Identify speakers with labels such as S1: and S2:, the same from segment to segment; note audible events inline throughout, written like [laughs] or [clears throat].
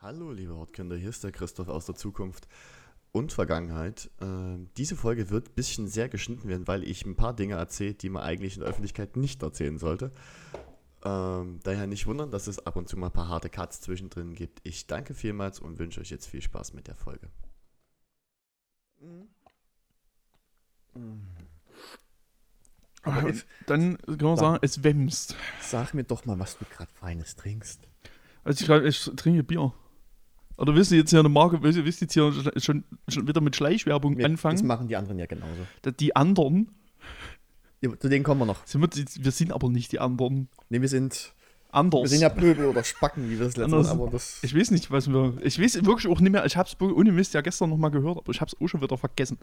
S1: Hallo, liebe Hortkinder, hier ist der Christoph aus der Zukunft und Vergangenheit. Ähm, diese Folge wird ein bisschen sehr geschnitten werden, weil ich ein paar Dinge erzähle, die man eigentlich in der Öffentlichkeit nicht erzählen sollte. Ähm, daher nicht wundern, dass es ab und zu mal ein paar harte Cuts zwischendrin gibt. Ich danke vielmals und wünsche euch jetzt viel Spaß mit der Folge.
S2: Aber
S1: jetzt-
S2: dann kann man
S1: Sag-
S2: sagen, es wämst.
S1: Sag mir doch mal, was du gerade Feines trinkst.
S2: Also ich, ich trinke Bier. Oder willst du jetzt hier eine Marke, willst du jetzt hier schon, schon wieder mit Schleichwerbung
S1: Wir, das
S2: anfangen?
S1: machen die anderen ja genauso.
S2: Die anderen,
S1: Ja, zu denen kommen wir noch.
S2: sind wir, wir sind aber nicht die anderen.
S1: Ne, wir sind,
S2: Anders.
S1: wir sind ja Pöbel oder Spacken, wie wir das letzte Mal, aber das...
S2: ich weiß nicht, was wir. Ich weiß wirklich auch nicht mehr. Ich hab's ohne Mist ja gestern nochmal gehört, aber ich hab's auch schon wieder vergessen.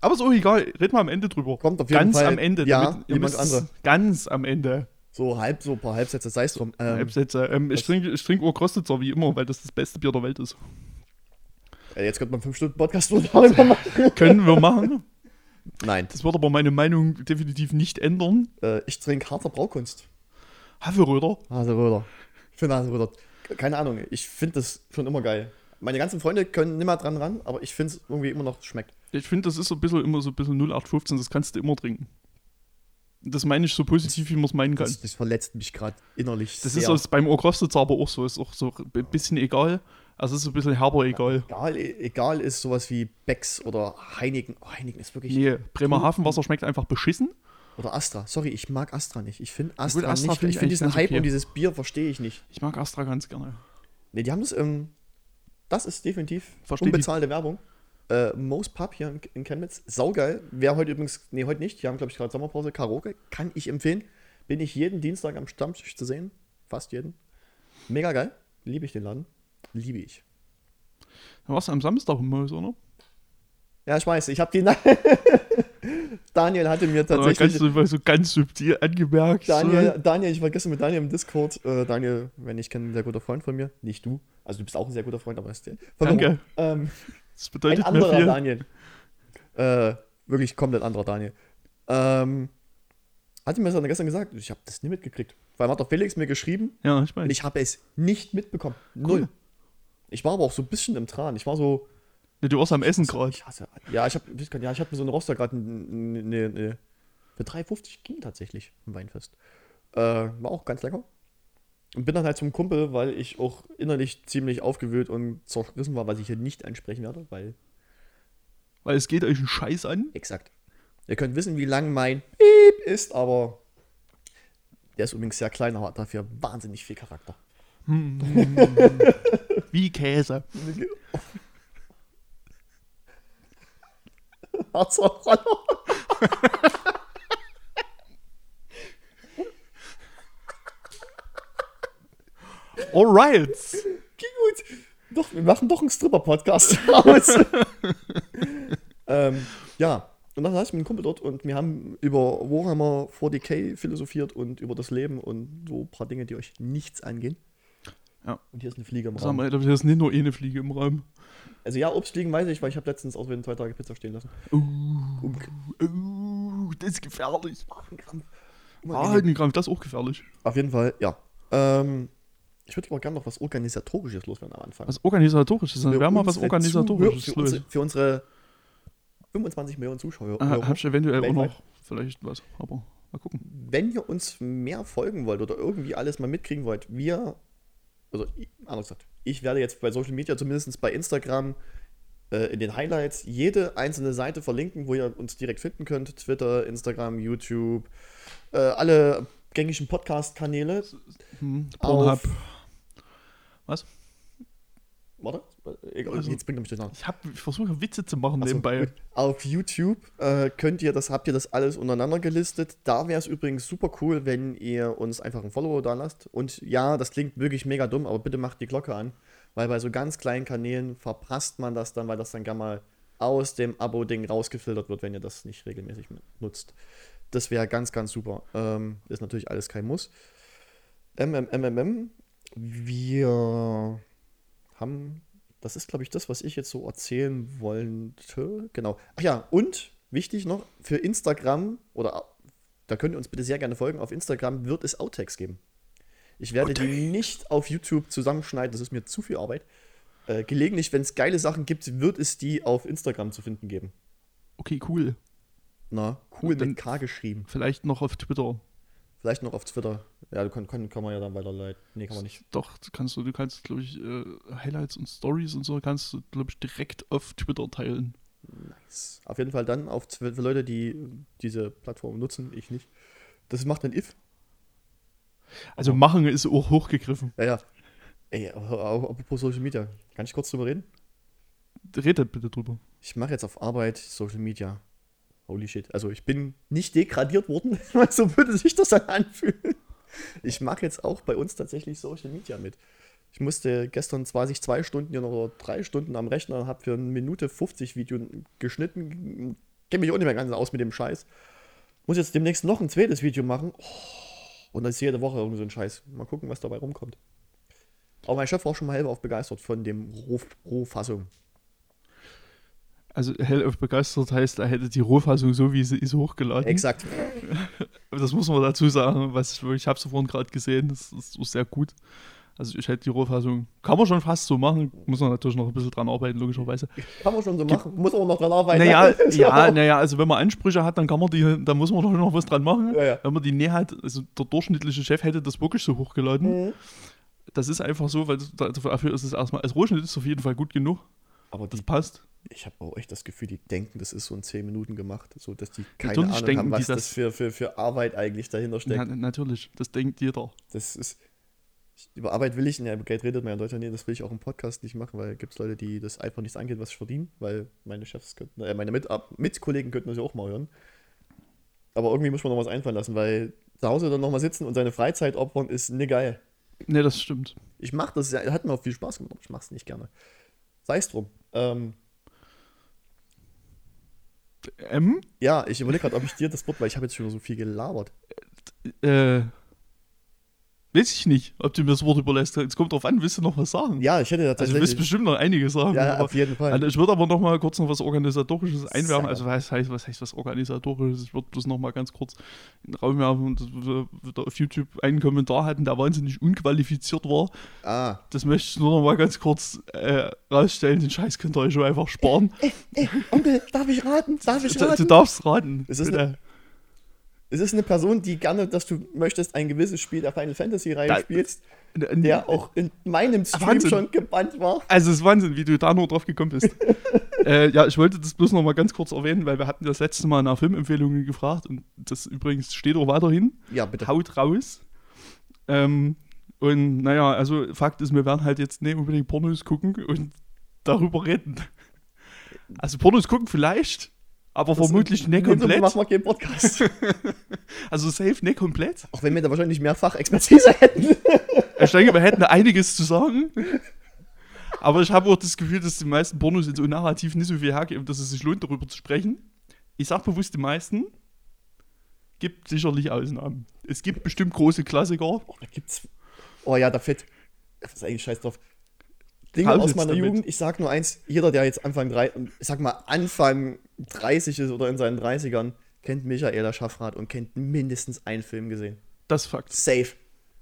S2: Aber ist auch egal. Reden wir am Ende drüber.
S1: Kommt auf jeden
S2: ganz
S1: Fall-
S2: am Ende.
S1: ja,
S2: damit
S1: jemand andere.
S2: Ganz am Ende.
S1: So halb, so ein paar Halbsätze, sei es drum. Ähm,
S2: Halbsätze. Ähm, ich trinke ich trink Urkrostitzer wie immer, weil das das beste Bier der Welt ist.
S1: äh, jetzt könnte man fünf Stunden Podcast darüber machen. [laughs]
S2: Können wir machen.
S1: Nein,
S2: Das wird aber meine Meinung definitiv nicht ändern.
S1: äh, ich trinke harter Braukunst.
S2: Haferröder.
S1: Haselröder. Ich finde. Keine Ahnung, ich finde das schon immer geil. Meine ganzen Freunde können nimmer dran ran, aber ich finde es irgendwie immer noch schmeckt.
S2: Ich finde, das ist so ein bisschen immer so ein bisschen 0815, das kannst du immer trinken. Das meine ich so positiv, wie man es meinen kann.
S1: Das, das verletzt mich gerade innerlich.
S2: Das
S1: sehr.
S2: ist so, beim Okrostitzer aber auch so, ist auch so ein bisschen egal. Also ist so ein bisschen herber egal.
S1: egal, egal ist sowas wie Becks oder Heineken. Oh, Heineken ist wirklich.
S2: Nee, Bremerhavenwasser schmeckt einfach beschissen.
S1: Oder Astra. Sorry, ich mag Astra nicht. Ich finde Astra,
S2: Gut, Astra
S1: nicht.
S2: finde
S1: Ich finde diesen Hype
S2: okay.
S1: um dieses Bier verstehe ich nicht.
S2: Ich mag Astra ganz gerne.
S1: Ne, die haben das, ähm, das ist definitiv
S2: Versteh die-
S1: unbezahlte Werbung. Äh, Mo's Pub hier in, in Chemnitz, saugeil. Wer heute übrigens, nee, heute nicht, die haben, glaube ich, gerade Sommerpause. Karaoke, kann ich empfehlen. Bin ich jeden Dienstag am Stammtisch zu sehen. Fast jeden. Mega geil. Liebe ich den Laden. Liebe ich.
S2: Da warst du am Samstag im Maus, oder?
S1: Ja, ich weiß, ich habe die. [laughs] Daniel hatte mir
S2: Aber ganz,
S1: tatsächlich.
S2: so, so ganz subtil angemerkt.
S1: Daniel, Daniel, ich war gestern mit Daniel im Discord. Äh, Daniel, wenn ich kenne, ein sehr guter Freund von mir. Nicht du. Also du bist auch ein sehr guter Freund, aber ist der.
S2: Danke.
S1: Ähm,
S2: Das
S1: ein
S2: bedeutet mir
S1: anderer. Daniel. Äh, wirklich komplett anderer Daniel. Ähm, hatte mir das dann gestern gesagt. Ich habe das nie mitgekriegt. Weil hat doch Felix mir geschrieben
S2: Ja, ich
S1: und
S2: weiß.
S1: ich habe es nicht mitbekommen. Null. Ich war aber auch so ein bisschen im Tran. Ich war so.
S2: Nee, du warst am Essen gerade.
S1: Ich hasse. Ja, ich habe ja, ich hab mir so eine Roster gerade ne, ne, ne, für 3,50 ging tatsächlich ein Weinfest. Äh, war auch ganz lecker. Und bin dann halt zum Kumpel, weil ich auch innerlich ziemlich aufgewühlt und zerrissen war, was ich hier nicht ansprechen werde, weil
S2: Weil es geht euch einen Scheiß an.
S1: Exakt. Ihr könnt wissen, wie lang mein Piep ist, aber der ist übrigens sehr klein, aber hat dafür wahnsinnig viel Charakter. [laughs]
S2: Wie Käse.
S1: Harzer Roller.
S2: Alright.
S1: Ging gut. Doch, wir machen doch einen Stripper-Podcast [laughs] aus. ähm, ja, und dann saß ich mit einem Kumpel dort und wir haben über Warhammer 40k philosophiert und über das Leben und so ein paar Dinge, die euch nichts angehen.
S2: Ja.
S1: Und hier ist eine Fliege im
S2: Sag
S1: Raum.
S2: mal, das ist nicht nur eine Fliege im Raum.
S1: Also ja, Obstfliegen weiß ich, weil ich habe letztens aus Versehen zwei Tage Pizza stehen lassen.
S2: Uh, uh, das ist gefährlich.
S1: Magenkrampf.
S2: Ah, ein Krampf, das ist auch gefährlich.
S1: Auf jeden Fall, ja. Ähm, ich würde aber gerne noch was Organisatorisches loswerden am Anfang.
S2: Was organisatorisches, dann
S1: Für
S2: wäre mal was organisatorisches
S1: für, unsere, für unsere 25 Millionen Zuschauer.
S2: Ah, hab ich eventuell auch noch vielleicht was, aber mal gucken.
S1: Wenn ihr uns mehr folgen wollt oder irgendwie alles mal mitkriegen wollt, wir, also anders gesagt, ich werde jetzt bei Social Media, zumindest bei Instagram, äh, in den Highlights jede einzelne Seite verlinken, wo ihr uns direkt finden könnt. Twitter, Instagram, YouTube, äh, alle gängigen Podcast-Kanäle.
S2: Hm, Pornhub. Was?
S1: Warte, äh, egal,
S2: Also-
S1: jetzt bringt er mich durcheinander.
S2: Ich, hab, ich versuche Witze zu machen
S1: Ach so,
S2: nebenbei.
S1: gut. Auf YouTube äh, könnt ihr das, habt ihr das alles untereinander gelistet. Da wäre es übrigens super cool, wenn ihr uns einfach ein Follow da lasst. Und ja, das klingt wirklich mega dumm, aber bitte macht die Glocke an, weil bei so ganz kleinen Kanälen verpasst man das dann, weil das dann gerne mal aus dem Abo-Ding rausgefiltert wird, wenn ihr das nicht regelmäßig nutzt. Das wäre ganz, ganz super. Ähm, ist natürlich alles kein Muss. MMMM. Wir haben, das ist glaube ich das, was ich jetzt so erzählen wollte. Genau. Ach ja, und wichtig noch, für Instagram oder da könnt ihr uns bitte sehr gerne folgen. Auf Instagram wird es Outtakes geben. Ich werde die nicht auf YouTube zusammenschneiden, das ist mir zu viel Arbeit. Äh, gelegentlich, wenn es geile Sachen gibt, wird es die auf Instagram zu finden geben.
S2: Okay, cool.
S1: Na, cool mit K geschrieben.
S2: Vielleicht noch auf Twitter.
S1: Vielleicht noch auf Twitter. Ja, du kann, kann, kann man ja dann weiterleiten. Nee, kann man nicht.
S2: Doch, kannst du, du kannst, glaube ich, äh, Highlights und Stories und so kannst du, glaube ich, direkt auf Twitter teilen.
S1: Nice. Auf jeden Fall dann auf für Leute, die diese Plattform nutzen, ich nicht. Das macht ein If.
S2: Also machen ist auch hochgegriffen.
S1: Ja, ja. Ey, apropos Social Media. Kann ich kurz drüber reden?
S2: Redet bitte drüber.
S1: Ich mache jetzt auf Arbeit Social Media. Holy shit. Also ich bin nicht degradiert worden, [laughs] so würde sich das dann anfühlen. Ich mache jetzt auch bei uns tatsächlich Social Media mit. Ich musste gestern zwar sich zwei Stunden oder drei Stunden am Rechner, habe für eine Minute 50 Video geschnitten, kenne mich auch nicht mehr ganz aus mit dem Scheiß. Muss jetzt demnächst noch ein zweites Video machen. Oh, und das ist jede Woche irgend so ein Scheiß. Mal gucken, was dabei rumkommt. Aber mein Chef war auch schon mal hellauf begeistert von dem Roh- Rohfassung.
S2: Also hellauf begeistert heißt, er hätte die Rohfassung so wie sie ist hochgeladen.
S1: Exakt. [laughs]
S2: Das muss man dazu sagen, was ich, ich habe es vorhin gerade gesehen, das ist so sehr gut. Also ich hätte die Rohfassung, kann man schon fast so machen, muss man natürlich noch ein bisschen dran arbeiten, logischerweise.
S1: Kann man schon so machen. Muss aber noch dran arbeiten.
S2: Naja, ja, [laughs] naja, also wenn man Ansprüche hat, dann kann man die, da muss man doch noch was dran machen.
S1: Ja, ja.
S2: Wenn man die Nähe hat, also der durchschnittliche Chef hätte das wirklich so hochgeladen.
S1: Mhm.
S2: Das ist einfach so, weil das- dafür ist es erstmal, als Rohschnitt ist es auf jeden Fall gut genug.
S1: Aber
S2: Das
S1: die,
S2: passt.
S1: ich habe auch echt das Gefühl, die denken, das ist so in 10 Minuten gemacht. So, dass die keine
S2: Natürlich
S1: Ahnung haben, was das,
S2: das.
S1: für, für, für Arbeit eigentlich dahinter steckt.
S2: Na, natürlich, das denkt jeder.
S1: Das ist. Über Arbeit will ich, ja, über Geld redet man ja in Deutschland nicht, das will ich auch im Podcast nicht machen, weil gibt es Leute, die das einfach nicht angeht, was ich verdiene, weil meine Chefs könnten, äh, meine Mit Mitkollegen könnten das ja auch mal hören. Aber irgendwie muss man noch was einfallen lassen, weil zu Hause dann nochmal sitzen und seine Freizeit opfern ist nicht geil.
S2: Ne, das stimmt.
S1: Ich mach das, ja, hat mir auch viel Spaß gemacht, aber ich mach's nicht gerne. Sei es drum. Ähm,
S2: M,
S1: ja, ich überlege gerade, ob ich dir das Wort, weil ich habe jetzt schon so viel gelabert.
S2: äh, weiß ich nicht, ob du mir das Wort überlässt. Es kommt drauf an, willst du noch was sagen?
S1: Ja, ich hätte ja
S2: also du
S1: tatsächlich.
S2: willst bestimmt noch einige sagen.
S1: ja,
S2: aber,
S1: auf jeden Fall.
S2: also ich würde aber noch mal kurz noch was Organisatorisches einwerfen. Also was heißt, was heißt was Organisatorisches? Ich würde bloß noch mal ganz kurz in den Raum werfen, dass wir wieder auf YouTube einen Kommentar hatten, der wahnsinnig unqualifiziert war.
S1: ah,
S2: Das möchte ich nur noch mal ganz kurz äh, rausstellen. Den Scheiß könnt ihr euch schon einfach sparen.
S1: Onkel, darf ich raten? Darf ich
S2: Du, du
S1: raten?
S2: darfst raten.
S1: Ist
S2: Bitte.
S1: Es ist eine Person, die gerne, dass du möchtest, ein gewisses Spiel der Final Fantasy Reihe
S2: Da-
S1: spielst,
S2: Der
S1: der auch in meinem Stream
S2: Wahnsinn.
S1: schon gebannt war.
S2: Also es ist Wahnsinn, wie du da nur drauf gekommen bist. [laughs] äh, ja, ich wollte das bloß noch mal ganz kurz erwähnen, weil wir hatten das letzte Mal nach Filmempfehlungen gefragt und das übrigens steht auch weiterhin.
S1: Ja, bitte.
S2: Haut raus. Ähm, und naja, also Fakt ist, wir werden halt jetzt nicht unbedingt Pornos gucken und darüber reden. Also Pornos gucken vielleicht, aber vermutlich nicht komplett.
S1: machen wir keinen Podcast. [laughs]
S2: Also safe nicht komplett.
S1: auch wenn wir da wahrscheinlich mehr Fachexpertise hätten.
S2: Ich denke, wir hätten einiges zu sagen. Aber ich habe auch das Gefühl, dass die meisten Pornos in so narrativ nicht so viel hergeben, dass es sich lohnt, darüber zu sprechen. Ich sage bewusst die meisten. Gibt sicherlich Ausnahmen. Es gibt bestimmt große Klassiker.
S1: Oh, da gibt's. Oh ja, da fällt. Das ist eigentlich scheiß drauf. Dinge aus meiner
S2: damit.
S1: Jugend. Ich sag nur eins: jeder, der jetzt Anfang drei, ich sag mal Anfang 30 ist oder in seinen 30ern, kennt Michaela Schaffrath und kennt mindestens einen Film gesehen.
S2: Das ist Fakt.
S1: Safe.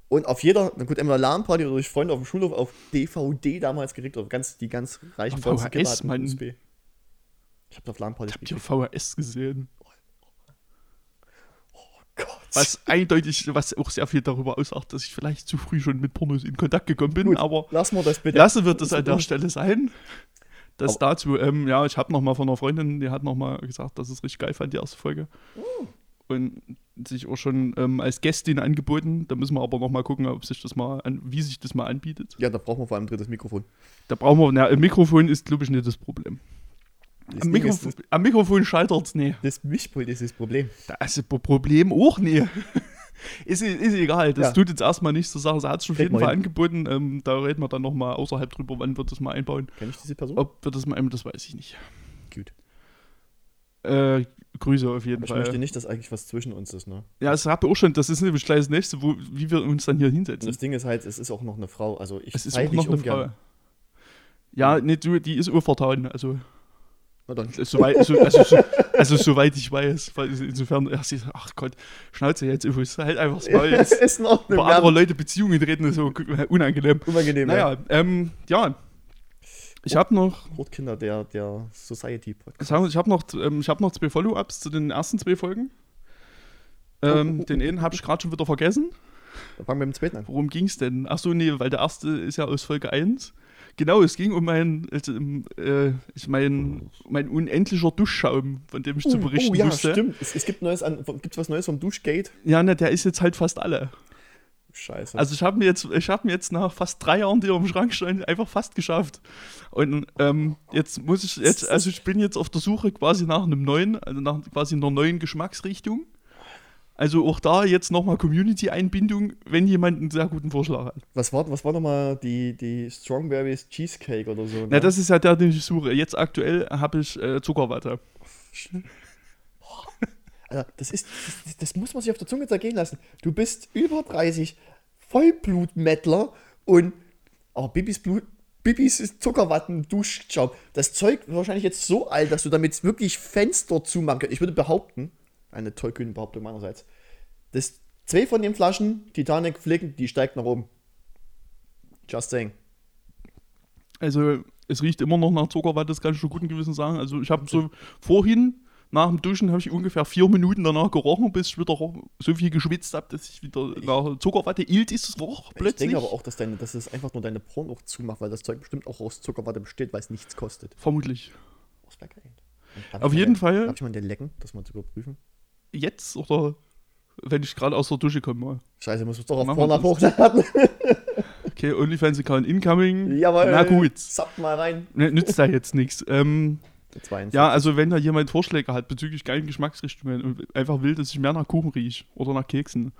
S1: Und auf jeder, na gut, entweder LAN-Party oder durch Freunde auf dem Schulhof auf DVD damals gekriegt, oder ganz, die ganz reichen
S2: Auf VHS.
S1: USB. Ich hab's auf LAN-Party
S2: Ich habe die VHS gesehen. Was eindeutig, was auch sehr viel darüber aussagt, dass ich vielleicht zu früh schon mit Pornos in Kontakt gekommen bin.
S1: Gut,
S2: aber
S1: lassen wir das bitte.
S2: lassen wir das an der. Stelle sein. Das
S1: Aber-
S2: dazu, ähm, ja, ich habe noch mal von einer Freundin, die hat noch mal gesagt, dass es richtig geil fand, die erste Folge.
S1: Oh.
S2: Und sich auch schon ähm, als Gästin angeboten. Da müssen wir aber noch mal gucken, ob sich das mal an, wie sich das mal anbietet.
S1: Ja, da brauchen wir vor allem ein drittes Mikrofon.
S2: Da brauchen wir, na, ein Mikrofon ist, glaube ich, nicht das Problem. Am
S1: Ding
S2: Mikrofon,
S1: ist,
S2: am Mikrofon scheitert es nicht.
S1: das Mischpult ist das Problem.
S2: Das ist ein Problem auch nicht. [laughs] ist, ist egal, das
S1: Ja.
S2: tut jetzt erstmal nichts zur Sache. Sie hat es schon auf jeden Fall
S1: hin.
S2: angeboten. Ähm, da reden wir dann noch mal außerhalb drüber, wann wir das mal einbauen.
S1: Kenn ich diese Person?
S2: Ob wir das mal, das weiß ich nicht.
S1: Gut.
S2: Äh, Grüße auf jeden
S1: Aber ich
S2: Fall.
S1: möchte nicht, dass eigentlich was zwischen uns ist, ne?
S2: Ja, das habe ich auch schon. Das ist nämlich gleich das nächste, wo, wie wir uns dann hier hinsetzen.
S1: das Ding ist halt, es ist auch noch eine Frau. Also ich
S2: Es ist auch noch eine
S1: ungern.
S2: Frau. Ja, nee, du, die ist urvertan. Also. Soweit, so, also, so, also, soweit ich weiß. Insofern, ach, Gott, Schnauze jetzt, ist halt einfach das [laughs] Maul. Jetzt
S1: ist noch eine
S2: über andere Leute Beziehungen reden, ist so unangenehm.
S1: Unangenehm. ja.
S2: Naja, ähm, ja, Ich habe noch,
S1: Hortkinder der, der Society
S2: ich
S1: Podcast.
S2: habe noch, ähm, ich hab noch zwei Follow-ups zu den ersten zwei Folgen. Ähm,
S1: Oh, oh,
S2: den einen habe ich gerade schon wieder vergessen.
S1: Dann fangen wir mit dem zweiten an.
S2: Worum ging es denn? Ach so, nee, weil der erste ist ja aus Folge 1. Genau, es ging um mein, also, äh, ich mein, mein unendlicher Duschschaum, von dem ich zu berichten
S1: oh ja,
S2: musste.
S1: stimmt. Es, es gibt Neues an, gibt's was Neues vom Duschgate?
S2: Ja, ne, der ist jetzt halt fast alle.
S1: Scheiße.
S2: Also ich habe mir jetzt, ich habe mir jetzt nach fast drei Jahren, die im Schrank stehen, einfach fast geschafft. Und ähm, jetzt muss ich jetzt, also ich bin jetzt auf der Suche quasi nach einem neuen, also nach quasi einer neuen Geschmacksrichtung. Also auch da jetzt nochmal Community-Einbindung, wenn jemand einen sehr guten Vorschlag hat.
S1: was war, was war nochmal die, die Strawberries Cheesecake oder so?
S2: Na, das ist ja der, den ich suche. Jetzt aktuell habe ich äh, Zuckerwatte. [laughs]
S1: Alter, das, ist, das, das muss man sich auf der Zunge zergehen lassen. Du bist über 30, Vollblutmettler und oh, Bibis Blut. Bibis ist Zuckerwatten, Duschschaum. Das Zeug ist wahrscheinlich jetzt so alt, dass du damit wirklich Fenster zumachen kannst. Ich würde behaupten, eine tollkühne Behauptung meinerseits, dass zwei von den Flaschen Titanic flicken, die steigt nach oben. Just saying.
S2: Also es riecht immer noch nach Zuckerwatte, das kann ich schon guten Gewissen sagen. Also ich habe so vorhin, nach dem Duschen, habe ich ungefähr vier Minuten danach gerochen, bis ich wieder so viel geschwitzt habe, dass ich wieder nach Zuckerwatte ilt ist es roch
S1: Ich
S2: plötzlich.
S1: denke aber auch, dass, deine, dass es einfach nur deine Poren auch zumacht, weil das Zeug bestimmt auch aus Zuckerwatte besteht, weil es nichts kostet.
S2: Vermutlich.
S1: Das
S2: Auf
S1: ich
S2: jeden
S1: den-
S2: Fall-
S1: Darf ich mal den lecken, das mal zu überprüfen?
S2: Jetzt oder wenn ich gerade aus der Dusche komme mal.
S1: Scheiße, muss es doch auf
S2: Machen
S1: Pornhub hochladen. [laughs]
S2: Okay, OnlyFans-Account incoming.
S1: Jawohl.
S2: Na gut.
S1: Zappt mal rein.
S2: Ne, nützt da jetzt nichts. Ähm,
S1: 42.
S2: ja, also wenn da jemand Vorschläge hat bezüglich geilen Geschmacksrichtungen und einfach will, dass ich mehr nach Kuchen rieche oder nach Keksen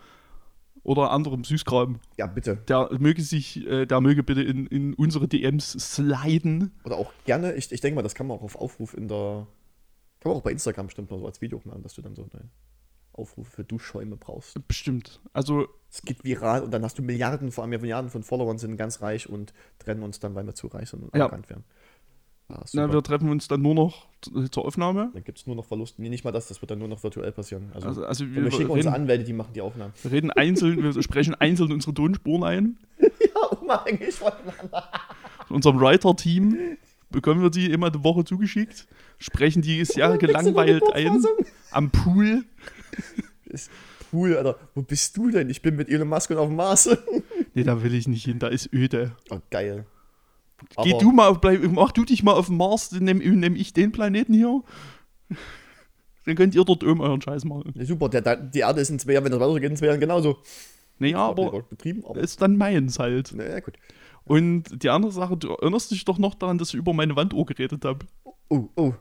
S2: oder anderem Süßkram,
S1: Ja, bitte.
S2: der möge sich, äh, der möge bitte in, in unsere DMs sliden.
S1: Oder auch gerne, ich, ich denke mal, das kann man auch auf Aufruf in der. Kann man auch bei Instagram bestimmt mal so als Video machen, dass du dann so eine Aufrufe für Duschschäume brauchst.
S2: Bestimmt. Also,
S1: Es geht viral und dann hast du Milliarden, vor allem Milliarden von Followern sind ganz reich und trennen uns dann, weil wir zu reich sind und
S2: Ja.
S1: arrogant werden. Ah,
S2: na, wir treffen uns dann nur noch zur Aufnahme.
S1: dann gibt es nur noch Verluste. Nee, nicht mal das, das wird dann nur noch virtuell passieren. Also,
S2: Also, also wir,
S1: wir schicken
S2: reden,
S1: unsere Anwälte, die machen die Aufnahmen.
S2: wir reden einzeln, wir [laughs] sprechen einzeln unsere Tonspuren ein. [laughs]
S1: Ja, unabhängig voneinander.
S2: Von unserem Writer-Team bekommen wir die immer eine Woche zugeschickt, sprechen die sehr gelangweilt ein am Pool.
S1: Ist cool, Alter. Wo bist du denn? Ich bin mit Elon Musk und auf dem Mars. [laughs]
S2: Nee, da will ich nicht hin, da ist öde.
S1: Oh, geil.
S2: Geh
S1: Aber-
S2: du mal, auf, bleib, mach du dich mal auf den Mars, dann nehme nehm ich den Planeten hier. [laughs] Dann könnt ihr dort oben euren Scheiß machen.
S1: Ja, super, der, die Erde ist in zwei Jahren, wenn das weitergeht, in zwei Jahren genauso.
S2: Naja, aber
S1: betrieben, aber.
S2: ist dann meins halt.
S1: Naja, gut.
S2: Und die andere Sache, du erinnerst dich doch noch daran, dass ich über meine Wanduhr geredet habe.
S1: Oh, oh.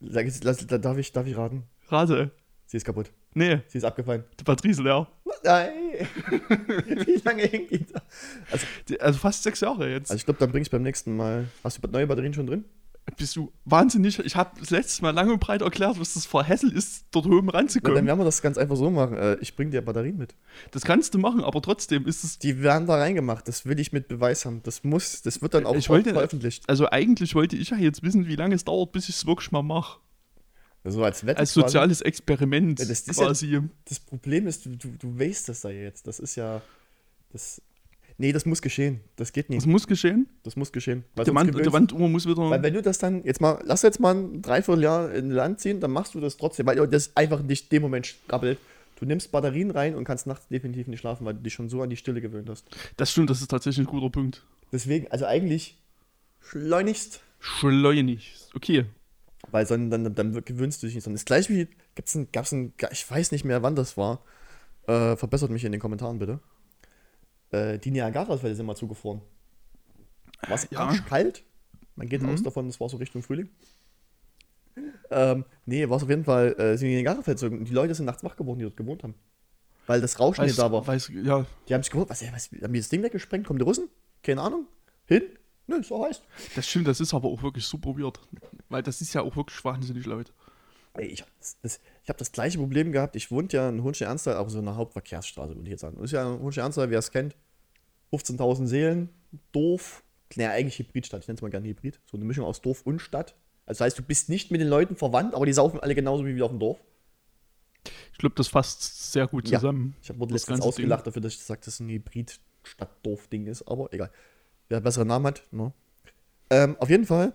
S1: Lass, da darf ich, darf ich raten?
S2: Rate.
S1: Sie ist kaputt.
S2: Nee,
S1: Sie ist abgefallen.
S2: die Batterie ist leer.
S1: Nein. [laughs] Wie lange hängt die da? Also,
S2: also fast sechs Jahre jetzt.
S1: also ich glaube, dann bring ich beim nächsten Mal. Hast du neue Batterien schon drin?
S2: Bist du wahnsinnig. Ich habe das letzte Mal lang und breit erklärt, was das für Hassel ist, dort oben
S1: Na, dann
S2: ranzukommen.
S1: werden wir das ganz einfach so machen. Äh, Ich bring dir Batterien mit.
S2: Das kannst du machen, aber trotzdem ist es.
S1: Die werden da reingemacht. Das will ich mit Beweis haben. Das muss, das wird dann auch
S2: Ich wollte-
S1: veröffentlicht.
S2: Also eigentlich wollte ich ja jetzt wissen, wie lange es dauert, bis ich es wirklich mal mache.
S1: So als Wette.
S2: Als
S1: quasi.
S2: soziales Experiment
S1: Ja, das ist ja-
S2: quasi.
S1: Das Problem ist, du, du, du weißt das da jetzt. Das ist ja. Das. Nee, das muss geschehen. Das geht nicht.
S2: Was muss geschehen?
S1: Das muss geschehen. Weil, sonst
S2: Wand, die
S1: gewöhnst-
S2: Wanduhr muss wieder.
S1: weil wenn du das dann jetzt mal, lass jetzt mal ein Dreivierteljahr in Land ziehen, dann machst du das trotzdem, weil das einfach nicht dem Moment krabbelt. Du nimmst Batterien rein und kannst nachts definitiv nicht schlafen, weil du dich schon so an die Stille gewöhnt hast.
S2: Das stimmt, das ist tatsächlich ein guter Punkt.
S1: Deswegen, also eigentlich schleunigst,
S2: Schleunigst. Okay.
S1: weil dann, dann, dann gewöhnst du dich nicht. Das gleiche wie, gibt's ein, gab's ein, ich weiß nicht mehr, wann das war. Äh, verbessert mich in den Kommentaren bitte. Äh, die Niagara-Fälle sind mal zugefroren. War es
S2: Ja.
S1: arschkalt? Man geht
S2: Mhm.
S1: aus davon, es war so Richtung Frühling. Ähm, nee, war es auf jeden Fall, äh, sind die Niagara-Fälle zugefroren. Die Leute sind nachts wach geworden, die dort gewohnt haben. Weil das Rauschen
S2: Weiß,
S1: nicht da war.
S2: weiß, ja,
S1: Die haben sich gewundert, was, was, haben die das Ding weggesprengt? Kommen die Russen? Keine Ahnung. Hin? Nö, so heißt.
S2: das stimmt, das ist aber auch wirklich super weird. Weil das ist ja auch wirklich wahnsinnig laut.
S1: Ey, ich das, das, ich hab das gleiche Problem gehabt. Ich wohnte ja in Hohenstein Ernstthal, auch so einer Hauptverkehrsstraße, würde ich jetzt sagen. Ist ja Hohenstein Ernstthal, wer es kennt. 15.000 Seelen, Dorf. Naja, eigentlich Hybridstadt, ich nenne es mal gerne Hybrid. So eine Mischung aus Dorf und Stadt. Also das heißt, du bist nicht mit den Leuten verwandt, aber die saufen alle genauso wie wir auf dem Dorf.
S2: Ich glaube, das fasst sehr gut
S1: Ja.
S2: zusammen.
S1: Ich habe letztens ausgelacht dafür, dass ich sage, dass es ein Hybrid-Stadt-Dorf-Ding ist, aber egal. Wer bessere Namen hat, ne? Ähm, auf jeden Fall.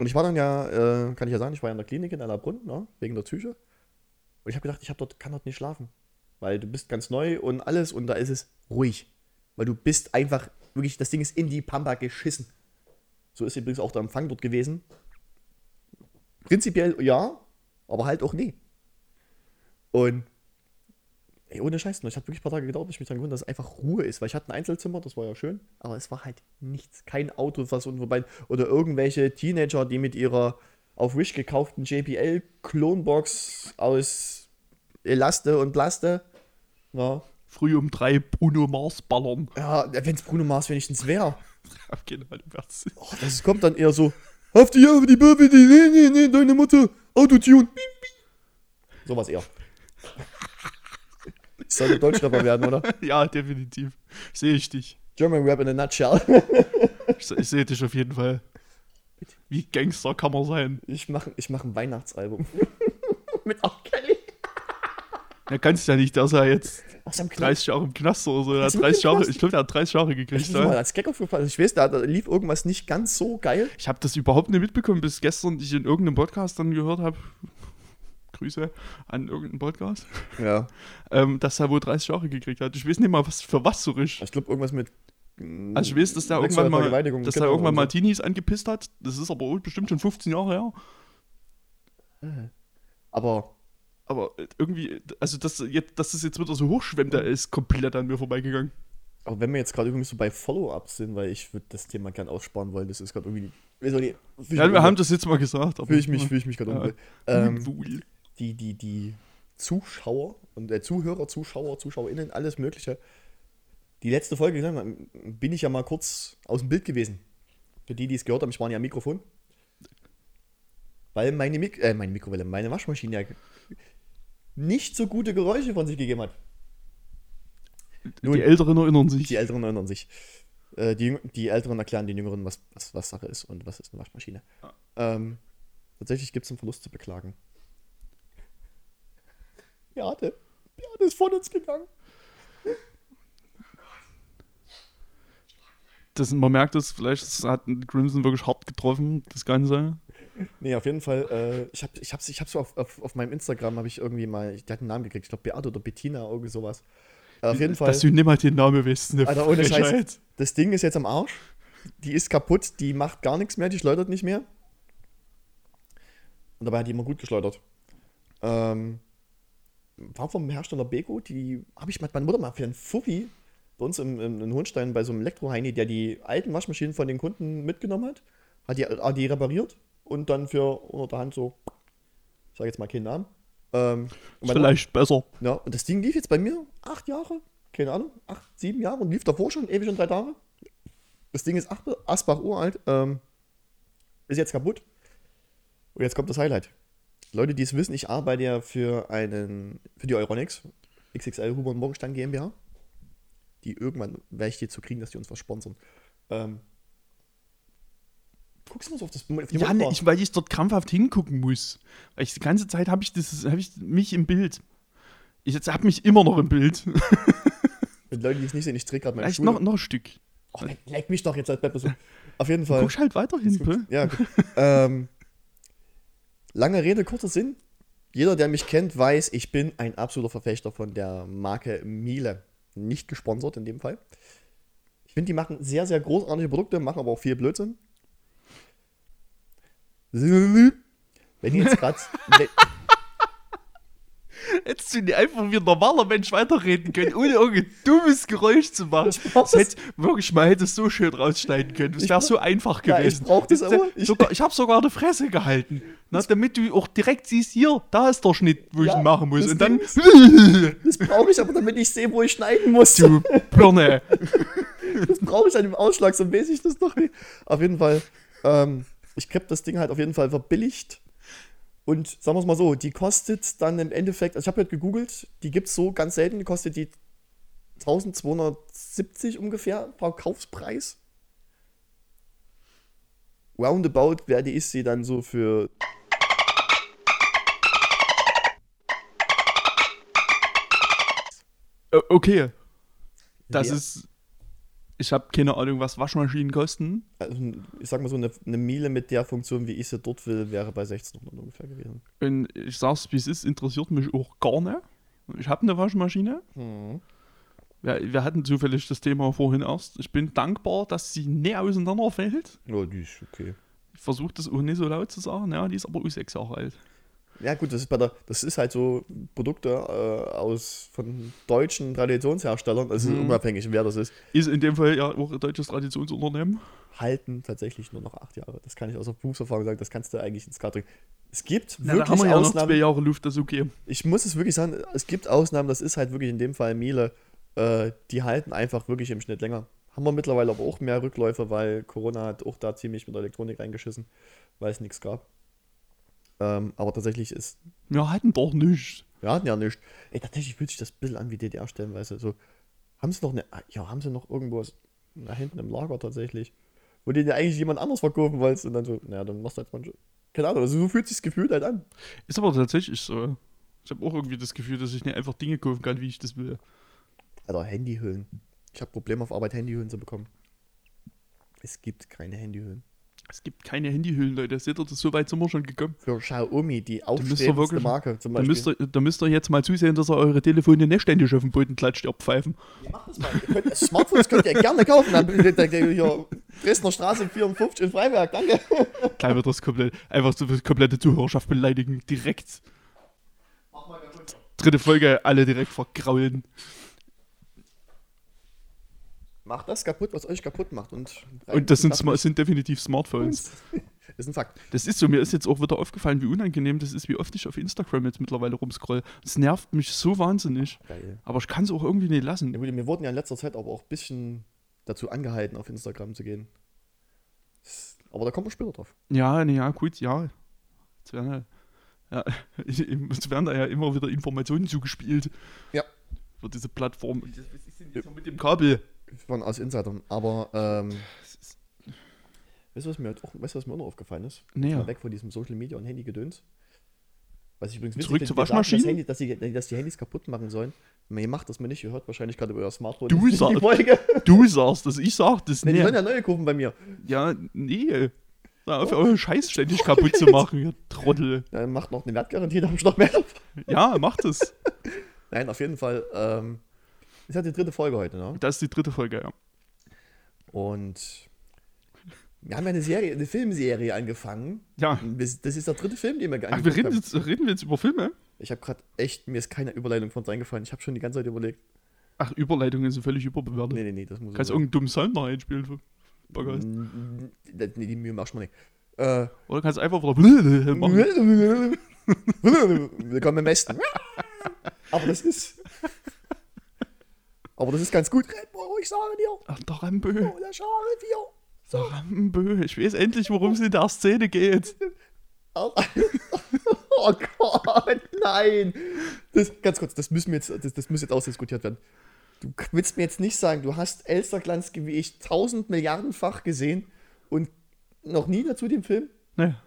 S1: Und ich war dann ja, äh, kann ich ja sagen, ich war ja in der Klinik in Allerbrunn, ne, wegen der Psyche. Und ich habe gedacht, ich hab dort, kann dort nicht schlafen. Weil du bist ganz neu und alles und da ist es ruhig. Weil du bist einfach, wirklich, das Ding ist in die Pampa geschissen. So ist übrigens auch der Empfang dort gewesen. Prinzipiell ja, aber halt auch nee. Und ey, ohne Scheiß, es hat wirklich ein paar Tage gedauert, bis ich mich daran gewöhnt, dass es einfach Ruhe ist, weil ich hatte ein Einzelzimmer, das war ja schön, aber es war halt nichts, kein Auto, was unten vorbei oder irgendwelche Teenager, die mit ihrer auf Wish gekauften JBL Klonbox aus Elaste und Plaste, ja,
S2: Früh um drei Bruno Mars ballern.
S1: ja wenn es Bruno Mars wenigstens wäre.
S2: Auf jeden Fall.
S1: Oh, das kommt dann eher so, auf die, auf die Bürbe, die, nee, nee, nee, deine Mutter, Autotune. Sowas eher. Ich sollte Deutschrapper [laughs] werden, oder?
S2: Ja, definitiv. Sehe ich dich.
S1: German Rap in a nutshell.
S2: Ich, ich sehe dich auf jeden Fall. Wie Gangster kann man sein?
S1: Ich mache ich mach ein Weihnachtsalbum. [laughs] Mit R. Kelly.
S2: Er kannst ja nicht, dass er jetzt
S1: Aus seinem Knast.
S2: 30 Jahre im Knast oder so. Er
S1: Ist
S2: hat
S1: er
S2: 30 Jahre, ich glaube, der hat 30 Jahre
S1: Ich
S2: gekriegt.
S1: bin mal
S2: Ja.
S1: als Gag aufgefallen. Ich weiß, da, da lief irgendwas nicht ganz so geil.
S2: Ich habe das überhaupt nicht mitbekommen, bis gestern ich in irgendeinem Podcast dann gehört habe. Grüße an irgendeinen Podcast.
S1: Ja. [laughs]
S2: Ähm, dass er wohl 30 Jahre gekriegt hat. Ich weiß nicht mal, was für was so richtig.
S1: Ich glaube, irgendwas mit. mm,
S2: Also ich weiß, dass der irgendwann mal, dass
S1: genau,
S2: der irgendwann mal. Teenies angepisst hat. Das ist aber bestimmt schon 15 Jahre her.
S1: Aber
S2: Aber irgendwie, also dass, jetzt, dass das jetzt wieder so hochschwemmt, der ist komplett an mir vorbeigegangen.
S1: Aber wenn wir jetzt gerade irgendwie so bei Follow-ups sind, weil ich würde das Thema gern aussparen wollen, das ist gerade irgendwie. Nicht,
S2: Ja, wir haben das jetzt mal gesagt. aber-
S1: Fühl ich mich, [laughs] ich mich gerade
S2: Ja.
S1: Ähm. Die, die, die Zuschauer und äh, Zuhörer, Zuschauer, ZuschauerInnen, alles Mögliche. Die letzte Folge gesagt haben, bin ich ja mal kurz aus dem Bild gewesen. Für die, die es gehört haben, ich war ja am Mikrofon. Weil meine, Mik äh, meine Mikrowelle, meine Waschmaschine ja nicht so gute Geräusche von sich gegeben hat. Nun-
S2: Die Älteren erinnern sich.
S1: Die Älteren erinnern sich. Äh, die, die Älteren erklären den Jüngeren, was, was, was Sache ist und was ist eine Waschmaschine.
S2: Ja.
S1: Ähm, tatsächlich gibt es einen Verlust zu beklagen. Beate, Beate ist von uns gegangen.
S2: Das, man merkt es, vielleicht hat Crimson wirklich hart getroffen, das Ganze.
S1: Nee, auf jeden Fall, äh, ich habe ich hab's, ich hab's so auf, auf, auf meinem Instagram, habe ich irgendwie mal, der hat einen Namen gekriegt, ich glaube Beate oder Bettina, irgendwie sowas. Äh, auf jeden Fall,
S2: Dass du nicht mal den Namen weißt.
S1: Alter, ohne Scheiß. Das Ding ist jetzt am Arsch. Die ist kaputt, die macht gar nichts mehr, die schleudert nicht mehr. Und dabei hat die immer gut geschleudert. Ähm, war vom Hersteller Beko, die habe ich mit meiner Mutter mal für einen Fuffi bei uns im, im, in Hohenstein bei so einem Elektroheini, der die alten Waschmaschinen von den Kunden mitgenommen hat, hat die, hat die repariert und dann für unter der Hand so, ich sage jetzt mal keinen Namen. Ähm,
S2: Vielleicht besser.
S1: ja, und das Ding lief jetzt bei mir acht Jahre, keine Ahnung, acht, sieben Jahre und lief davor schon ewig und drei Tage. Das Ding ist Asbach uralt, ähm, ist jetzt kaputt. Und jetzt kommt das Highlight. Leute, die es wissen, ich arbeite ja für einen, für die Euronics, XXL Huber und Morgenstern GmbH. Die irgendwann werde ich die zu kriegen, dass die uns was sponsern. Ähm, guckst du mal so auf das auf die
S2: Ja, ne, ich, weil ich dort krampfhaft hingucken muss. Weil ich die ganze Zeit habe ich, das- hab ich mich im Bild. Ich habe mich immer noch im Bild. [laughs]
S1: Mit Leuten, die es nicht sehen, ich drehe gerade meine
S2: Vielleicht
S1: Schule.
S2: noch, noch ein Stück.
S1: Oh, leck, leck mich doch jetzt als Beppe so. Auf jeden
S2: Du
S1: Fall.
S2: guckst halt weiter hin?
S1: Ja, gut. ähm, lange Rede, kurzer Sinn. Jeder, der mich kennt, weiß, ich bin ein absoluter Verfechter von der Marke Miele. Nicht gesponsert in dem Fall. Ich finde, die machen sehr, sehr großartige Produkte, machen aber auch viel Blödsinn. [laughs] Wenn ihr jetzt gerade. [laughs]
S2: Hättest du nicht einfach wie ein normaler Mensch weiterreden können, ohne irgendein dummes Geräusch zu machen. Das hätte, wirklich, man hätte es so schön rausschneiden können. Das
S1: Ich
S2: wäre so einfach
S1: Ja, ich
S2: gewesen.
S1: das
S2: ist-
S1: aber. Ich-
S2: sogar, ich habe sogar eine Fresse gehalten. Na, damit du auch direkt siehst, hier, da ist der Schnitt, wo ich
S1: Ja,
S2: ihn machen muss. Und dann.
S1: Das brauche ich aber, damit ich sehe, wo ich schneiden muss.
S2: du Birne. [laughs]
S1: Das brauche ich an dem Ausschlag, so weiß ich das doch nicht. Auf jeden Fall, ähm, ich habe das Ding halt auf jeden Fall verbilligt. Und sagen wir es mal so, die kostet dann im Endeffekt, also ich habe halt gegoogelt, die gibt es so ganz selten, die kostet die 1270 ungefähr, Verkaufspreis. Roundabout werde ich sie dann so für
S2: Äh, okay. Das
S1: Ja.
S2: ist. Ich habe keine Ahnung, was Waschmaschinen kosten.
S1: Also, ich sag mal so, eine, eine Miele mit der Funktion, wie ich sie dort will, wäre bei 1600 ungefähr gewesen.
S2: Und ich sag's, wie es ist, interessiert mich auch gar nicht. Ich habe eine Waschmaschine.
S1: Hm.
S2: Wir, wir hatten zufällig das Thema vorhin erst. Ich bin dankbar, dass sie nicht auseinanderfällt.
S1: Ja, die ist okay.
S2: Ich versuche das auch nicht so laut zu sagen. Ja, die ist aber auch sechs Jahre alt.
S1: Ja, gut, das ist bei der, das ist halt so Produkte äh, aus von deutschen Traditionsherstellern, also
S2: Mhm.
S1: unabhängig, wer das ist,
S2: Ist in dem Fall ja auch ein deutsches Traditionsunternehmen.
S1: halten tatsächlich nur noch acht Jahre. Das kann ich aus der Berufserfahrung sagen, das kannst du eigentlich ins Kart drücken. Es gibt
S2: Na, da
S1: wirklich
S2: haben wir ja noch
S1: Ausnahmen.
S2: zwei Jahre Luft, das ist okay.
S1: ich muss es wirklich sagen, es gibt Ausnahmen, das ist halt wirklich in dem Fall Miele, äh, die halten einfach wirklich im Schnitt länger. Haben wir mittlerweile aber auch mehr Rückläufe, weil Corona hat auch da ziemlich mit der Elektronik reingeschissen, weil es nichts gab. Ähm, aber tatsächlich ist,
S2: Wir hatten doch nichts.
S1: wir hatten ja nichts. Ey, tatsächlich fühlt sich das Bild an wie DDR stellenweise. So, haben sie noch eine, ja, haben sie noch irgendwo was da hinten im Lager tatsächlich, wo den ja eigentlich jemand anders verkaufen wolltest und dann so, naja, dann machst du jetzt mal, keine Ahnung, also so fühlt sich das Gefühl halt an.
S2: Ist aber tatsächlich so. Ich habe auch irgendwie das Gefühl, dass ich nicht einfach Dinge kaufen kann, wie ich das will.
S1: Alter, Handyhüllen. Ich habe Probleme auf Arbeit, Handyhüllen zu bekommen. Es gibt keine Handyhüllen.
S2: Es gibt keine Handyhüllen, Leute. Seht ihr, das so weit sind wir schon gekommen.
S1: Für Xiaomi, die aufstrebendste
S2: wirklich-
S1: Marke zum
S2: Da
S1: Beispiel.
S2: müsst, ihr, da müsst ihr jetzt mal zusehen, dass ihr eure Telefone nicht ständig auf den Boden klatscht, ihr Pfeifen.
S1: Ja, macht das mal. Könnt, Smartphones könnt ihr gerne kaufen. Dann, hier, Dresdner Straße 54 in Freiberg, danke.
S2: Gleich wird das komplett, einfach so die komplette Zuhörerschaft beleidigen. Direkt. Dritte Folge, alle direkt vergraulen.
S1: Macht das kaputt, was euch kaputt macht. Und,
S2: Und das sind,
S1: das
S2: sind definitiv Smartphones. [laughs]
S1: ist ein Fakt.
S2: Das ist so, mir ist jetzt auch wieder aufgefallen, wie unangenehm das ist, wie oft ich auf Instagram jetzt mittlerweile rumscroll. Das nervt mich so wahnsinnig.
S1: Geil.
S2: Aber ich kann es auch irgendwie nicht
S1: Ja,
S2: lassen.
S1: gut, wir wurden ja in letzter Zeit aber auch ein bisschen dazu angehalten, auf Instagram zu gehen. Das- Aber da kommen wir später drauf.
S2: Ja, nee, ja, gut, ja. Es werden, ja, es [laughs] werden da ja immer wieder Informationen zugespielt.
S1: Ja.
S2: Für diese Plattform. Und das- Was ist denn jetzt mit dem Kabel?
S1: Von aus Insidern. Aber, ähm, weißt du, was mir, halt auch, weißt, du, was mir auch noch aufgefallen ist?
S2: Nee, ja.
S1: weg von diesem Social Media und Handy-Gedöns. Was ich übrigens witzig
S2: Zurück zur
S1: wir sagen,
S2: Waschmaschine?
S1: Das Handy, dass, die, dass die Handys kaputt machen sollen. Ihr macht das mir nicht, ihr hört wahrscheinlich gerade über euer Smartphone
S2: Du
S1: die
S2: sagst-
S1: Folge.
S2: Du sagst das, ich sag das
S1: Nee, die sollen
S2: nicht.
S1: ja neue kaufen bei mir.
S2: Ja, nee. Hör auf, euren Scheiß ständig kaputt zu machen, ihr Trottel. [laughs]
S1: Dann macht noch eine Wertgarantie, da habe ich noch mehr.
S2: Ja, macht es. [laughs]
S1: Nein, auf jeden Fall. Ähm, ist ja die dritte Folge heute, ne?
S2: Das ist die dritte Folge, ja.
S1: Und wir haben ja eine Serie, eine Filmserie angefangen.
S2: Ja.
S1: Das ist der dritte Film, den wir
S2: Ach, wir
S1: angeguckt
S2: reden
S1: haben.
S2: jetzt, reden wir jetzt über Filme?
S1: Ich habe gerade echt, mir ist keine Überleitung von uns eingefallen. Ich habe schon die ganze Zeit überlegt.
S2: Ach, Überleitungen sind völlig überbewertet.
S1: Nee, nee, nee, das muss
S2: Kannst irgendeinen dummen Sound noch einspielen Podcast.
S1: Nee, die Mühe machst du mal nicht. Äh,
S2: Oder kannst einfach wieder [laughs] machen. [laughs]
S1: Willkommen im Westen. Aber das ist. Aber das ist ganz gut. Bull, ich sage dir.
S2: Ach, der Rambö.
S1: Oh, der Schale 4.
S2: Der Rambö. Ich weiß endlich, worum es in der Szene geht. [laughs]
S1: Oh Gott, nein. Das, ganz kurz, das müssen wir jetzt, das, das muss jetzt ausdiskutiert werden. Du willst mir jetzt nicht sagen, du hast Elsterglanz wie ich tausend Milliardenfach gesehen und noch nie dazu den Film?
S2: Ne.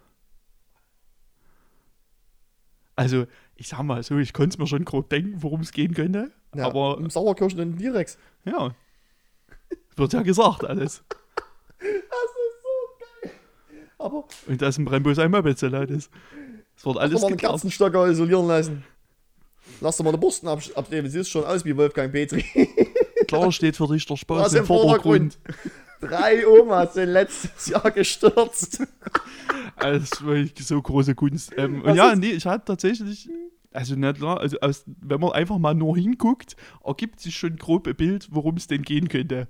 S2: Also, ich sag mal so, ich konnte es mir schon grob denken, worum es gehen könnte.
S1: Ja,
S2: aber,
S1: im Sauerkirschen und Direx.
S2: ja. Wird ja gesagt alles.
S1: Das ist so geil. Aber
S2: Und dass im Moped so laut ist. Es wird
S1: alles
S2: alles
S1: mal einen. Kerzenstocker isolieren lassen. Lass doch mal den Borsten ab abnehmen. Siehst schon aus wie Wolfgang Petri. [laughs]
S2: Klar steht für dich der Spaß
S1: im
S2: im Vordergrund.
S1: Drei Omas sind letztes Jahr gestürzt. [laughs]
S2: Also, das war so große Kunst. Ähm, und ja,
S1: ist-
S2: nee, ich hatte tatsächlich, also nicht klar, also aus, wenn man einfach mal nur hinguckt, ergibt sich schon grob ein Bild, worum es denn gehen könnte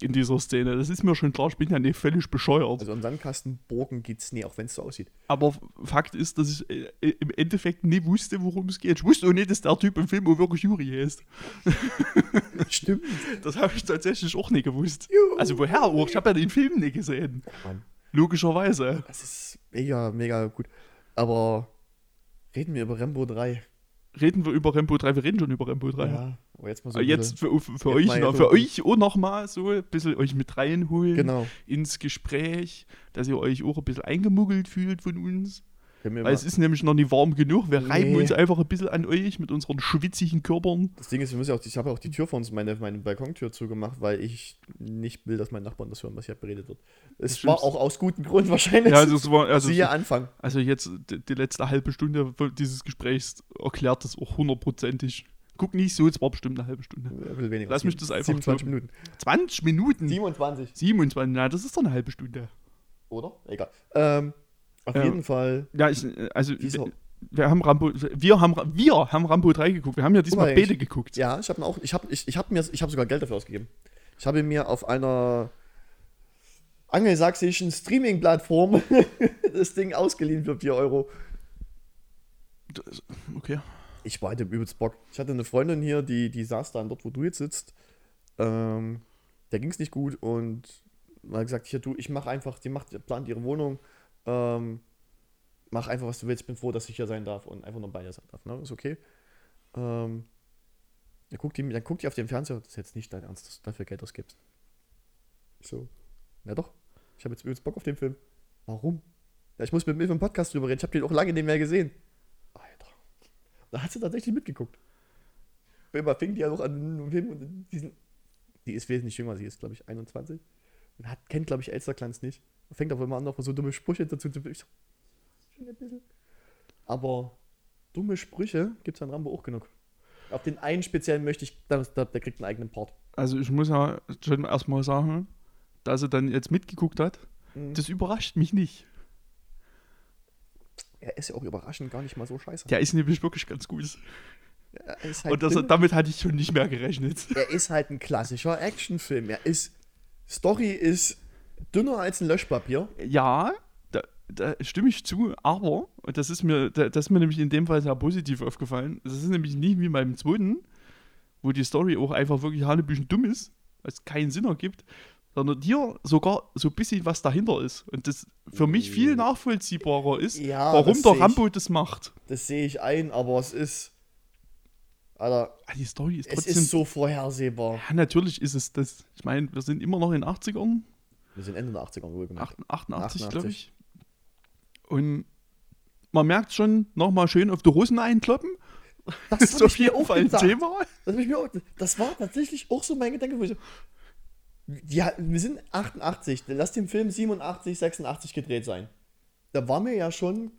S2: in dieser Szene. Das ist mir schon klar, ich bin ja nicht völlig bescheuert.
S1: Also im Sandkastenbogen geht's nie, auch wenn es so aussieht.
S2: Aber Fakt ist, dass ich äh, im Endeffekt nie wusste, worum es geht. Ich wusste auch nicht, dass der Typ im Film auch wirklich Juri ist. [laughs]
S1: Stimmt.
S2: Das habe ich tatsächlich auch nicht gewusst.
S1: Juhu.
S2: Also woher auch? Ich habe ja den Film nicht gesehen.
S1: Mann.
S2: Logischerweise.
S1: Das ist mega, mega gut. Aber reden wir über Rambo 3.
S2: Reden wir über Rambo 3, wir reden schon über Rambo 3.
S1: Ja. Aber jetzt mal so.
S2: Aber jetzt für, für,
S1: Jetzt
S2: euch,
S1: mal
S2: noch, für euch auch nochmal so ein bisschen euch mit reinholen
S1: Genau.
S2: ins Gespräch, dass ihr euch auch ein bisschen eingemuggelt fühlt von uns. Weil es ist nämlich noch nicht warm genug. Wir reiben
S1: Nee.
S2: uns einfach ein bisschen an euch mit unseren schwitzigen Körpern.
S1: Das Ding ist, wir müssen ja auch, ich habe auch die Tür vor uns, meine, meine Balkontür zugemacht, weil ich nicht will, dass meine Nachbarn das hören, was hier beredet wird. Es war auch aus gutem Grund wahrscheinlich.
S2: Ja, also, es war, also,
S1: Siehe Anfang.
S2: also jetzt die, die letzte halbe Stunde dieses Gesprächs erklärt das auch hundertprozentig. Guck nicht so, es war bestimmt eine halbe Stunde.
S1: Ein weniger.
S2: Lass mich das einfach
S1: 27
S2: glauben.
S1: Minuten.
S2: 20 Minuten?
S1: 27.
S2: 27, na, das ist doch eine halbe Stunde.
S1: Oder? Egal. Ähm, auf
S2: Ja.
S1: jeden Fall.
S2: Ja, ich, also
S1: Dieser-
S2: wir, haben Rambo, wir haben, wir haben Rambo 3 geguckt. Wir haben ja diesmal
S1: mal,
S2: beide
S1: ich-
S2: geguckt.
S1: Ja, ich habe auch, ich habe ich, ich hab mir, ich habe sogar Geld dafür ausgegeben. Ich habe mir auf einer angelsächsischen Streaming-Plattform [laughs] das Ding ausgeliehen für 4 Euro.
S2: Das- Okay.
S1: Ich war hatte übelst Bock. Ich hatte eine Freundin hier, die, die saß dann dort, wo du jetzt sitzt. Ähm, der ging es nicht gut und hat gesagt, hier du, ich mache einfach, die macht, plant ihre Wohnung, ähm, mach einfach, was du willst, bin froh, dass ich hier sein darf und einfach nur bei dir sein darf. Ne? Ist okay. Ähm, dann guckt, die, dann guckt die auf den Fernseher, das ist jetzt nicht dein Ernst, dass du dafür Geld ausgibst. Ich So. Ja doch, ich habe jetzt übelst Bock auf den Film. Warum? Ja, ich muss mit mir im Podcast drüber reden, ich habe den auch lange nicht mehr gesehen. Alter. Da hat sie tatsächlich mitgeguckt. Immer fing die ja noch an Film und diesen. Die ist wesentlich jünger, sie ist, glaube ich, 21. Und hat, kennt, glaube ich, Elsterglanz nicht. Fängt aber immer an, noch so dumme Sprüche dazu zu. Ich so, schon ein bisschen. Aber dumme Sprüche gibt es an Rambo auch genug. Auf den einen speziellen möchte ich, der, der, kriegt einen eigenen Part.
S2: Also ich muss ja schon erstmal sagen, dass er dann jetzt mitgeguckt hat,
S1: Mhm.
S2: das überrascht mich nicht.
S1: Er ist ja auch überraschend gar nicht mal so scheiße.
S2: Der ist nämlich wirklich ganz gut.
S1: Halt,
S2: Und das, damit hatte ich schon nicht mehr gerechnet.
S1: er ist halt ein klassischer Actionfilm. Er ist. Story ist dünner als ein Löschpapier.
S2: Ja, da, da stimme ich zu, aber, und das ist mir, da, das ist mir nämlich in dem Fall sehr positiv aufgefallen, das ist nämlich nicht wie beim zweiten, wo die Story auch einfach wirklich hanebüchen dumm ist, es keinen Sinn ergibt, sondern hier sogar so ein bisschen was dahinter ist. Und das für mich viel nachvollziehbarer ist,
S1: Ja,
S2: warum der
S1: seh ich.
S2: Rambo das macht.
S1: Das sehe ich ein, aber es ist. Alter,
S2: Ah, Die Story ist
S1: es
S2: trotzdem.
S1: ist so vorhersehbar.
S2: ja, natürlich ist es das. Ich meine, wir sind immer noch in den 80ern,
S1: Wir sind Ende der 80er wohlgemerkt.
S2: 88,
S1: 88.
S2: glaube ich. Und man merkt schon, nochmal schön auf die Russen einkloppen.
S1: Das [laughs]
S2: ist so viel auf ein. Thema.
S1: Das, hab ich mir auch, das war tatsächlich auch so mein Gedanke. Wo ich so, ja, wir sind 88, lass den Film 87, 86 gedreht sein. Da waren wir ja schon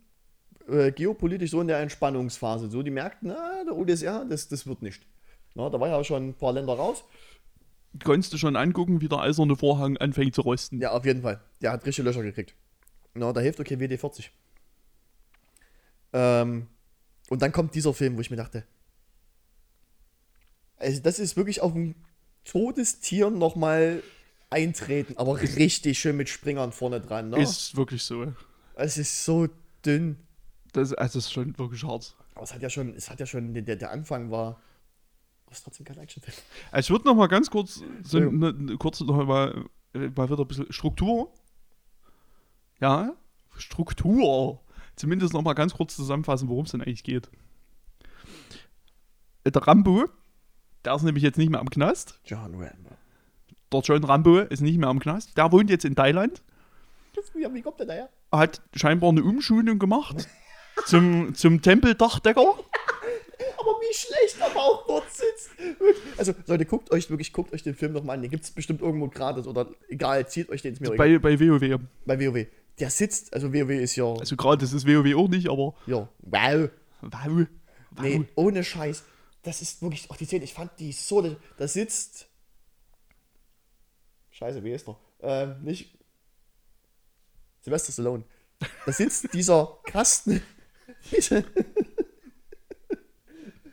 S1: äh, geopolitisch so in der Entspannungsphase. So, die merkten, na, der UdSR, das, das wird nicht. Na, da war ja schon ein paar Länder raus.
S2: Konntest du schon angucken, wie der eiserne Vorhang anfängt zu rosten.
S1: Ja, auf jeden Fall. Der hat richtige Löcher gekriegt. Na, da hilft okay WD-40. Ähm, und dann kommt dieser Film, wo ich mir dachte, also das ist wirklich auf ein Todestier nochmal eintreten, aber richtig schön mit Springern vorne dran. Ne?
S2: Ist wirklich so.
S1: es ist so dünn.
S2: Das, also das ist schon wirklich hart.
S1: Aber es hat ja schon, es hat ja schon, der, der Anfang war, es trotzdem kein Actionfilm.
S2: Also ich würde noch mal ganz kurz, so,
S1: Ja.
S2: ne, ne, kurz noch mal, mal wieder ein bisschen Struktur. Ja, Struktur. Zumindest noch mal ganz kurz zusammenfassen, worum es denn eigentlich geht. Der Rambo, der ist nämlich jetzt nicht mehr am Knast.
S1: John Rambo.
S2: Der John Rambo ist nicht mehr am Knast. Der wohnt jetzt in Thailand.
S1: Ja, wie kommt der daher?
S2: Hat scheinbar eine Umschulung gemacht zum, zum Tempeldachdecker.
S1: Schlecht aber auch dort sitzt. Also, Leute, guckt euch wirklich, guckt euch den Film nochmal an. Den gibt es bestimmt irgendwo gratis oder egal, zieht euch den ins mir egal.
S2: Bei, bei WoW.
S1: bei WoW. Der sitzt, also WoW ist ja,
S2: Also gerade, das ist WoW auch nicht, aber
S1: ja, wow.
S2: wow. wow.
S1: Nee, ohne Scheiß. Das ist wirklich, auch die Szene, ich fand die so, da sitzt, scheiße, wie ist er? Ähm, nicht, Sylvester Stallone. Da sitzt dieser Kasten, [laughs] dieser,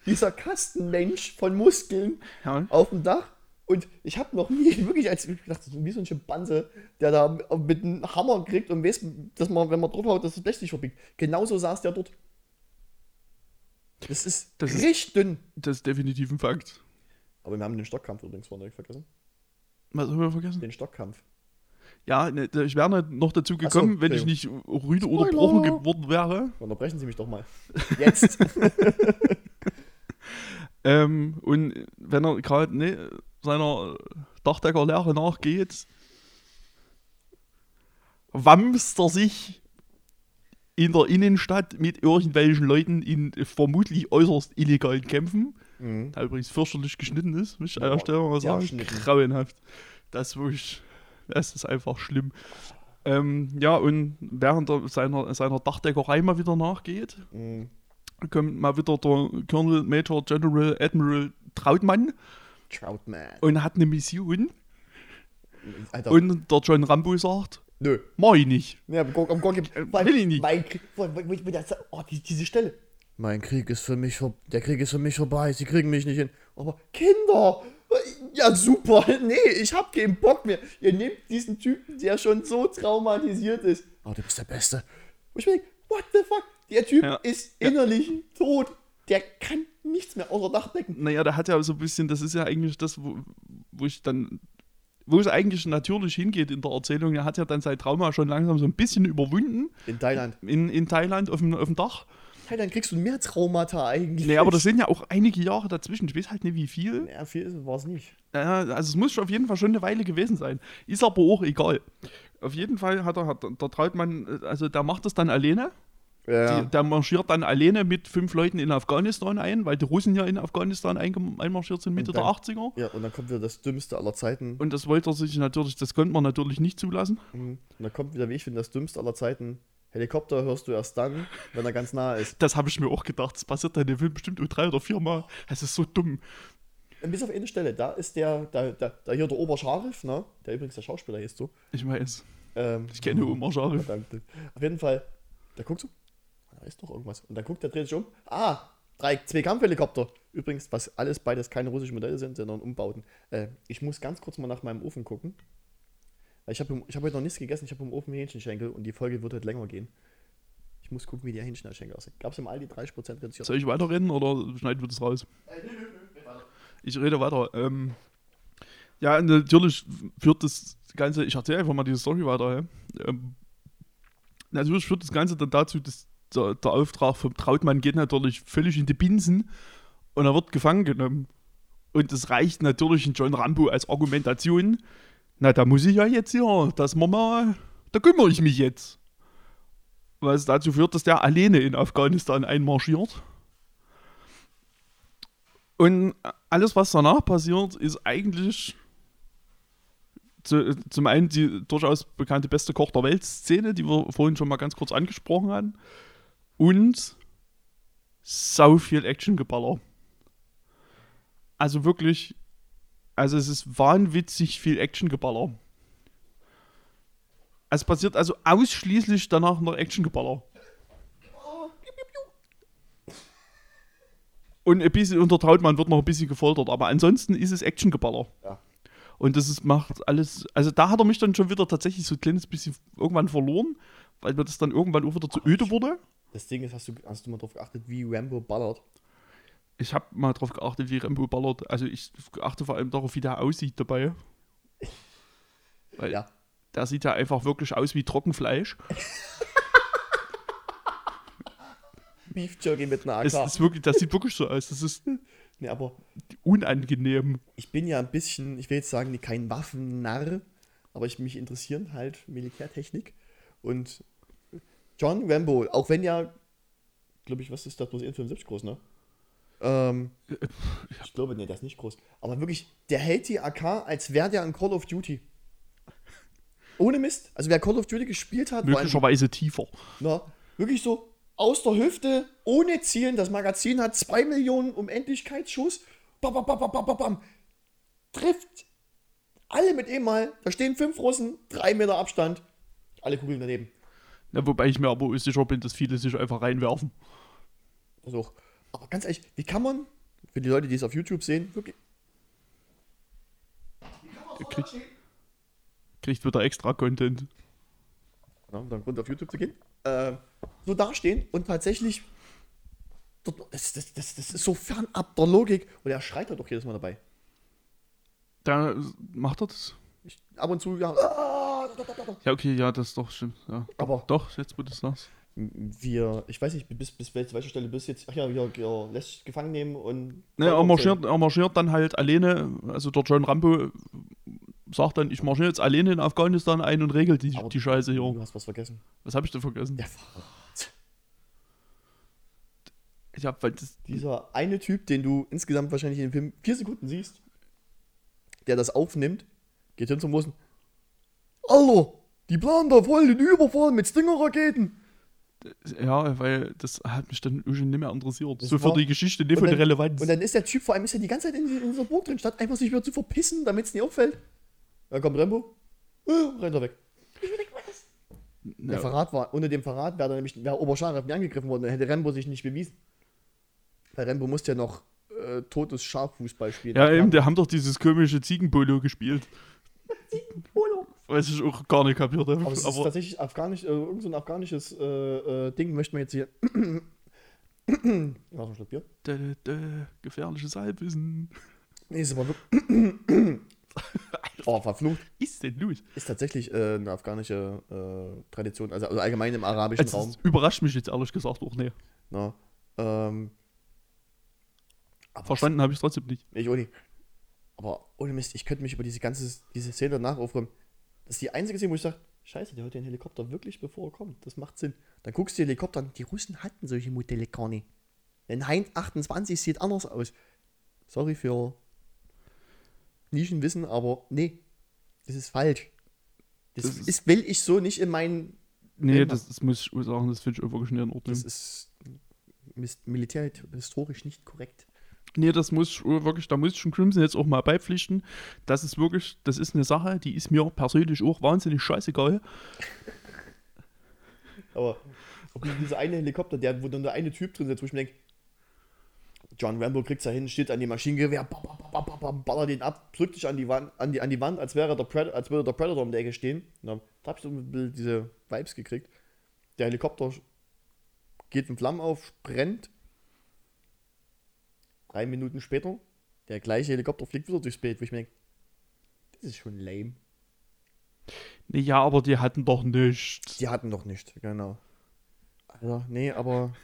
S1: dieser Kastenmensch von Muskeln
S2: Ja.
S1: auf dem Dach. Und ich habe noch nie wirklich als ich wie so ein Schimpanse, der da mit einem Hammer kriegt und weiß, dass man, wenn man draufhaut, dass das Blech nicht verbiegt. Genauso saß der dort. Das ist
S2: Das ist-
S1: richtig dünn.
S2: Das ist definitiv ein Fakt.
S1: Aber wir haben den Stockkampf übrigens vorne vergessen.
S2: Was haben wir vergessen?
S1: Den Stockkampf.
S2: Ja, ne, ich wäre noch dazu gekommen, wenn ich nicht rüde oder
S1: Spoiler.
S2: gebrochen geworden wäre.
S1: Unterbrechen Sie mich doch mal. Jetzt. [laughs] [laughs] [laughs]
S2: Ähm, und wenn er gerade ne, seiner Dachdeckerlehre nachgeht, wamst er sich in der Innenstadt mit irgendwelchen Leuten in vermutlich äußerst illegalen Kämpfen.
S1: Mhm.
S2: Der übrigens fürchterlich geschnitten ist, muss ich an
S1: Ja,
S2: der Stelle mal sagen.
S1: geschnitten.
S2: Grauenhaft. Das ist wirklich, das ist einfach schlimm. Ähm, ja, und während er seiner, seiner Dachdeckerei mal wieder nachgeht,
S1: Mhm.
S2: Kommt mal wieder der Colonel Major General Admiral Trautmann
S1: Troutman.
S2: und hat eine Mission.
S1: Alter,
S2: Und der John Rambo sagt,
S1: nö.
S2: mach ich nicht.
S1: Ja, am
S2: Äh, will ich nicht.
S1: Mein oh, die, diese Stelle. Mein Krieg ist für mich, vor- der Krieg ist für mich vorbei, sie kriegen mich nicht hin. Aber Kinder, ja super, [laughs] nee, ich hab keinen Bock mehr. Ihr nehmt diesen Typen, der schon so traumatisiert ist. Oh, du bist der Beste. Und ich denke, what the fuck? Der Typ
S2: Ja.
S1: ist innerlich tot. Der kann nichts mehr außer Dachdecken.
S2: Naja, der hat ja so ein bisschen, das ist ja eigentlich das, wo, wo ich dann, wo es eigentlich natürlich hingeht in der Erzählung. Er hat ja dann sein Trauma schon langsam so ein bisschen überwunden
S1: In Thailand.
S2: in, in Thailand auf dem, auf dem Dach.
S1: Thailand kriegst du mehr Traumata eigentlich.
S2: Nee, aber das sind ja auch einige Jahre dazwischen. Ich weiß halt nicht, wie viel.
S1: Ja, viel war es nicht.
S2: Ja, also es muss auf jeden Fall schon eine Weile gewesen sein. Ist aber auch egal. Auf jeden Fall hat er, hat der Trautmann, also der macht das dann alleine.
S1: Ja.
S2: Die, der marschiert dann alleine mit fünf Leuten in Afghanistan ein, weil die Russen ja in Afghanistan einmarschiert sind Mitte
S1: dann-
S2: der 80er.
S1: ja, und dann kommt wieder das Dümmste aller Zeiten.
S2: Und das wollte er sich natürlich, das konnte man natürlich nicht zulassen.
S1: Mhm. Und dann kommt wieder, wie ich finde, das Dümmste aller Zeiten. Helikopter hörst du erst dann, wenn er ganz nah ist.
S2: Das habe ich mir auch gedacht. Das passiert dann in dem Film bestimmt nur drei oder vier Mal. Es ist so dumm.
S1: Und bis auf eine Stelle, da ist der, da, da, da hier der Oberscharif, ne? Der übrigens der Schauspieler ist so.
S2: Ich weiß.
S1: Ähm,
S2: Ich kenne Omar.
S1: Verdammt. Auf jeden Fall, der guckt so, da ist doch irgendwas. Und dann guckt der, dreht sich um. Ah, drei, zwei Kampfhelikopter. Übrigens, was alles beides keine russischen Modelle sind, sondern Umbauten. Äh, ich muss ganz kurz mal nach meinem Ofen gucken. Ich habe ich hab heute noch nichts gegessen, ich habe im Ofen Hähnchenschenkel und die Folge wird heute länger gehen. Ich muss gucken, wie die Hähnchenschenkel aussehen. Gab es im Aldi 30% reduziert?
S2: Soll ich weiterreden oder schneiden wir das raus? Ich rede weiter. Ähm, ja, natürlich führt das Ganze, ich erzähle einfach mal diese Story weiter. Ähm, natürlich führt das Ganze dann dazu, dass der, der Auftrag vom Trautmann geht natürlich völlig in die Binsen und er wird gefangen genommen. Und das reicht natürlich in John Rambo als Argumentation. Na, da muss ich ja jetzt hier, dass wir mal, da kümmere ich mich jetzt. Was dazu führt, dass der alleine in Afghanistan einmarschiert. Und alles, was danach passiert, ist eigentlich zu, zum einen die durchaus bekannte beste Koch der Welt-Szene, die wir vorhin schon mal ganz kurz angesprochen hatten. Und sau viel Actiongeballer. Also wirklich, also es ist wahnwitzig viel Actiongeballer. Es passiert also ausschließlich danach noch Actiongeballer. Und ein bisschen unter Trautmann wird noch ein bisschen gefoltert, aber ansonsten ist es Actiongeballer.
S1: Ja.
S2: Und das ist, macht alles. Also da hat er mich dann schon wieder tatsächlich so ein kleines bisschen irgendwann verloren, weil mir das dann irgendwann auch wieder zu öde wurde.
S1: Das Ding ist, hast du, hast du mal drauf geachtet, wie Rambo ballert?
S2: Ich habe mal drauf geachtet, wie Rambo ballert. Also ich achte vor allem darauf, wie der aussieht dabei. [laughs] Weil
S1: Ja.
S2: der sieht ja einfach wirklich aus wie Trockenfleisch. [laughs]
S1: Beef Jerky mit einer AK.
S2: Es ist wirklich, das sieht wirklich so aus. Das ist [laughs]
S1: nee, aber
S2: unangenehm.
S1: ich bin ja ein bisschen, ich will jetzt sagen, kein Waffennarr, aber ich mich interessieren halt Militärtechnik. Und John Rambo, auch wenn ja, glaube ich, was ist das, bloß 1,75 groß, ne? Ähm, [laughs] ich glaube, nee, der ist nicht groß. Aber wirklich, der hält die AK, als wäre der in Call of Duty. Ohne Mist. Also wer Call of Duty gespielt hat,
S2: Möglicherweise tiefer.
S1: na, wirklich so aus der Hüfte, ohne Zielen. Das Magazin hat 2 Millionen Unendlichkeitsschuss. Bam, bam, bam, bam, bam, bam, bam. Trifft alle mit ihm mal. Da stehen fünf Russen, drei Meter Abstand. Alle Kugeln daneben.
S2: Ja, wobei ich mir aber sicher bin, dass viele sich einfach reinwerfen.
S1: Also, aber ganz ehrlich, wie kann man, für die Leute, die es auf YouTube sehen, wirklich.
S2: Kriegt, kriegt wieder extra Content.
S1: Ja, dann Grund auf YouTube zu gehen. Äh, so dastehen und tatsächlich. Das, das, das, das ist so fernab der Logik. Und er schreit halt doch jedes Mal dabei.
S2: Da macht er das.
S1: Ich, ab und zu, ja. ah.
S2: Ja, okay, ja, das ist doch stimmt. Ja.
S1: Aber
S2: Doch, jetzt wo du das sagst.
S1: wir, ich weiß nicht, bis, bis welche Stelle bist du jetzt, ach ja, wir, wir lässt sich gefangen nehmen und.
S2: Ne, er marschiert, er marschiert dann halt alleine, also der John Rambo sagt dann, ich marschiere jetzt alleine in Afghanistan ein und regel die,
S1: Aber
S2: die Scheiße hier.
S1: Du hast was vergessen.
S2: Was habe ich denn vergessen?
S1: Der Verrat.
S2: Ich hab, weil das,
S1: Dieser eine Typ, den du insgesamt wahrscheinlich in dem Film vier Sekunden siehst, der das aufnimmt, geht hin zum Russen. Alter, die planen da voll den Überfall mit Stinger-Raketen.
S2: ja, weil das hat mich dann irgendwie nicht mehr interessiert.
S1: Das
S2: so für die Geschichte, nicht für die Relevanz.
S1: Und dann ist der Typ, vor allem ist er die ganze Zeit in, in dieser Burg drin, statt einfach sich wieder zu verpissen, damit es nicht auffällt. Dann kommt Rembo, äh, rennt er weg. Der
S2: ja,
S1: Verrat war, ohne den Verrat wäre nämlich wäre Oberscharef nicht angegriffen worden, dann hätte Rembo sich nicht bewiesen. Weil Rembo musste ja noch äh, totes Schaffußball spielen.
S2: ja, eben, die haben doch dieses komische Ziegenpolo gespielt. [laughs]
S1: Polo.
S2: Was ich auch gar nicht kapiert habe.
S1: Aber es ist
S2: Aber,
S1: tatsächlich afghanisch, äh, irgend so ein afghanisches äh, äh, Ding möchten wir jetzt hier. so ein Schluck Bier.
S2: dä, dä, gefährliches Halbwissen.
S1: Nee, ist aber wirklich. [coughs] oh, verflucht.
S2: Ist denn los?
S1: Ist tatsächlich äh, eine afghanische äh, Tradition, also, also allgemein im arabischen
S2: Also,
S1: Raum.
S2: es überrascht mich jetzt ehrlich gesagt auch nicht.
S1: Na, ähm, aber
S2: Verstanden habe ich trotzdem nicht.
S1: Ich auch nicht. Aber ohne Mist, ich könnte mich über diese ganze diese Szene danach aufräumen. Das ist die einzige Szene, wo ich sage, scheiße, der hört den Helikopter wirklich, bevor er kommt. Das macht Sinn. Dann guckst du die Helikopter an. Die Russen hatten solche Modelle gar nicht. Ein Heinz 28 sieht anders aus. Sorry für Nischenwissen, aber nee, das ist falsch. Das,
S2: Das ist-
S1: ist, will ich so nicht in meinen.
S2: Nee, das, das muss ich auch sagen, das finde ich wirklich nicht in Ordnung.
S1: Das ist militärhistorisch nicht korrekt.
S2: Nee, das muss auch wirklich, da muss ich schon Crimson jetzt auch mal beipflichten. Das ist wirklich, das ist eine Sache, die ist mir persönlich auch wahnsinnig scheißegal.
S1: Aber dieser eine Helikopter, der, wo dann der eine Typ drin sitzt, wo ich mir denke, John Rambo kriegt's da hin, steht an die Maschinengewehr, ballert den ab, drückt dich an die Wand, an die, an die Wand als, wäre der Pred als würde der Predator um der Ecke stehen. Dann hab ich so ein bisschen diese Vibes gekriegt. Der Helikopter geht in Flammen auf, brennt. Drei Minuten später, der gleiche Helikopter fliegt wieder durchs Bild, wo ich mir denke, das ist schon lame.
S2: Nee, ja, aber die hatten doch nichts.
S1: Die hatten doch nicht, genau. Alter, nee, aber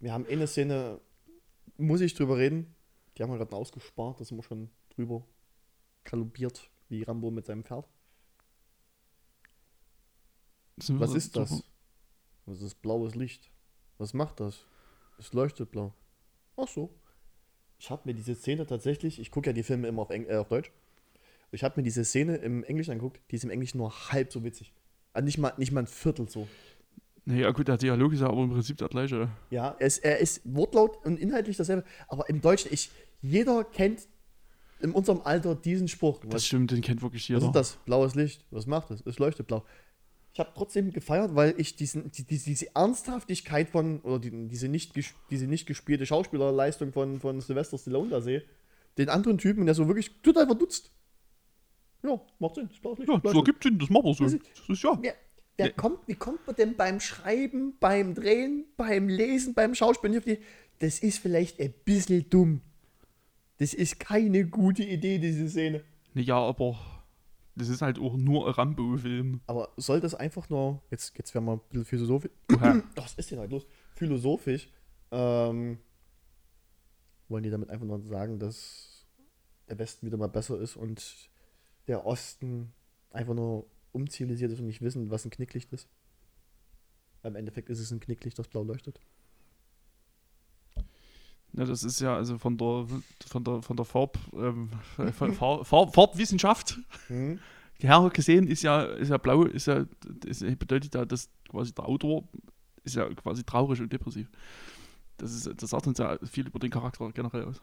S1: wir haben eine Szene, muss ich drüber reden. Die haben wir gerade ausgespart, da sind wir schon drüber kalubiert, wie Rambo mit seinem Pferd. Was ist das? Das ist blaues Licht. Was macht das? Es leuchtet blau. Ach so. Ich habe mir diese Szene tatsächlich, ich gucke ja die Filme immer auf, Eng äh, auf Deutsch. Ich habe mir diese Szene im Englischen angeguckt, die ist im Englischen nur halb so witzig. Also nicht mal, nicht mal ein Viertel so.
S2: Nee, ja gut, der Dialog ist ja aber im Prinzip der gleiche.
S1: Ja, es, er ist Wortlaut und inhaltlich dasselbe, aber im Deutschen, ich, jeder kennt in unserem Alter diesen Spruch.
S2: Das
S1: Was,
S2: stimmt, den kennt wirklich
S1: was
S2: jeder.
S1: ist das? Blaues Licht. Was macht es? Es leuchtet blau. Ich habe trotzdem gefeiert, weil ich diesen, die, die, diese Ernsthaftigkeit von, oder die, diese, nicht, diese nicht gespielte Schauspielerleistung von, von Sylvester Stallone da sehe. Den anderen Typen, der so wirklich total verdutzt. Ja, macht Sinn. Das blaues Licht.
S2: Ja, so
S1: leuchtet.
S2: gibt Sinn, das machen wir so.
S1: Das ist-
S2: ist ja.
S1: Wer, wer
S2: Nee.
S1: kommt, wie kommt man denn beim Schreiben, beim Drehen, beim Lesen, beim Schauspielen? auf die- Das ist vielleicht ein bisschen dumm. Das ist keine gute Idee, diese Szene.
S2: Ja, aber das ist halt auch nur ein Rambo-Film.
S1: Aber soll das einfach nur, jetzt, jetzt werden wir ein bisschen philosophisch.
S2: Oha. [clears throat]
S1: Was ist denn halt los? Philosophisch. Ähm, wollen die damit einfach nur sagen, dass der Westen wieder mal besser ist und der Osten einfach nur umzivilisiert ist und nicht wissen, was ein Knicklicht ist? Im Endeffekt ist es ein Knicklicht, das blau leuchtet.
S2: Ja, das ist ja also von der von der von der Farb, ähm, [laughs] Farb, Farb, Farbwissenschaft
S1: Hm?
S2: her gesehen ist ja ist ja blau ist ja das bedeutet ja, dass quasi der Autor ist ja quasi traurig und depressiv. Das ist das sagt uns ja viel über den Charakter generell aus.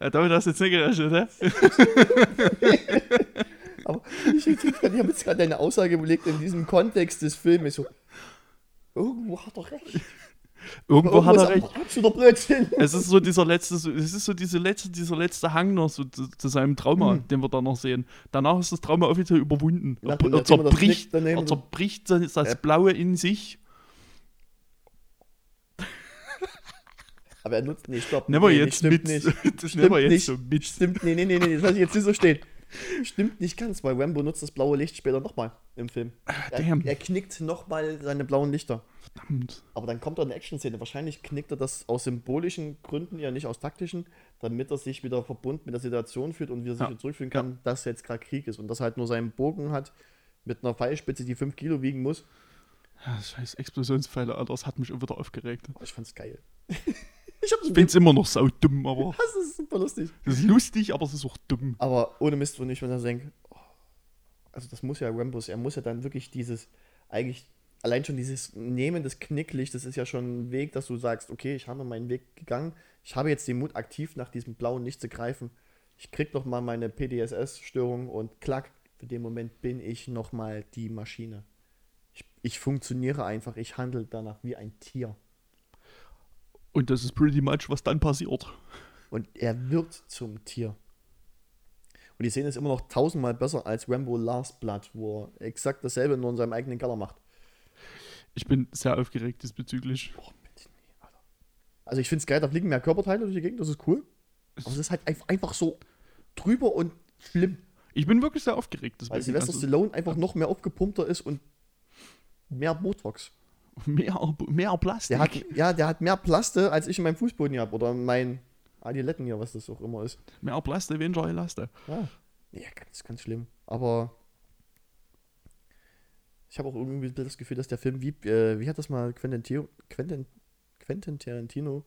S2: Ja, damit hast du jetzt nicht gerechnet, ne? [laughs]
S1: Aber ich, habe jetzt gerade deine Aussage überlegt in diesem Kontext des Films. So, irgendwo hat er recht. [laughs]
S2: Irgendwo hat
S1: ist
S2: er recht.
S1: Absoluter Blödsinn. [laughs]
S2: Es ist so dieser letzte, es ist so diese letzte, dieser letzte Hang noch so zu, zu seinem Trauma,
S1: Hm.
S2: den wir da noch sehen. Danach ist das Trauma offiziell überwunden. Er,
S1: Nachdem-
S2: er
S1: er das
S2: zerbricht,
S1: daneben-
S2: er zerbricht das, das
S1: Ja.
S2: Blaue in sich.
S1: Aber er nutzt nicht, stopp.
S2: Nehmen wir
S1: Nee,
S2: jetzt
S1: stimmt
S2: mit.
S1: Nicht. [laughs]
S2: Das nehmen wir
S1: Stimmt
S2: jetzt
S1: nicht.
S2: so mit.
S1: Stimmt, nee, nee, nee, nee, das lasse ich jetzt nicht so stehen. Stimmt nicht ganz, weil Rambo nutzt das blaue Licht später nochmal im Film. Er,
S2: damn.
S1: er knickt nochmal seine blauen Lichter.
S2: Verdammt.
S1: Aber dann kommt er in eine Action-Szene. Wahrscheinlich knickt er das aus symbolischen Gründen, eher nicht aus taktischen, damit er sich wieder verbunden mit der Situation fühlt und wieder sich
S2: Ja.
S1: wieder zurückfühlen kann, dass jetzt gerade Krieg ist und dass er halt nur seinen Bogen hat mit einer Pfeilspitze, die 5 Kilo wiegen muss.
S2: Ja, scheiß Explosionspfeile, Alter, das hat mich wieder aufgeregt.
S1: Oh, ich fand's geil. [laughs] ich hab's
S2: find's immer noch sau dumm, aber. [laughs]
S1: Das ist super lustig.
S2: Das ist lustig, aber es ist auch dumm.
S1: Aber ohne Mist, wenn ich mir dann denke, oh, also das muss ja Rambus, er muss ja dann wirklich dieses, eigentlich allein schon dieses Nehmen des Knicklicht, das ist ja schon ein Weg, dass du sagst, okay, ich habe meinen Weg gegangen, ich habe jetzt den Mut, aktiv nach diesem blauen Licht zu greifen. Ich krieg noch mal meine PDSS-Störung und klack, für den Moment bin ich noch mal die Maschine. Ich, funktioniere einfach, ich handle danach wie ein Tier.
S2: Und das ist pretty much, was dann passiert.
S1: Und er wird zum Tier. Und die Szene ist immer noch tausendmal besser als Rambo Last Blood, wo er exakt dasselbe nur in seinem eigenen Keller macht.
S2: Ich bin sehr aufgeregt diesbezüglich.
S1: Boah, bitte nee, Alter. Also ich finde es geil, da fliegen mehr Körperteile durch die Gegend, das ist cool. Aber es ist halt einfach, so drüber und schlimm.
S2: Ich bin wirklich sehr aufgeregt.
S1: Weil. Sylvester
S2: Also,
S1: Stallone einfach noch mehr aufgepumpter ist und mehr Botox. [laughs]
S2: mehr, mehr Plastik.
S1: Der hat, ja, der hat mehr Plaste, als ich in meinem Fußboden hier habe. Oder in meinen Adiletten hier, was das auch immer ist.
S2: mehr Plastik, weniger Elaste.
S1: Ja. Ja, ganz, ganz schlimm. Aber ich habe auch irgendwie das Gefühl, dass der Film, wie, äh, wie hat das mal Quentin, Theo, Quentin, Quentin Tarantino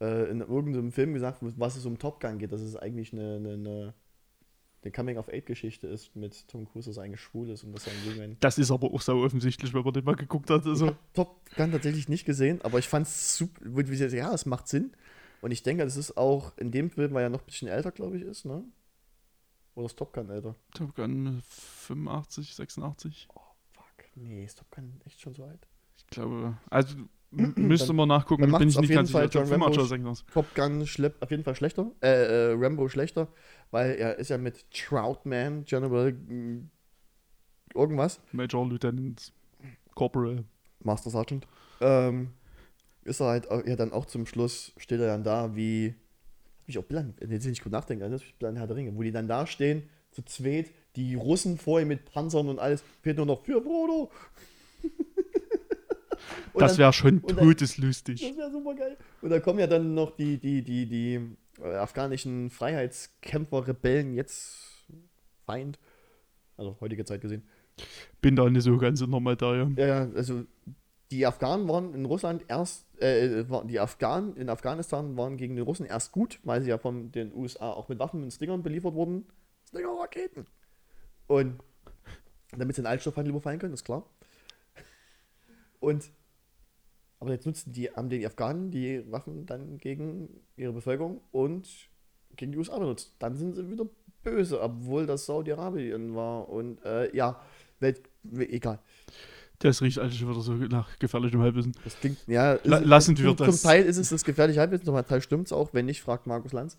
S1: äh, in irgendeinem Film gesagt, was es um Top Gun geht, dass es eigentlich eine, eine, eine, eine Coming-of-Age-Geschichte ist mit Tom Cruise, dass er eigentlich schwul ist und dass er ein Jungen.
S2: Das ist aber auch so offensichtlich, wenn man den mal geguckt hat.
S1: Ich
S2: Also,
S1: habe Top Gun tatsächlich nicht gesehen, aber ich fand es super, ich ja, es macht Sinn. Und ich denke, das ist auch in dem Film, weil er noch ein bisschen älter, glaube ich, ist, ne? Oder ist Top Gun älter?
S2: Top Gun 85, 86.
S1: Oh, fuck. Nee, ist Top Gun echt schon so alt?
S2: Ich glaube, also [clears throat] müsste man nachgucken,
S1: dann
S2: bin ich
S1: auf
S2: nicht
S1: jeden
S2: ganz
S1: Fall
S2: sicher.
S1: John
S2: 85
S1: Rambo.
S2: oder 86.
S1: Top Gun schleppt auf jeden Fall schlechter. Äh, äh, Rambo schlechter, weil er ist ja mit Troutman, General mm, irgendwas,
S2: Major Lieutenant Corporal.
S1: Master Sergeant, ähm, ist er halt ja dann auch zum Schluss, steht er dann da wie, wie ich auch Plan, jetzt nicht gut nachdenken, das ist Plan Herr der Ringe, wo die dann da stehen, zu zweit, die Russen vor ihm mit Panzern und alles, fehlt nur noch für Frodo. [laughs] Und
S2: Das wäre schon todeslustig.
S1: Das wäre super geil. Und da kommen ja dann noch die, die, die, die äh, afghanischen Freiheitskämpfer, Rebellen, jetzt Feind. Also heutige Zeit gesehen.
S2: Bin da nicht so ganz in der Materie.
S1: Ja, ja, also die Afghanen waren in Russland erst, äh, die Afghanen in Afghanistan waren gegen die Russen erst gut, weil sie ja von den USA auch mit Waffen und Stingern beliefert wurden. Stinger-Raketen. Und damit sie den Altstoffhandel überfallen können, ist klar. Und aber jetzt nutzen die, haben die Afghanen die Waffen dann gegen ihre Bevölkerung und gegen die USA benutzt. Dann sind sie wieder böse, obwohl das Saudi-Arabien war. Und äh, ja, Welt, egal.
S2: Das riecht alles schon wieder so nach gefährlichem Halbwissen.
S1: Das klingt, ja.
S2: La-
S1: ist-
S2: lassen wir
S1: zum,
S2: das.
S1: Zum Teil ist es das gefährliche Halbwissen, zum Teil stimmt es auch. Wenn nicht, fragt Markus Lanz.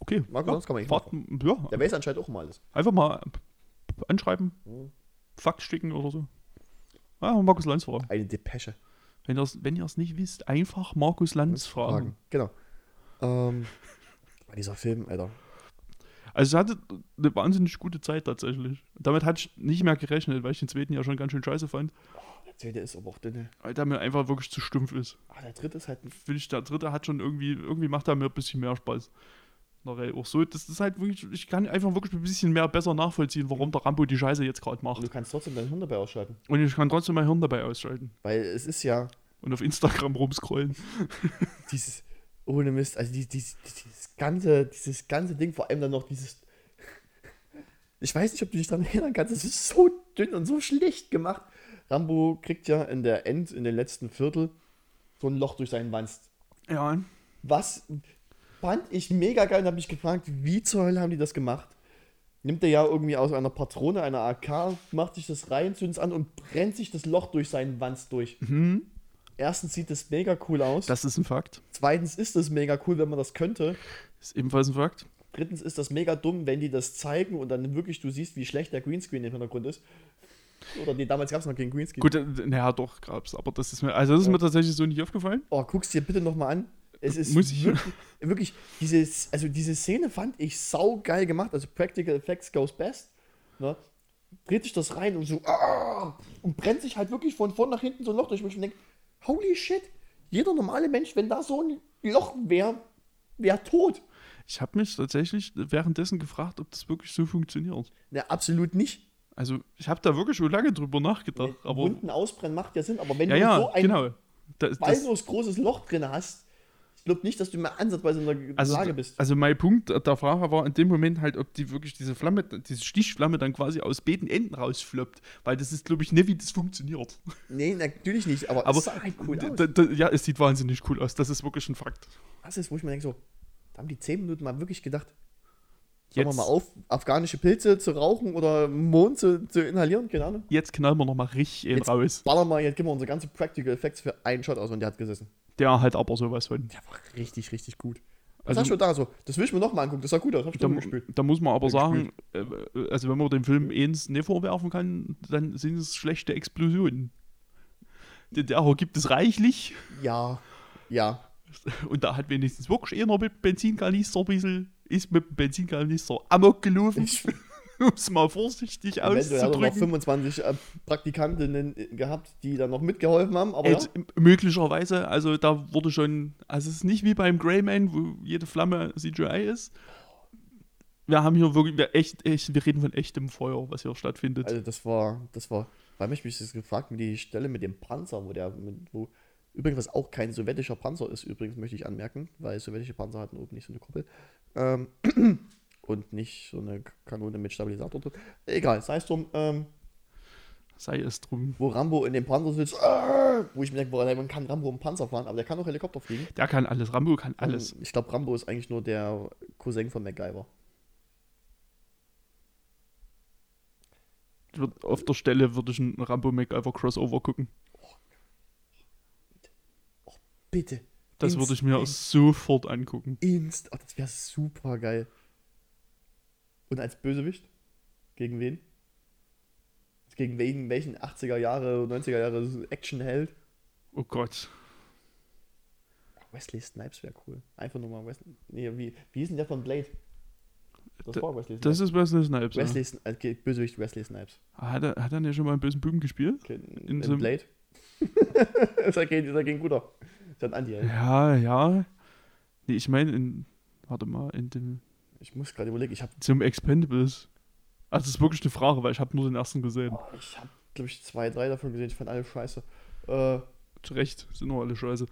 S2: Okay.
S1: Markus
S2: ja,
S1: Lanz kann man nicht
S2: warten, ja,
S1: Der weiß anscheinend auch mal alles.
S2: einfach mal anschreiben,
S1: Mhm.
S2: Fakt sticken oder so. Ja, Markus Lanz fragen.
S1: Eine Depesche.
S2: Wenn ihr es wenn ihr's nicht wisst, einfach Markus Lanz fragen.
S1: Genau. Ähm, [laughs] dieser Film, Alter.
S2: Also es hatte eine wahnsinnig gute Zeit tatsächlich. Damit hatte ich nicht mehr gerechnet, weil ich den zweiten ja schon ganz schön scheiße fand.
S1: Der zweite ist aber auch dünne.
S2: Weil der mir einfach wirklich zu stumpf ist.
S1: Ah, der dritte ist halt ein
S2: Finde ich, der dritte hat schon irgendwie, irgendwie macht er mir ein bisschen mehr Spaß. Ey, auch so, das ist halt wirklich, ich kann einfach wirklich ein bisschen mehr besser nachvollziehen, warum der Rambo die Scheiße jetzt gerade
S1: Und
S2: macht.
S1: du kannst trotzdem dein Hirn dabei ausschalten.
S2: Und ich kann trotzdem mein Hirn dabei ausschalten
S1: Weil es ist ja
S2: und auf Instagram rumscrollen. [laughs]
S1: dieses, ohne Mist, also die, dieses, dieses ganze, dieses ganze Ding, vor allem dann noch dieses. [laughs] Ich weiß nicht, ob du dich daran erinnern kannst, es ist so dünn und so schlecht gemacht. Rambo kriegt ja in der End, in den letzten Viertel, so ein Loch durch seinen Wanst.
S2: Ja,
S1: Was fand ich mega geil und habe mich gefragt, wie zur Hölle haben die das gemacht? Nimmt er ja irgendwie aus einer Patrone, einer AK, macht sich das rein, zündet es an und brennt sich das Loch durch seinen Wanst durch. Erstens sieht das mega cool aus.
S2: das ist ein Fakt.
S1: Zweitens ist das mega cool, wenn man das könnte.
S2: Ist ebenfalls ein Fakt.
S1: Drittens ist das mega dumm, wenn die das zeigen und dann wirklich du siehst, wie schlecht der Greenscreen im Hintergrund ist. Oder nee, damals gab es noch keinen Greenscreen.
S2: Gut, äh, naja, doch, gab's. Aber das ist mir, also das ist
S1: Ja.
S2: mir tatsächlich so nicht aufgefallen.
S1: Oh, guck's dir bitte nochmal an. Es ist
S2: Muss ich?
S1: wirklich, wirklich dieses, also diese Szene fand ich sau geil gemacht. Also Practical Effects goes best. Ne? dreht sich das rein und so ah, und brennt sich halt wirklich von vorn nach hinten so ein Loch durch mich und denkt, holy shit, jeder normale Mensch, wenn da so ein Loch wäre, wäre tot.
S2: Ich habe mich tatsächlich währenddessen gefragt, ob das wirklich so funktioniert.
S1: Na, absolut nicht.
S2: Also, ich habe da wirklich schon lange drüber nachgedacht. Aber,
S1: Wunden ausbrennen macht ja Sinn, aber wenn
S2: ja,
S1: du
S2: ja,
S1: so ein
S2: genau. Da, das,
S1: großes Loch drin hast, ich glaube nicht, dass du mehr ansatzweise in der
S2: also,
S1: Lage bist.
S2: also mein Punkt der Frage war in dem Moment halt, ob die wirklich diese Flamme, diese Stichflamme dann quasi aus beiden Enden rausfloppt. Weil das ist, glaube ich, nicht, wie das funktioniert.
S1: Nee, natürlich nicht, aber,
S2: Aber
S1: es sah halt cool aus.
S2: ja, es sieht wahnsinnig cool aus. Das ist wirklich ein Fakt.
S1: Das ist, wo ich mir denke, so, da haben die 10 Minuten mal wirklich gedacht, Sollen wir
S2: Jetzt,
S1: mal auf, afghanische Pilze zu rauchen oder Mond zu, zu inhalieren? Keine Ahnung.
S2: jetzt knallen wir nochmal richtig
S1: Jetzt
S2: raus.
S1: ballern wir, jetzt geben wir unsere ganze Practical Effects für einen Shot aus und der hat gesessen.
S2: Der halt aber sowas von.
S1: Der war richtig, richtig gut.
S2: Also-
S1: hast du da so? Das will ich mir nochmal angucken. Das sah gut aus. Hab ich
S2: Da,
S1: da gespielt.
S2: da muss man aber
S1: Ja,
S2: sagen, äh, also wenn man dem Film eins nicht vorwerfen kann, dann sind es schlechte Explosionen. Den der gibt es reichlich
S1: Ja, ja.
S2: und da hat wenigstens wirklich einer mit Benzinkanister ein bisschen, ist mit dem Benzinkanister amok gelaufen,
S1: Ich, [laughs]
S2: um es mal vorsichtig
S1: eventuell hat er noch
S2: auszudrücken.
S1: 25 äh, Praktikantinnen äh, gehabt, die da noch mitgeholfen haben. Aber ja,
S2: Jetzt, möglicherweise, also da wurde schon, also es ist nicht wie beim Greyman, wo jede Flamme CGI ist. Wir haben hier wirklich, wir, echt, echt, wir reden von echtem Feuer, was hier stattfindet.
S1: also das war, das war, weil mich mich das gefragt, mit die Stelle mit dem Panzer, wo der, wo, übrigens, was auch kein sowjetischer Panzer ist, übrigens möchte ich anmerken, weil sowjetische Panzer hatten oben nicht so eine Kuppel. Ähm, [clears throat] und nicht so eine Kanone mit Stabilisator drin. Egal, sei es drum, ähm,
S2: Sei es drum.
S1: wo Rambo in dem Panzer sitzt, äh, wo ich mir denke, man kann Rambo einen Panzer fahren, aber der kann auch Helikopter fliegen.
S2: Der kann alles, Rambo kann alles.
S1: Und ich glaube, Rambo ist eigentlich nur der Cousin von MacGyver.
S2: Auf der Stelle würde ich einen Rambo MacGyver Crossover gucken.
S1: Bitte.
S2: Das würde ich mir
S1: Inst-
S2: sofort angucken.
S1: Inst. Oh, das wäre super geil. Und als Bösewicht? Gegen wen? Gegen wen, welchen 80er Jahre, 90er Jahre Actionheld?
S2: Oh Gott.
S1: Wesley Snipes wäre cool. Einfach nur mal Wesley. Nee, wie, wie hieß denn der von Blade? Das
S2: Da-
S1: war Wesley Snipes.
S2: Das ist Wesley Snipes. ja.
S1: Wesley, Sn- äh, Bösewicht Wesley Snipes.
S2: Hat er, hat er nicht schon mal einen bösen Buben gespielt?
S1: Okay,
S2: In
S1: in, Blade. [laughs] ist er kein, ist er kein guter. Ist ein anti -Held.
S2: Ja, ja. Nee, ich meine, in. Warte mal, in dem.
S1: Ich muss gerade überlegen, ich habe
S2: Zum Expendables. Also, das ist wirklich eine Frage, weil ich habe nur den ersten gesehen.
S1: Oh, ich habe, glaube ich, zwei, drei davon gesehen. Ich fand alle scheiße. Äh,
S2: Zu Recht, sind nur alle scheiße.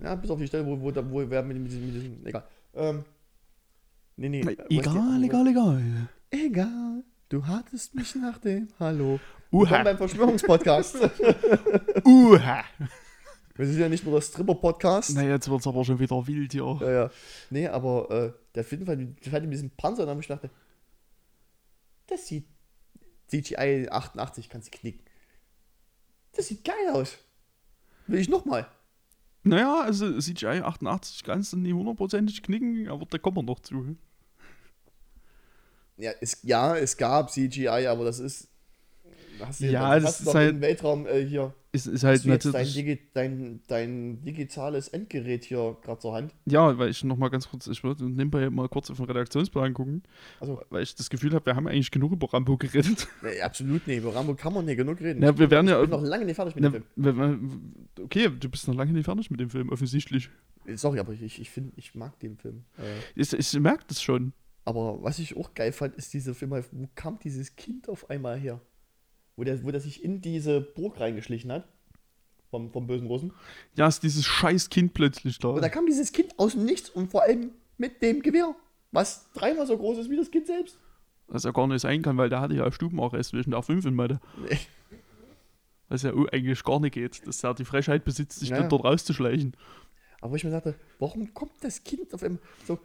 S1: ja, bis auf die Stelle, wo, wo, wo wer mit, mit, diesem, mit diesem. Egal. Ähm, nee, nee. äh,
S2: Egal, egal, egal.
S1: Egal. Du hattest mich nach dem. Hallo. Willkommen
S2: Uha.
S1: beim Verschwörungspodcast. [laughs]
S2: Uha.
S1: Wir sind ja nicht nur der Stripper-Podcast.
S2: Na, jetzt wird's aber schon wieder wild hier.
S1: Ja, ja. Nee, aber äh, der Fall, der fährt mit diesem Panzer und dann hab ich dachte, das sieht CGI 88 kannst du knicken. Das sieht geil aus. Will ich nochmal.
S2: Naja, also CGI 88 kannst du nie hundertprozentig knicken, aber da kommen wir noch zu.
S1: Ja, es, ja, es gab CGI, aber das ist. Hast du,
S2: Ja, das ist halt-
S1: im Weltraum äh, hier.
S2: Ist, ist halt
S1: Hast du dein. Digi dein, dein digitales Endgerät hier gerade zur Hand?
S2: Ja, weil ich noch mal ganz kurz, ich würde nebenbei mal kurz auf den Redaktionsplan gucken,
S1: Also,
S2: weil ich das Gefühl habe, wir haben eigentlich genug über Rambo geredet. [laughs]
S1: nee, absolut nicht. Über Rambo kann man nicht genug reden.
S2: Na, wir werden ja.
S1: ich bin noch lange nicht fertig mit
S2: Na,
S1: dem
S2: wir- okay, du bist noch lange nicht fertig mit dem Film, offensichtlich.
S1: Film. Sorry, aber ich, ich finde, ich mag den Film. Äh,
S2: Ich, ich merke das schon.
S1: Aber was ich auch geil fand, ist dieser Film, wo kam dieses Kind auf einmal her? Wo der, wo der sich in diese Burg reingeschlichen hat. Vom, vom bösen Russen.
S2: Ja, ist dieses scheiß Kind plötzlich da.
S1: Und da kam dieses Kind aus dem Nichts und vor allem mit dem Gewehr. Was dreimal so groß ist wie das Kind selbst.
S2: Was ja gar nicht sein kann, weil der hatte ja Stubenarrest zwischen der 5 in Mathe.
S1: Nee.
S2: Was ja eigentlich gar nicht geht, dass er die Frechheit besitzt, sich
S1: Ja.
S2: dann dort rauszuschleichen.
S1: Aber wo ich mir dachte, warum kommt das Kind auf einmal so.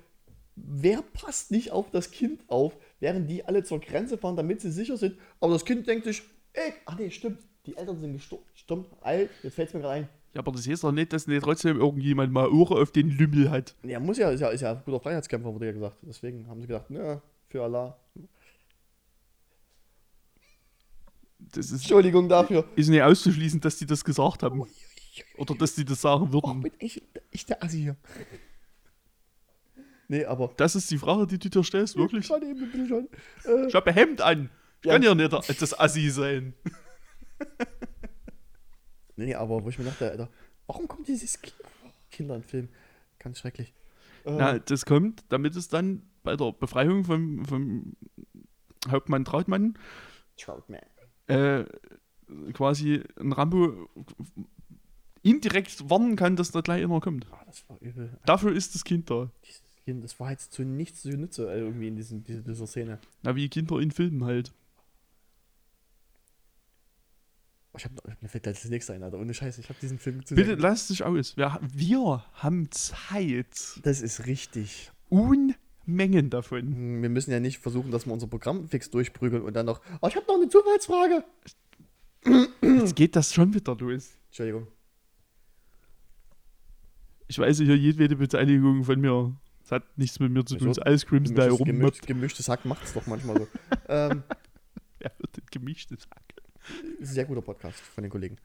S1: Wer passt nicht auf das Kind auf, während die alle zur Grenze fahren, damit sie sicher sind? Aber das Kind denkt sich, ey, ach nee, stimmt, die Eltern sind gestorben, stimmt, alt, jetzt fällt es mir gerade ein.
S2: Ja, aber das heißt doch nicht, dass nicht trotzdem irgendjemand mal Ohren auf den Lümmel hat.
S1: Ja, muss ja, ist ja, ist ja ein guter Freiheitskämpfer, wurde ja gesagt. Deswegen haben sie gedacht, na, für Allah.
S2: Das ist,
S1: Entschuldigung dafür.
S2: ist nicht auszuschließen, dass die das gesagt haben. Oder dass die das sagen
S1: Oh,
S2: würden.
S1: bin ich, ich der Assi hier. Nee, aber.
S2: Das ist die Frage, die du dir stellst, wirklich?
S1: Schon eben ein bisschen schon. Äh,
S2: Ich habe ein Hemd an.
S1: Ja.
S2: Kann ja nicht das Assi sein. [laughs]
S1: Nee, aber wo ich mir dachte, Alter, warum kommt dieses Ki Kindernfilm? Ganz schrecklich. Äh,
S2: Na, das kommt, damit es dann bei der Befreiung vom, vom Hauptmann Trautmann
S1: Troutman.
S2: äh, quasi ein Rambo indirekt warnen kann, dass da gleich einer kommt.
S1: Ah, das war übel.
S2: Dafür ist das Kind da.
S1: Dieses Kind, das war jetzt zu nichts zu Nütze äh, irgendwie in diesen, diese, dieser Szene.
S2: Na, wie Kinder in Filmen halt.
S1: Oh, ich hab, noch- mir fällt gleich das nächste ein, Alter. Ohne Scheiß, ich habe diesen Film zu
S2: Bitte lasst dich aus. Wir, wir haben Zeit.
S1: Das ist richtig.
S2: Unmengen davon.
S1: Hm, Wir müssen ja nicht versuchen, dass wir unser Programm fix durchprügeln und dann noch. Oh, ich habe noch eine Zufallsfrage.
S2: Jetzt geht das schon wieder los.
S1: Entschuldigung.
S2: Ich weiß hier jedwede Beteiligung von mir. Das hat nichts mit mir zu tun. Das alles Crimson da rum.
S1: gemischt, gemischtes Hack macht es doch manchmal so. ähm, [laughs]
S2: denn gemischtes Hack?
S1: Sehr guter Podcast von den Kollegen.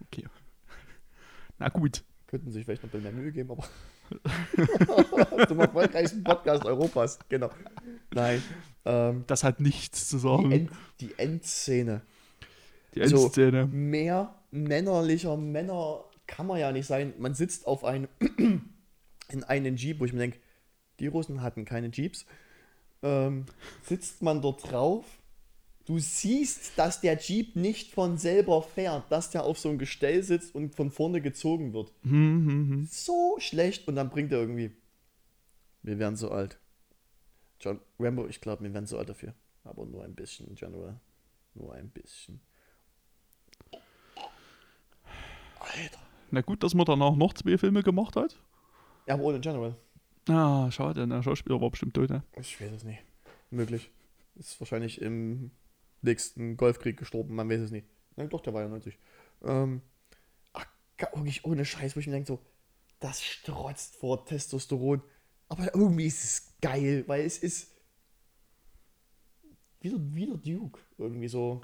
S2: Na gut.
S1: Könnten sich vielleicht noch ein bisschen mehr Mühe geben, aber. [laughs] Zum erfolgreichsten Podcast Europas. Genau. Nein. Ähm,
S2: Das hat nichts zu
S1: die,
S2: sagen.
S1: End, die Endszene.
S2: Die
S1: also-
S2: Endszene.
S1: Mehr männerlicher Männer kann man ja nicht sein. Man sitzt auf einem [clears throat] in einen Jeep, wo ich mir denke, die Russen hatten keine Jeeps. Ähm, sitzt man dort drauf. Du siehst, dass der Jeep nicht von selber fährt, dass der auf so einem Gestell sitzt und von vorne gezogen wird.
S2: Hm, hm, hm.
S1: So schlecht und dann bringt er irgendwie. Wir werden so alt. John Rambo, ich glaube, wir werden so alt dafür. Aber nur ein bisschen, General. Nur ein bisschen. Alter.
S2: Na gut, dass man danach noch zwei Filme gemacht hat.
S1: Ja, aber ohne General.
S2: Ah, schade, der Schauspieler war bestimmt tot. Ne?
S1: Ich weiß es nicht. Möglich. Ist wahrscheinlich im nächsten Golfkrieg gestorben, man weiß es nicht. Nein, doch, der war ja 90. Ähm, ach, wirklich ohne Scheiß, wo ich mir denke, so, das strotzt vor Testosteron. Aber irgendwie ist es geil, weil es ist wieder, wieder Duke. Irgendwie so.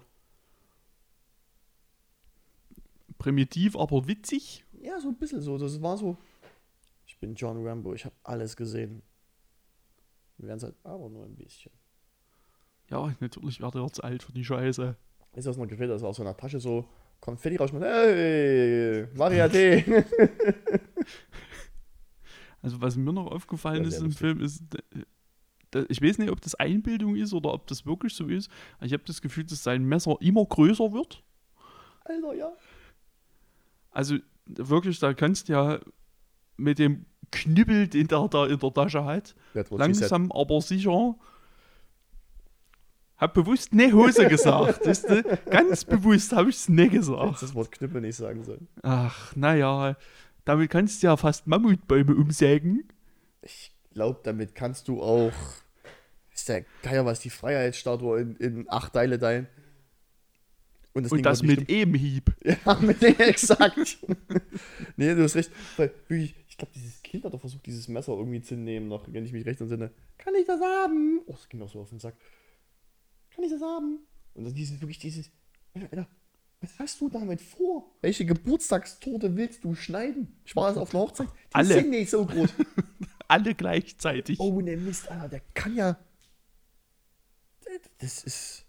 S2: Primitiv, aber witzig.
S1: Ja, so ein bisschen so. Das war so. Ich bin John Rambo, ich habe alles gesehen. Wir werden es halt aber nur ein bisschen.
S2: Ja, natürlich wird er jetzt alt für die Scheiße.
S1: Ist das noch gefällt, dass er aus so einer Tasche so Konfetti rausschmeißt. Hey, Variate. [laughs]
S2: Also was mir noch aufgefallen
S1: Ja,
S2: ist im
S1: lustig.
S2: Film ist, ich weiß nicht, ob das Einbildung ist oder ob das wirklich so ist. Ich habe das Gefühl, dass sein Messer immer größer wird.
S1: Alter, ja.
S2: Also wirklich, da kannst du ja mit dem Knüppel, den der da in der Tasche hat, langsam aber sicher. Hab bewusst ne Hose gesagt. [laughs] weißt du? Ganz bewusst habe ich es
S1: Hättest
S2: gesagt.
S1: das Wort Knüppel nicht sagen sollen.
S2: Ach, naja, damit kannst du ja fast Mammutbäume umsägen.
S1: Ich glaube, damit kannst du auch. Ist der Geier, was die Freiheitsstatue in, in acht Teile teilen. Und das,
S2: Und das mit E-Hieb.
S1: bestimmt- [laughs] Ja, mit dem exakt. [laughs] nee, du hast recht. Weil wirklich, ich glaube, dieses Kind hat doch versucht, dieses Messer irgendwie zu nehmen, noch, wenn ich mich recht entsinne. Kann ich das haben? Oh, das ging mir auch so auf den Sack. Kann ich das haben? Und dann dieses, wirklich dieses. Alter, was hast du damit vor? Welche Geburtstagstorte willst du schneiden? Ich war jetzt auf einer Hochzeit. Die
S2: Alle.
S1: sind nicht so groß. [laughs]
S2: Alle gleichzeitig.
S1: Oh, ne Mist, Alter, der kann ja. Das ist.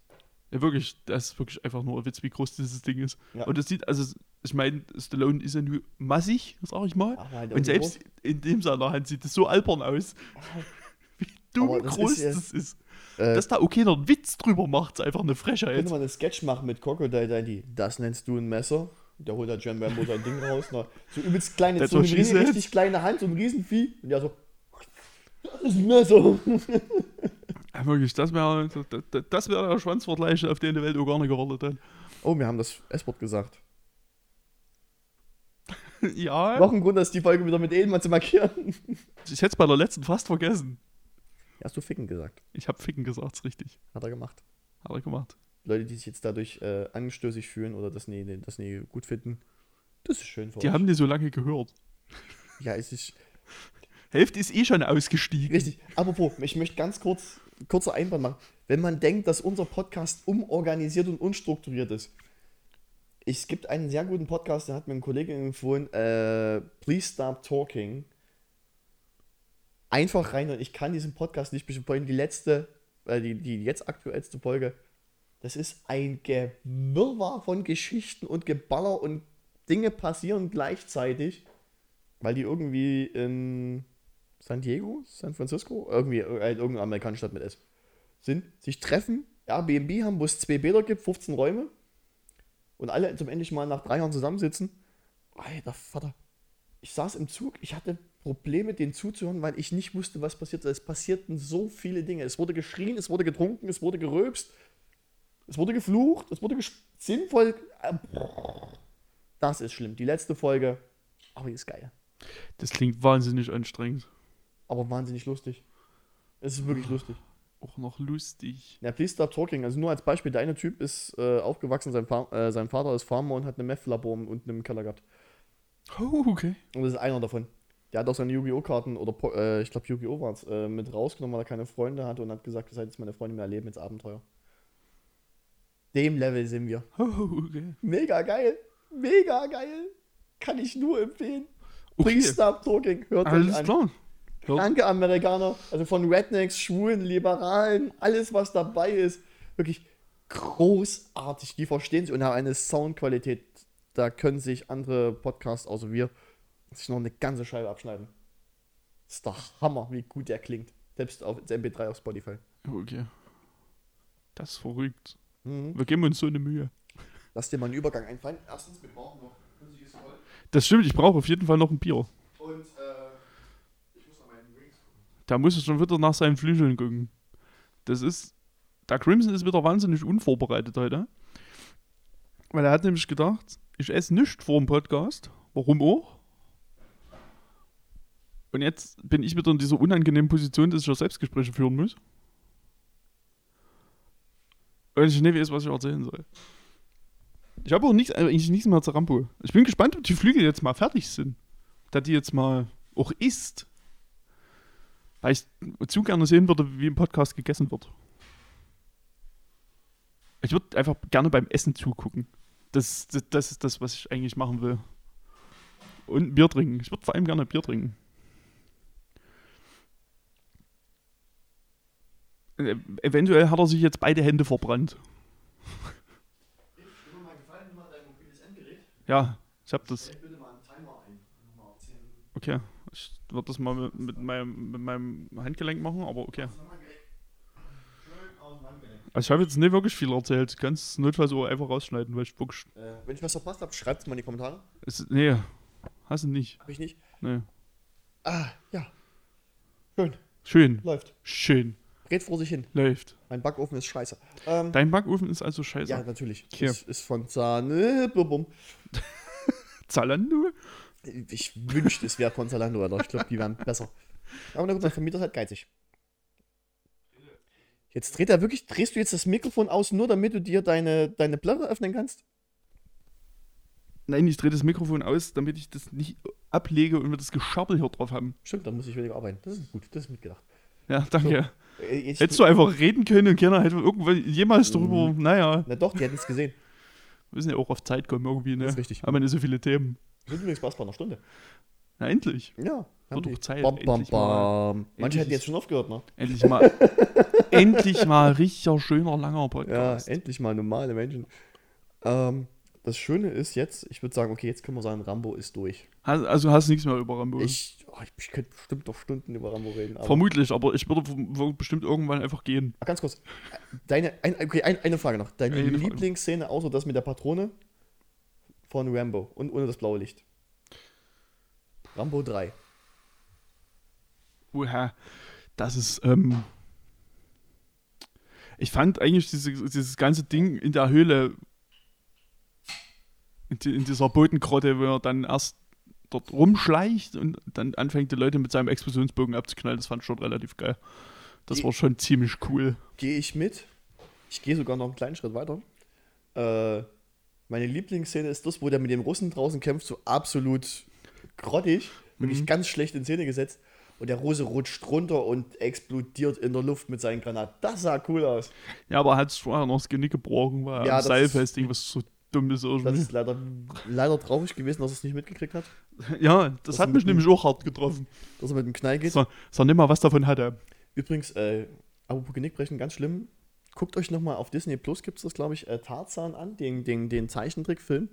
S2: Ja, wirklich, das ist wirklich einfach nur ein Witz, wie groß dieses Ding ist.
S1: Ja.
S2: Und es sieht, also, ich meine, Stallone ist ja nur massig, sag ich mal.
S1: Halt
S2: Und selbst in dem seiner Hand sieht es so albern aus, wie dumm groß
S1: ist
S2: das ist.
S1: Äh,
S2: Dass da okay einen Witz drüber macht, ist einfach eine Frechheit.
S1: könnte man einen Sketch machen mit Crocodile Dundee. Das nennst du ein Messer. Der holt der John Rambo sein Ding raus. Na, so übelst kleine, so eine
S2: she
S1: richtig, kleine Hand, so ein Riesenvieh. Und ja so. Das ist ein Messer.
S2: Ja, wirklich, das wäre das wär der Schwanzvergleich, auf den die Welt auch gar nicht gewartet hat.
S1: Oh, wir haben das S-Wort gesagt. [laughs]
S2: ja,
S1: Noch ein Grund, dass die Folge wieder mit Edelmann zu markieren.
S2: ich hätte es bei der letzten fast vergessen.
S1: Hast du Ficken gesagt?
S2: Ich habe Ficken gesagt, ist richtig.
S1: Hat er gemacht.
S2: Hat er gemacht.
S1: Leute, die sich jetzt dadurch äh, anstößig fühlen oder das nie, das nie gut finden, das ist schön für
S2: Die
S1: euch.
S2: haben die so lange gehört.
S1: ja, es ist
S2: Hälfte ist eh schon ausgestiegen.
S1: Richtig. Apropos, ich möchte ganz kurz, kurzer Einwand machen. Wenn man denkt, dass unser Podcast umorganisiert und unstrukturiert ist. Es gibt einen sehr guten Podcast, der hat mir ein Kollege empfohlen, äh, Please Stop Talking. Einfach rein, ich kann diesen Podcast nicht besprechen. Die letzte, äh, die, die jetzt aktuellste Folge, Das ist ein Gewirrwarr von Geschichten und Geballer und Dinge passieren gleichzeitig, weil die irgendwie in San Diego, San Francisco, irgendwie äh, irgendeine amerikanische Stadt mit S sind, sich treffen, Airbnb haben, wo es zwei Bäder gibt, 15 Räume und alle zum endlich mal nach drei Jahren zusammensitzen. Alter Vater, ich saß im Zug, ich hatte Probleme, den zuzuhören, weil ich nicht wusste, was passiert. Es passierten so viele Dinge. Es wurde geschrien, es wurde getrunken, es wurde geröbst, es wurde geflucht, es wurde sinnvoll. äh, Das ist schlimm. Die letzte Folge, aber die ist geil.
S2: Das klingt wahnsinnig anstrengend.
S1: Aber wahnsinnig lustig. Es ist wirklich lustig.
S2: Auch noch lustig.
S1: Ja, please stop talking. Also nur als Beispiel, der eine Typ ist äh, aufgewachsen, sein, Fa äh, sein Vater ist Farmer und hat eine Meth-Labor unten im Keller gehabt.
S2: Oh, okay.
S1: Und das ist einer davon. Der hat auch seine Yu-Gi-Oh! Karten oder äh, ich glaube Yu-Gi-Oh! war es, äh, mit rausgenommen, weil er keine Freunde hatte und hat gesagt, ihr seid jetzt meine Freunde mehr erleben ins Abenteuer. Dem Level sind wir. [laughs]
S2: Okay.
S1: Mega geil. Mega geil. Kann ich nur empfehlen.
S2: okay.
S1: Please stop talking. Hört euch
S2: Alles
S1: an.
S2: klar.
S1: Danke, Amerikaner. Also von Rednecks, Schwulen, Liberalen, alles, was dabei ist. Wirklich großartig. Die verstehen sich und haben eine Soundqualität. Da können sich andere Podcasts, außer wir, sich noch eine ganze Scheibe abschneiden. ist der Hammer, wie gut der klingt. Selbst auf MP3 auf Spotify.
S2: Okay. Das ist verrückt.
S1: Mhm.
S2: Wir geben uns so eine Mühe.
S1: Lass dir mal einen Übergang einfallen. Erstens, wir brauchen noch flüssiges Gold.
S2: Das stimmt, ich brauche auf jeden Fall noch ein Bier.
S1: Und äh, ich muss noch meinen Drinks gucken.
S2: Da muss es schon wieder nach seinen Flügeln gucken. Das ist. Der Crimson ist wieder wahnsinnig unvorbereitet heute. Weil er hat nämlich gedacht, ich esse nichts vor dem Podcast. Warum auch? Und jetzt bin ich wieder in dieser unangenehmen Position, dass ich ja Selbstgespräche führen muss. Und ich nicht weiß, was ich erzählen soll. Ich habe auch nichts, also eigentlich nichts mehr zu Rambo. Ich bin gespannt, ob die Flügel jetzt mal fertig sind. Da die jetzt mal auch isst. Weil ich zu gerne sehen würde, wie im Podcast gegessen wird. Ich würde einfach gerne beim Essen zugucken. Das, das, das ist das, was ich eigentlich machen will. Und Bier trinken. Ich würde vor allem gerne Bier trinken. Eventuell hat er sich jetzt beide Hände verbrannt. Ja, ich habe das.
S1: Stell bitte mal einen Timer ein. Mal 10
S2: Okay. Ich würde das mal mit, mit, meinem, mit meinem Handgelenk machen, aber okay. Also ich habe jetzt nicht wirklich viel erzählt. Du kannst es notfalls auch einfach rausschneiden, weil ich wirklich.
S1: Äh, wenn ich was verpasst habe, schreibt es mal in die Kommentare.
S2: Es, nee, hast du nicht.
S1: Hab ich nicht.
S2: Nee.
S1: Ah, ja. Schön.
S2: Schön.
S1: Läuft.
S2: Schön.
S1: Geht vor sich hin.
S2: Läuft.
S1: Mein Backofen ist scheiße. Ähm,
S2: Dein Backofen ist also scheiße.
S1: ja, natürlich.
S2: Okay.
S1: Das ist von Zahn. Bum. [laughs]
S2: Zalando?
S1: Ich wünschte, es wäre von Zalando, aber ich glaube, die wären besser. Aber na gut, mein Vermieter ist halt geizig. Jetzt dreht er wirklich, drehst du jetzt das Mikrofon aus, nur damit du dir deine, deine Platte öffnen kannst?
S2: Nein, ich drehe das Mikrofon aus, damit ich das nicht ablege und wir das Geschabbel hier drauf haben.
S1: Stimmt, dann muss ich weniger arbeiten. Das ist gut, das ist mitgedacht.
S2: Ja, danke.
S1: Äh, jetzt-
S2: Hättest du einfach reden können und keiner hätte irgendwann jemals darüber,
S1: Mhm.
S2: naja,
S1: Na doch, die hätten es gesehen.
S2: wir müssen ja auch auf Zeit kommen irgendwie, ne?
S1: Das ist richtig.
S2: Haben wir nicht so viele Themen.
S1: Wir sind übrigens fast bei einer Stunde.
S2: Na, endlich.
S1: Ja.
S2: Wird doch. Zeit,
S1: Bam, bam, bam. Manche hätten jetzt schon aufgehört, ne?
S2: Endlich mal. [laughs] endlich mal richtiger, schöner, langer
S1: Ja,
S2: Podcast.
S1: endlich mal normale Menschen. Ähm, das Schöne ist jetzt, ich würde sagen, okay, jetzt können wir sagen, Rambo ist durch.
S2: Also hast nichts mehr über Rambo.
S1: Ich, ich, ich könnte bestimmt noch Stunden über Rambo reden. Aber
S2: Vermutlich, aber ich würde bestimmt irgendwann einfach gehen.
S1: Ah, ganz kurz. Deine, ein, okay, ein, eine Frage noch. Deine
S2: Eine.
S1: Lieblingsszene, außer das mit der Patrone von Rambo und ohne das blaue Licht. Rambo 3.
S2: Woher? Das ist, ähm. Ich fand eigentlich diese, dieses ganze Ding in der Höhle, in, die, in dieser Bodengrotte, wo er dann erst dort rumschleicht und dann anfängt, die Leute mit seinem Explosionsbogen abzuknallen, das fand ich schon relativ geil. Das
S1: Die-
S2: war schon ziemlich cool.
S1: Gehe ich mit. Ich gehe sogar noch einen kleinen Schritt weiter. Äh, meine Lieblingsszene ist das, wo der mit dem Russen draußen kämpft, so absolut grottig, wirklich
S2: Mhm.
S1: ganz schlecht in Szene gesetzt. Und der Russe rutscht runter und explodiert in der Luft mit seinen Granaten. Das sah cool aus.
S2: Ja, aber er hat vorher noch das Genick gebrochen, weil
S1: Ja,
S2: am
S1: ist-
S2: Seilfesting, was so dumm ist
S1: Das ist leider, leider traurig gewesen, dass er es nicht mitgekriegt hat.
S2: Ja, das,
S1: das
S2: hat mich nämlich auch hart getroffen.
S1: Dass er mit dem Knall geht.
S2: So, so nicht mal was davon hatte.
S1: Übrigens, äh, apropos Genickbrechen, ganz schlimm. guckt euch nochmal auf Disney Plus, gibt es das, glaube ich, äh, Tarzan an, den, den, den Zeichentrickfilm.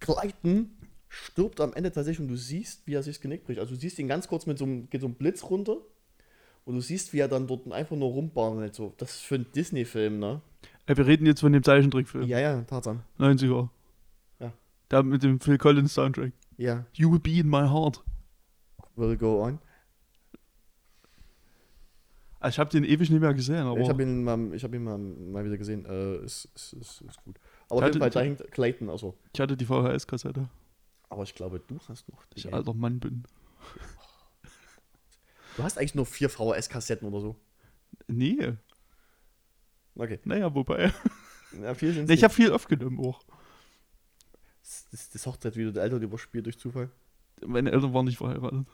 S1: Clayton stirbt am Ende tatsächlich und du siehst, wie er sich das Genick bricht. Also du siehst ihn ganz kurz mit so einem, geht so ein Blitz runter und du siehst, wie er dann dort einfach nur rumbarnelt. So. Das ist für einen Disney-Film, ne?
S2: Äh, wir reden jetzt von dem Zeichentrickfilm.
S1: Ja, ja, Tarzan.
S2: 90er.
S1: Ja.
S2: Der mit dem Phil Collins Soundtrack.
S1: Ja,
S2: You will be in my heart.
S1: will go on.
S2: Also ich habe den ewig nicht mehr gesehen, aber
S1: ich habe ihn, mal, ich hab ihn mal, mal wieder gesehen. Äh, ist, ist, ist, ist gut. Aber
S2: Ich
S1: auf jeden Fall,
S2: hatte-
S1: da hängt Clayton, also.
S2: ich hatte die VHS-Kassette,
S1: Aber ich glaube, du hast noch.
S2: ich
S1: Die,
S2: alter Mann bin.
S1: du hast eigentlich nur vier VHS-Kassetten oder so.
S2: Nee,
S1: Okay.
S2: naja, wobei.
S1: Ja, vier sind
S2: Nee, ich habe viel aufgenommen auch.
S1: das, das, das Hochzeitsvideo der Eltern überspielt durch Zufall.
S2: Meine Eltern waren nicht verheiratet.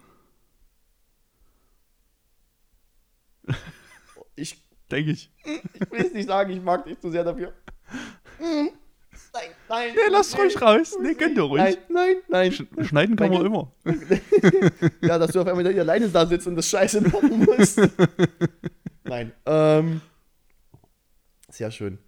S1: Ich,
S2: Denke ich.
S1: ich will es nicht sagen, ich mag dich zu sehr dafür. Mm. Nein, nein.
S2: Nee, lass ruhig raus. Nee, gönn dir ruhig.
S1: Nein, nein, nein.
S2: Sch- Schneiden kann man immer. [laughs]
S1: ja, dass du auf einmal hier alleine da sitzt und das Scheiße machen musst. [laughs] Nein. Ähm, sehr schön.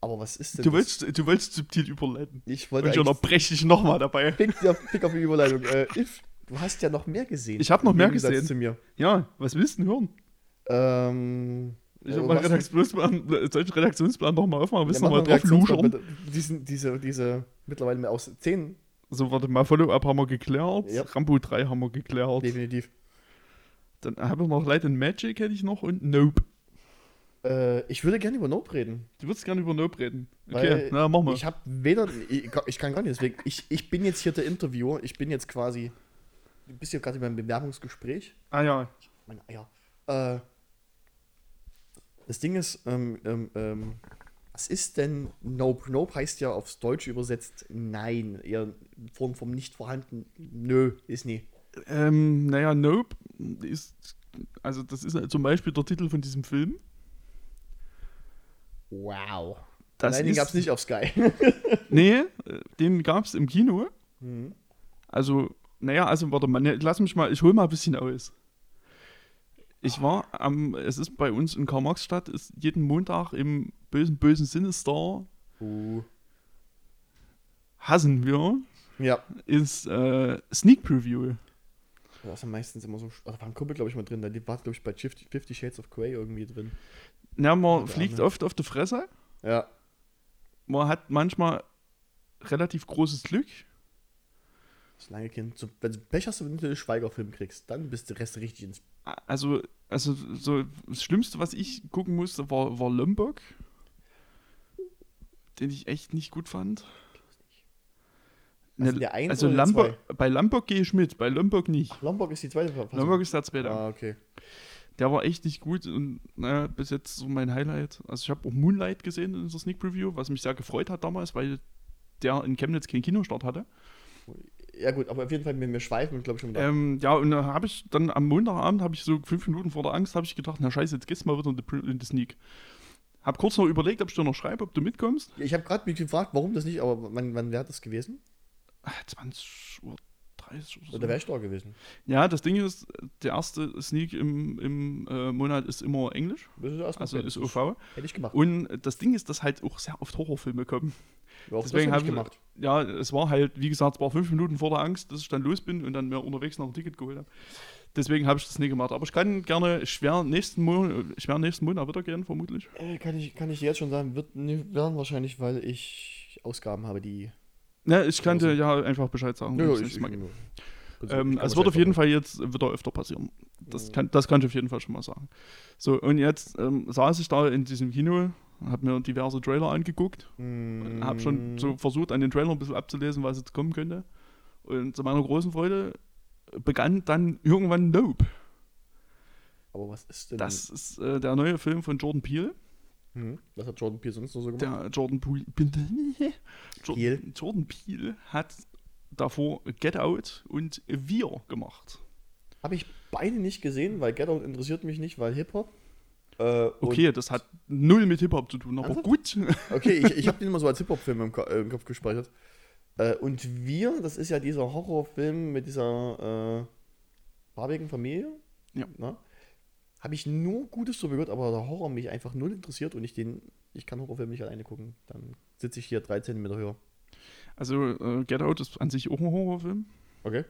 S1: Aber was ist denn
S2: Du
S1: das?
S2: du wolltest subtil überleiten.
S1: Ich wollte
S2: Und ich unterbreche dich nochmal dabei.
S1: Pick, ja, pick auf die Überleitung. Äh, If, du hast ja noch mehr gesehen.
S2: Ich hab noch mehr
S1: Gegensatz
S2: gesehen.
S1: zu mir.
S2: Ja, was willst du denn hören?
S1: Ähm,
S2: Ich
S1: äh,
S2: hab mal Redaktionsplan, ich den Redaktionsplan nochmal aufmachen? Willst
S1: Ja,
S2: nochmal
S1: mal
S2: drauf luschern?
S1: Diesen, diese, diese, mittlerweile mehr aus zehn,
S2: So, warte mal, Follow-up haben wir geklärt.
S1: Ja.
S2: Rambo 3 haben wir geklärt.
S1: definitiv.
S2: Dann haben wir noch Light and Magic, hätte ich noch, und Nope.
S1: Äh, ich würde gerne über Nope reden.
S2: Du würdest gerne über Nope reden.
S1: Weil
S2: Okay, na, mach mal.
S1: Ich habe weder, ich, ich kann gar nicht, deswegen, ich, ich bin jetzt hier der Interviewer, ich bin jetzt quasi, du bist hier gerade beim Bewerbungsgespräch.
S2: ah ja,
S1: Meine Eier. Äh, das Ding ist, ähm, ähm, ähm, was ist denn Nope? Nope heißt ja aufs Deutsche übersetzt Nein, eher in Form vom nicht vorhanden. Nö, ist nie.
S2: ähm, naja, Nope ist, also das ist zum Beispiel der Titel von diesem Film.
S1: Wow.
S2: Das
S1: Nein, den
S2: ist,
S1: gab's nicht auf Sky. [laughs]
S2: Nee, äh, den gab es im Kino.
S1: Mhm.
S2: Also, naja, also warte mal, ne, lass mich mal, ich hol mal ein bisschen aus. Ich war am, es ist bei uns in Karl-Marx-Stadt, ist jeden Montag im bösen, bösen Sinne Star,
S1: Uh.
S2: hassen wir,
S1: Ja.
S2: ist äh, Sneak Preview.
S1: Da ist ja meistens immer so. Also war ein Kumpel, glaube ich, mal drin. Der war, glaube ich, bei 50, 50 Shades of Grey irgendwie drin.
S2: Ja, man
S1: der
S2: fliegt oft auf die Fresse.
S1: Ja.
S2: Man hat manchmal relativ großes Glück.
S1: Das lange Kind. So, wenn du Pech hast, wenn du den Schweigerfilm kriegst, dann bist du Rest richtig ins.
S2: Also, also so das Schlimmste, was ich gucken musste, war, war Lombok. Den ich echt nicht gut fand.
S1: Also
S2: Ne,
S1: der eins
S2: also
S1: oder
S2: Lombok, bei Lombok gehe ich mit, bei Lombok nicht.
S1: Ach, Lombok ist die zweite Verfassung.
S2: Lombok ist der zweite.
S1: Ah, okay.
S2: Der war echt nicht gut und naja, bis jetzt so mein Highlight. Also ich habe auch Moonlight gesehen in unserer Sneak Preview, was mich sehr gefreut hat damals, weil der in Chemnitz keinen Kinostart hatte.
S1: Ja, gut, aber auf jeden Fall, wenn wir schweifen, glaube ich schon wieder.
S2: Ähm, ja, und da habe ich dann am Montagabend, habe ich so fünf Minuten vor der Angst, habe ich gedacht, na scheiße, jetzt gehst du mal wieder in die, Pre- in die Sneak. Hab kurz noch überlegt, ob ich dir noch schreibe, ob du mitkommst.
S1: ich habe gerade mich gefragt, warum das nicht, aber wann, wann wäre das gewesen?
S2: Ah, 20 Uhr 30 oder so.
S1: Oder wäre ich da gewesen?
S2: Ja, das Ding ist, der erste Sneak im, im äh, Monat ist immer Englisch,
S1: Das ist
S2: also ist OV.
S1: Hätte ich gemacht.
S2: Und das Ding ist, dass halt auch sehr oft Horrorfilme kommen.
S1: Ja,
S2: deswegen
S1: das
S2: hab
S1: hätte ich gemacht.
S2: Ja, es war halt, wie gesagt, es war fünf Minuten vor der Angst, dass ich dann los bin und dann mir unterwegs noch ein Ticket geholt habe. Deswegen habe ich das nie gemacht. Aber ich kann gerne, ich werde nächsten Monat, ich werde nächsten Monat wieder gehen, vermutlich.
S1: Äh, kann, ich, kann ich jetzt schon sagen, wird nicht werden wahrscheinlich, weil ich Ausgaben habe, die.
S2: Ne, ich kann dir ja einfach Bescheid sagen.
S1: Ja, ich,
S2: nächstes Mal
S1: ich,
S2: Ähm, es wird auf jeden Fall jetzt wieder öfter passieren. Das kann, das kann ich auf jeden Fall schon mal sagen. So, und jetzt ähm, saß ich da in diesem Kino, habe mir diverse Trailer angeguckt,
S1: Mm,
S2: habe schon so versucht, an den Trailer ein bisschen abzulesen, was jetzt kommen könnte. Und zu meiner großen Freude begann dann irgendwann Nope.
S1: Aber was ist denn.
S2: Das ist äh, der neue Film von Jordan Peele.
S1: Hm, was hat Jordan Peele sonst noch so gemacht?
S2: Der Jordan Peele? [laughs] Jordan, Jordan Peele hat davor Get Out und Wir gemacht.
S1: Habe ich beide nicht gesehen, weil Get Out interessiert mich nicht, weil Hip-Hop. Äh,
S2: Okay, das hat null mit Hip-Hop zu tun, aber
S1: Ernsthaft?
S2: gut. [laughs]
S1: Okay, ich, ich habe [laughs] den immer so als Hip-Hop-Film im, äh, im Kopf gespeichert. Äh, und wir, das ist ja dieser Horrorfilm mit dieser äh, farbigen Familie.
S2: Ja.
S1: Na? Habe ich nur Gutes so gehört, aber der Horror mich einfach null interessiert und ich den, ich kann Horrorfilme nicht alleine gucken. Dann sitze ich hier drei Zentimeter höher.
S2: Also äh, Get Out ist an sich auch ein Horrorfilm.
S1: Okay?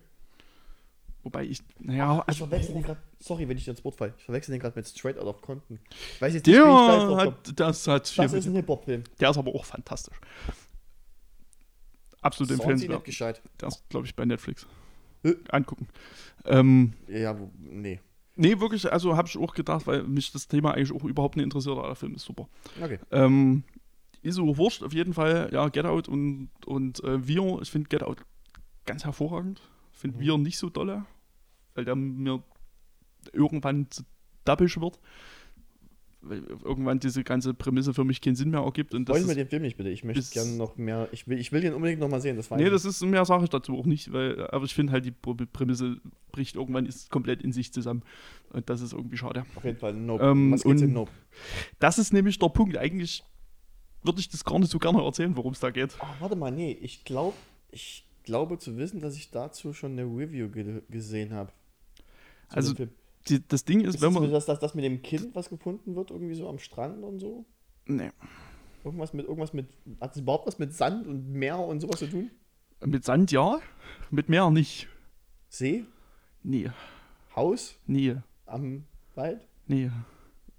S2: Wobei ich, naja,
S1: Ich
S2: also,
S1: verwechsel den gerade, sorry, wenn ich dir ins Wort falle. Ich verwechsel den gerade mit Straight Out of Compton. Ich weiß jetzt nicht, wie ich
S2: der
S1: jetzt drauf
S2: hat, das hat
S1: Das ist ein Hip-Hop-Film.
S2: der ist aber auch fantastisch. Absolut empfehlenswert. Der ist, glaube ich, bei Netflix.
S1: Äh.
S2: Angucken. Ähm,
S1: Ja, wo, nee.
S2: Nee, wirklich, also habe ich auch gedacht, weil mich das Thema eigentlich auch überhaupt nicht interessiert, aber der Film ist super.
S1: Okay.
S2: Ähm, ist so wurscht, auf jeden Fall, ja, Get Out und, und äh, Wir, ich finde Get Out ganz hervorragend. Finde
S1: Mhm.
S2: Wir nicht so dolle, weil der mir irgendwann zu dappisch wird. Irgendwann diese ganze Prämisse für mich keinen Sinn mehr ergibt. Und das
S1: Wollen wir den Film nicht bitte? Ich möchte gerne noch mehr. Ich will, ich will den unbedingt noch mal sehen. Das war
S2: nee, das ist mehr sage ich dazu auch nicht, weil, aber ich finde halt, die Prä- Prämisse bricht irgendwann ist komplett in sich zusammen. Und das ist irgendwie schade.
S1: auf jeden Fall Nope.
S2: Ähm,
S1: Was geht's in Nope?
S2: Das ist nämlich der Punkt. Eigentlich würde ich das gar nicht so gerne erzählen, worum es da geht.
S1: Ah, warte mal, nee. Ich glaube, ich glaube zu wissen, dass ich dazu schon eine Review ge gesehen habe.
S2: Also, Die, das Ding ist,
S1: ist
S2: wenn
S1: das,
S2: man.
S1: dass, dass, dass mit dem Kind was gefunden wird, irgendwie so am Strand und so?
S2: Nee.
S1: Irgendwas mit, irgendwas mit, hat es überhaupt was mit Sand und Meer und sowas zu tun?
S2: Mit Sand ja, mit Meer nicht.
S1: See?
S2: Nee,
S1: Haus?
S2: nee,
S1: Am Wald?
S2: nee,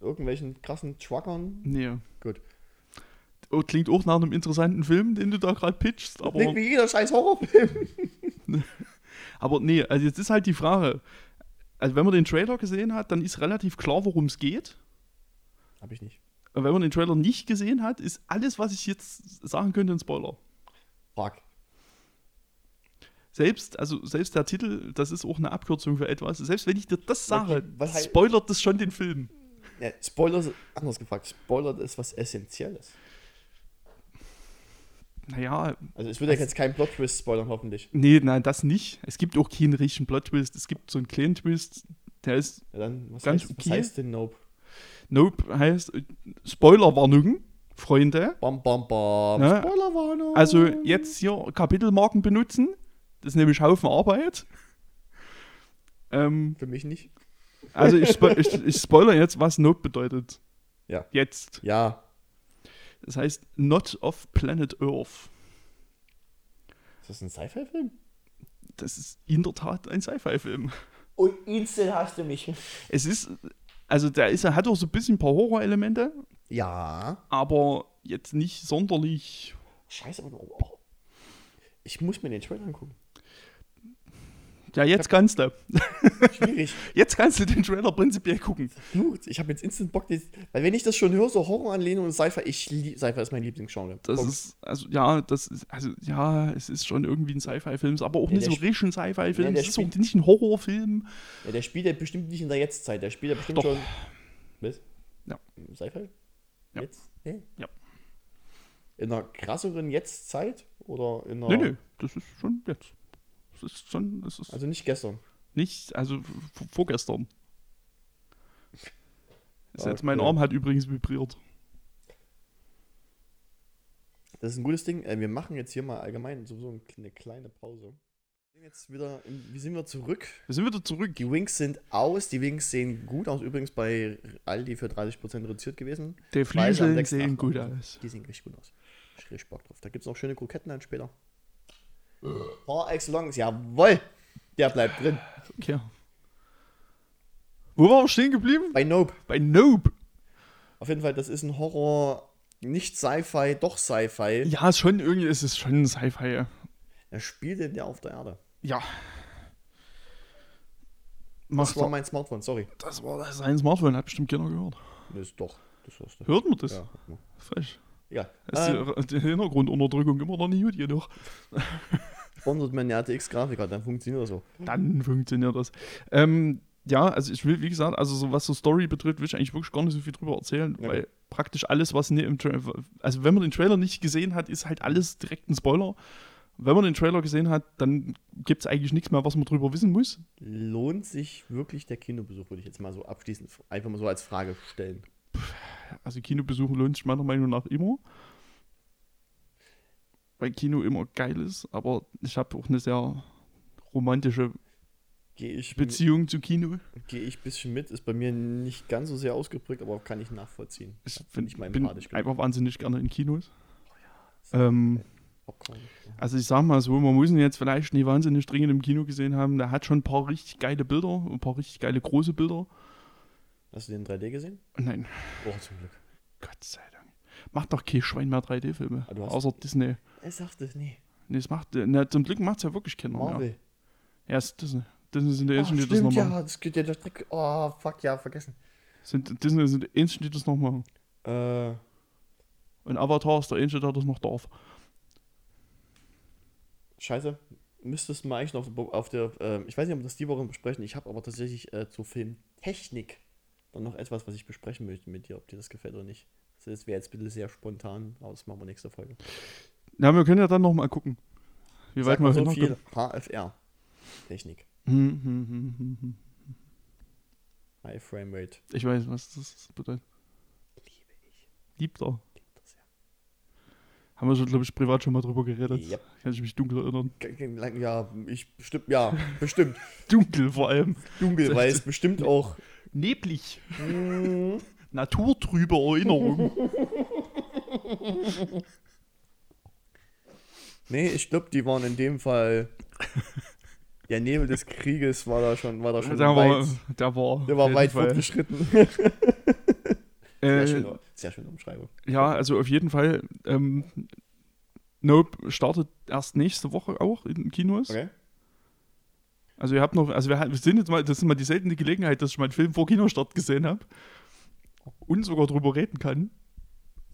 S1: Irgendwelchen krassen Truckern?
S2: nee.
S1: Gut.
S2: Oh, klingt auch nach einem interessanten Film, den du da gerade pitchst, aber,
S1: Klingt wie jeder scheiß Horrorfilm. [laughs]
S2: aber nee, also jetzt ist halt die Frage, also wenn man den Trailer gesehen hat, dann ist relativ klar, worum es geht.
S1: Hab ich nicht.
S2: Und wenn man den Trailer nicht gesehen hat, ist alles, was ich jetzt sagen könnte, ein Spoiler.
S1: Fuck.
S2: Selbst, also selbst der Titel, das ist auch eine Abkürzung für etwas. Selbst wenn ich dir das sage,
S1: was heißt-
S2: spoilert das schon den Film.
S1: Ja, Spoiler, anders gefragt. Spoiler ist was Essentielles.
S2: Naja,
S1: Also es wird ja jetzt kein Plot-Twist spoilern, hoffentlich.
S2: nee, nein, das nicht. Es gibt auch keinen richtigen Plot-Twist. Es gibt so einen kleinen Twist, der ist,
S1: Ja, dann, was,
S2: Ganz
S1: heißt,
S2: okay.
S1: was heißt denn Nope?
S2: nope, heißt äh, Spoilerwarnung, Freunde.
S1: Bam, bam, bam.
S2: Ja.
S1: Spoilerwarnung.
S2: Also jetzt hier Kapitelmarken benutzen. Das ist nämlich Haufen Arbeit. Ähm,
S1: Für mich nicht.
S2: also ich, spo [laughs] ich, ich spoiler jetzt, was Nope bedeutet.
S1: Ja.
S2: Jetzt.
S1: Ja.
S2: Das heißt Not of Planet Earth.
S1: Ist das ein Sci-Fi-Film?
S2: Das ist in der Tat ein Sci-Fi-Film.
S1: Und instant hast du mich.
S2: Es ist, also der ist, er hat auch so ein bisschen ein paar Horrorelemente,
S1: Ja.
S2: aber jetzt nicht sonderlich.
S1: Scheiße, aber oh. Ich muss mir den Trailer angucken.
S2: Ja, jetzt kannst du.
S1: Schwierig. [laughs]
S2: Jetzt kannst du den Trailer prinzipiell gucken.
S1: Gut, ich habe jetzt instant Bock. Weil wenn ich das schon höre, so Horroranlehnung und Sci-Fi, ich Sci-Fi ist mein Lieblingsgenre.
S2: Das
S1: Punkt.
S2: ist, also ja, das ist, also ja, es ist schon irgendwie ein Sci-Fi-Film, aber auch
S1: Ja,
S2: nicht so richtig ein Sci-Fi-Film.
S1: Ja,
S2: es ist auch nicht ein Horrorfilm.
S1: ja, der spielt ja bestimmt nicht in der Jetztzeit. Der spielt ja bestimmt
S2: Doch.
S1: schon. Was?
S2: Ja.
S1: Sci-Fi?
S2: Ja.
S1: Jetzt? Hä?
S2: Ja.
S1: In einer krasseren Jetztzeit? Oder in einer.
S2: Nee, nee, das ist schon jetzt. Das ist schon, das ist
S1: Also nicht gestern.
S2: nicht, also vorgestern. Ist
S1: Ah,
S2: jetzt, mein
S1: okay.
S2: Arm hat übrigens vibriert.
S1: Das ist ein gutes Ding. Äh, wir machen jetzt hier mal allgemein sowieso ein- eine kleine Pause. Wir sind Jetzt wieder, wie sind wir zurück?
S2: Wir sind wieder zurück.
S1: Die Wings sind aus. Die Wings sehen gut aus. Übrigens bei Aldi für 30% reduziert gewesen.
S2: Die
S1: 6.8.
S2: sehen gut aus.
S1: Die sehen richtig gut aus. Ich richtig Bock drauf. Da gibt es noch schöne Kroketten dann später. Par excellence, jawoll! Der bleibt drin.
S2: Okay. Wo waren wir stehen geblieben?
S1: Bei Nope.
S2: Bei Nope.
S1: Auf jeden Fall, das ist ein Horror, nicht Sci-Fi, doch Sci-Fi.
S2: Ja, schon irgendwie, es ist schon ein Sci-Fi.
S1: Er spielt denn der auf der Erde?
S2: Ja.
S1: Das
S2: Macht
S1: war mein Smartphone, sorry.
S2: Das war das sein Smartphone, hat bestimmt keiner gehört.
S1: Das ist doch, das du.
S2: Hört man das?
S1: Ja.
S2: Frech.
S1: Ja.
S2: Ist
S1: Ähm,
S2: die, die Hintergrundunterdrückung immer noch nicht gut genug.
S1: sponsert man eine RTX-Grafiker, dann funktioniert das so.
S2: Dann funktioniert das. Ähm, ja, also ich will, wie gesagt, also so was so Story betrifft, will ich eigentlich wirklich gar nicht so viel drüber erzählen,
S1: Okay.
S2: weil praktisch alles, was ne im Trailer, also wenn man den Trailer nicht gesehen hat, ist halt alles direkt ein Spoiler. Wenn man den Trailer gesehen hat, dann gibt es eigentlich nichts mehr, was man drüber wissen muss.
S1: Lohnt sich wirklich der Kinobesuch, würde ich jetzt mal so abschließend einfach mal so als Frage stellen.
S2: Also Kinobesuchen lohnt sich meiner Meinung nach immer. Weil Kino immer geil ist, aber ich habe auch eine sehr romantische
S1: Gehe ich,
S2: Beziehung zu Kino.
S1: geh ich ein bisschen mit, ist bei mir nicht ganz so sehr ausgeprägt, aber kann ich nachvollziehen.
S2: Ich bin,
S1: ich mal
S2: bin einfach wahnsinnig gerne in Kinos. Ähm,
S1: Popcorn.
S2: also ich sag mal so, man muss ihn jetzt vielleicht nicht wahnsinnig dringend im Kino gesehen haben. Der hat schon ein paar richtig geile Bilder, ein paar richtig geile große Bilder.
S1: Hast du den in 3D gesehen?
S2: Nein,
S1: Oh, zum Glück.
S2: Gott sei Dank. Macht doch kein Schwein mehr 3D-Filme.
S1: Ah,
S2: Außer Disney.
S1: Er sagt es nie.
S2: Nee, es macht, ne, zum Glück macht es ja wirklich keiner.
S1: Marvel.
S2: Ja, es ist Disney. Disney sind die
S1: Ach,
S2: Einzigen, die das noch machen.
S1: ja, das geht ja der Dreck. Oh, fuck, ja, vergessen.
S2: Sind, Disney sind die Einzigen, die das noch machen.
S1: Äh,
S2: Und Avatar ist der Einzige, der das noch darf.
S1: scheiße. Müsstest du mal eigentlich noch auf der, äh, ich weiß nicht, ob wir das die Woche besprechen, ich habe aber tatsächlich äh, zur Filmtechnik dann noch etwas, was ich besprechen möchte mit dir, ob dir das gefällt oder nicht. Also das wäre jetzt bitte sehr spontan, aber das machen wir nächste Folge.
S2: Ja, wir können ja dann noch mal gucken. Wie weit
S1: Sag
S2: wir
S1: so
S2: hinkommen.
S1: viel HFR. Technik.
S2: Hm, hm, hm.
S1: High Frame Rate.
S2: Ich weiß, was das bedeutet.
S1: Liebe ich.
S2: Liebt er.
S1: Liebe das ja.
S2: Haben wir schon, glaube ich, privat schon mal drüber geredet.
S1: Yep.
S2: Kann ich mich dunkel erinnern.
S1: Ja, ich bestimmt, ja, bestimmt. [laughs]
S2: Dunkel vor allem.
S1: Dunkel, weil es [laughs] bestimmt auch.
S2: Neblig.
S1: Mm, [laughs]
S2: Naturtrübe Erinnerung.
S1: nee, ich glaube, die waren in dem Fall. [laughs] Der Nebel des Krieges war da schon, war da schon
S2: der, war,
S1: weit.
S2: der war.
S1: Der war
S2: auf jeden
S1: weit
S2: Fall.
S1: fortgeschritten. [laughs] Sehr,
S2: Äh,
S1: schöne, sehr schöne Umschreibung.
S2: ja, also auf jeden Fall. Ähm, Nope startet erst nächste Woche auch in Kinos.
S1: Okay.
S2: Also ihr habt noch, also wir, wir sind jetzt mal, das ist mal die seltene Gelegenheit, dass ich meinen Film vor Kinostart gesehen habe und sogar drüber reden kann.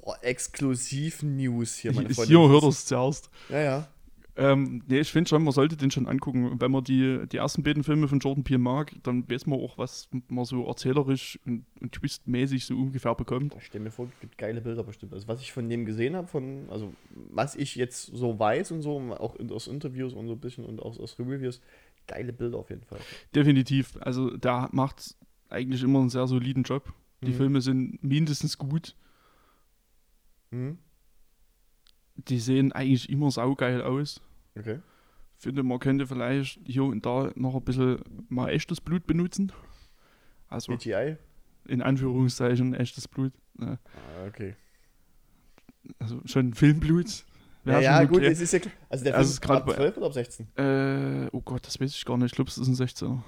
S1: Oh, exklusiv News hier, meine Freunde.
S2: hier hört es zuerst.
S1: Ja, ja.
S2: Ähm, nee, ich finde schon, man sollte den schon angucken. Wenn man die, die ersten beiden Filme von Jordan Peele mag, dann weiß man auch, was man so erzählerisch und, und twistmäßig so ungefähr bekommt.
S1: Ich stelle mir vor, es gibt geile Bilder bestimmt. Also was ich von dem gesehen habe, von, also was ich jetzt so weiß und so, auch in, aus Interviews und so ein bisschen und aus, aus Reviews, geile Bilder auf jeden Fall.
S2: Definitiv. Also der macht eigentlich immer einen sehr soliden Job. Die
S1: Mhm.
S2: Filme sind mindestens gut.
S1: Mhm.
S2: Die sehen eigentlich immer saugeil aus.
S1: Okay.
S2: Finde, man könnte vielleicht hier und da noch ein bisschen mal echtes Blut benutzen. Also
S1: CGI?
S2: in Anführungszeichen echtes Blut. Ja,
S1: Ah, okay.
S2: Also schon Filmblut.
S1: Ja, ja gut, es ist ja klar. Also der Film
S2: ist grad
S1: ab
S2: bei-
S1: 12 oder ab 16?
S2: Äh, oh Gott, das weiß ich gar nicht. Ich glaube, es ist ein 16er.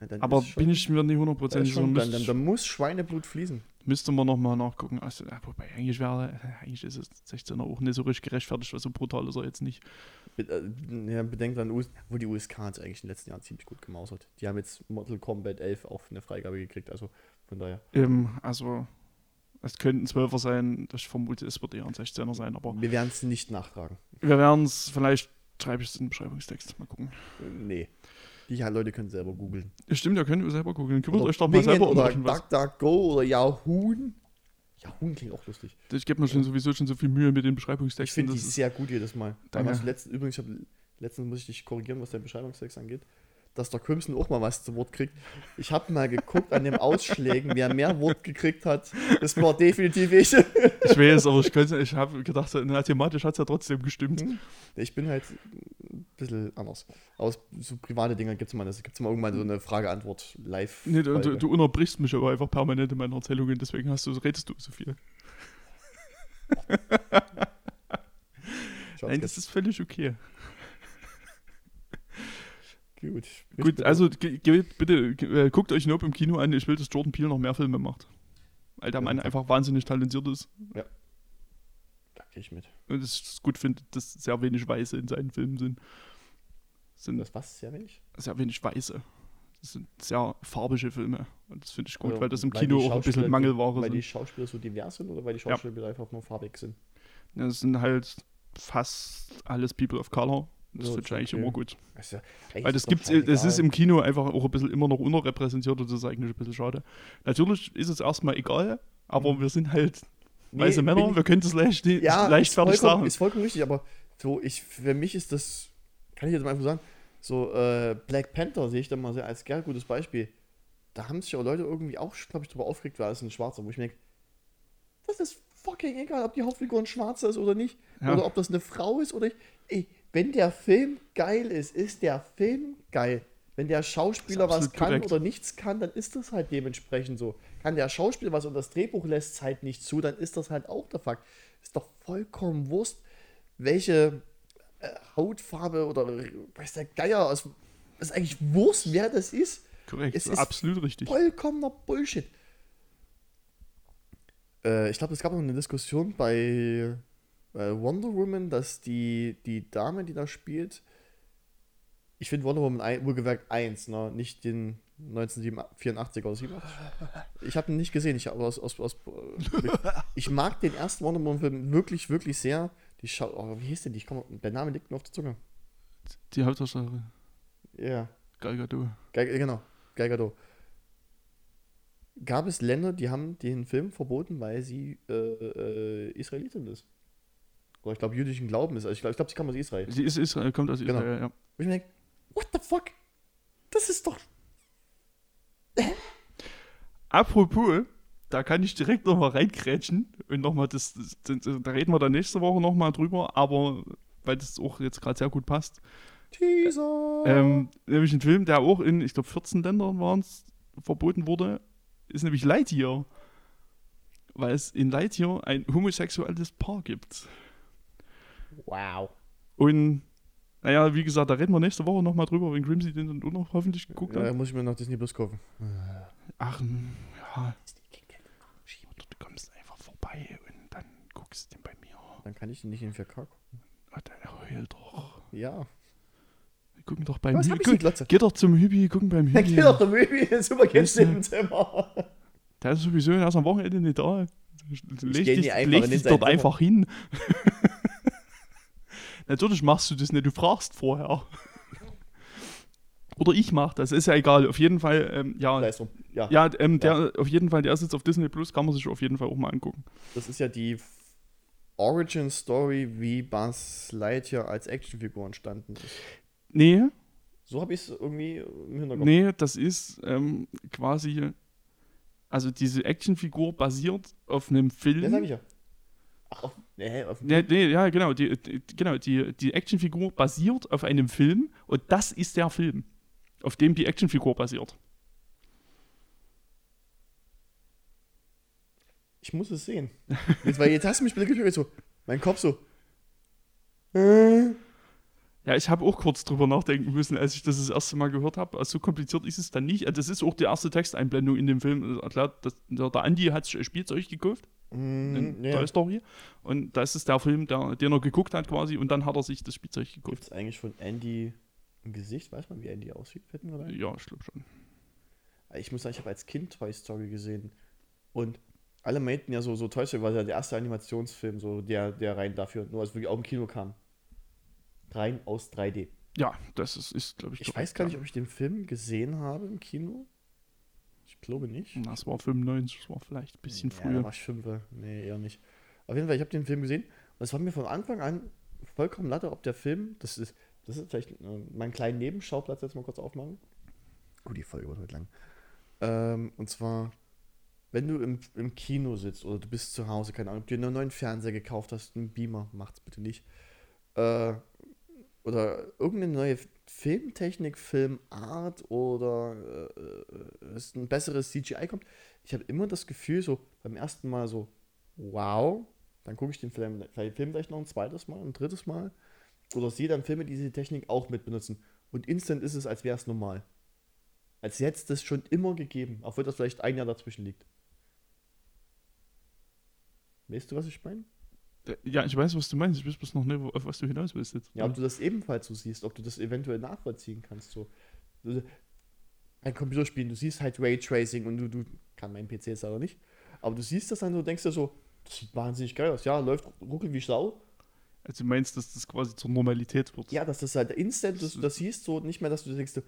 S1: Ja,
S2: Aber
S1: schon-
S2: bin ich mir nicht hundertprozentig sicher.
S1: dann, dann, dann muss Schweineblut fließen.
S2: müsste man nochmal nachgucken. Also, wobei, eigentlich wäre, eigentlich ist es 16er auch nicht so richtig gerechtfertigt, weil so brutal ist er jetzt nicht.
S1: Äh, ja, bedenkt an US wo die USK hat es eigentlich in den letzten Jahren ziemlich gut gemausert. Die haben jetzt Mortal Kombat 11 auch eine Freigabe gekriegt, also von daher.
S2: Ähm, also, es könnten 12er sein. Ich vermute, es wird eher ein 16er sein, aber
S1: Wir werden es nicht nachtragen.
S2: wir werden es, vielleicht schreibe ich es in den Beschreibungstext. Mal gucken.
S1: Äh, Nee. Die ja, Leute können selber googeln.
S2: Ja, stimmt, ihr könnt ihr selber gucken. Kümmert
S1: Oder
S2: euch doch mal selber um
S1: oder
S2: irgendwas.
S1: DuckDuckGo oder Yahoo. Yahoo klingt auch lustig.
S2: Ich gebe mir schon sowieso schon so viel Mühe mit den
S1: Ich
S2: Beschreibungstexten.
S1: finde die sehr gut jedes Mal.
S2: Danke.
S1: letztens, übrigens, ich hab, letztens muss ich dich korrigieren, was der Beschreibungstext angeht, dass der Crimson auch mal was zu Wort kriegt. Ich habe mal geguckt an den Ausschlägen, wer mehr Wort gekriegt hat. Das war definitiv ich.
S2: Ich weiß, aber ich, könnte- ich habe gedacht, na, thematisch hat es ja trotzdem gestimmt.
S1: Ich bin halt ein bisschen anders. Aber so private Dinge gibt es mal. Mal irgendwann so eine Frage-Antwort live.
S2: Nee, du, du, du unterbrichst mich aber einfach permanent in meinen Erzählungen, deswegen hast du, redest du so viel. Nein, das ist völlig okay.
S1: Gut.
S2: Gut, also ge- geht bitte, äh, guckt euch Nope im Kino an. Ich will, dass Jordan Peele noch mehr Filme macht. Weil der
S1: Ja,
S2: Mann einfach wahnsinnig talentiert ist.
S1: Da gehe ich mit.
S2: Und es gut finde, dass sehr wenig Weiße in seinen Filmen sind. Sind
S1: Das was sehr wenig.
S2: sehr wenig Weiße. Das sind sehr farbige Filme. Und das finde ich gut,
S1: Also,
S2: weil das im
S1: weil
S2: Kino auch ein bisschen Mangelware
S1: Weil
S2: sind.
S1: die Schauspieler so divers sind oder weil die
S2: Ja.
S1: Schauspieler einfach nur farbig sind?
S2: Ja, das sind halt fast alles People of Color. Das
S1: So,
S2: ich eigentlich
S1: okay.
S2: immer gut.
S1: Ist eigentlich
S2: Weil das
S1: ist doch
S2: gibt's, das ist im Kino einfach auch ein bisschen immer noch unterrepräsentiert und das ist eigentlich ein bisschen schade. Natürlich ist es erstmal egal, aber wir sind halt
S1: Nee,
S2: weiße Männer,
S1: ich-
S2: wir können das leicht,
S1: ja, [laughs]
S2: leichtfertig
S1: ist
S2: sagen.
S1: Ist vollkommen richtig, aber so, ich, für mich ist das, kann ich jetzt mal einfach sagen, so äh, Black Panther sehe ich da mal sehr als sehr gutes Beispiel. Da haben sich ja Leute irgendwie auch, glaube ich, drüber aufgeregt, weil es ein Schwarzer, wo ich mir denke, das ist fucking egal, ob die Hauptfigur ein Schwarzer ist oder nicht.
S2: Ja.
S1: Oder ob das eine Frau ist oder nicht. Ey, wenn der Film geil ist, ist der Film geil. wenn der Schauspieler was kann
S2: korrekt.
S1: oder nichts kann, dann ist das halt dementsprechend so. Kann der Schauspieler was und das Drehbuch lässt es halt nicht zu, dann ist das halt auch der Fakt. Ist doch vollkommen Wurst, welche äh, Hautfarbe oder weiß der Geier aus. ist eigentlich Wurst, wer das ist.
S2: Korrekt,
S1: Es ist
S2: absolut richtig.
S1: Vollkommener Bullshit. Äh, ich glaube, es gab noch eine Diskussion bei äh, Wonder Woman, dass die, die Dame, die da spielt, ich finde Wonder Woman ein, wohlgemerkt 1, ne? nicht den 1984 oder 87. Ich habe ihn nicht gesehen, ich, aus, aus, aus, ich mag den ersten Wonder Woman-Film wirklich, wirklich sehr. Die Schau oh, wie hieß denn die? Ich komm, der Name liegt mir auf der Zunge.
S2: Die Hauptdarstellerin.
S1: Ja.
S2: Gal Gadot.
S1: Ge genau, Gal Gadot. Gab es Länder, die haben den Film verboten, weil sie äh, äh, Israelitin ist. Oder ich glaube, jüdischen Glauben ist. Also ich glaube, glaub, sie kam aus Israel.
S2: Sie ist Israel, kommt aus
S1: Genau.
S2: Israel, ja.
S1: Wo ich mir denke, what the fuck? Das ist doch.
S2: Apropos, da kann ich direkt nochmal reinkrätschen und nochmal das, das, das, da reden wir dann nächste Woche nochmal drüber, aber weil das auch jetzt gerade sehr gut passt.
S1: Teaser!
S2: Ähm, nämlich ein Film, der auch in, ich glaube, 14 Ländern waren es, verboten wurde, ist nämlich Lightyear. Weil es in Lightyear ein homosexuelles Paar gibt.
S1: Wow.
S2: Und, naja, wie gesagt, da reden wir nächste Woche nochmal drüber, wenn Grimsy den dann auch noch hoffentlich geguckt
S1: Ja,
S2: hat.
S1: muss ich mir noch Disney Plus kaufen.
S2: Ach, ja. Du kommst einfach vorbei und dann guckst den bei mir.
S1: Dann kann ich ihn nicht in 4K gucken.
S2: Oh, dann heul doch.
S1: Ja.
S2: Wir gucken doch beim Hübi.
S1: Glotze?
S2: Geh doch zum Hübi, gucken beim [laughs]
S1: Dann
S2: Hübi.
S1: geht doch der Möbi, [laughs] super
S2: du-
S1: im Zimmer.
S2: Der ist sowieso erst am Wochenende nicht da. Leg
S1: geh
S2: dich, leg dich dort
S1: Zimmer.
S2: einfach hin. [laughs] Natürlich machst du das nicht, du fragst vorher. [laughs] Oder ich mach das, ist ja egal. Auf jeden Fall, ähm, ja,
S1: Leistung. Ja.
S2: ja, ähm, der, auf jeden Fall, der ist jetzt auf Disney Plus, kann man sich auf jeden Fall auch mal angucken.
S1: Das ist ja die Origin Story, wie Buzz Lightyear als Actionfigur entstanden ist.
S2: Nee,
S1: So habe ich es irgendwie im Hinterkopf.
S2: nee, das ist ähm, quasi, also diese Actionfigur basiert auf einem Film.
S1: Ja, sag ich ja. Ach, auf, nee, auf,
S2: Nee, nee, ja, genau. Die, die, genau, die, die Actionfigur basiert auf einem Film und das ist der Film, auf dem die Actionfigur basiert.
S1: ich muss es sehen. Jetzt, weil jetzt hast du mich bitte so, mein Kopf so. Äh,
S2: Ja, ich habe auch kurz drüber nachdenken müssen, als ich das das erste Mal gehört habe. Also so kompliziert ist es dann nicht. Also Das ist auch die erste Texteinblendung in dem Film. Erklärt, dass, der, der Andi hat sich Spielzeug gekauft in
S1: mm, ja.
S2: Toy Story. Und da ist es der Film, der, den er geguckt hat quasi. Und dann hat er sich das Spielzeug
S1: Gibt
S2: gekauft.
S1: es eigentlich von Andy ein Gesicht? Weiß man, wie Andy aussieht?
S2: Ja, ich glaube schon.
S1: Ich muss sagen, ich habe als Kind Toy Story gesehen. Und alle meinten ja so, so Toy Story war ja der erste Animationsfilm, so der, der rein dafür, nur als wirklich auch im Kino kam. Rein aus 3D.
S2: Ja, das ist, ist glaube ich,
S1: Ich weiß gar nicht, ob ich den Film gesehen habe im Kino. Ich glaube nicht.
S2: Das war 95, das war vielleicht ein bisschen
S1: Ja,
S2: früher.
S1: war ich fünfe. Nee, eher nicht. Auf jeden Fall, ich habe den Film gesehen und es war mir von Anfang an vollkommen latte, ob der Film, das ist, das ist vielleicht äh, mein kleinen Nebenschauplatz jetzt mal kurz aufmachen. Gut, die Folge wird heute lang. Ähm, und zwar, wenn du im, im Kino sitzt oder du bist zu Hause, keine Ahnung, ob du dir einen neuen Fernseher gekauft hast, einen Beamer, macht's bitte nicht. Äh, oder irgendeine neue Filmtechnik, Filmart oder äh, äh, es ein besseres CGI kommt. Ich habe immer das Gefühl, so beim ersten Mal so, wow, dann gucke ich den Film, vielleicht Film vielleicht noch ein zweites Mal, ein drittes Mal. Oder sehe dann Filme, die diese Technik auch mit benutzen. Und instant ist es, als wäre es normal. Als hätte es das schon immer gegeben, obwohl das vielleicht ein Jahr dazwischen liegt. Weißt du, was ich meine?
S2: Äh, Ja, ich weiß, was du meinst. Ich weiß bloß noch nicht, auf was du hinaus willst jetzt.
S1: Ja, ob du das ebenfalls so siehst, ob du das eventuell nachvollziehen kannst. So. Ein Computerspiel, du siehst halt Raytracing und du, du kann mein PC jetzt aber nicht. Aber du siehst das dann so, denkst dir so, das sieht wahnsinnig geil aus. Ja, läuft ruckelt wie Sau.
S2: Also du meinst, dass das quasi zur Normalität wird.
S1: Ja, dass das halt instant, dass du das siehst, so nicht mehr, dass du denkst,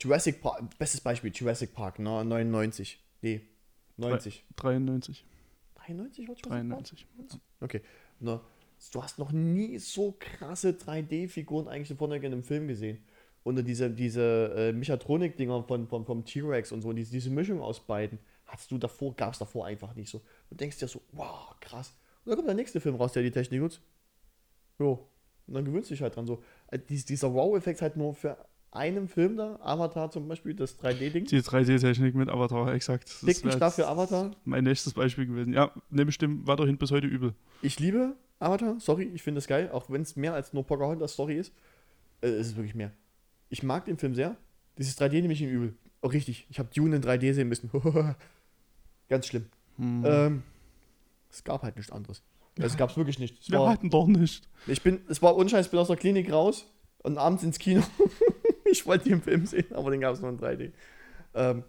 S1: Jurassic Park, bestes Beispiel, Jurassic Park, ne, 99. Nee, 90.
S2: 93.
S1: 93 war Jurassic
S2: 93.
S1: Park? Okay. Ne, du hast noch nie so krasse 3D-Figuren eigentlich vorne in einem Film gesehen. Und diese, diese äh, Mechatronik-Dinger von, von, vom T-Rex und so, und diese, diese Mischung aus beiden, hast du davor, gab es davor einfach nicht so. Du denkst dir so, wow, krass. Und dann kommt der nächste Film raus, der die Technik nutzt. Jo. Und dann gewöhnst du dich halt dran so. Äh, dies, dieser Wow-Effekt halt nur für einem Film da, Avatar zum Beispiel, das 3D-Ding.
S2: Die 3D-Technik mit Avatar, exakt. Wär
S1: dafür
S2: jetzt
S1: Avatar.
S2: Mein nächstes Beispiel gewesen. Ja, ne, bestimmt weiterhin bis heute übel.
S1: Ich liebe Avatar, sorry, ich finde es geil, auch wenn es mehr als nur Pocahontas Story ist. Äh, es ist wirklich mehr. Ich mag den Film sehr. Dieses 3D nehme ich ihm übel. Oh, richtig, ich habe Dune in 3D sehen müssen. [laughs] Ganz schlimm.
S2: Hm.
S1: Ähm, es gab halt nichts anderes. Es gab es wirklich nicht. Es
S2: Wir
S1: war,
S2: hatten doch nicht.
S1: ich bin, es war unscheiß, ich bin aus der Klinik raus und abends ins Kino. [laughs] [laughs] ich wollte den Film sehen, aber den gab es nur in 3D. Ähm,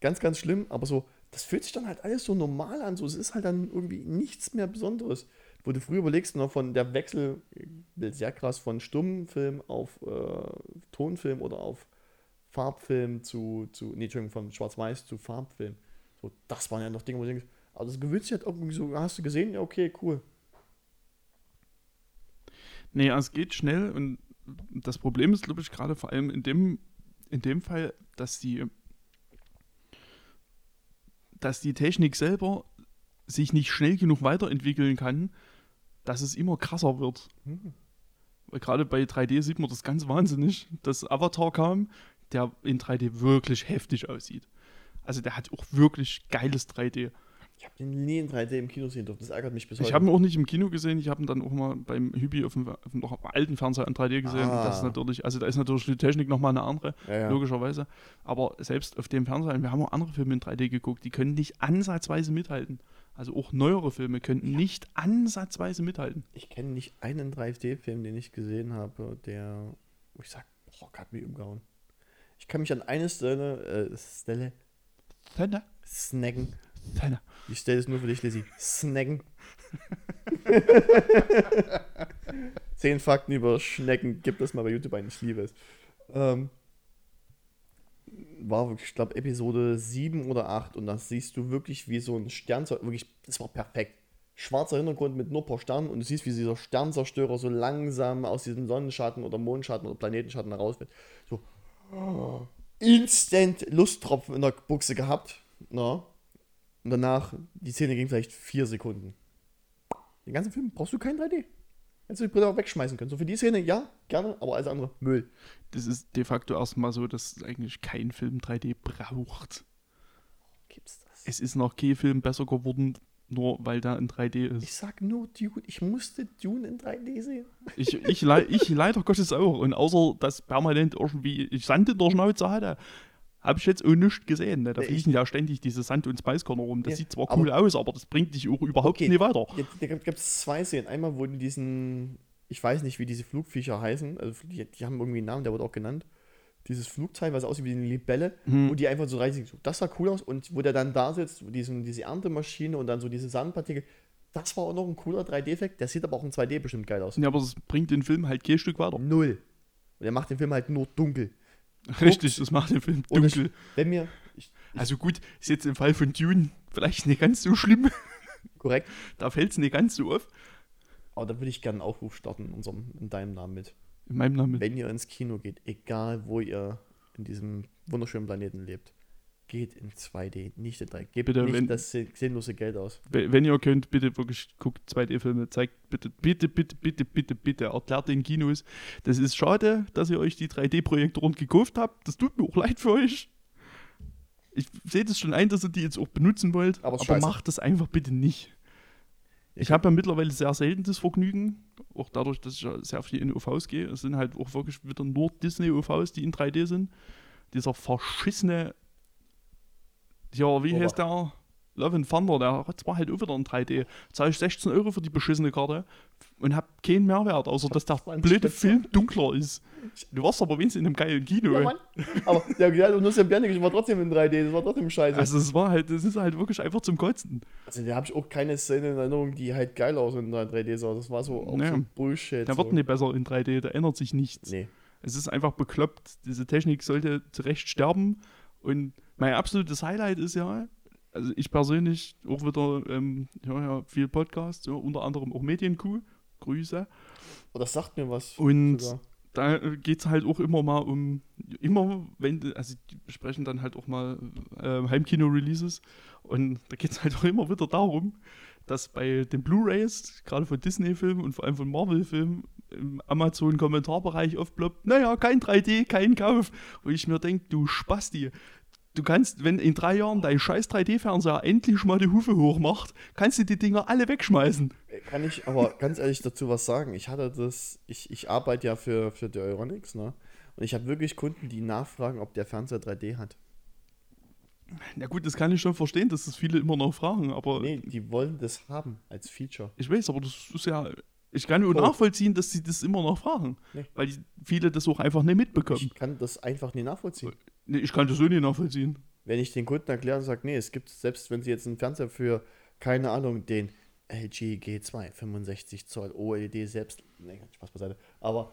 S1: ganz, ganz schlimm, aber so, das fühlt sich dann halt alles so normal an. So, es ist halt dann irgendwie nichts mehr Besonderes. Wo du früher überlegst, noch von der Wechsel, sehr krass, von Stummfilm auf äh, Tonfilm oder auf Farbfilm zu, zu nee, Entschuldigung, von Schwarz-Weiß zu Farbfilm. So, das waren ja noch Dinge, wo du denkst, aber das gewöhnt sich halt irgendwie so, hast du gesehen? Ja, okay, cool.
S2: Nee, also es geht schnell und das Problem ist, glaube ich, gerade vor allem in dem, in dem Fall, dass die, dass die Technik selber sich nicht schnell genug weiterentwickeln kann, dass es immer krasser wird. Weil gerade bei 3D sieht man das ganz wahnsinnig, dass Avatar kam, der in 3D wirklich heftig aussieht. Also der hat auch wirklich geiles 3D.
S1: Ich habe den nie in 3D im Kino sehen dürfen. Das ärgert mich bis heute.
S2: Ich habe ihn auch nicht im Kino gesehen, ich habe ihn dann auch mal beim Hübi auf dem, auf dem alten Fernseher in 3D gesehen.
S1: Ah.
S2: Das ist natürlich, also da ist natürlich die Technik nochmal eine andere,
S1: ja, ja.
S2: logischerweise. Aber selbst auf dem Fernseher, wir haben auch andere Filme in 3D geguckt, die können nicht ansatzweise mithalten. Also auch neuere Filme könnten nicht ansatzweise mithalten.
S1: Ich kenne nicht einen 3D-Film, den ich gesehen habe, der, wo ich sage, boah, hat mich umgehauen. Ich kann mich an eine Stelle, äh, Stelle,
S2: Thunner,
S1: snacken.
S2: Thunner.
S1: Ich stelle es nur für dich, Lizzie. Snacken. [laughs] Zehn Fakten über Schnecken. Gib das mal bei YouTube ein. Ich liebe es. Ähm, war wirklich, ich glaube, Episode 7 oder 8 und da siehst du wirklich, wie so ein Stern, wirklich, das war perfekt. Schwarzer Hintergrund mit nur ein paar Sternen und du siehst, wie dieser Sternzerstörer so langsam aus diesem Sonnenschatten oder Mondschatten oder Planetenschatten heraus wird. So, instant Lusttropfen in der Buchse gehabt. Na? Und danach, die Szene ging vielleicht vier Sekunden. Den ganzen Film brauchst du kein 3D. Hättest du die Brille auch wegschmeißen können. So für die Szene, ja, gerne, aber alles andere, Müll.
S2: Das ist de facto erstmal so, dass eigentlich kein Film 3D braucht.
S1: Gibt's das?
S2: Es ist noch kein Film besser geworden, nur weil da in 3D ist.
S1: Ich sag nur Dune. Ich musste Dune in 3D sehen.
S2: Ich, ich, ich [laughs] leider Gottes auch. Und außer, dass permanent irgendwie ich Sand in der Schnauze hatte, habe ich jetzt auch nichts gesehen. Ne? Da
S1: Nee,
S2: fliegen ja ständig diese Sand- und Spicekörner rum. Das
S1: Ja,
S2: sieht zwar cool aus, aber das bringt dich auch überhaupt
S1: Okay.
S2: nicht weiter.
S1: Jetzt, da gibt es zwei Szenen. Einmal, wo die diesen, ich weiß nicht, wie diese Flugviecher heißen. Also die, die haben irgendwie einen Namen, der wurde auch genannt. Dieses Flugteil, was aussieht wie eine Libelle,
S2: Hm.
S1: wo die einfach so. So, das sah cool aus. Und wo der dann da sitzt, diesen, diese Erntemaschine und dann so diese Sandpartikel. Das war auch noch ein cooler 3D-Effekt. Der sieht aber auch in 2D bestimmt geil aus.
S2: Ja, aber das bringt den Film halt kein Stück weiter.
S1: Null. Und er macht den Film halt nur dunkel.
S2: Richtig, das macht den Film
S1: Und ich-
S2: dunkel.
S1: Wenn mir, ich,
S2: Also gut, ist jetzt im Fall von Dune vielleicht nicht ganz so schlimm. [laughs]
S1: korrekt,
S2: da fällt es nicht ganz so auf.
S1: aber da würde ich gerne einen Aufruf starten in, unserem, in deinem Namen mit.
S2: In meinem Namen.
S1: Wenn ihr ins Kino geht, egal wo ihr in diesem wunderschönen Planeten lebt, geht in 2D, nicht in 3D. Gebt
S2: Bitte,
S1: nicht
S2: wenn-
S1: das sinn- sinnlose Geld aus.
S2: Wenn ihr könnt, bitte wirklich guckt 2D-Filme, zeigt bitte, bitte, bitte, bitte, bitte, bitte, erklärt den Kinos. Das ist schade, dass ihr euch die 3D-Projektoren gekauft habt. Das tut mir auch leid für euch. Ich sehe das schon ein, dass ihr die jetzt auch benutzen wollt,
S1: Aber
S2: aber, macht das einfach bitte nicht. Ich habe ja mittlerweile sehr selten das Vergnügen, auch dadurch, dass ich ja sehr viel in UVs gehe. Es sind halt auch wirklich wieder nur Disney-UVs, die in 3D sind. Dieser verschissene, ja, wie
S1: Ober.
S2: heißt der? Love and Thunder, der hat zwar halt auch wieder in 3D. Zahle ich 16 Euro für die beschissene Karte und hab keinen Mehrwert, außer dass der
S1: 20
S2: blöde
S1: Spitze.
S2: Film dunkler ist. Du warst aber wenigstens in einem geilen Kino.
S1: Ja, Mann. [laughs] Aber der ja, nur Sam Bernix war trotzdem in 3D, das war trotzdem scheiße. Also,
S2: also es war halt, das ist halt wirklich einfach zum Kotzen.
S1: da habe ich auch keine Szene in Erinnerung, die halt geil aus in 3D sah. Das war so auch
S2: Nee.
S1: so Bullshit.
S2: Der
S1: so.
S2: wird nicht besser in 3D, da ändert sich nichts.
S1: Nee.
S2: Es ist einfach bekloppt. Diese Technik sollte zu Recht sterben. Und mein absolutes Highlight ist ja, also ich persönlich auch wieder, ähm, ich höre ja viel Podcasts, ja, unter anderem auch Medienkuh. Grüße.
S1: Aber das sagt mir was.
S2: Und
S1: sogar.
S2: da geht es halt auch immer mal um, immer wenn, also die besprechen dann halt auch mal äh, Heimkino-Releases und da geht es halt auch immer wieder darum, dass bei den Blu-Rays, gerade von Disney-Filmen und vor allem von Marvel-Filmen, im Amazon-Kommentarbereich aufploppt, naja, kein 3D, kein Kauf. Wo ich mir denke, du Spasti, du kannst, wenn in drei Jahren dein scheiß 3D-Fernseher endlich mal die Hufe hochmacht, kannst du die Dinger alle wegschmeißen.
S1: Kann ich aber ganz ehrlich dazu was sagen? Ich hatte das, ich, ich arbeite ja für, für die Euronics, ne? Und ich habe wirklich Kunden, die nachfragen, ob der Fernseher 3D hat.
S2: Na gut, das kann ich schon verstehen, dass das viele immer noch fragen, aber
S1: Nee, die wollen das haben als Feature.
S2: ich weiß, aber das ist ja, ich kann nur nachvollziehen, dass sie das immer noch fragen,
S1: Nee.
S2: weil die, viele das auch einfach nicht mitbekommen.
S1: Ich kann das einfach nicht nachvollziehen.
S2: Nee, ich kann das so nicht nachvollziehen.
S1: Wenn ich den Kunden erkläre und sage, nee, es gibt, selbst wenn sie jetzt einen Fernseher für, keine Ahnung, den LG G2 65 Zoll OLED selbst, nee, Spaß beiseite, aber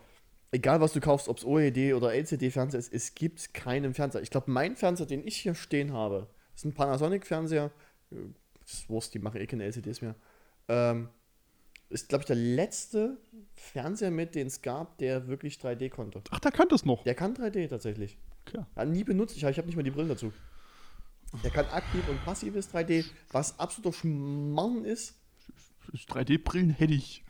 S1: egal was du kaufst, ob es OLED oder LCD-Fernseher ist, es gibt keinen Fernseher. Ich glaube, mein Fernseher, den ich hier stehen habe, ist ein Panasonic-Fernseher, äh, ist Wurst, die machen eh keine LCDs mehr, ähm, ist, glaube ich, der letzte Fernseher mit, den es gab, der wirklich 3D konnte.
S2: Ach, der kann das noch.
S1: Der kann 3D tatsächlich. Ja, nie benutzt. Ich habe ich hab nicht mal die Brillen dazu. Der kann aktiv und passives 3D, was absoluter Schmarrn ist.
S2: 3D-Brillen hätte ich.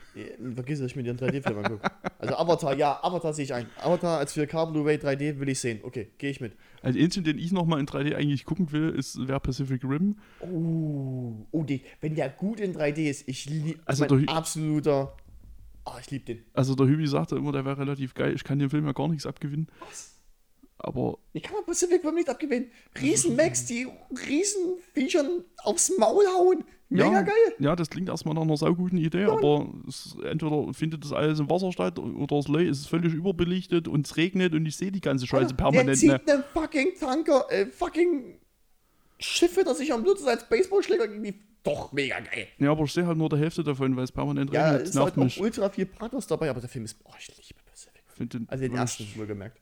S1: Vergiss, dass ich mir den 3D-Film angucke. Also Avatar, ja, Avatar sehe ich ein. Avatar als 4K Blu-ray 3D will ich sehen. Okay, gehe ich mit.
S2: Also einzigen, den ich nochmal in 3D eigentlich gucken will, ist wäre Pacific Rim.
S1: Oh, oh die, wenn der gut in 3D ist, ich liebe,
S2: Also
S1: mein absoluter, oh, ich liebe den.
S2: Also der Hübi sagte immer, der wäre relativ geil. Ich kann dem Film ja gar nichts abgewinnen. Aber
S1: Ich kann man Pacific Rim nicht abgewinnen. Riesen Max, die riesen Viechern aufs Maul hauen. Mega
S2: ja,
S1: geil.
S2: Ja, das klingt erstmal nach einer sauguten Idee, aber es, entweder findet das alles im Wasser statt oder es es ist völlig überbelichtet und es regnet und ich sehe die ganze Scheiße
S1: Alter, Der
S2: permanent.
S1: zieht
S2: Ne?
S1: einen fucking Tanker, äh, fucking Schiffe, das sich am Blut als Baseballschläger gegen die. Doch, mega geil.
S2: Ja, aber ich sehe halt nur der Hälfte davon, weil es permanent
S1: Ja,
S2: regnet.
S1: es
S2: Das
S1: ist halt
S2: mich.
S1: ultra viel Pathos dabei, aber der Film ist. Oh, ich liebe Pacific.
S2: Ich den,
S1: Also den
S2: ich
S1: ersten, wohlgemerkt.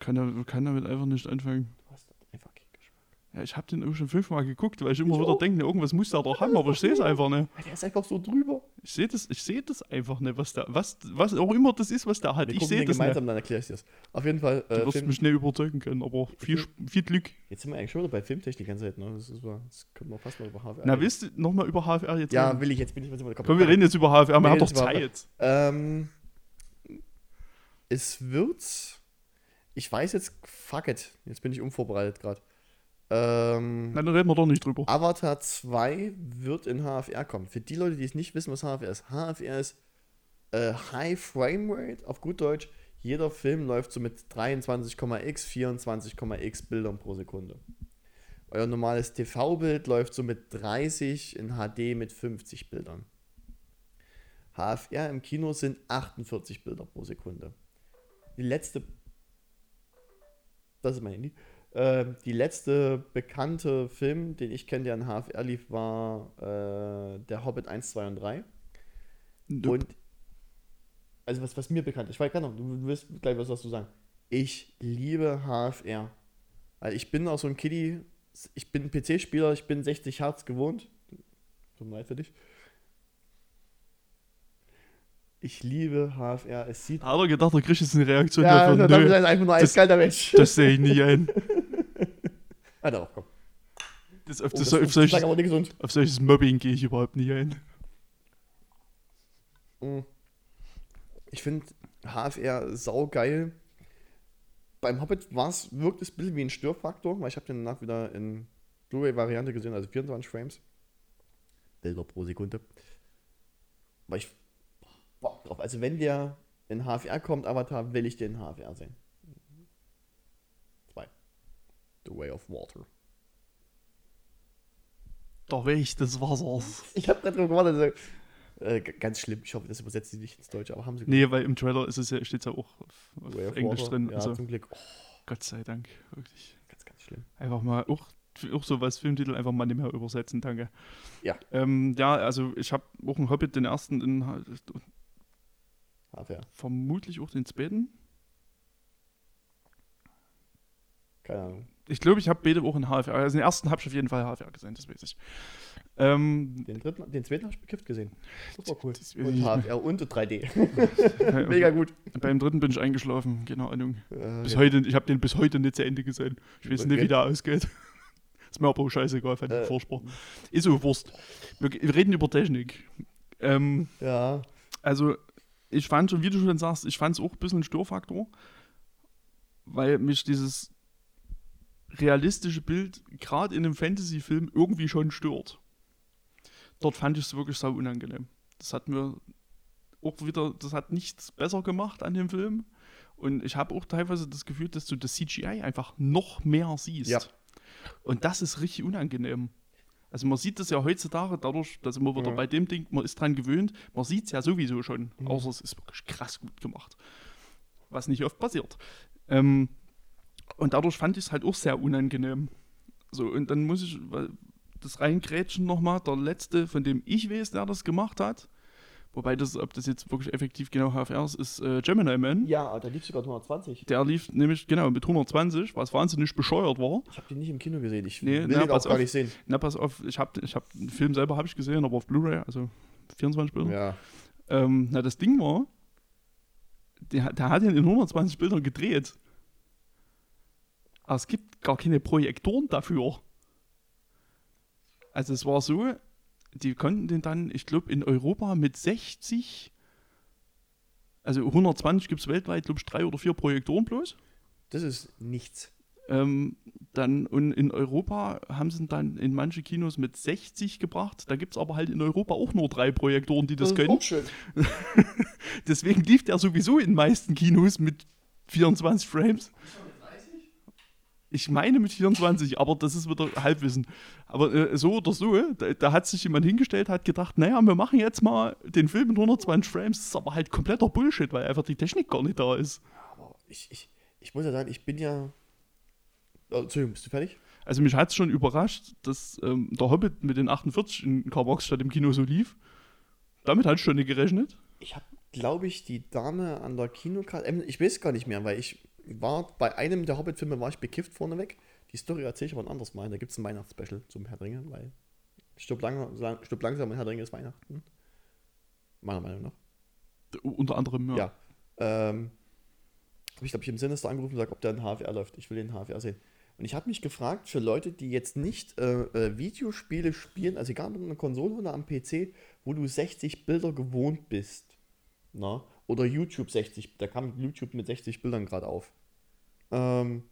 S2: Kann, kann damit einfach nicht anfangen.
S1: Du hast einfach keinen Geschmack.
S2: Ja, ich habe den auch schon fünfmal geguckt, weil ich immer
S1: Ich
S2: wieder
S1: auch.
S2: denke, irgendwas muss der doch haben, aber ich sehe es [laughs] einfach nicht.
S1: Der ist einfach so drüber.
S2: Ich sehe das, ich sehe das einfach nicht, was was, was auch immer das ist, was der hat.
S1: Wir
S2: ich sehe das nicht.
S1: gemeinsam, dann erkläre ich dir das. Auf jeden Fall.
S2: Du
S1: Äh,
S2: wirst
S1: Film,
S2: mich nicht überzeugen können, aber viel, viel Glück.
S1: jetzt sind wir eigentlich schon wieder bei Filmtechnik die ganze Zeit, ne? Das, ist, das können wir fast mal über HWR.
S2: Na, willst du nochmal über HFR jetzt
S1: Ja,
S2: reden?
S1: will ich jetzt, bin ich mal
S2: Komm, wir reden jetzt über HFR, wir
S1: Wir
S2: haben doch Zeit.
S1: Ähm, es wird. Ich weiß jetzt, fuck it. Jetzt bin ich unvorbereitet gerade. Ähm,
S2: Nein, dann reden wir doch nicht drüber.
S1: Avatar 2 wird in HFR kommen. Für die Leute, die es nicht wissen, was HFR ist. HFR ist äh, High Frame Rate, auf gut Deutsch. Jeder Film läuft so mit 23,x, 24,x Bildern pro Sekunde. Euer normales TV-Bild läuft so mit 30 in HD mit 50 Bildern. HFR im Kino sind 48 Bilder pro Sekunde. Die letzte. Das ist mein Handy. Ähm, die letzte bekannte Film, den ich kenne, der in HFR lief, war äh, Der Hobbit 1, 2 und 3.
S2: Nope.
S1: Und also was, was mir bekannt ist, ich weiß gar nicht, du wirst gleich was dazu sagen. Ich liebe HFR. Weil ich bin auch so ein Kiddie, ich bin PC-Spieler, ich bin 60 Hertz gewohnt. Tut mir leid für dich. Ich liebe HFR. Es sieht.
S2: Hat er gedacht, er kriegt jetzt eine Reaktion
S1: Ja,
S2: davon? Nö,
S1: das ist einfach nur eiskalter Mensch.
S2: das sehe ich nie ein.
S1: Ah, doch, komm.
S2: Das, auf,
S1: Oh,
S2: das,
S1: das
S2: auf, solches,
S1: nicht
S2: auf solches Mobbing gehe ich überhaupt nie ein.
S1: Ich finde HFR saugeil. Beim Hobbit war's, wirkt es ein bisschen wie ein Störfaktor, weil ich habe den danach wieder in Blu-ray-Variante gesehen, also 24 Frames. Bilder pro Sekunde. Aber ich bock drauf. Also wenn der in HFR kommt, Avatar, will ich den in HFR sehen. Zwei. The Way of Water.
S2: Der Weg des Wassers.
S1: Ich habe gerade gewartet. Äh, ganz schlimm. Ich hoffe, das übersetzt sie nicht ins Deutsche, aber haben sie
S2: Nee, weil im Trailer ist es ja, steht es ja auch auf, auf Englisch
S1: Water.
S2: drin.
S1: Ja,
S2: also,
S1: zum Glück. Oh,
S2: Gott sei Dank, wirklich.
S1: ganz, ganz schlimm.
S2: Einfach mal, auch, auch so was Filmtitel einfach mal nicht mehr übersetzen, danke.
S1: Ja.
S2: Ähm, ja, also ich habe auch einen Hobbit, den ersten, in,
S1: HFR.
S2: vermutlich auch den zweiten.
S1: Keine Ahnung.
S2: Ich glaube, ich habe beide auch in HFR. Also den ersten habe ich auf jeden Fall HFR gesehen, das weiß ich. Ähm,
S1: Den, dritten, den zweiten habe ich bekifft gesehen. Super cool.
S2: Das weiß
S1: Und HFR und 3D.
S2: äh, [laughs]
S1: Mega gut.
S2: Beim dritten bin ich eingeschlafen, keine Ahnung.
S1: Äh,
S2: Bis
S1: ja.
S2: heute, ich habe den bis heute nicht zu Ende gesehen. Ich weiß nicht,
S1: Okay.
S2: wie der ausgeht. [laughs] Ist mir aber auch scheißegal, fand ich
S1: Äh.
S2: furchtbar. Ist so Wurst. Wir, wir reden über Technik. Ähm,
S1: ja.
S2: also, ich fand schon, wie du schon sagst, ich fand es auch ein bisschen ein Störfaktor, weil mich dieses realistische Bild gerade in einem Fantasy-Film irgendwie schon stört. Dort fand ich es wirklich sau unangenehm. Das hat mir auch wieder, das hat nichts besser gemacht an dem Film. Und ich habe auch teilweise das Gefühl, dass du das CGI einfach noch mehr siehst.
S1: Ja.
S2: Und das ist richtig unangenehm. Also man sieht das ja heutzutage dadurch, dass immer wieder
S1: Ja.
S2: bei dem Ding, man ist dran gewöhnt, man sieht es ja sowieso schon,
S1: Mhm.
S2: außer es ist wirklich krass gut gemacht. Was nicht oft passiert. Ähm, und dadurch fand ich es halt auch sehr unangenehm. So, und dann muss ich das reingrätschen nochmal, der letzte, von dem ich weiß, der das gemacht hat, wobei das, ob das jetzt wirklich effektiv genau HFR ist, ist äh, Gemini Man.
S1: Ja, da lief sogar 120.
S2: Der lief nämlich genau mit 120, was wahnsinnig bescheuert war.
S1: Ich habe den nicht im Kino gesehen. Ich
S2: Nee,
S1: will
S2: na,
S1: den auch gar
S2: auf.
S1: nicht sehen.
S2: Na, pass auf, ich habe ich hab, den Film selber habe ich gesehen, aber auf Blu-ray, also 24 Bilder.
S1: Ja.
S2: Ähm, na, das Ding war, der, der hat ihn in 120 Bildern gedreht. Aber es gibt gar keine Projektoren dafür. Also es war so, die konnten den dann, ich glaube, in Europa mit 60, also 120 gibt es weltweit, glaube ich, drei oder vier Projektoren bloß.
S1: Das ist nichts.
S2: Ähm, dann, und in Europa haben sie ihn dann in manche Kinos mit 60 gebracht. Da gibt es aber halt in Europa auch nur drei Projektoren, die das,
S1: ist
S2: können.
S1: auch schön. [laughs]
S2: Deswegen lief der sowieso in den meisten Kinos mit 24 Frames. Ich meine mit 24, aber das ist wieder Halbwissen. Aber äh, so oder so, da, da hat sich jemand hingestellt, hat gedacht, naja, wir machen jetzt mal den Film mit 120 Frames. Das ist aber halt kompletter Bullshit, weil einfach die Technik gar nicht da ist.
S1: Aber ich, ich, ich muss ja sagen, ich bin ja. Oh, Entschuldigung, bist du fertig?
S2: Also mich hat es schon überrascht, dass ähm, der Hobbit mit den 48 in Marx statt im Kino so lief. Damit hatte ich schon nicht gerechnet.
S1: Ich habe, glaube ich, die Dame an der Kinokarte. ähm, Ich weiß gar nicht mehr, weil ich war bei einem der Hobbit-Filme war ich bekifft vorneweg. Die Story erzähle ich aber ein anderes Mal. Da gibt es ein Weihnachtsspecial zum Herr Ringe, weil stirb, lang, lang, stirb langsam und Herr Ringe ist Weihnachten. Meiner Meinung nach.
S2: Unter anderem, ja.
S1: Ja. Ähm, habe ich, glaube ich, im Sinister angerufen und gesagt, ob der in HFR läuft. Ich will den HFR sehen. Und ich habe mich gefragt, für Leute, die jetzt nicht äh, äh, Videospiele spielen, also egal ob an einer Konsole oder am PC, wo du 60 Bilder gewohnt bist, na? Oder YouTube 60, da kam YouTube mit 60 Bildern gerade auf, ähm,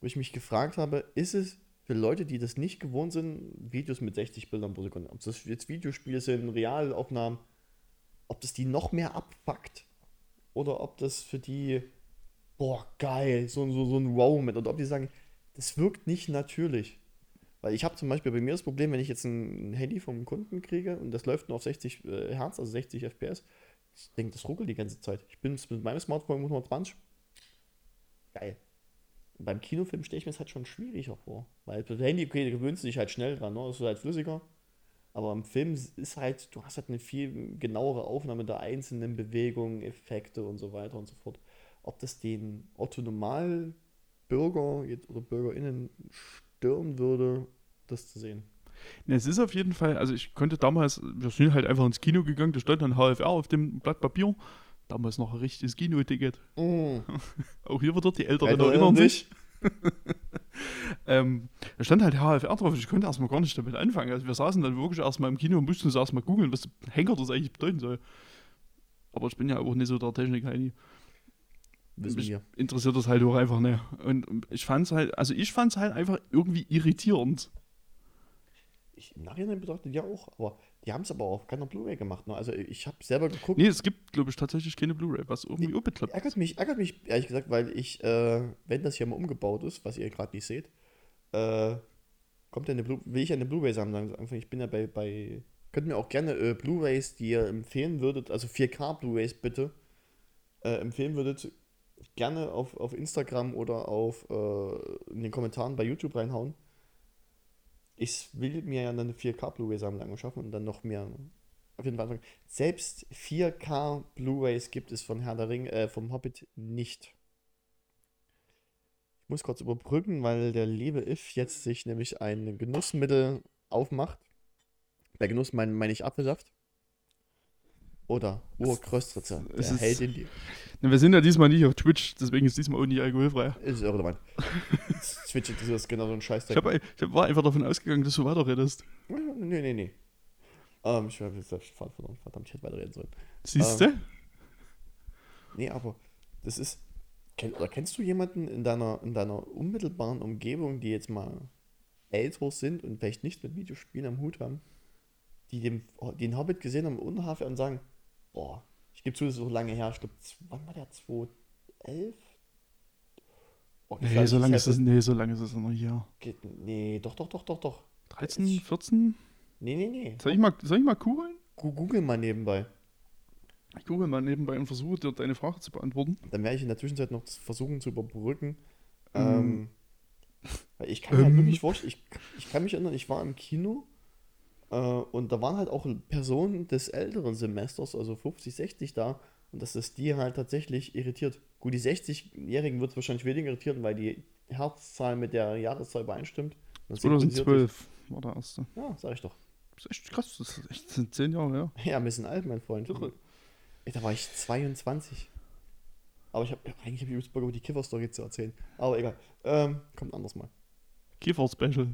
S1: wo ich mich gefragt habe, ist es für Leute, die das nicht gewohnt sind, Videos mit 60 Bildern pro Sekunde, ob das jetzt Videospiele sind, Realaufnahmen, ob das die noch mehr abfuckt oder ob das für die, boah, geil, so, so, so ein Wow-Moment oder ob die sagen, das wirkt nicht natürlich. Weil ich habe zum Beispiel bei mir das Problem, wenn ich jetzt ein Handy vom Kunden kriege und das läuft nur auf 60 äh, Hertz, also 60 FPS, ich denke, das ruckelt die ganze Zeit. Ich bin mit meinem Smartphone mit 120. Geil. Und beim Kinofilm stelle ich mir das halt schon schwieriger vor. Weil beim Handy, okay, gewöhnst du dich halt schnell dran, ne? das ist halt flüssiger. Aber im Film ist halt, du hast halt eine viel genauere Aufnahme der einzelnen Bewegungen, Effekte und so weiter und so fort. Ob das den Autonomalbürger jetzt- oder BürgerInnen stören würde, das zu sehen.
S2: Ne, es ist auf jeden Fall, also ich konnte damals, wir sind halt einfach ins Kino gegangen, da stand dann HFR auf dem Blatt Papier. Damals noch ein richtiges Kino-Ticket. [laughs] Auch hier wieder, die Älteren
S1: Ältere
S2: erinnern sich. [laughs] ähm, da stand halt HFR drauf ich konnte erstmal gar nicht damit anfangen. Also wir saßen dann wirklich erstmal im Kino und mussten uns erstmal googeln, was Henker das eigentlich bedeuten soll. Aber ich bin ja auch nicht so der Technik-Heini.
S1: Wissen
S2: Mich
S1: wir.
S2: interessiert das halt auch einfach nicht. Und ich fand es halt, also ich fand es halt einfach irgendwie irritierend.
S1: Ich, Im Nachhinein bedeutet ja auch, aber die haben es aber auf keiner Blu-ray gemacht. Ne? Also ich habe selber geguckt.
S2: Nee, es gibt, glaube ich, tatsächlich keine Blu-ray, was irgendwie
S1: Nee,
S2: umgeklappt ist.
S1: Ärgert mich, ärgert mich ehrlich gesagt, weil ich, äh, wenn das hier mal umgebaut ist, was ihr gerade nicht seht, äh, kommt ja eine Blu will ich eine Blu-ray sammeln. Ich bin ja bei, bei könnt mir auch gerne äh, Blu-rays, die ihr empfehlen würdet, also 4K Blu-rays bitte, äh, empfehlen würdet, gerne auf, auf Instagram oder auf äh, in den Kommentaren bei YouTube reinhauen. Ich will mir ja eine 4K Blu-ray-Sammlung anschaffen und dann noch mehr auf jeden Fall selbst 4K Blu-rays gibt es von Herr der Ring, äh, vom Hobbit nicht. Ich muss kurz überbrücken, weil der liebe If jetzt sich nämlich ein Genussmittel aufmacht. Bei Genuss meine mein ich Apfelsaft. Oder Urkröstritzer. Der hält in die.
S2: Wir sind ja diesmal nicht auf Twitch, deswegen ist diesmal auch nicht alkoholfrei.
S1: Ist irrelevant. Switch, das ist genau so ein Scheiß.
S2: Ich, hab, ich hab- war einfach davon ausgegangen, dass du weiterredest.
S1: Nee, nee, nee. Ähm, ich habe jetzt verloren. Verdammt, ich hätte weiterreden sollen.
S2: Siehst
S1: Ähm. Nee, aber das ist. Kenn, oder kennst du jemanden in deiner, in deiner unmittelbaren Umgebung, die jetzt mal älter sind und vielleicht nicht mit Videospielen am Hut haben, die den, den Hobbit gesehen haben Hafe und sagen, boah, gebe zu, das ist so lange her, ich glaube, wann war der? 2011? Oh,
S2: Nee, so lange ist
S1: hätte-
S2: nee, so lange ist das noch hier.
S1: Geht- Nee, doch, doch, doch, doch, doch.
S2: 13,
S1: Ich-
S2: 14?
S1: Nee, nee, nee.
S2: Soll ich mal, soll ich mal googeln?
S1: Google mal nebenbei.
S2: Ich google mal nebenbei und versuche dir deine Frage zu beantworten.
S1: Dann werde ich in der Zwischenzeit noch versuchen zu überbrücken.
S2: Ähm.
S1: Ähm, ich kann mir halt
S2: Ähm.
S1: wirklich vorstellen, ich, ich kann mich erinnern, ich war im Kino und da waren halt auch Personen des älteren Semesters, also 50, 60 da und dass es die halt tatsächlich irritiert. Gut, die 60-Jährigen wird es wahrscheinlich weniger irritieren, weil die Herzzahl mit der Jahreszahl übereinstimmt. Das synchronisiert
S2: 2012 war der erste.
S1: Ja, sag ich doch.
S2: Das ist echt krass, das ist echt das sind 10 Jahre her.
S1: Ja, ein bisschen alt, mein Freund.
S2: Irre.
S1: Ey, da war ich 22. Aber ich habe eigentlich hab ich übelst Bock, über die Kiffer-Story zu erzählen. Aber egal. Ähm, kommt anders mal.
S2: Kiefer-Special.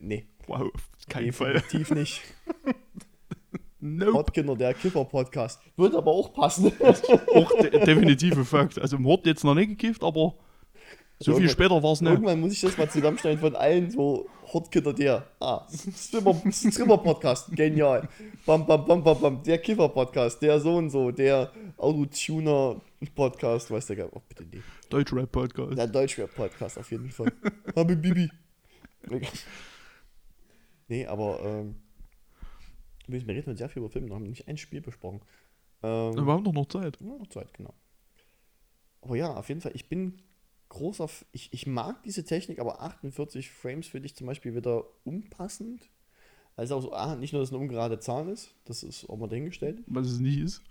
S1: Nee,
S2: Wow,
S1: nee,
S2: Fall.
S1: definitiv nicht. [laughs]
S2: Nope.
S1: Hotkinder, der Kiffer-Podcast. Wird aber auch passen. [laughs]
S2: Auch de definitive Fakt. Also Mord jetzt noch nicht gekifft, aber so viel
S1: Irgendwann-
S2: später war es nicht.
S1: Irgendwann muss ich das mal zusammenschneiden von allen so Hotkinder, der. Ah, Stripper- Stripper-Podcast. Genial. Bam, bam, bam, bam, bam. Der Kiffer-Podcast. Der so und so. Der Autotuner-Podcast. Weiß der gar Oh, bitte nee.
S2: Deutschrap-Podcast.
S1: Der Deutschrap-Podcast auf jeden Fall. Habe Bibi. [laughs] nee, aber ähm, wir reden heute sehr viel über Filme, wir haben nicht ein Spiel besprochen. Ähm,
S2: Wir haben doch noch Zeit.
S1: ja, noch Zeit, genau. Aber ja, auf jeden Fall, ich bin großer, ich, ich mag diese Technik, aber 48 Frames finde ich zum Beispiel wieder unpassend. Also auch so, ah, nicht nur, dass es eine ungerade Zahl ist, das ist auch mal dahingestellt.
S2: Was es nicht ist.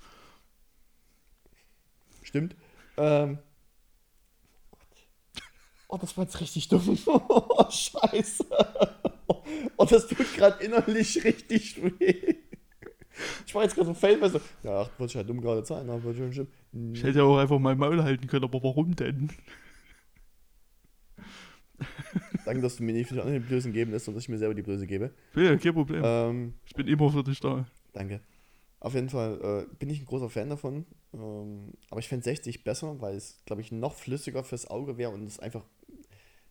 S1: Stimmt. Ähm. Oh, das war jetzt richtig dumm. [laughs] Oh, scheiße. Oh, das tut gerade innerlich richtig weh. Ich war jetzt gerade so fail, so, ja, 48 halt dumm gerade Zahlen, aber schon stimmt.
S2: Ich hätte ja auch einfach mein Maul halten können, aber warum denn?
S1: Danke, dass du mir nicht für die anderen die Blößen geben lässt und dass ich mir selber die Blöße gebe.
S2: Ja, kein Problem.
S1: Ähm,
S2: Ich bin immer für dich da.
S1: danke. Auf jeden Fall äh, bin ich ein großer Fan davon. Ähm, aber ich fände 60 besser, weil es, glaube ich, noch flüssiger fürs Auge wäre und es einfach.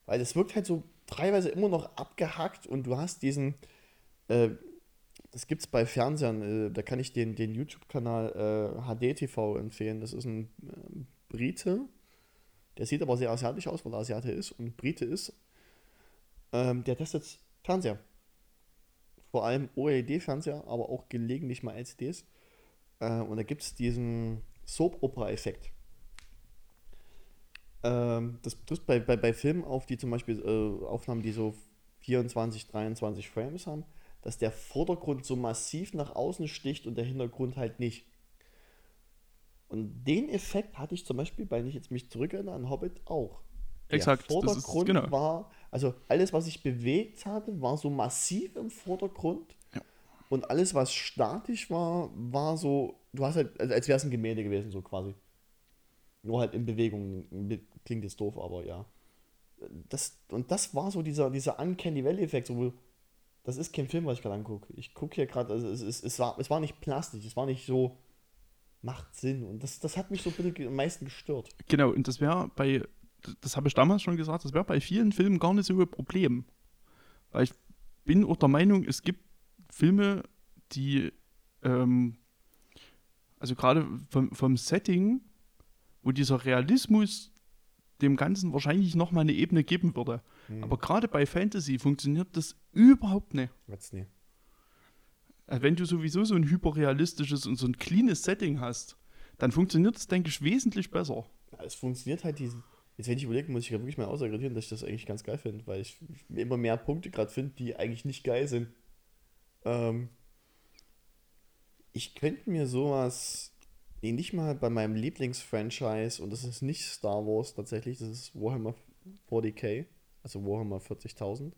S1: Weil es wirkt halt so teilweise immer noch abgehackt und du hast diesen. Äh, das gibt es bei Fernsehern, äh, da kann ich den, den YouTube-Kanal äh, HDTV empfehlen. Das ist ein äh, Brite. Der sieht aber sehr asiatisch aus, weil er Asiate ist und Brite ist. Ähm, der testet Fernseher vor allem OLED-Fernseher, aber auch gelegentlich mal LCDs. Äh, und da gibt es diesen Soap-Opera-Effekt. Ähm, das trifft bei, bei, bei Filmen auf, die zum Beispiel äh, Aufnahmen, die so 24, 23 Frames haben, dass der Vordergrund so massiv nach außen sticht und der Hintergrund halt nicht. Und den Effekt hatte ich zum Beispiel, weil ich jetzt mich zurückerinnere an Hobbit auch. Der
S2: Exakt, das ist-
S1: Vordergrund
S2: genau.
S1: war, also alles, was ich bewegt hatte, war so massiv im Vordergrund.
S2: Ja.
S1: Und alles, was statisch war, war so, du hast halt, also als wäre es ein Gemälde gewesen, so quasi. Nur halt in Bewegung. Klingt jetzt doof, aber ja. Das, und das war so dieser, dieser Uncanny Valley-Effekt, so, das ist kein Film, was ich gerade angucke. Ich gucke hier gerade, also es, es, es, war, es war nicht plastisch, es war nicht so, macht Sinn. Und das, das hat mich so ein bisschen am meisten gestört.
S2: Genau, und das wäre bei, das habe ich damals schon gesagt, das wäre bei vielen Filmen gar nicht so ein Problem. Weil ich bin auch der Meinung, es gibt Filme, die, ähm, also gerade vom, vom Setting, wo dieser Realismus dem Ganzen wahrscheinlich nochmal eine Ebene geben würde. Aber gerade bei Fantasy funktioniert das überhaupt nicht.
S1: Nee.
S2: Also wenn du sowieso so ein hyperrealistisches und so ein cleanes Setting hast, dann funktioniert das, denke ich, wesentlich besser.
S1: Ja, es funktioniert halt diesen. Jetzt, wenn ich überlege, muss ich ja wirklich mal ausargumentieren, dass ich das eigentlich ganz geil finde, weil ich immer mehr Punkte gerade finde, die eigentlich nicht geil sind. Ähm, ich könnte mir sowas. Nee, nicht mal bei meinem Lieblingsfranchise, und das ist nicht Star Wars tatsächlich, das ist Warhammer 40k, also Warhammer 40.000.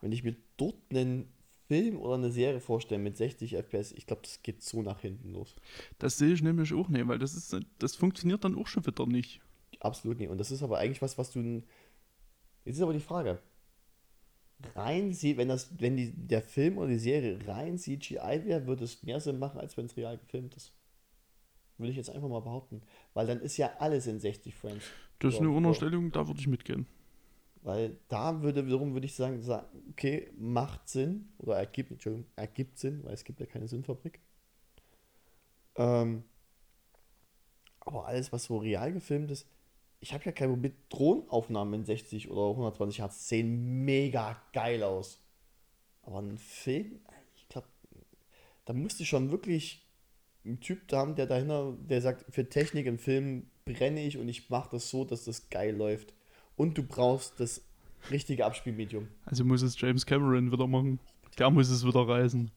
S1: Wenn ich mir dort einen Film oder eine Serie vorstelle mit 60 FPS, ich glaube, das geht so nach hinten los.
S2: Das sehe ich nämlich auch nicht, weil das ist, das funktioniert dann auch schon wieder nicht.
S1: Absolut nicht. Und das ist aber eigentlich was, was du. Jetzt ist aber die Frage. Rein, sie- wenn das, wenn die, der Film oder die Serie rein CGI wäre, würde es mehr Sinn machen, als wenn es real gefilmt ist. Würde ich jetzt einfach mal behaupten. Weil dann ist ja alles in 60 Frames.
S2: Das ist eine. Unterstellung, da würde ich mitgehen.
S1: Weil da würde wiederum, würde ich sagen, sa- okay, macht Sinn, oder ergibt, Entschuldigung, ergibt Sinn, weil es gibt ja keine Sinnfabrik. Ähm, aber alles, was so real gefilmt ist, ich habe ja kein Problem mit Drohnenaufnahmen in 60 oder 120 Hertz, sehen mega geil aus. Aber ein Film, ich glaube, da musste schon wirklich ein Typ da haben, der dahinter, der sagt, für Technik im Film brenne ich und ich mache das so, dass das geil läuft. Und du brauchst das richtige Abspielmedium.
S2: Also muss es James Cameron wieder machen. Der muss es wieder reißen.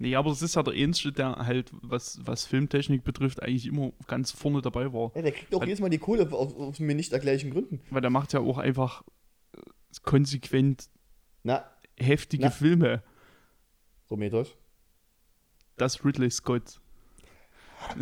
S2: Nee, aber es ist ja der Einzige, der halt, was, was Filmtechnik betrifft, eigentlich immer ganz vorne dabei war.
S1: Ja, der kriegt auch
S2: Weil-
S1: jedes Mal die Kohle aus, aus mir nicht erklärlichen Gründen.
S2: Weil der macht ja auch einfach äh, konsequent
S1: Na,
S2: heftige
S1: Na.
S2: Filme.
S1: Prometheus.
S2: Das Ridley Scott. [laughs]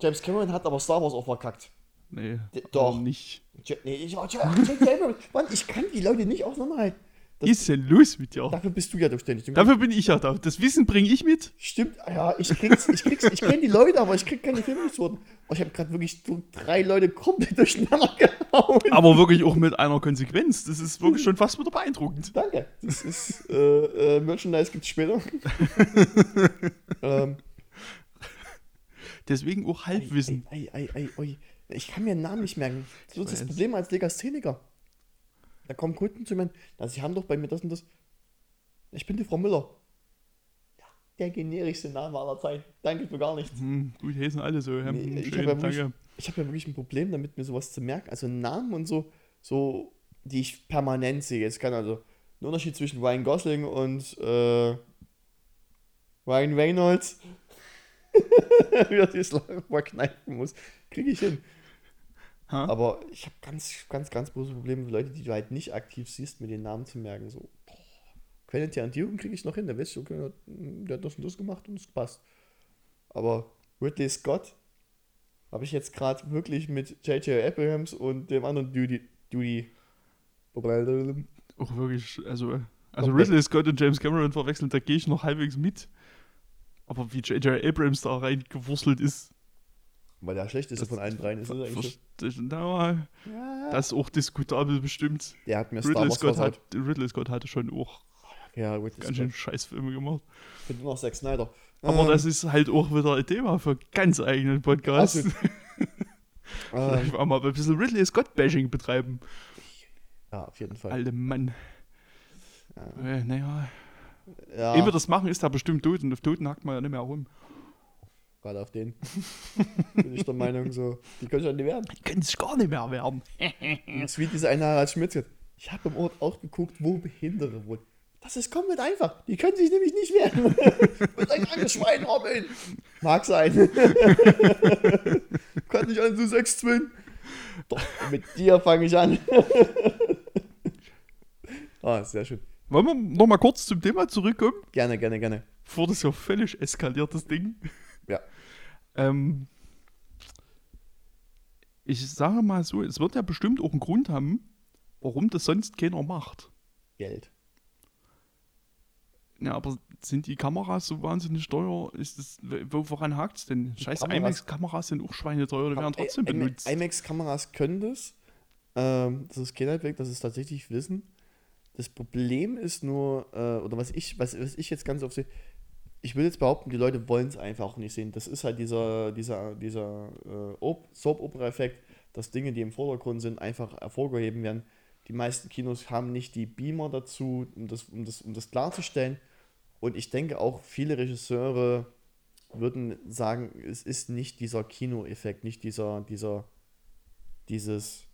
S1: James Cameron hat aber Star Wars auch verkackt.
S2: Nee,
S1: D- doch.
S2: nicht.
S1: Ja, Nee, ich war James Cameron. Mann, ich kann die Leute nicht auseinanderhalten. Das-
S2: ist denn los mit dir?
S1: Dafür bist du ja zuständig.
S2: Dafür bin ich ja da. Das Wissen bringe ich mit.
S1: Stimmt, ja, ich krieg's, ich krieg's, ich kenne die Leute, aber ich krieg keine Filmhistorien. Oh, ich habe gerade wirklich so drei Leute komplett durcheinander gehauen.
S2: Aber wirklich auch mit einer Konsequenz. Das ist wirklich schon fast wieder beeindruckend.
S1: Danke. Das ist, äh, äh, Merchandise gibt's später. [laughs] ähm,
S2: Deswegen auch Halbwissen.
S1: Ei, ei, ei. Ich kann mir einen Namen nicht merken. Das ist das. Problem als Legastheniker. Da kommen Kunden zu mir, also sie haben doch bei mir das und das. Ich bin die Frau Müller. Ja, der generischste Name aller Zeiten. Danke für gar nichts.
S2: Hm, gut, hier sind alle so.
S1: Nee, ich
S2: schön,
S1: habe ja, wirklich- ich hab ja wirklich ein Problem damit, mir sowas zu merken. Also Namen und so, so, die ich permanent sehe. Jetzt kann also ein Unterschied zwischen Ryan Gosling und äh, Ryan Reynolds. [laughs] Wie er sich mal kneifen muss. Kriege ich hin.
S2: Ha?
S1: Aber ich habe ganz, ganz, ganz große Probleme mit Leuten, die du halt nicht aktiv siehst, mir den Namen zu merken. So, Quentin Tarantino kriege ich noch hin, der weiß, okay, der hat das und das gemacht und es passt. Aber Ridley Scott habe ich jetzt gerade wirklich mit J.J. Abrahams und dem anderen Duty, Duty,
S2: Auch wirklich, also, also
S1: Komplett.
S2: Ridley Scott und James Cameron verwechseln, da gehe ich noch halbwegs mit. Aber wie J.J. Abrams da reingewurzelt ist,
S1: weil der schlechteste von allen dreien ist. ist eigentlich
S2: na,
S1: ja,
S2: das ist auch diskutabel bestimmt.
S1: der hat mir Star
S2: Ridley
S1: Wars
S2: Scott,
S1: versaut.
S2: hat, Ridley Scott hatte schon auch
S1: Ja, Ridley
S2: ganz
S1: Scott.
S2: schön Scheißfilme gemacht.
S1: Ich nur noch Zack Snyder.
S2: Aber
S1: Ähm,
S2: das ist halt auch wieder ein Thema für ganz eigenen Podcast.
S1: Also, [laughs]
S2: Vielleicht
S1: ähm,
S2: auch mal ein bisschen Ridley Scott-Bashing betreiben.
S1: ja, auf jeden Fall.
S2: Alter Mann.
S1: Ja.
S2: Äh, naja,
S1: Ja,
S2: ehe wir das machen, ist er bestimmt tot und auf Toten hackt man ja nicht mehr rum.
S1: Gerade auf den. [laughs] bin ich der Meinung, so, die können schon nicht werden.
S2: Die können sich gar nicht mehr werden.
S1: Das [laughs] ist wie diese eine Harald Schmitz. Ich habe im Ort auch geguckt, wo Behinderte wohnen. Das ist komplett einfach. Die können sich nämlich nicht wehren. [laughs] Mit ein krankes Schwein, Robin. Mag sein. Kann nicht an, du sechs Twin. Doch, mit dir fange ich an. ah, sehr schön.
S2: Wollen wir noch mal kurz zum Thema zurückkommen?
S1: Gerne, gerne, gerne.
S2: Bevor das ja völlig eskaliert, das Ding.
S1: Ja.
S2: Ähm, ich sage mal so, es wird ja bestimmt auch einen Grund haben, warum das sonst keiner macht.
S1: Geld.
S2: Ja, aber sind die Kameras so wahnsinnig teuer? Ist das, wo, woran hakt es denn? Scheiß
S1: Kameras-
S2: IMAX-Kameras sind auch schweineteuer, die werden trotzdem benutzt.
S1: IMAX-Kameras können das. Ähm, das ist kein Handwerk, das ist tatsächlich Wissen. Das Problem ist nur, äh, oder was ich, was, was ich jetzt ganz oft sehe, ich will jetzt behaupten, die Leute wollen es einfach auch nicht sehen. Das ist halt dieser, dieser, dieser äh, Op- Soap-Opera-Effekt, dass Dinge, die im Vordergrund sind, einfach hervorgehoben werden. Die meisten Kinos haben nicht die Beamer dazu, um das, um das, um das klarzustellen. Und ich denke auch, viele Regisseure würden sagen, es ist nicht dieser Kinoeffekt, nicht dieser, dieser, dieses,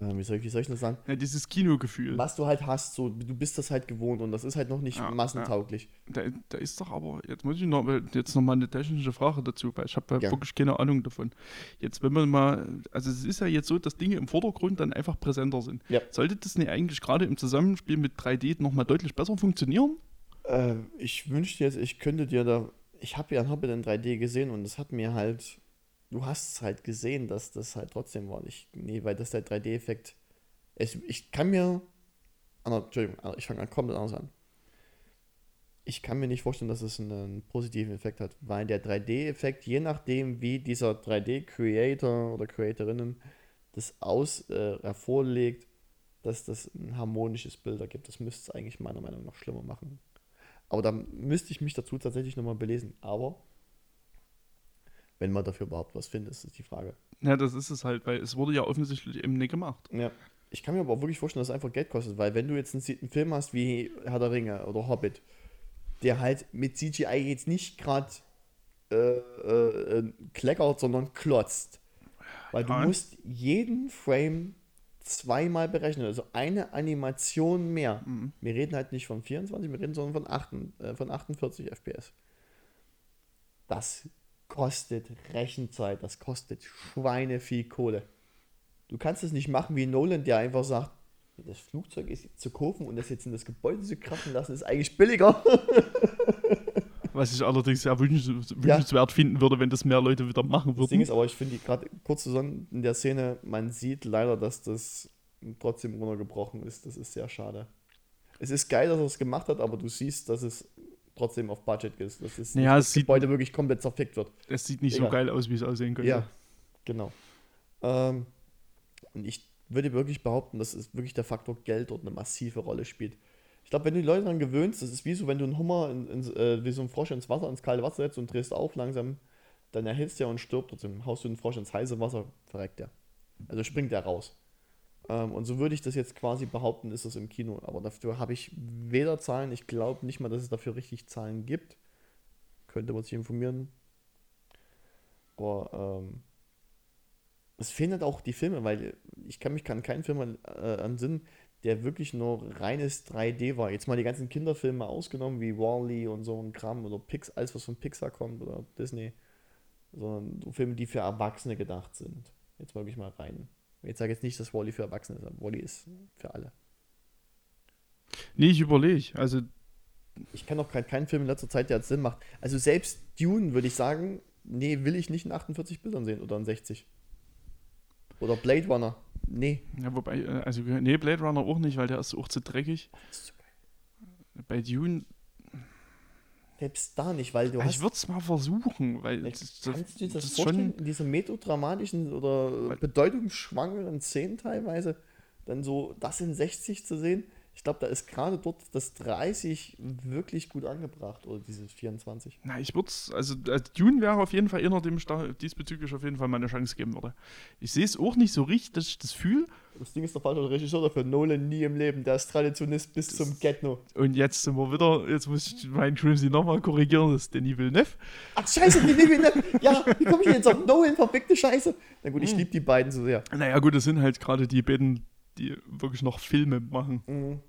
S1: wie, soll ich, wie soll ich das sagen?
S2: Ja, dieses Kinogefühl.
S1: Was du halt hast, so, du bist das halt gewohnt und das ist halt noch nicht
S2: Ja,
S1: massentauglich.
S2: Da, da ist doch aber, jetzt muss ich noch, jetzt noch mal eine technische Frage dazu, weil ich habe ja
S1: Ja.
S2: wirklich keine Ahnung davon. Jetzt, wenn man mal, also es ist ja jetzt so, dass Dinge im Vordergrund dann einfach präsenter sind.
S1: Ja.
S2: Sollte das nicht eigentlich gerade im Zusammenspiel mit 3D nochmal deutlich besser funktionieren?
S1: Äh, ich wünschte jetzt, ich könnte dir da, ich habe ja ein Hobbit in 3D gesehen und es hat mir halt, du hast es halt gesehen, dass das halt trotzdem war. Ich, nee, weil das der 3D-Effekt, ich, kann mir, ah, Entschuldigung, ich fange an komplett anders an. ich kann mir nicht vorstellen, dass es einen positiven Effekt hat, weil der 3D-Effekt, je nachdem, wie dieser 3D-Creator oder Creatorinnen das aus äh, hervorlegt, dass das ein harmonisches Bild ergibt. Das müsste es eigentlich meiner Meinung nach schlimmer machen. Aber da müsste ich mich dazu tatsächlich nochmal belesen. Aber wenn man dafür überhaupt was findet, ist die Frage.
S2: Ja, das ist es halt, weil es wurde ja offensichtlich eben nicht gemacht.
S1: Ja. Ich kann mir aber auch wirklich vorstellen, dass es einfach Geld kostet, weil wenn du jetzt einen, einen Film hast wie Herr der Ringe oder Hobbit, der halt mit CGI jetzt nicht gerade äh, äh, äh, kleckert, sondern klotzt. Weil du
S2: Ja.
S1: musst jeden Frame zweimal berechnen, also eine Animation mehr.
S2: Mhm.
S1: Wir reden halt nicht von 24, wir reden sondern von, 8, äh, von 48 FPS. Das kostet Rechenzeit, das kostet Schweine viel Kohle. Du kannst es nicht machen wie Nolan, der einfach sagt, das Flugzeug ist zu kaufen und das jetzt in das Gebäude zu krachen lassen, ist eigentlich billiger. [laughs]
S2: Was ich allerdings sehr wünsch wünschenswert finden würde, wenn das mehr Leute wieder machen
S1: Das Ding
S2: würden.
S1: ist aber, ich finde gerade kurz zusammen in der Szene, man sieht leider, dass das trotzdem runtergebrochen ist. Das ist sehr schade. Es ist geil, dass er es gemacht hat, aber du siehst, dass es trotzdem auf Budget ist. Dass es
S2: Ja,
S1: nicht
S2: es
S1: das
S2: sieht-
S1: Gebäude wirklich komplett zerfickt wird.
S2: Es sieht nicht
S1: Egal.
S2: so geil aus, wie es aussehen könnte.
S1: Ja, genau. Ähm, und ich würde wirklich behaupten, dass es wirklich der Faktor Geld dort eine massive Rolle spielt. Ich glaube, wenn du die Leute daran gewöhnst, das ist wie so, wenn du einen Hummer, in, ins, äh, wie so einen Frosch ins Wasser, ins kalte Wasser setzt und drehst auf langsam, dann erhitzt der und stirbt. Trotzdem haust du einen Frosch ins heiße Wasser, verreckt der. Also springt der raus. Ähm, und so würde ich das jetzt quasi behaupten, ist das im Kino. Aber dafür habe ich weder Zahlen, ich glaube nicht mal, dass es dafür richtig Zahlen gibt. Könnte man sich informieren. Aber ähm, es fehlen halt auch die Filme, weil ich kann mich an keinen Film äh, ansinnen, der wirklich nur reines 3D war. Jetzt mal die ganzen Kinderfilme ausgenommen, wie Wall-E und so ein Kram oder Pix, alles was von Pixar kommt oder Disney. Sondern so Filme, die für Erwachsene gedacht sind. Jetzt wirklich mal rein. Jetzt sage jetzt nicht, dass Wall-E für Erwachsene ist, aber Wall-E ist für alle.
S2: Nee, ich überlege. Also,
S1: Ich kann auch keinen, keinen Film in letzter Zeit, der Sinn macht. Also selbst Dune würde ich sagen, nee, will ich nicht in 48 Bildern sehen oder in 60. Oder Blade Runner. Nee.
S2: ja, wobei, äh, also, nee, Blade Runner auch nicht, weil der ist auch zu dreckig.
S1: Geil.
S2: Bei Dune,
S1: Selbst da nicht, weil du
S2: ich
S1: hast.
S2: würde es mal versuchen, weil
S1: Kannst
S2: das,
S1: du
S2: das,
S1: dir das,
S2: das
S1: vorstellen,
S2: schon.
S1: diese melodramatischen oder bedeutungsschwangeren Szenen teilweise, dann so das in 60 zu sehen? Ich glaube, da ist gerade dort das 30 wirklich gut angebracht oder dieses 24.
S2: Na, ich würde es, also äh, Dune wäre auf jeden Fall einer, dem da diesbezüglich auf jeden Fall mal eine Chance geben würde. Ich sehe es auch nicht so richtig, dass ich das fühle.
S1: Das Ding ist der falsche Regisseur dafür. Nolan nie im Leben. Der ist Traditionist bis
S2: Das-
S1: zum Get-No.
S2: Und jetzt sind wir wieder, jetzt muss ich meinen Crimsy nochmal korrigieren, das ist Denis Villeneuve.
S1: Ach, scheiße, ich nicht. Ja, wie komme ich jetzt auf Nolan? Verfickte Scheiße. Na gut, ich
S2: Mhm.
S1: liebe die beiden so sehr.
S2: Naja, gut, das sind halt gerade die beiden, die wirklich noch Filme machen.
S1: Mhm.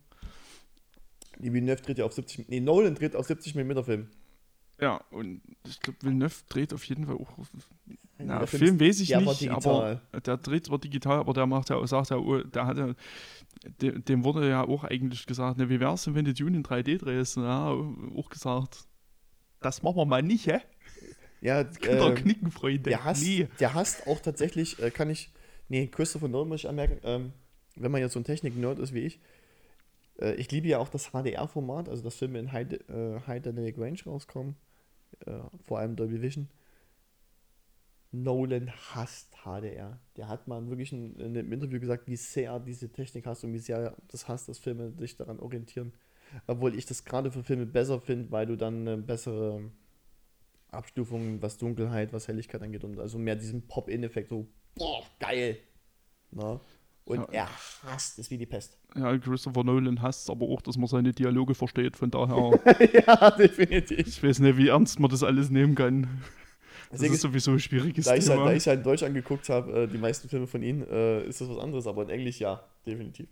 S1: Die Villeneuve dreht ja auf 70. Nee, Nolan dreht auf 70 mm Film.
S2: Ja, und ich glaube, Villeneuve dreht auf jeden Fall auch. Na,
S1: Der
S2: Film, weiß ich nicht,
S1: digital.
S2: aber der dreht zwar digital, aber der macht ja, sagt ja, der hat ja, dem, dem wurde ja auch eigentlich gesagt, ne, wie wär's denn, wenn du Dune in 3D drehst? Ja, auch gesagt, das machen wir mal nicht, hä?
S1: Ja, [laughs] ähm,
S2: knicken, Freunde.
S1: Der hasst,
S2: Nee.
S1: der hasst auch tatsächlich, äh, kann ich, nee, Christopher Nolan muss ich anmerken, ähm, wenn man jetzt so ein Technik-Nerd ist wie ich, äh, ich liebe ja auch das HDR-Format, also dass Filme in High, äh, High Dynamic Range rauskommen, äh, vor allem Dolby Vision. Nolan hasst HDR. Der hat mal wirklich in, in einem Interview gesagt, wie sehr er diese Technik hasst und wie sehr er das hasst, dass Filme sich daran orientieren. Obwohl ich das gerade für Filme besser finde, weil du dann eine bessere Abstufung, was Dunkelheit, was Helligkeit angeht und also mehr diesen Pop-In-Effekt, so, boah, geil. Na? Und
S2: Ja.
S1: er hasst es wie die Pest.
S2: Ja, Christopher Nolan hasst aber auch, dass man seine Dialoge versteht, von daher, [laughs]
S1: ja, definitiv.
S2: ich weiß nicht, wie ernst man das alles nehmen kann. Das
S1: Deswegen
S2: ist sowieso ein schwieriges
S1: Da ich es halt,
S2: Thema.
S1: da ich's halt in Deutsch angeguckt habe, äh, die meisten Filme von ihm, äh, ist das was anderes, aber in Englisch ja, definitiv.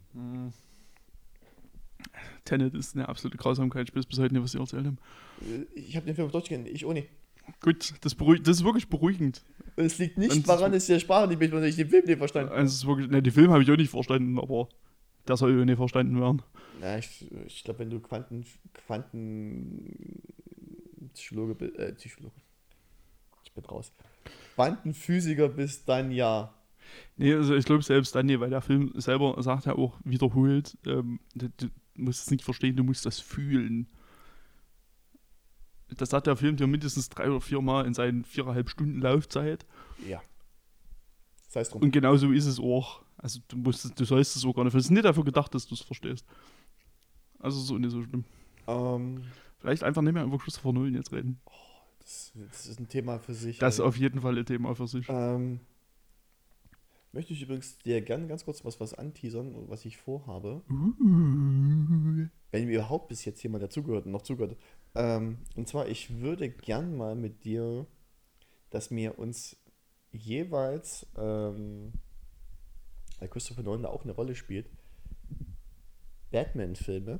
S2: Tenet ist eine absolute Grausamkeit, ich weiß bis heute nicht, was sie erzählt haben.
S1: Äh, Ich habe den Film auf Deutsch kennen, ich ohne.
S2: Gut, das, das ist wirklich beruhigend.
S1: Und es liegt nicht
S2: Und-
S1: daran, dass die Sprache nicht sondern ich den Film nicht verstanden
S2: Also ist wirklich, ne, die Film habe ich auch nicht verstanden, aber der soll ja nicht verstanden werden.
S1: Ja, ich, ich glaube, wenn du Quanten, Quanten Psychologe äh, Psychologe. Ich bin raus. Quantenphysiker bist, dann ja.
S2: Nee, also ich glaube selbst dann nicht, weil der Film selber sagt ja auch wiederholt, ähm, du, du musst es nicht verstehen, du musst das fühlen. Das hat der Film ja mindestens drei oder vier Mal in seinen viereinhalb Stunden Laufzeit.
S1: Ja. Sei es drum.
S2: Und genauso ist es auch. Also du musst, du sollst es auch gar nicht. Es ist nicht dafür gedacht, dass du es verstehst. Also so nicht so schlimm.
S1: Ähm,
S2: Vielleicht einfach nicht mehr über Christopher Nolan jetzt reden.
S1: das, das ist ein Thema für sich.
S2: Das ist auf jeden Fall ein Thema für sich.
S1: Ähm, möchte ich übrigens dir gerne ganz kurz was, was anteasern, was ich vorhabe.
S2: Uh.
S1: Wenn mir überhaupt bis jetzt jemand dazugehört und noch zugehört. Ähm, und zwar, ich würde gern mal mit dir, dass wir uns jeweils, ähm, weil Christopher Nolan da auch eine Rolle spielt, Batman-Filme,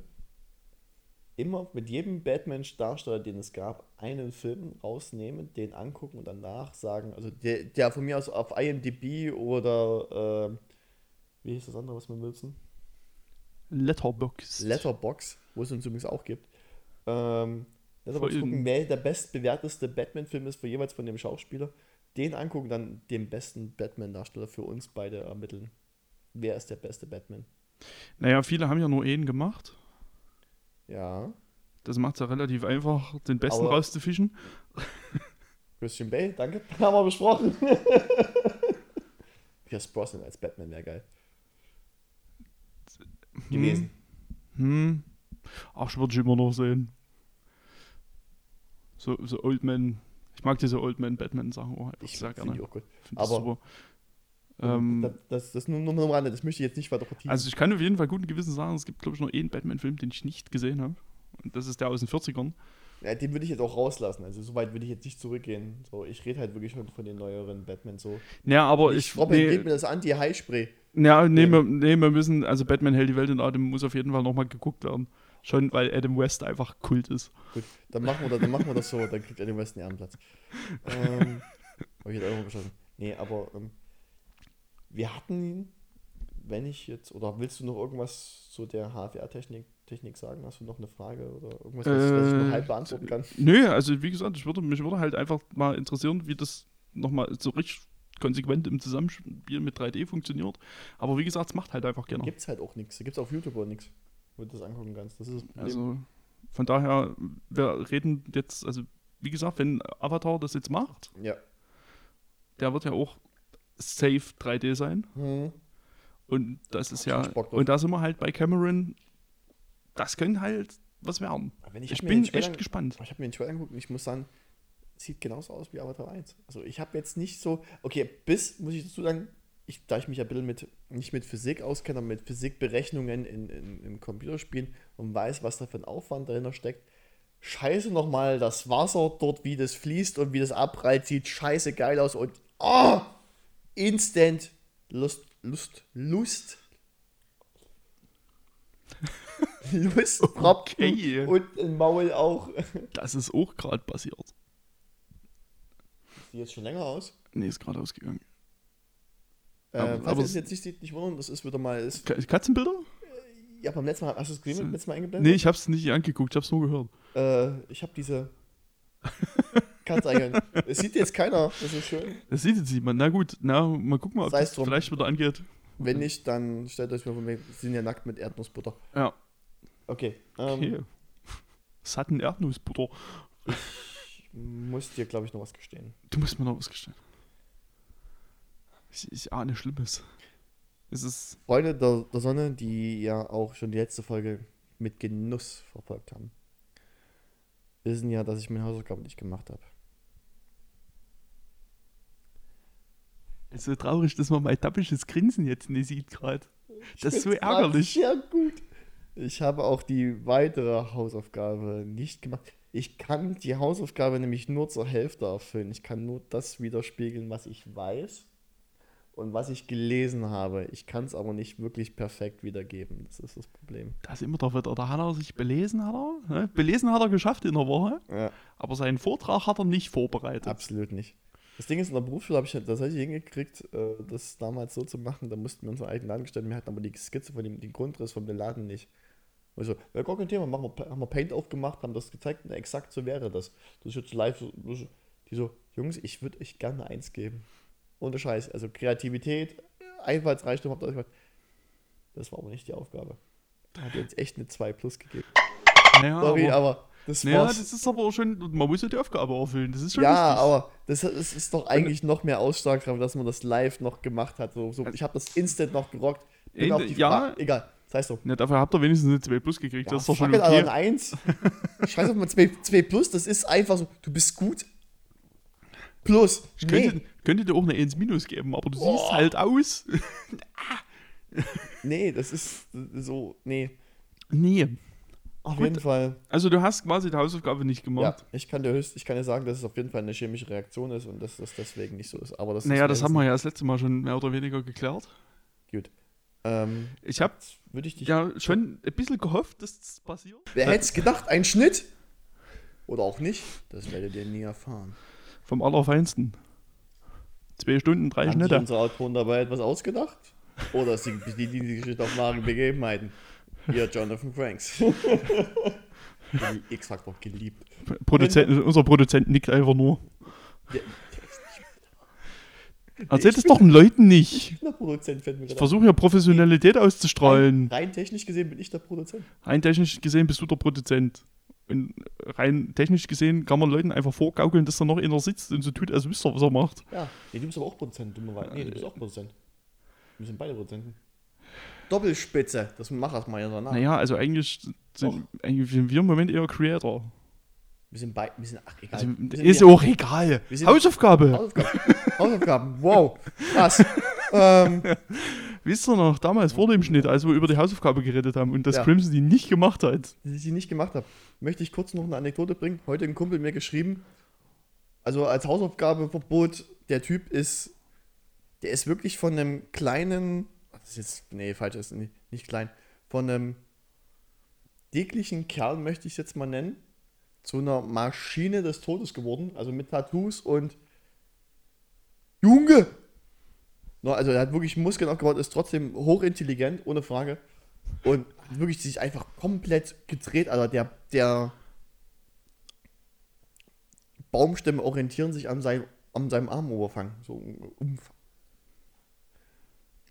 S1: immer mit jedem Batman-Darsteller, den es gab, einen Film rausnehmen, den angucken und danach sagen, also der, der von mir aus auf IMDb oder, ähm, wie hieß das andere, was wir benutzen?
S2: Letterbox.
S1: Letterbox, wo es uns übrigens auch gibt. Ähm, Letterbox
S2: Folgen.
S1: gucken, wer der bestbewerteste Batman-Film ist für jeweils von dem Schauspieler. Den angucken, dann den besten Batman-Darsteller für uns beide ermitteln. Wer ist der beste Batman?
S2: Naja, viele haben ja nur einen gemacht.
S1: Ja.
S2: Das macht es ja relativ einfach, den besten
S1: Aber-
S2: rauszufischen.
S1: Christian Bale, danke. [laughs] Haben wir besprochen. [laughs] Pierce Brosnan als Batman wäre geil. Gewesen.
S2: Hm. Ach, ich würde ich immer noch sehen. So, so Old Man. Ich mag diese Old Man Batman Sachen auch einfach
S1: Ich
S2: sehr gerne.
S1: die auch gut.
S2: Find das
S1: aber-
S2: super. Ähm,
S1: das, das, das nur, nur Rande, das möchte ich jetzt nicht weiter vertiefen.
S2: also ich kann auf jeden Fall guten Gewissen sagen, es gibt glaube ich nur einen Batman-Film, den ich nicht gesehen habe. Und das ist der aus den 40ern.
S1: Ja, den würde ich jetzt auch rauslassen. Also so weit würde ich jetzt nicht zurückgehen. So, ich rede halt wirklich schon von den neueren Batman so.
S2: Ja, aber
S1: ich
S2: ich.
S1: Robin,
S2: nee,
S1: gib mir das Anti-High-Spray.
S2: ja, nee, wir, nee, wir müssen, also Batman hält die Welt in Atem muss auf jeden Fall nochmal geguckt werden. Schon, weil Adam West einfach Kult ist.
S1: Gut, dann machen wir das, dann machen wir das so, dann kriegt Adam West einen Ehrenplatz. Ähm, [laughs] hab ich jetzt auch mal beschlossen. Nee, aber ähm, wir hatten, wenn ich jetzt, oder willst du noch irgendwas zu der HFR-Technik Technik sagen? Hast du noch eine Frage oder irgendwas, was, was ich nur
S2: Äh,
S1: halb beantworten kann?
S2: Nö, also wie gesagt, ich würde, mich würde halt einfach mal interessieren, wie das nochmal so richtig konsequent im Zusammenspiel mit 3D funktioniert. Aber wie gesagt, es macht halt einfach gerne.
S1: Gibt's halt auch nichts. Gibt's auf YouTube auch nichts, wo du das angucken kannst. Das ist das.
S2: Also von daher, wir reden jetzt, also wie gesagt, wenn Avatar das jetzt macht,
S1: ja.
S2: der wird ja auch safe 3D sein.
S1: Hm.
S2: Und das ist ja, und da sind wir halt bei Cameron, das könnte halt was werden.
S1: Ich,
S2: Ich bin echt gespannt.
S1: Ich habe mir den Trailer angeguckt und ich muss sagen, sieht genauso aus wie Avatar 1. Also ich habe jetzt nicht so, okay, bis, muss ich dazu sagen, ich, da ich mich ja ein bisschen mit, nicht mit Physik auskenne, aber mit Physikberechnungen in, in, in Computerspielen und weiß, was da für ein Aufwand dahinter steckt, scheiße nochmal, das Wasser dort, wie das fließt und wie das abprallt, sieht scheiße geil aus und oh, instant Lust, Lust, Lust. [laughs] Lust,
S2: Okay.
S1: und im Maul auch.
S2: Das ist auch gerade passiert.
S1: Sieht jetzt schon länger aus.
S2: Nee, ist gerade ausgegangen.
S1: Äh,
S2: Aber-
S1: falls
S2: aber es-
S1: jetzt nicht seht, nicht wundern, das ist wieder mal. Ist,
S2: Ka- Katzenbilder?
S1: ja, beim letzten Mal, hast du es gesehen,
S2: So.
S1: beim letzten Mal
S2: Nee,
S1: eingeblendet?
S2: ich hab's nicht angeguckt, ich hab's nur gehört.
S1: Äh, ich habe diese. Kannst eigentlich. [laughs] Es sieht jetzt keiner, das ist schön.
S2: Das sieht jetzt niemand. Na gut, na, mal gucken, ob
S1: Sei's
S2: das
S1: drum.
S2: vielleicht wieder angeht.
S1: Wenn nicht, dann stellt euch mal vor, wir sind ja nackt mit Erdnussbutter.
S2: Ja,
S1: Okay. Ähm,
S2: okay. Satten Erdnussbutter.
S1: Ich muss dir, glaube ich, noch was gestehen.
S2: Du musst mir noch was gestehen. Ich, ich ahne Schlimmes. Es ist.
S1: Freunde der, der Sonne, die ja auch schon die letzte Folge mit Genuss verfolgt haben, wissen ja, dass ich meine Hausaufgaben nicht gemacht habe.
S2: Es ist so traurig, dass man mein tappisches Grinsen jetzt nicht sieht gerade. Das ist so ärgerlich.
S1: Sehr gut. Ich habe auch die weitere Hausaufgabe nicht gemacht. Ich kann die Hausaufgabe nämlich nur zur Hälfte erfüllen. Ich kann nur das widerspiegeln, was ich weiß und was ich gelesen habe. Ich kann es aber nicht wirklich perfekt wiedergeben. Das ist das Problem.
S2: Da ist immer doch wieder, da hat er sich belesen, hat er. Ne? Belesen hat er geschafft in der Woche,
S1: Ja,
S2: aber seinen Vortrag hat er nicht vorbereitet.
S1: absolut nicht. Das Ding ist, in der Berufsschule habe ich das tatsächlich hingekriegt, äh, das damals so zu machen. Da mussten wir unseren eigenen Laden gestalten. Wir hatten aber die Skizze von dem den Grundriss von dem Laden nicht. Also, ja, gar kein Thema, machen wir, haben wir Paint aufgemacht, haben das gezeigt und exakt so wäre das. Das ist jetzt live, so- so- die so, Jungs, ich würde euch gerne eins geben. Ohne Scheiß. Also Kreativität, Einfallsreichtum habt ihr euch gemacht. Das war aber nicht die Aufgabe. Da hat ihr jetzt echt eine 2 plus gegeben.
S2: Naja,
S1: Sorry,
S2: aber,
S1: aber Das
S2: Naja,
S1: war's.
S2: das ist aber auch schon, man muss ja die Aufgabe erfüllen. Das ist schon
S1: ja,
S2: wichtig.
S1: aber das, das ist doch eigentlich noch mehr Ausstrahlkraft, dass man das live noch gemacht hat. So, so, ich habe das instant noch gerockt. Bin
S2: Äh,
S1: auf die
S2: ja.
S1: Fra- egal. Das heißt so.
S2: Ja, dafür habt ihr wenigstens eine 2 Plus gekriegt. das ist doch schon okay.
S1: ein 1. Scheiß auf mal 2, 2 Plus, das ist einfach so, du bist gut. Plus.
S2: Ich
S1: Nee,
S2: könnte, könnte dir auch eine 1 Minus geben, aber du
S1: Boah.
S2: siehst halt aus. [laughs]
S1: nee, das ist so, nee.
S2: nee.
S1: Auf jeden Fall.
S2: Also du hast quasi die Hausaufgabe nicht
S1: Ja,
S2: gemacht.
S1: ich kann dir höchst, ich kann dir sagen, dass es auf jeden Fall eine chemische Reaktion ist und dass das deswegen nicht so ist. Aber das
S2: naja, das haben wir ja das letzte Mal schon mehr oder weniger geklärt.
S1: Gut. Ähm,
S2: Ich habe
S1: würde ich dich.
S2: ja schon ein bisschen gehofft, dass das passiert.
S1: Wer hätte es gedacht? Ein Schnitt? Oder auch nicht? Das werdet ihr nie erfahren.
S2: Vom Allerfeinsten. Zwei Stunden, drei
S1: Haben
S2: Schnitte.
S1: unsere Autoren dabei etwas ausgedacht? Oder sie bedienen die Geschichte auf wahren Begebenheiten? Hier, Jonathan Franks. [laughs] die X-Factor geliebt.
S2: Produzent, unser Produzent nickt einfach nur.
S1: Der, [laughs]
S2: Erzähl es doch den Leuten nicht.
S1: der Produzent fällt mir
S2: Ich versuche ja Professionalität auszustrahlen.
S1: Rein technisch gesehen bin ich der Produzent.
S2: Rein technisch gesehen bist du der Produzent. Und rein technisch gesehen kann man Leuten einfach vorgaukeln, dass da noch einer sitzt und so tut, als wüsste er, was er macht.
S1: Ja, nee, du bist aber auch Produzent, dummerweise. Nee, du bist auch Produzent. Wir sind beide Produzenten. Doppelspitze, das mach das mal danach.
S2: Naja, also eigentlich sind, eigentlich sind wir im Moment eher Creator.
S1: Wir sind beide, wir sind, ach egal.
S2: Also,
S1: sind
S2: ist
S1: hier-
S2: auch egal. Hausaufgabe.
S1: Hausaufgaben. Hausaufgaben, wow, krass. ähm, [laughs]
S2: Wisst ihr noch, damals vor dem Schnitt, als wir über die Hausaufgabe geredet haben und dass
S1: Ja.
S2: Crimson die nicht gemacht hat.
S1: die ich die nicht gemacht habe, möchte ich kurz noch eine Anekdote bringen. Heute ein Kumpel mir geschrieben, also als Hausaufgabeverbot, der Typ ist, der ist wirklich von einem kleinen, das ist jetzt, nee, falsch, das ist nicht, nicht klein, von einem dicklichen Kerl, möchte ich es jetzt mal nennen, zu einer Maschine des Todes geworden, also mit Tattoos und Junge! No, also er hat wirklich Muskeln aufgebaut, ist trotzdem hochintelligent, ohne Frage. Und hat wirklich sich einfach komplett gedreht, also der, der Baumstämme orientieren sich an, sein, an seinem Armoberfang. So um- Umfang.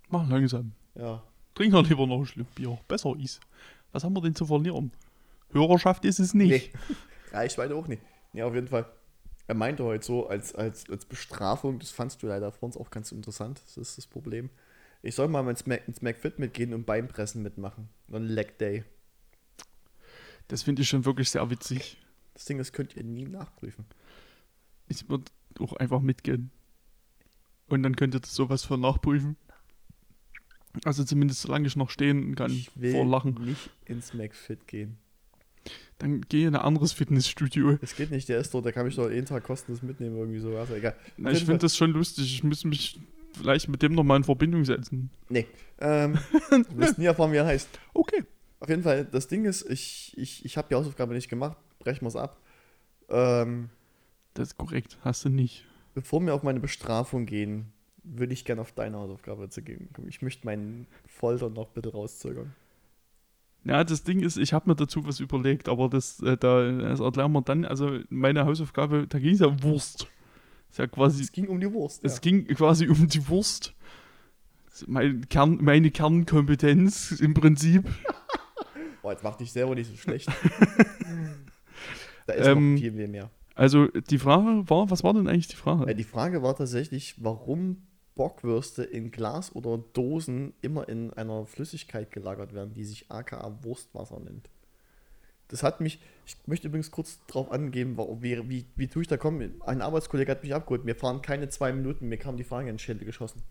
S2: Mach langsam.
S1: Ja.
S2: Trink doch lieber noch ein Schluck Bier. Besser ist. Was haben wir denn zu verlieren? Hörerschaft ist es nicht.
S1: Nee. Reichweite auch nicht. Nee, auf jeden Fall. Er meinte heute so, als, als, als Bestrafung, das fandst du leider vor uns auch ganz interessant, das ist das Problem. Ich soll mal ins, Mac, ins McFit mitgehen und Beinpressen mitmachen. Ein Leg Day.
S2: Das finde ich schon wirklich sehr witzig.
S1: Das Ding, das könnt ihr nie nachprüfen.
S2: Ich würde auch einfach mitgehen. Und dann könnt ihr das sowas von nachprüfen. Also zumindest solange ich noch stehen kann
S1: Ich will
S2: vor Lachen.
S1: nicht ins McFit gehen.
S2: Dann gehe in ein anderes Fitnessstudio.
S1: Das geht nicht, der ist dort, der kann mich doch jeden Tag kostenlos mitnehmen, irgendwie so. Also egal.
S2: Na, ich finde das schon lustig. Ich muss mich vielleicht mit dem nochmal in Verbindung setzen.
S1: Nee. Ähm, du wirst nie erfahren, wie er heißt.
S2: Okay.
S1: Auf jeden Fall, das Ding ist, ich, ich, ich habe die Hausaufgabe nicht gemacht, brechen wir es ab. Ähm,
S2: Das ist korrekt. Hast du nicht.
S1: bevor wir auf meine Bestrafung gehen, würde ich gerne auf deine Hausaufgabe zu gehen. Ich möchte meinen Folter noch bitte rauszögern.
S2: Ja, das Ding ist, ich habe mir dazu was überlegt, aber das, äh, da, das erklären wir dann. Also meine Hausaufgabe, da ging es ja um Wurst. Ist ja quasi
S1: Es ging um die Wurst.
S2: Es
S1: ja.
S2: ging quasi um die Wurst. Mein Kern, meine Kernkompetenz im Prinzip. [laughs]
S1: Boah, jetzt mach dich selber nicht so schlecht. [laughs] da ist
S2: Ähm,
S1: noch viel, viel mehr.
S2: Also die Frage war, was war denn eigentlich die Frage?
S1: Äh, die Frage war tatsächlich, warum Bockwürste in Glas oder Dosen immer in einer Flüssigkeit gelagert werden, die sich aka Wurstwasser nennt. Das hat mich, ich möchte übrigens kurz drauf angeben, wie, wie, wie tue ich da kommen. Ein Arbeitskollege hat mich abgeholt, mir fahren keine zwei Minuten, mir kam die Frage in die Schädel geschossen.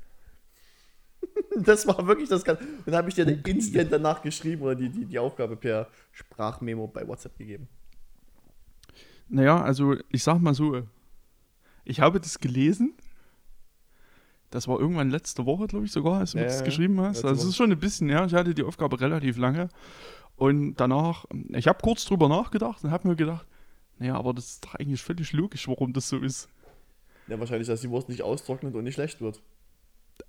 S1: [laughs] das war wirklich das Ganze. Dann habe ich dir instant danach geschrieben oder die, die, die Aufgabe per Sprachmemo bei WhatsApp gegeben.
S2: Naja, also ich sag mal so, ich habe das gelesen. Das war irgendwann letzte Woche, glaube ich, sogar, als du mir
S1: Ja,
S2: das
S1: ja,
S2: geschrieben hast. Also es ist schon ein bisschen, ja, ich hatte die Aufgabe relativ lange. Und danach, ich habe kurz drüber nachgedacht und habe mir gedacht, naja, aber das ist doch eigentlich völlig logisch, warum das so ist.
S1: Ja, wahrscheinlich, dass die Wurst nicht austrocknet und nicht schlecht wird.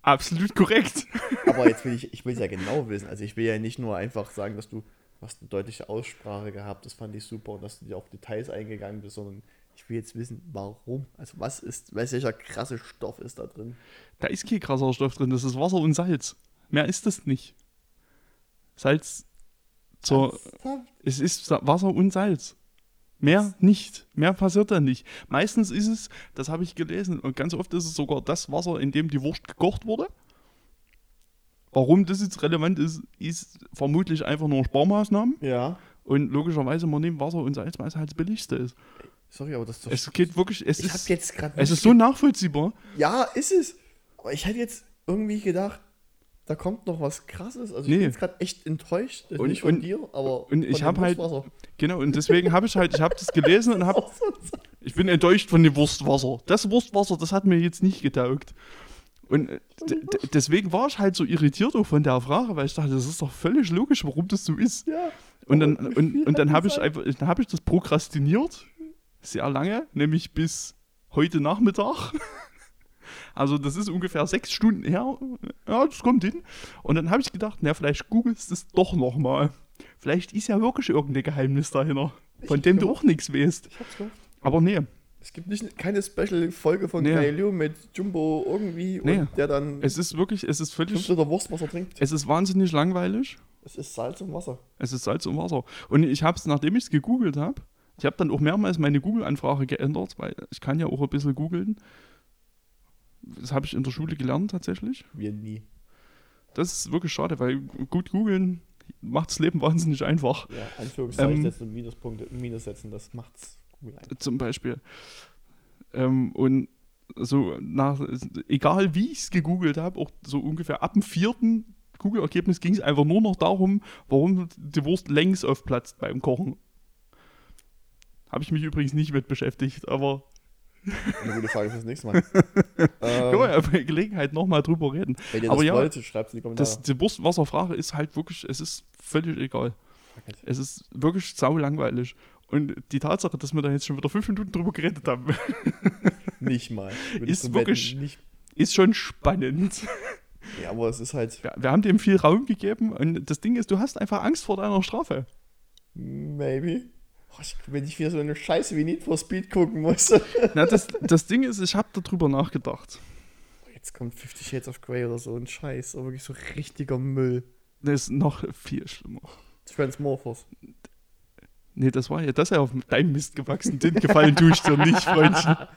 S2: Absolut korrekt. [laughs]
S1: Aber jetzt will ich, ich will es ja [laughs] genau wissen. Also ich will ja nicht nur einfach sagen, dass du, du hast eine deutliche Aussprache gehabt, das fand ich super und dass du dir auf Details eingegangen bist, sondern ich will jetzt wissen, warum. Also was ist, welcher krasse Stoff ist da drin?
S2: Da ist kein krasser Stoff drin, das ist Wasser und Salz. Mehr ist das nicht. Salz zur.
S1: Ernsthaft?
S2: Es ist Wasser und Salz. Mehr nicht. Mehr passiert da nicht. Meistens ist es, das habe ich gelesen, und ganz oft ist es sogar das Wasser, in dem die Wurst gekocht wurde. Warum das jetzt relevant ist, ist vermutlich einfach nur Sparmaßnahmen.
S1: Ja.
S2: Und logischerweise, man nimmt Wasser und Salz, weil es halt das billigste ist.
S1: Sorry, aber das ist doch
S2: Es geht wirklich, es
S1: Ich hab
S2: ist,
S1: jetzt gerade
S2: es ist so nachvollziehbar.
S1: Ja, ist es. Aber ich hätte jetzt irgendwie gedacht, da kommt noch was krasses. Also ich
S2: Nee.
S1: bin jetzt gerade echt enttäuscht.
S2: Und-
S1: nicht von
S2: und-
S1: dir, aber
S2: und ich
S1: von
S2: hab
S1: dem
S2: halt-. Genau, und deswegen habe ich halt, ich habe das gelesen und habe, [laughs] ich bin enttäuscht von dem Wurstwasser. Das Wurstwasser, das hat mir jetzt nicht getaugt. Und äh, deswegen war ich halt so irritiert auch von der Frage, weil ich dachte, das ist doch völlig logisch, warum das so ist.
S1: Ja.
S2: Und dann, [laughs] und, und dann habe ich einfach, dann habe ich das prokrastiniert, sehr lange, nämlich bis heute Nachmittag. [laughs] Also das ist ungefähr sechs Stunden her. Ja, das kommt hin. Und dann habe ich gedacht, na, vielleicht googelst du es doch nochmal. Vielleicht ist ja wirklich irgendein Geheimnis dahinter, von
S1: Ich
S2: dem du auch nichts weißt.
S1: Ich hab's gehofft.
S2: Aber nee,
S1: Es gibt nicht, keine Special-Folge von
S2: Nee.
S1: Galileo mit Jumbo irgendwie
S2: Nee.
S1: und der dann
S2: es ist wirklich, es ist
S1: 5
S2: völlig,
S1: Wurstwasser trinkt.
S2: es ist wahnsinnig langweilig.
S1: Es ist Salz und Wasser.
S2: Es ist Salz und Wasser. Und ich habe es, nachdem ich es gegoogelt habe, ich habe dann auch mehrmals meine Google-Anfrage geändert, weil ich kann ja auch ein bisschen googeln. Das habe ich in der Schule gelernt tatsächlich.
S1: Wir nie.
S2: Das ist wirklich schade, weil gut googeln macht das Leben [laughs] wahnsinnig einfach.
S1: Ja, Anführungszeichen
S2: Ähm,
S1: setzen und Minuspunkte, Minus setzen, das macht's cool ein.
S2: Zum Beispiel. Ähm, und so nach, egal wie ich es gegoogelt habe, auch so ungefähr ab dem vierten Google-Ergebnis ging es einfach nur noch darum, warum die Wurst längs aufplatzt beim Kochen. Habe ich mich übrigens nicht mit beschäftigt, aber
S1: Eine gute Frage fürs nächste Mal. [laughs]
S2: können wir
S1: ähm,
S2: ja bei Gelegenheit nochmal drüber reden.
S1: wenn ihr
S2: aber
S1: das
S2: ja,
S1: wollt, schreibt es in die Kommentare.
S2: Das, die Wurstwasserfrage ist halt wirklich, es ist völlig egal.
S1: It.
S2: Es ist wirklich sau langweilig. Und die Tatsache, dass wir da jetzt schon wieder fünf Minuten drüber geredet haben, [laughs]
S1: Nicht mal.
S2: Ist wirklich-
S1: Nicht,
S2: ist schon spannend. [laughs]
S1: ja, aber es ist halt
S2: Wir, wir haben dem viel Raum gegeben und das Ding ist, du hast einfach Angst vor deiner Strafe.
S1: maybe. Ich, wenn ich wieder so eine Scheiße wie Need for Speed gucken muss.
S2: Na, das, das Ding ist, ich habe darüber nachgedacht.
S1: Jetzt kommt 50 Shades of Grey oder so ein Scheiß. Aber wirklich so richtiger Müll.
S2: Das ist noch viel schlimmer.
S1: Transmorphers.
S2: Nee, das war ja, das ist ja auf deinem Mist gewachsen. Den gefallen tue ich dir nicht, Freundchen. [laughs]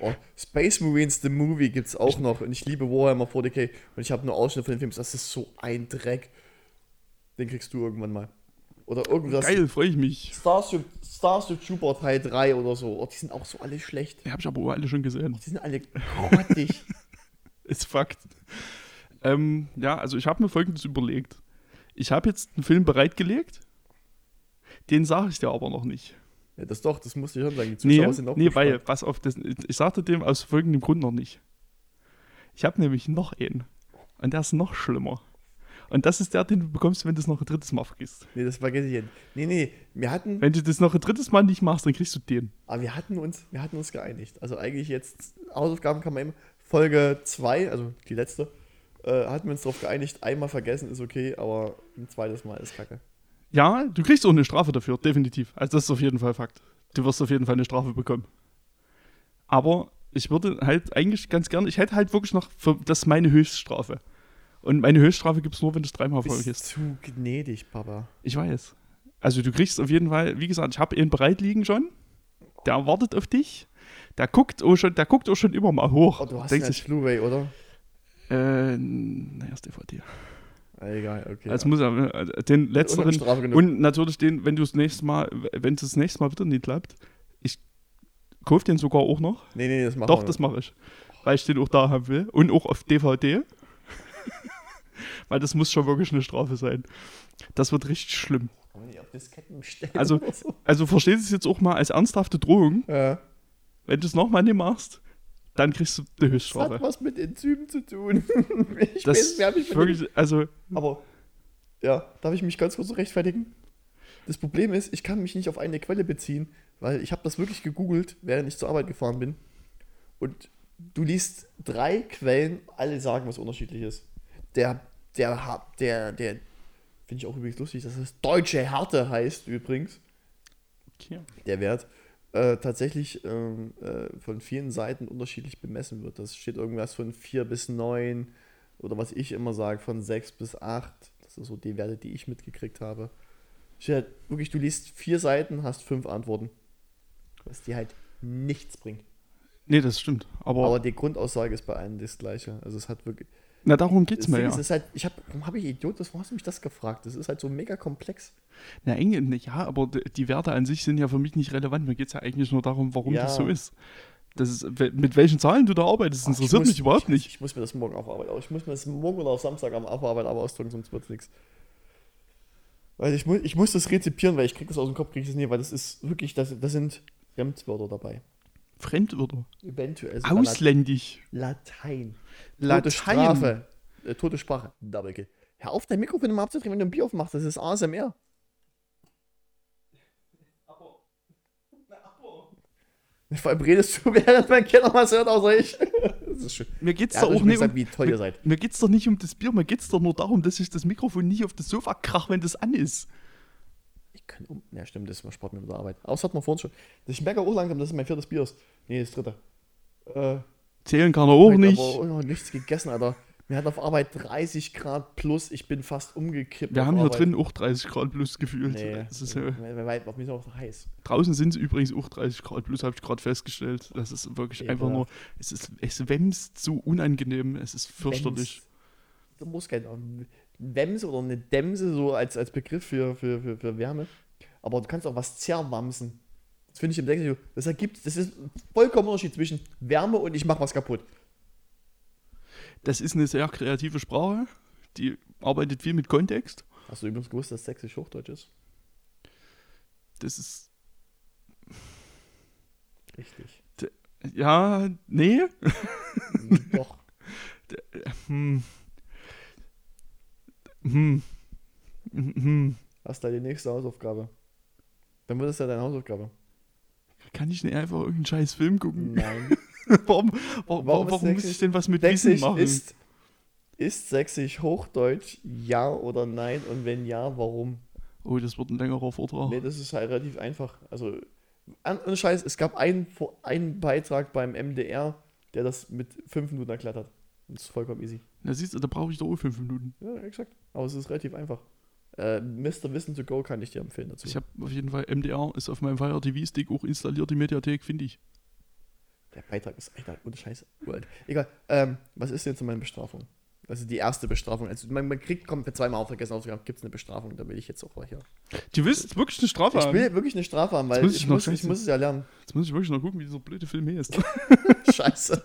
S1: Oh, Space Marines The Movie gibt's auch noch. Und ich liebe Warhammer 40k. Und ich habe nur Ausschnitte von den Filmen. Das ist so ein Dreck. Den kriegst du irgendwann mal. Oder irgendwas.
S2: Geil, freue ich mich.
S1: Starship, Starship Trooper Teil 3 oder so. Oh, die sind auch so alle schlecht.
S2: Die habe ich aber alle schon gesehen.
S1: Die sind alle [laughs] grottig.
S2: Ist Fakt. Ähm, ja, also ich habe mir folgendes überlegt. Ich habe jetzt einen Film bereitgelegt. Den sage ich dir aber noch nicht.
S1: ja, das doch, das musste ich schon sagen. Die
S2: Nee,
S1: Zuschauer sind auch
S2: nee weil, pass auf, das, ich sagte dem aus folgendem Grund noch nicht. Ich habe nämlich noch einen. Und der ist noch schlimmer. Und das ist der, den du bekommst, wenn du es noch ein drittes Mal vergisst.
S1: Nee, das vergesse ich jetzt. Nee, nee, wir hatten,
S2: Wenn du das noch ein drittes Mal nicht machst, dann kriegst du den.
S1: aber wir hatten uns, wir hatten uns geeinigt. Also eigentlich jetzt, Hausaufgaben kann man immer, Folge 2, also die letzte, äh, hatten wir uns darauf geeinigt, einmal vergessen ist okay, aber ein zweites Mal ist kacke.
S2: Ja, du kriegst auch eine Strafe dafür, definitiv. Also das ist auf jeden Fall Fakt. Du wirst auf jeden Fall eine Strafe bekommen. Aber ich würde halt eigentlich ganz gerne, ich hätte halt wirklich noch, für, das ist meine Höchststrafe. Und meine Höchststrafe gibt es nur, wenn du es dreimal
S1: Bist
S2: vergisst.
S1: zu gnädig, Papa.
S2: Ich weiß. Also du kriegst auf jeden Fall, wie gesagt, ich habe ihn bereit liegen schon. Der wartet auf dich. Der guckt auch schon, der guckt auch schon immer mal hoch.
S1: Oh, du hast
S2: Denkt
S1: ja
S2: sich,
S1: Blu-ray, oder?
S2: äh, naja, ist DVD.
S1: Ah, egal, okay.
S2: Also muss er, äh, den letzteren
S1: genug.
S2: und natürlich den, wenn du das nächste Mal, wenn es das nächste Mal wieder nicht klappt, ich kaufe den sogar auch noch.
S1: nee, nee, das machen
S2: Doch,
S1: wir
S2: das mache ich. Weil ich den auch da haben will. Und auch auf DVD. [laughs] Weil das muss schon wirklich eine Strafe sein. Das wird richtig schlimm.
S1: Kann man nicht auf Disketten bestellen
S2: Also-? Also versteht es jetzt auch mal als ernsthafte Drohung.
S1: Ja.
S2: Wenn du es nochmal nicht machst, dann kriegst du eine
S1: Das hat
S2: Höchststrafe.
S1: was mit Enzymen zu tun. [laughs] ich
S2: Das
S1: weiß, wer mich
S2: wirklich, also,
S1: Aber, ja, darf ich mich ganz kurz rechtfertigen? Das Problem ist, ich kann mich nicht auf eine Quelle beziehen, weil ich habe das wirklich gegoogelt, während ich zur Arbeit gefahren bin. Und du liest drei Quellen, alle sagen was unterschiedliches. Der, der, der, der, finde ich auch übrigens lustig, dass es deutsche Härte heißt übrigens,
S2: okay.
S1: der Wert, äh, tatsächlich ähm, äh, von vielen Seiten unterschiedlich bemessen wird. Das steht irgendwas von 4 bis 9 oder was ich immer sage, von 6 bis 8. Das sind so die Werte, die ich mitgekriegt habe. Steht halt wirklich, du liest vier Seiten, hast fünf Antworten. dass die halt nichts bringt.
S2: Nee, das stimmt. Aber,
S1: Aber die Grundaussage ist bei allen das gleiche. Also es hat wirklich.
S2: Na, darum geht's
S1: Das
S2: mir ja.
S1: ist, halt, ich hab, warum habe ich Idiot, das, warum hast du mich das gefragt? Das ist halt so mega komplex.
S2: Na, ja, aber die Werte an sich sind ja für mich nicht relevant. Mir geht es ja eigentlich nur darum, warum
S1: Ja.
S2: das so ist. Das ist. Mit welchen Zahlen du da arbeitest,
S1: ich
S2: interessiert
S1: muss-
S2: mich überhaupt
S1: ich,
S2: nicht.
S1: Ich muss mir das morgen auf Arbeit, ich muss mir das morgen oder auf Samstag am auf Arbeit aber ausdrücken, sonst wird es nichts. Weil ich, mu ich muss das rezipieren, weil ich krieg das aus dem Kopf, krieg ich das nie, weil das ist wirklich, das, das sind Fremdwörter dabei.
S2: Fremdwörter.
S1: Eventuell
S2: Ausländisch.
S1: Latein. Tote
S2: Latein.
S1: Strafe. Äh, tote Sprache. Double Kill. Hör auf, dein Mikrofon immer abzudrehen, wenn du ein Bier aufmachst. Das ist ASMR. Vor allem redest du, [laughs] während mein Kind noch was hört, außer ich. Das ist schön.
S2: Mir geht's
S1: Ja,
S2: doch auch nicht
S1: gesagt,
S2: um,
S1: wie toll ihr seid.
S2: mir geht's doch nicht um das Bier, mir geht's doch nur darum, dass ich das Mikrofon nicht auf das Sofa krach, wenn das an ist.
S1: Kann um. Ja, stimmt, das ist mal Sport mit der Arbeit. Aber das hat man vorhin schon. Ich merke auch langsam, dass es mein viertes Bier ist. Nee, das dritte. Äh,
S2: Zählen kann er auch
S1: heute
S2: nicht.
S1: Aber noch nichts gegessen, Alter. Wir hatten auf Arbeit 30 Grad plus. Ich bin fast umgekippt.
S2: Wir
S1: auf
S2: haben hier
S1: Arbeit.
S2: drin auch 30 Grad plus gefühlt.
S1: Nee,
S2: Das ist, äh,
S1: weil, weil, weil, mir ist auch heiß.
S2: draußen sind es übrigens auch 30 Grad plus, habe ich gerade festgestellt. Das ist wirklich
S1: Ekelhaft.
S2: einfach nur. Es ist es wämst so unangenehm. Es ist fürchterlich.
S1: Wems. Du musst kein Wems oder eine Dämse so als, als Begriff für, für, für, für Wärme. Aber du kannst auch was zerwamsen. Das finde ich im Denken, das ergibt, das ist vollkommen Unterschied zwischen Wärme und ich mach was kaputt.
S2: Das ist eine sehr kreative Sprache. Die arbeitet viel mit Kontext.
S1: Hast du übrigens gewusst, dass Sächsisch Hochdeutsch ist?
S2: Das ist.
S1: Richtig.
S2: Ja, nee.
S1: Doch. [laughs]
S2: Hm. Hm. Hm.
S1: Was ist deine nächste Hausaufgabe? Dann wird es ja deine Hausaufgabe.
S2: Kann ich nicht einfach irgendeinen scheiß Film gucken?
S1: Nein. [laughs]
S2: warum warum,
S1: Warum
S2: warum, muss ich denn was mit Wissen machen?
S1: ist, ist Sächsisch Hochdeutsch? Ja oder nein? Und wenn ja, warum?
S2: oh, das wird ein längerer Vortrag.
S1: Nee, das ist halt relativ einfach. Also, an, ohne Scheiß, es gab einen, einen Beitrag beim MDR, der das mit fünf Minuten erklärt hat. Das ist vollkommen easy.
S2: Na siehst du, da brauche ich doch fünf Minuten.
S1: Ja, exakt. Aber es ist relativ einfach. Äh, Mr. Wissen to Go kann ich dir empfehlen dazu.
S2: Ich habe auf jeden Fall MDR ist auf meinem Fire TV Stick auch installiert, die Mediathek, finde ich.
S1: Der Beitrag ist, Alter, ohne Scheiß. uralt. Egal. Ähm, was ist denn zu meiner Bestrafung? Also die erste Bestrafung. Also man, man kriegt, kommt zweimal aufvergessen aufzugaben, gibt es eine Bestrafung. Da will ich jetzt auch mal hier.
S2: Du willst wirklich eine Strafe
S1: Ich
S2: haben?
S1: will wirklich eine Strafe haben, weil
S2: muss
S1: ich,
S2: ich
S1: muss, ich
S2: scheiße.
S1: muss es ja lernen.
S2: Jetzt muss ich wirklich noch gucken, wie dieser blöde Film heißt. [laughs] [laughs]
S1: Scheiße.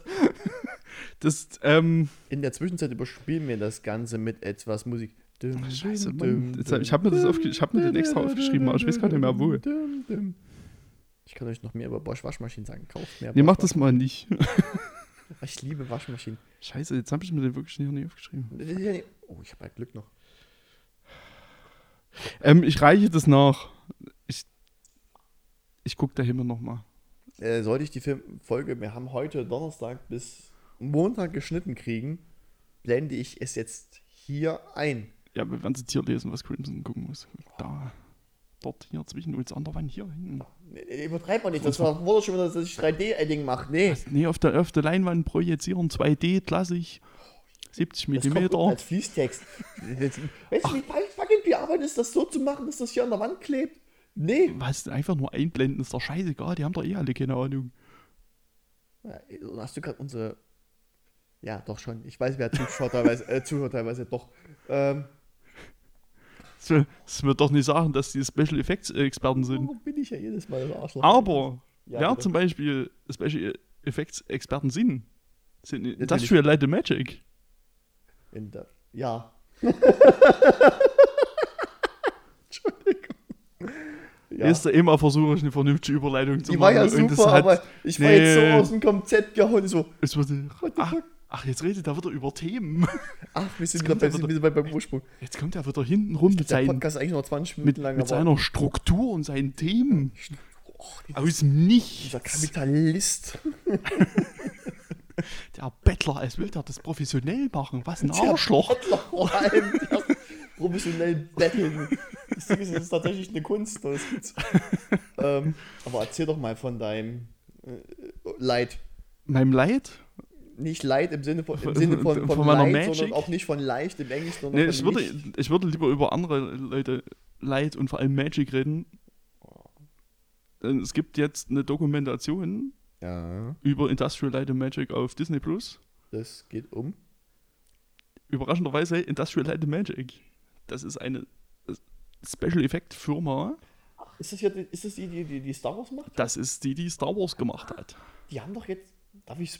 S2: Das, ähm,
S1: In der Zwischenzeit überspielen wir das Ganze mit etwas Musik. Dum,
S2: Ach, scheiße,
S1: dum, dum,
S2: hab- ich hab mir das aufge- ich hab mir den extra aufgeschrieben, aber ich weiß gar nicht mehr, wo.
S1: Dum, dum. Ich kann euch noch mehr über Bosch Waschmaschinen sagen. Kauft mehr
S2: nee,
S1: Bosch
S2: mach das mal nicht. [laughs]
S1: Ich liebe Waschmaschinen.
S2: Scheiße, jetzt habe ich mir den wirklich nicht, nicht aufgeschrieben.
S1: Oh, ich habe ja Glück noch.
S2: Ähm, ich reiche das nach. Ich, ich gucke da immer noch mal.
S1: Äh, sollte ich die Film Folge, wir haben heute Donnerstag bis Montag geschnitten kriegen, blende ich es jetzt hier ein.
S2: Ja, wir werden es jetzt hier lesen, was Crimson gucken muss. Da, dort, hier, zwischen uns an der Wand, hier hinten.
S1: Nee, Übertreibt man nicht, das war wurde schon wieder, dass ich 3D-Editing mache. Nee.
S2: Nee, auf der, auf der Leinwand projizieren, 2D, klassisch. 70
S1: Das kommt unten
S2: Millimeter.
S1: als Fließtext. weißt du, wie fucking viel Arbeit ist, das so zu machen, dass das hier an der Wand klebt? Nee.
S2: Was, einfach nur einblenden, ist doch scheißegal, die haben doch eh alle keine Ahnung.
S1: Ja, hast du gerade unsere. Ja, doch schon. Ich weiß, wer zuschaut teilweise, äh, zuhört teilweise doch. Ähm,
S2: Das wird doch nicht sagen, dass die Special Effects Experten sind.
S1: warum bin ich ja jedes Mal das Arschloch?
S2: Aber,
S1: Ja,
S2: wer
S1: bitte.
S2: zum Beispiel Special Effects Experten sind, sind. Industrial Light and Magic.
S1: In der, ja. [laughs] Entschuldigung. Ja.
S2: Ist da immer versuche ich eine vernünftige Überleitung zu
S1: Die war
S2: machen.
S1: ja super,
S2: hat-
S1: aber ich war
S2: Nee.
S1: jetzt so aus dem Konzept gehauen. So,
S2: es wurde,
S1: What the
S2: ach,
S1: fuck?
S2: Ach, jetzt redet er wieder über Themen. [laughs]
S1: ach, wir sind wieder
S2: kommt
S1: bei,
S2: er wieder-
S1: wieder bei, beim Ursprung.
S2: Jetzt kommt er wieder hinten rum mit,
S1: Der
S2: seinen,
S1: Podcast eigentlich noch 20
S2: mit,
S1: Minuten lang,
S2: mit seiner Struktur und seinen Themen.
S1: Oh,
S2: Aus dem Nichts.
S1: dieser Kapitalist. [laughs]
S2: Der Bettler, als will der das professionell machen. Was ein
S1: Der
S2: Arschloch.
S1: Bettler vor allem, der professionell betteln. Das Ding ist, tatsächlich eine Kunst. Ähm, aber erzähl doch mal von deinem äh, Leid.
S2: Meinem Leid?
S1: Nicht Leid im Sinne von, im Sinne von, von,
S2: von
S1: Leid,
S2: Magic?
S1: sondern auch nicht von leicht im Englischen, sondern
S2: Nee, ich würde,
S1: nicht.
S2: ich würde lieber über andere Leute Leid und vor allem Magic reden. Denn es gibt jetzt eine Dokumentation
S1: Ja,
S2: über Industrial Light and Magic auf Disney Plus.
S1: das geht um.
S2: Überraschenderweise Industrial Light and Magic. Das ist eine äh, Special Effect Firma.
S1: Ist das, hier, die- ist das die, die, die, die Star Wars macht?
S2: Das ist die, die Star Wars gemacht hat.
S1: Die haben doch jetzt, darf ich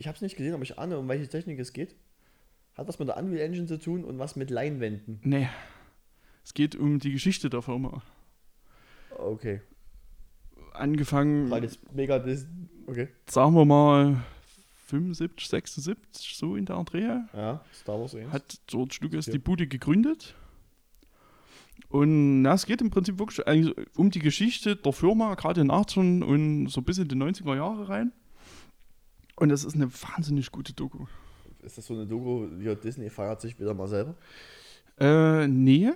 S1: ich habe es nicht gesehen, aber ich ahne, um welche Technik es geht. Hat was mit der Unreal Engine zu tun und was mit Leinwänden.
S2: Nee. Es geht um die Geschichte der Firma.
S1: Okay.
S2: Angefangen,
S1: Weil das mega. Okay.
S2: sagen wir mal, 75, 76, so in der Dreh.
S1: Ja, Star Wars 1.
S2: hat George Lucas die Bude gegründet. Und na, es geht im Prinzip wirklich um die Geschichte der Firma, gerade in den 80ern und so bis in die 90er Jahre rein. Und das ist eine wahnsinnig gute Doku.
S1: Ist das so eine Doku, ja, Disney feiert sich wieder mal selber?
S2: Äh, nee.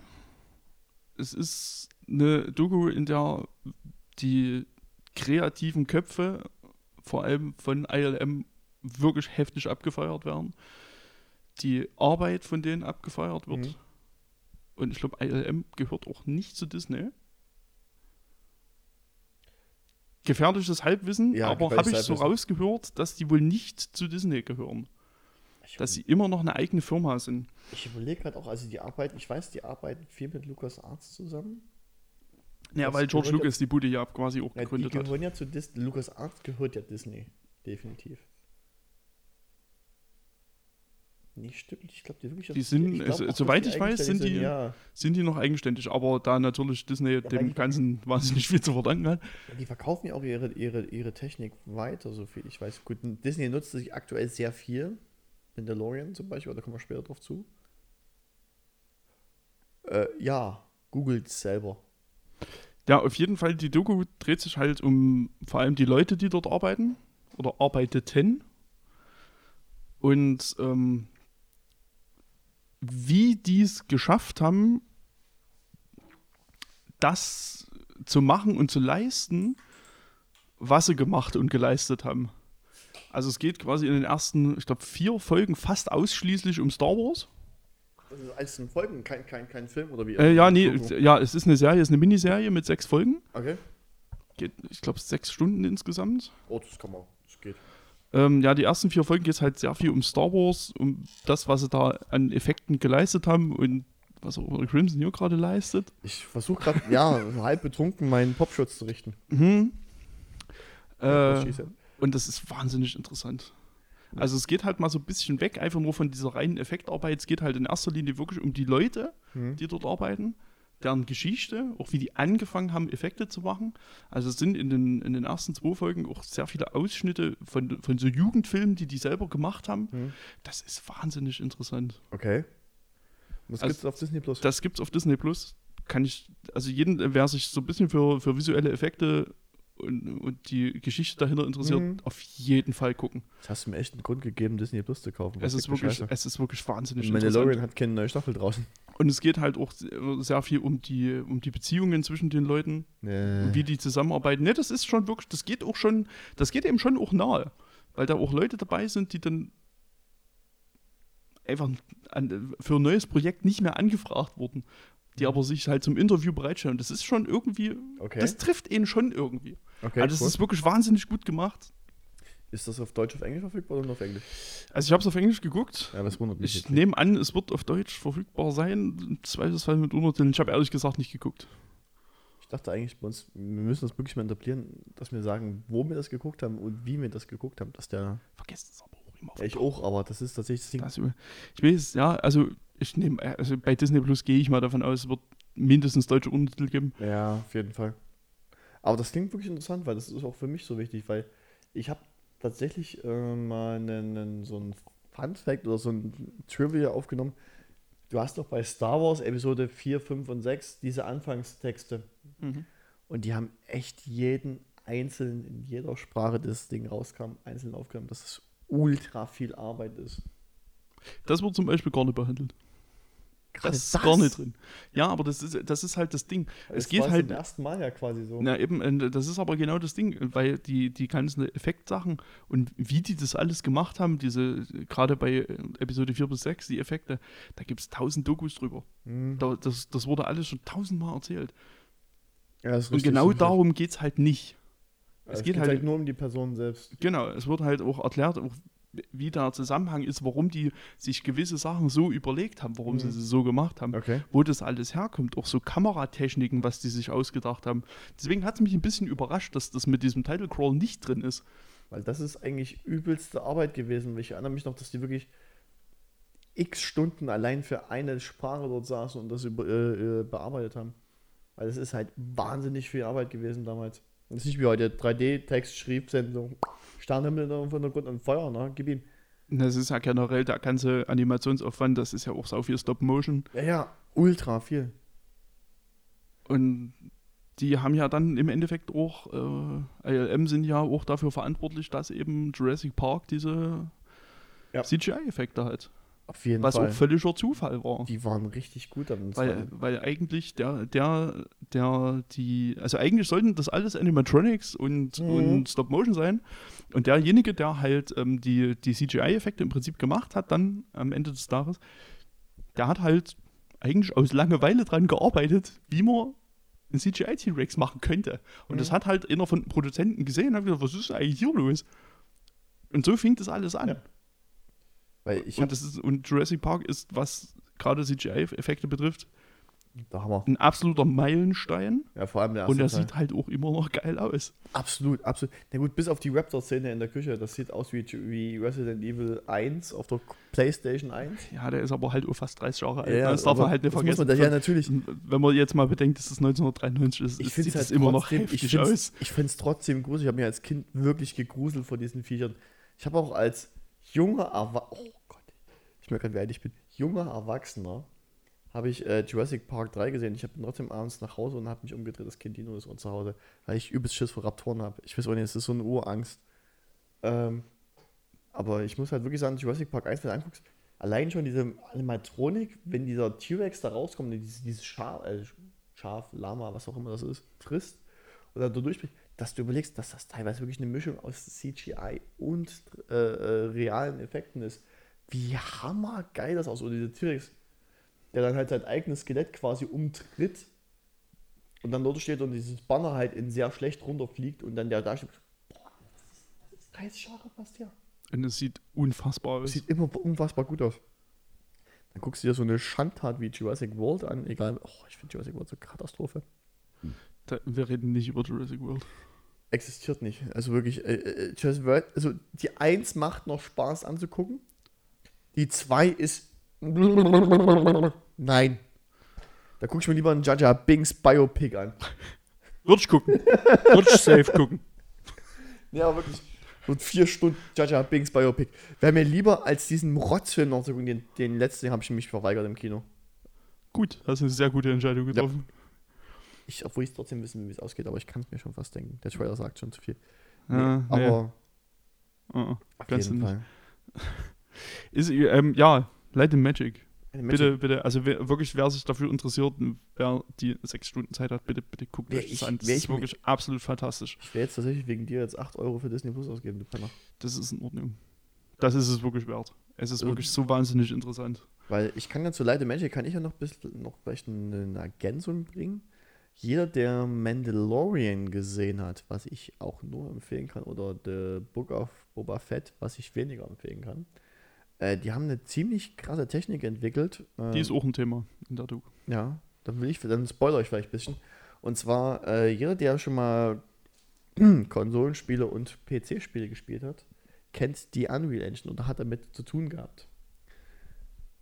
S2: Es ist eine Doku, in der die kreativen Köpfe, vor allem von ILM, wirklich heftig abgefeiert werden. Die Arbeit von denen abgefeiert wird.
S1: Mhm.
S2: Und ich glaube, ILM gehört auch nicht zu Disney. Gefährliches Halbwissen,
S1: Ja,
S2: aber habe ich so rausgehört, dass die wohl nicht zu Disney gehören.
S1: Ich,
S2: Dass sie immer noch eine eigene Firma sind.
S1: ich überlege gerade auch, also die arbeiten, ich weiß, die arbeiten viel mit Lukas Arts zusammen.
S2: Ja,
S1: Das
S2: weil George
S1: gehört ja-
S2: Lucas die Bude ja quasi auch
S1: Ja, die
S2: gegründet hat.
S1: gehören ja zu Disney. Lukas Arts gehört ja Disney. Definitiv. Nicht stimmt, ich glaube, die wirklich.
S2: Die sind-
S1: glaub auch, dass
S2: soweit ich weiß, sind die-
S1: Ja,
S2: Sind die noch eigenständig, aber da natürlich Disney
S1: weil
S2: dem Ganzen [laughs] wahnsinnig viel zu verdanken hat.
S1: Ja, die verkaufen ja auch ihre, ihre, ihre Technik weiter, so viel ich weiß. Gut, Disney nutzt sich aktuell sehr viel. Mandalorian zum Beispiel, da kommen wir später drauf zu. Äh, ja, googelt selber.
S2: Ja, auf jeden Fall, die Doku dreht sich halt um vor allem die Leute, die dort arbeiten oder arbeiteten. Und ähm, wie die es geschafft haben, das zu machen und zu leisten, was sie gemacht und geleistet haben. Also es geht quasi in den ersten, ich glaube, vier Folgen fast ausschließlich um Star Wars.
S1: Das ist alles ein Folgen, kein, kein, kein Film oder wie?
S2: Äh, ja, nee, ja, es ist eine Serie, es ist eine Miniserie mit sechs Folgen.
S1: Okay.
S2: Geht, ich glaube, sechs Stunden insgesamt.
S1: Oh, das kann man.
S2: Ähm, ja, die ersten vier Folgen geht es halt sehr viel um Star Wars, um das, was sie da an Effekten geleistet haben und was auch Crimson hier gerade leistet.
S1: Ich versuche gerade, ja, [laughs] halb betrunken meinen Popschutz zu richten.
S2: Mhm. Äh, und das ist wahnsinnig interessant. Also es geht halt mal so ein bisschen weg, einfach nur von dieser reinen Effektarbeit. Es geht halt in erster Linie wirklich um die Leute,
S1: Hm.
S2: die dort arbeiten, deren Geschichte, auch wie die angefangen haben, Effekte zu machen. Also es sind in den, in den ersten zwei Folgen auch sehr viele Ausschnitte von, von so Jugendfilmen, die die selber gemacht haben.
S1: Hm.
S2: Das ist wahnsinnig interessant.
S1: Okay. Was
S2: Also,
S1: gibt's auf Disney Plus?
S2: Das gibt's auf Disney Plus. Kann ich, also jeden, wer sich so ein bisschen für, für visuelle Effekte und, und die Geschichte dahinter interessiert,
S1: Mhm.
S2: auf jeden Fall gucken.
S1: Jetzt hast du mir echt einen Grund gegeben, Disney Plus zu kaufen.
S2: Es ist, wirklich,
S1: Scheiße.
S2: es ist wirklich wahnsinnig
S1: Mandalorian
S2: interessant.
S1: hat keine neue Staffel draußen.
S2: Und es geht halt auch sehr sehr viel um die, um die Beziehungen zwischen den Leuten,
S1: Nee.
S2: wie die zusammenarbeiten. Ne, das ist schon wirklich, das geht auch schon, das geht eben schon auch nahe. Weil da auch Leute dabei sind, die dann einfach an, für ein neues Projekt nicht mehr angefragt wurden, die aber sich halt zum Interview bereitstellen. Das ist schon irgendwie,
S1: Okay.
S2: das trifft ihn schon irgendwie.
S1: Okay,
S2: also das
S1: cool.
S2: ist wirklich wahnsinnig gut gemacht.
S1: Ist das auf Deutsch, auf Englisch verfügbar oder nur auf Englisch?
S2: Also ich habe es auf Englisch geguckt.
S1: Ja, das wundert mich
S2: Ich nehme an, es wird auf Deutsch verfügbar sein. Im Zweifelsfall mit Untertiteln. Ich habe ehrlich gesagt nicht geguckt.
S1: Ich dachte eigentlich bei uns, wir müssen das wirklich mal etablieren, dass wir sagen, wo wir das geguckt haben und wie wir das geguckt haben. Dass der,
S2: Vergesst es aber auch immer.
S1: ja, ich auch, aber das ist tatsächlich das Ding.
S2: Also, ich weiß, ja, also ich nehme, also bei Disney Plus gehe ich mal davon aus, es wird mindestens deutsche Untertitel geben.
S1: Ja, auf jeden Fall. Aber das klingt wirklich interessant, weil das ist auch für mich so wichtig, weil ich habe tatsächlich äh, mal einen, einen, so ein Fun Fact oder so ein Trivia aufgenommen. Du hast doch bei Star Wars Episode 4, 5 und 6 diese Anfangstexte. Und die haben echt jeden einzelnen, in jeder Sprache, das Ding rauskam, einzeln aufgenommen, dass es ultra viel Arbeit ist.
S2: Das wird zum Beispiel gar nicht behandelt.
S1: Gerade
S2: Das ist gar nicht drin. Ja, aber das ist, das ist halt das Ding. es
S1: Das
S2: geht
S1: war
S2: halt.
S1: zum ersten Mal ja quasi so.
S2: Na eben, äh, das ist aber genau das Ding, weil die, die ganzen Effektsachen und wie die das alles gemacht haben, diese, gerade bei äh, Episode 4 bis 6, die Effekte, da gibt es tausend Dokus drüber.
S1: Hm.
S2: Da, das, das wurde alles schon tausendmal erzählt.
S1: Ja, das ist
S2: Und genau
S1: richtig.
S2: darum geht es halt nicht.
S1: Es,
S2: geht
S1: geht
S2: halt-
S1: halt nur um die Person selbst.
S2: Genau, es wird halt auch erklärt, auch wie der Zusammenhang ist, warum die sich gewisse Sachen so überlegt haben, warum sie
S1: Mhm.
S2: sie so gemacht haben,
S1: Okay.
S2: wo das alles herkommt, auch so Kameratechniken, was die sich ausgedacht haben. Deswegen hat es mich ein bisschen überrascht, dass das mit diesem Title Crawl nicht drin ist.
S1: Weil das ist eigentlich übelste Arbeit gewesen. Ich erinnere mich noch, dass die wirklich x Stunden allein für eine Sprache dort saßen und das über, äh, äh, bearbeitet haben. Weil das ist halt wahnsinnig viel Arbeit gewesen damals. Das ist nicht wie heute 3D-Text, Sternhimmel im Hintergrund und Feuer, ne? Gib ihm.
S2: Das ist ja generell der ganze Animationsaufwand, das ist ja auch so viel Stop Motion.
S1: Ja, ja, ultra viel.
S2: Und die haben ja dann im Endeffekt auch, äh, ILM sind ja auch dafür verantwortlich, dass eben Jurassic Park diese
S1: Ja.
S2: CGI-Effekte hat.
S1: Auf jeden
S2: Was
S1: Fall.
S2: auch völliger Zufall war.
S1: Die waren richtig gut am
S2: Weil, weil eigentlich der, der, der, die, also eigentlich sollten das alles Animatronics und,
S1: Mhm.
S2: und Stop Motion sein. Und derjenige, der halt ähm, die, die CGI-Effekte im Prinzip gemacht hat, dann am Ende des Tages, der hat halt eigentlich aus Langeweile dran gearbeitet, wie man einen CGI-T-Rex machen könnte. Und
S1: Mhm.
S2: das hat halt einer von den Produzenten gesehen und hat gesagt, was ist eigentlich hier los? Und so fing das alles an.
S1: Ja. Weil ich
S2: und, das ist, und Jurassic Park ist, was gerade CGI-Effekte betrifft, ein absoluter Meilenstein.
S1: Ja, vor allem der
S2: Und
S1: erste
S2: er
S1: Teil.
S2: sieht halt auch immer noch geil aus.
S1: Absolut, absolut. Na gut, bis auf die Raptor-Szene in der Küche, das sieht aus wie, wie Resident Evil 1 auf der PlayStation 1.
S2: Ja, der ist aber halt auch fast 30 Jahre alt.
S1: Ja,
S2: das darf man halt nicht vergessen.
S1: man ja, natürlich.
S2: Wenn man jetzt mal bedenkt, dass es 1993 ist,
S1: Ich
S2: sieht
S1: es
S2: es
S1: halt
S2: immer noch heftig
S1: ich
S2: aus.
S1: Ich finde es trotzdem gruselig. Ich habe mir als Kind wirklich gegruselt vor diesen Viechern. Ich habe auch als junger Erwachsener, oh Gott, ich merke gerade, wie ich bin, junger Erwachsener, habe ich äh, Jurassic Park 3 gesehen. Ich habe trotzdem abends nach Hause und habe mich umgedreht, das Kind Dino ist zu Hause, weil ich übelst Schiss vor Raptoren habe. Ich weiß auch nicht, es ist so eine Urangst. Ähm, aber ich muss halt wirklich sagen, Jurassic Park 1, wenn du anguckst, allein schon diese Animatronik, wenn dieser T-Rex da rauskommt, und dieses, dieses Schaf, äh, Schaf, Lama, was auch immer das ist, frisst oder da durchbricht, dass du überlegst, dass das teilweise wirklich eine Mischung aus CGI und äh, äh, realen Effekten ist. Wie hammergeil das aussieht. Oder dieser T-Rex, der dann halt sein eigenes Skelett quasi umtritt und dann dort steht und dieses Banner halt in sehr schlecht runterfliegt und dann der da steht. Boah, das ist 30 Jahre fast her.
S2: Und es sieht unfassbar aus.
S1: sieht immer unfassbar gut aus. Dann guckst du dir so eine Schandtat wie Jurassic World an, egal. Oh, ich finde Jurassic World so Katastrophe.
S2: Da, wir reden nicht über Jurassic World.
S1: Existiert nicht. Also wirklich, äh, äh, Jurassic World, also die 1 macht noch Spaß anzugucken. Die 2 ist. [laughs] Nein. Da guck ich mir lieber einen Jaja Binks Biopic an.
S2: Würde ich gucken. Würde ich safe gucken.
S1: Ja, wirklich. Und vier Stunden Jaja Binks Biopic. Wäre mir lieber als diesen Rotzfilm noch zu gucken. Den, den letzten habe ich mich verweigert im Kino.
S2: Gut, hast eine sehr gute Entscheidung getroffen.
S1: Ich, obwohl ich trotzdem wissen will, wie es ausgeht, aber ich kann es mir schon fast denken. Der Trailer sagt schon zu viel.
S2: Ja,
S1: Nee,
S2: nee.
S1: aber
S2: Ah, ah.
S1: auf jeden Fall. [laughs]
S2: Ist, ähm, ja, Light and Magic.
S1: Eine
S2: Bitte, bitte, also wer, wirklich, wer sich dafür interessiert, und wer die sechs Stunden Zeit hat, bitte, bitte guckt
S1: Wer
S2: euch das
S1: ich-
S2: an. Das ist
S1: ich-
S2: wirklich absolut fantastisch.
S1: Ich werde jetzt tatsächlich wegen dir jetzt 8 Euro für Disney Plus ausgeben, du Penner.
S2: Das ist in Ordnung. Das ist es wirklich wert. Es ist
S1: Also-
S2: wirklich so wahnsinnig interessant.
S1: Weil ich kann ja zu Light and Magic, kann ich ja noch, bisschen, noch vielleicht eine Ergänzung bringen. Jeder, der Mandalorian gesehen hat, was ich auch nur empfehlen kann, oder The Book of Boba Fett, was ich weniger empfehlen kann, äh, die haben eine ziemlich krasse Technik entwickelt. Äh,
S2: Die ist auch ein Thema in der Doku.
S1: Ja, dann will ich, dann spoiler ich vielleicht ein bisschen. Und zwar, äh, jeder, der schon mal [clears throat] Konsolenspiele und PC-Spiele gespielt hat, kennt die Unreal Engine oder hat damit zu tun gehabt.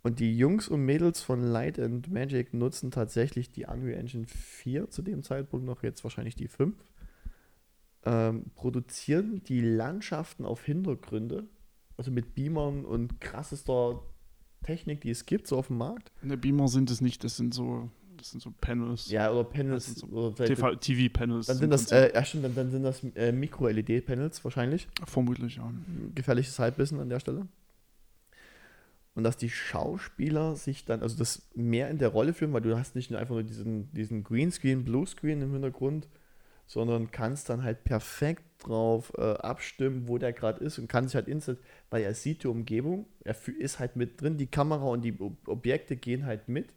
S1: Und die Jungs und Mädels von Light and Magic nutzen tatsächlich die Unreal Engine 4 zu dem Zeitpunkt noch, jetzt wahrscheinlich die 5. Ähm, produzieren die Landschaften auf Hintergründe, also mit Beamern und krassester Technik, die es gibt, so auf dem Markt.
S2: Ne, Beamer sind es nicht, das sind so, das sind so Panels.
S1: Ja, oder Panels. Oder
S2: TV, TV-Panels.
S1: Dann sind das, äh, ja stimmt, dann, dann sind das äh, Micro-LED-Panels wahrscheinlich.
S2: Vermutlich, ja.
S1: Gefährliches Halbwissen an der Stelle. Und dass die Schauspieler sich dann, also das mehr in der Rolle fühlen, weil du hast nicht nur einfach nur diesen, diesen Greenscreen, Bluescreen im Hintergrund, sondern kannst dann halt perfekt drauf äh, abstimmen, wo der gerade ist und kann sich halt instant, weil er sieht die Umgebung, er ist halt mit drin, die Kamera und die Ob- Objekte gehen halt mit.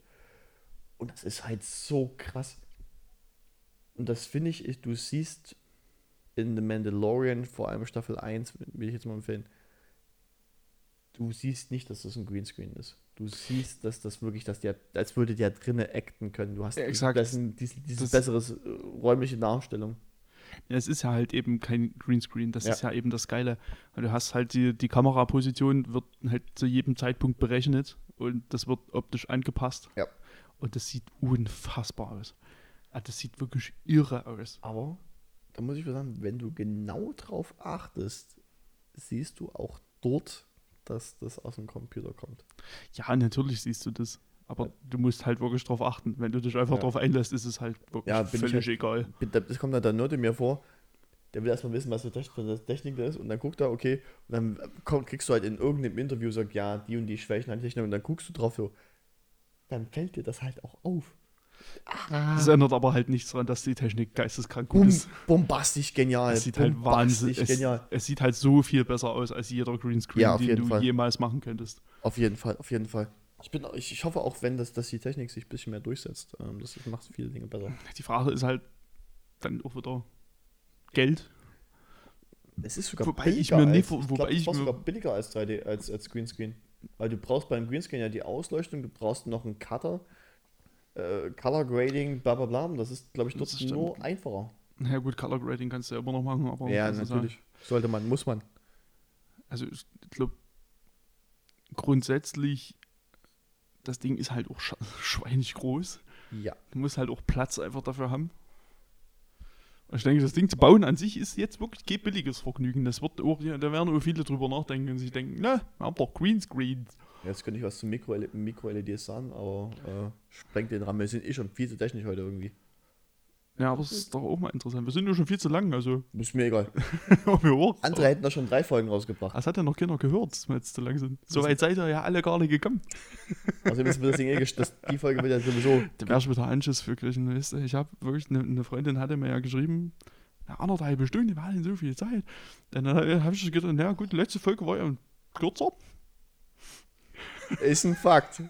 S1: Und das ist halt so krass. Und das finde ich, du siehst in The Mandalorian, vor allem Staffel 1, will ich jetzt mal empfehlen, du siehst nicht, dass das ein Greenscreen ist. Du siehst, dass das wirklich, dass der, als würde der drinnen acten können. Du hast
S2: Ja, exakt.
S1: Das, dieses, dieses besseres äh, räumliche Darstellung.
S2: Ja, es ist ja halt eben kein Greenscreen, das
S1: Ja.
S2: ist ja eben das Geile. Du hast halt die, die Kameraposition wird halt zu jedem Zeitpunkt berechnet und das wird optisch angepasst.
S1: Ja.
S2: Und das sieht unfassbar aus. Ah, Das sieht wirklich irre aus.
S1: Aber da muss ich sagen, wenn du genau drauf achtest, siehst du auch dort, dass das aus dem Computer kommt.
S2: Ja, natürlich siehst du das. Aber du musst halt wirklich drauf achten. Wenn du dich einfach
S1: Ja.
S2: drauf einlässt, ist es halt wirklich
S1: Ja,
S2: völlig
S1: halt-
S2: egal.
S1: Das kommt dann der Nerd in mir vor, der will erstmal wissen, was für Technik das ist und dann guckt er, okay, und dann komm, kriegst du halt in irgendeinem Interview, sagt, ja, die und die Schwächen an Technik und dann guckst du drauf so, dann fällt dir das halt auch auf.
S2: Das ändert aber halt nichts daran, dass die Technik geisteskrank gut
S1: Bum,
S2: ist.
S1: bombastisch genial.
S2: Es sieht halt wahnsinnig. Es,
S1: genial.
S2: es sieht halt so viel besser aus als jeder Greenscreen,
S1: Ja,
S2: den du
S1: Fall.
S2: jemals machen könntest.
S1: Auf jeden Fall, auf jeden Fall. Ich, bin, ich, ich hoffe auch, wenn das, dass die Technik sich ein bisschen mehr durchsetzt. Ähm, das macht viele Dinge besser.
S2: Die Frage ist halt dann auch wieder Geld.
S1: Es ist sogar
S2: Wobei ich mir nicht-
S1: als,
S2: wobei
S1: ich,
S2: ich
S1: glaub,
S2: mir-
S1: sogar billiger als 3D, als, als Greenscreen. Weil du brauchst beim Greenscreen ja die Ausleuchtung, du brauchst noch einen Cutter, äh, Color Grading, bla bla bla. Das ist, glaube ich, dort nur einfacher.
S2: Na ja, gut, Color Grading kannst du ja immer noch machen, aber
S1: ja, natürlich. Sollte man, muss man.
S2: also ich glaube, grundsätzlich, das Ding ist halt auch sch [laughs] schweinig groß.
S1: Ja.
S2: Du musst halt auch Platz einfach dafür haben. Und ich denke, das Ding zu bauen an sich ist jetzt wirklich kein billiges Vergnügen. Das wird auch, da werden auch viele drüber nachdenken und sich denken, na, wir haben doch Greenscreens.
S1: Jetzt könnte ich was zu Mikro-LEDs Mikro sagen, aber äh, sprengt den Rahmen. Wir sind eh schon viel zu technisch heute irgendwie.
S2: Ja, aber es ist doch auch mal interessant. Wir sind ja schon viel zu lang, also
S1: Ist mir egal. [laughs] Andere hätten da schon drei Folgen rausgebracht.
S2: Das hat ja noch keiner gehört, dass wir jetzt zu lang sind. So weit seid ihr ja alle gar nicht gekommen. [laughs]
S1: Also müssen wir das Ding eh gest- das, Die Folge wird ja sowieso.
S2: Da wärst du wieder Anschiss für kriegen. Weißt du? Ich habe wirklich, eine, eine Freundin hatte mir ja geschrieben, eine anderthalb Stunde, wir hatten so viel Zeit. Dann habe ich gedacht, na gut, die letzte Folge war ja kürzer.
S1: Ist ein Fakt.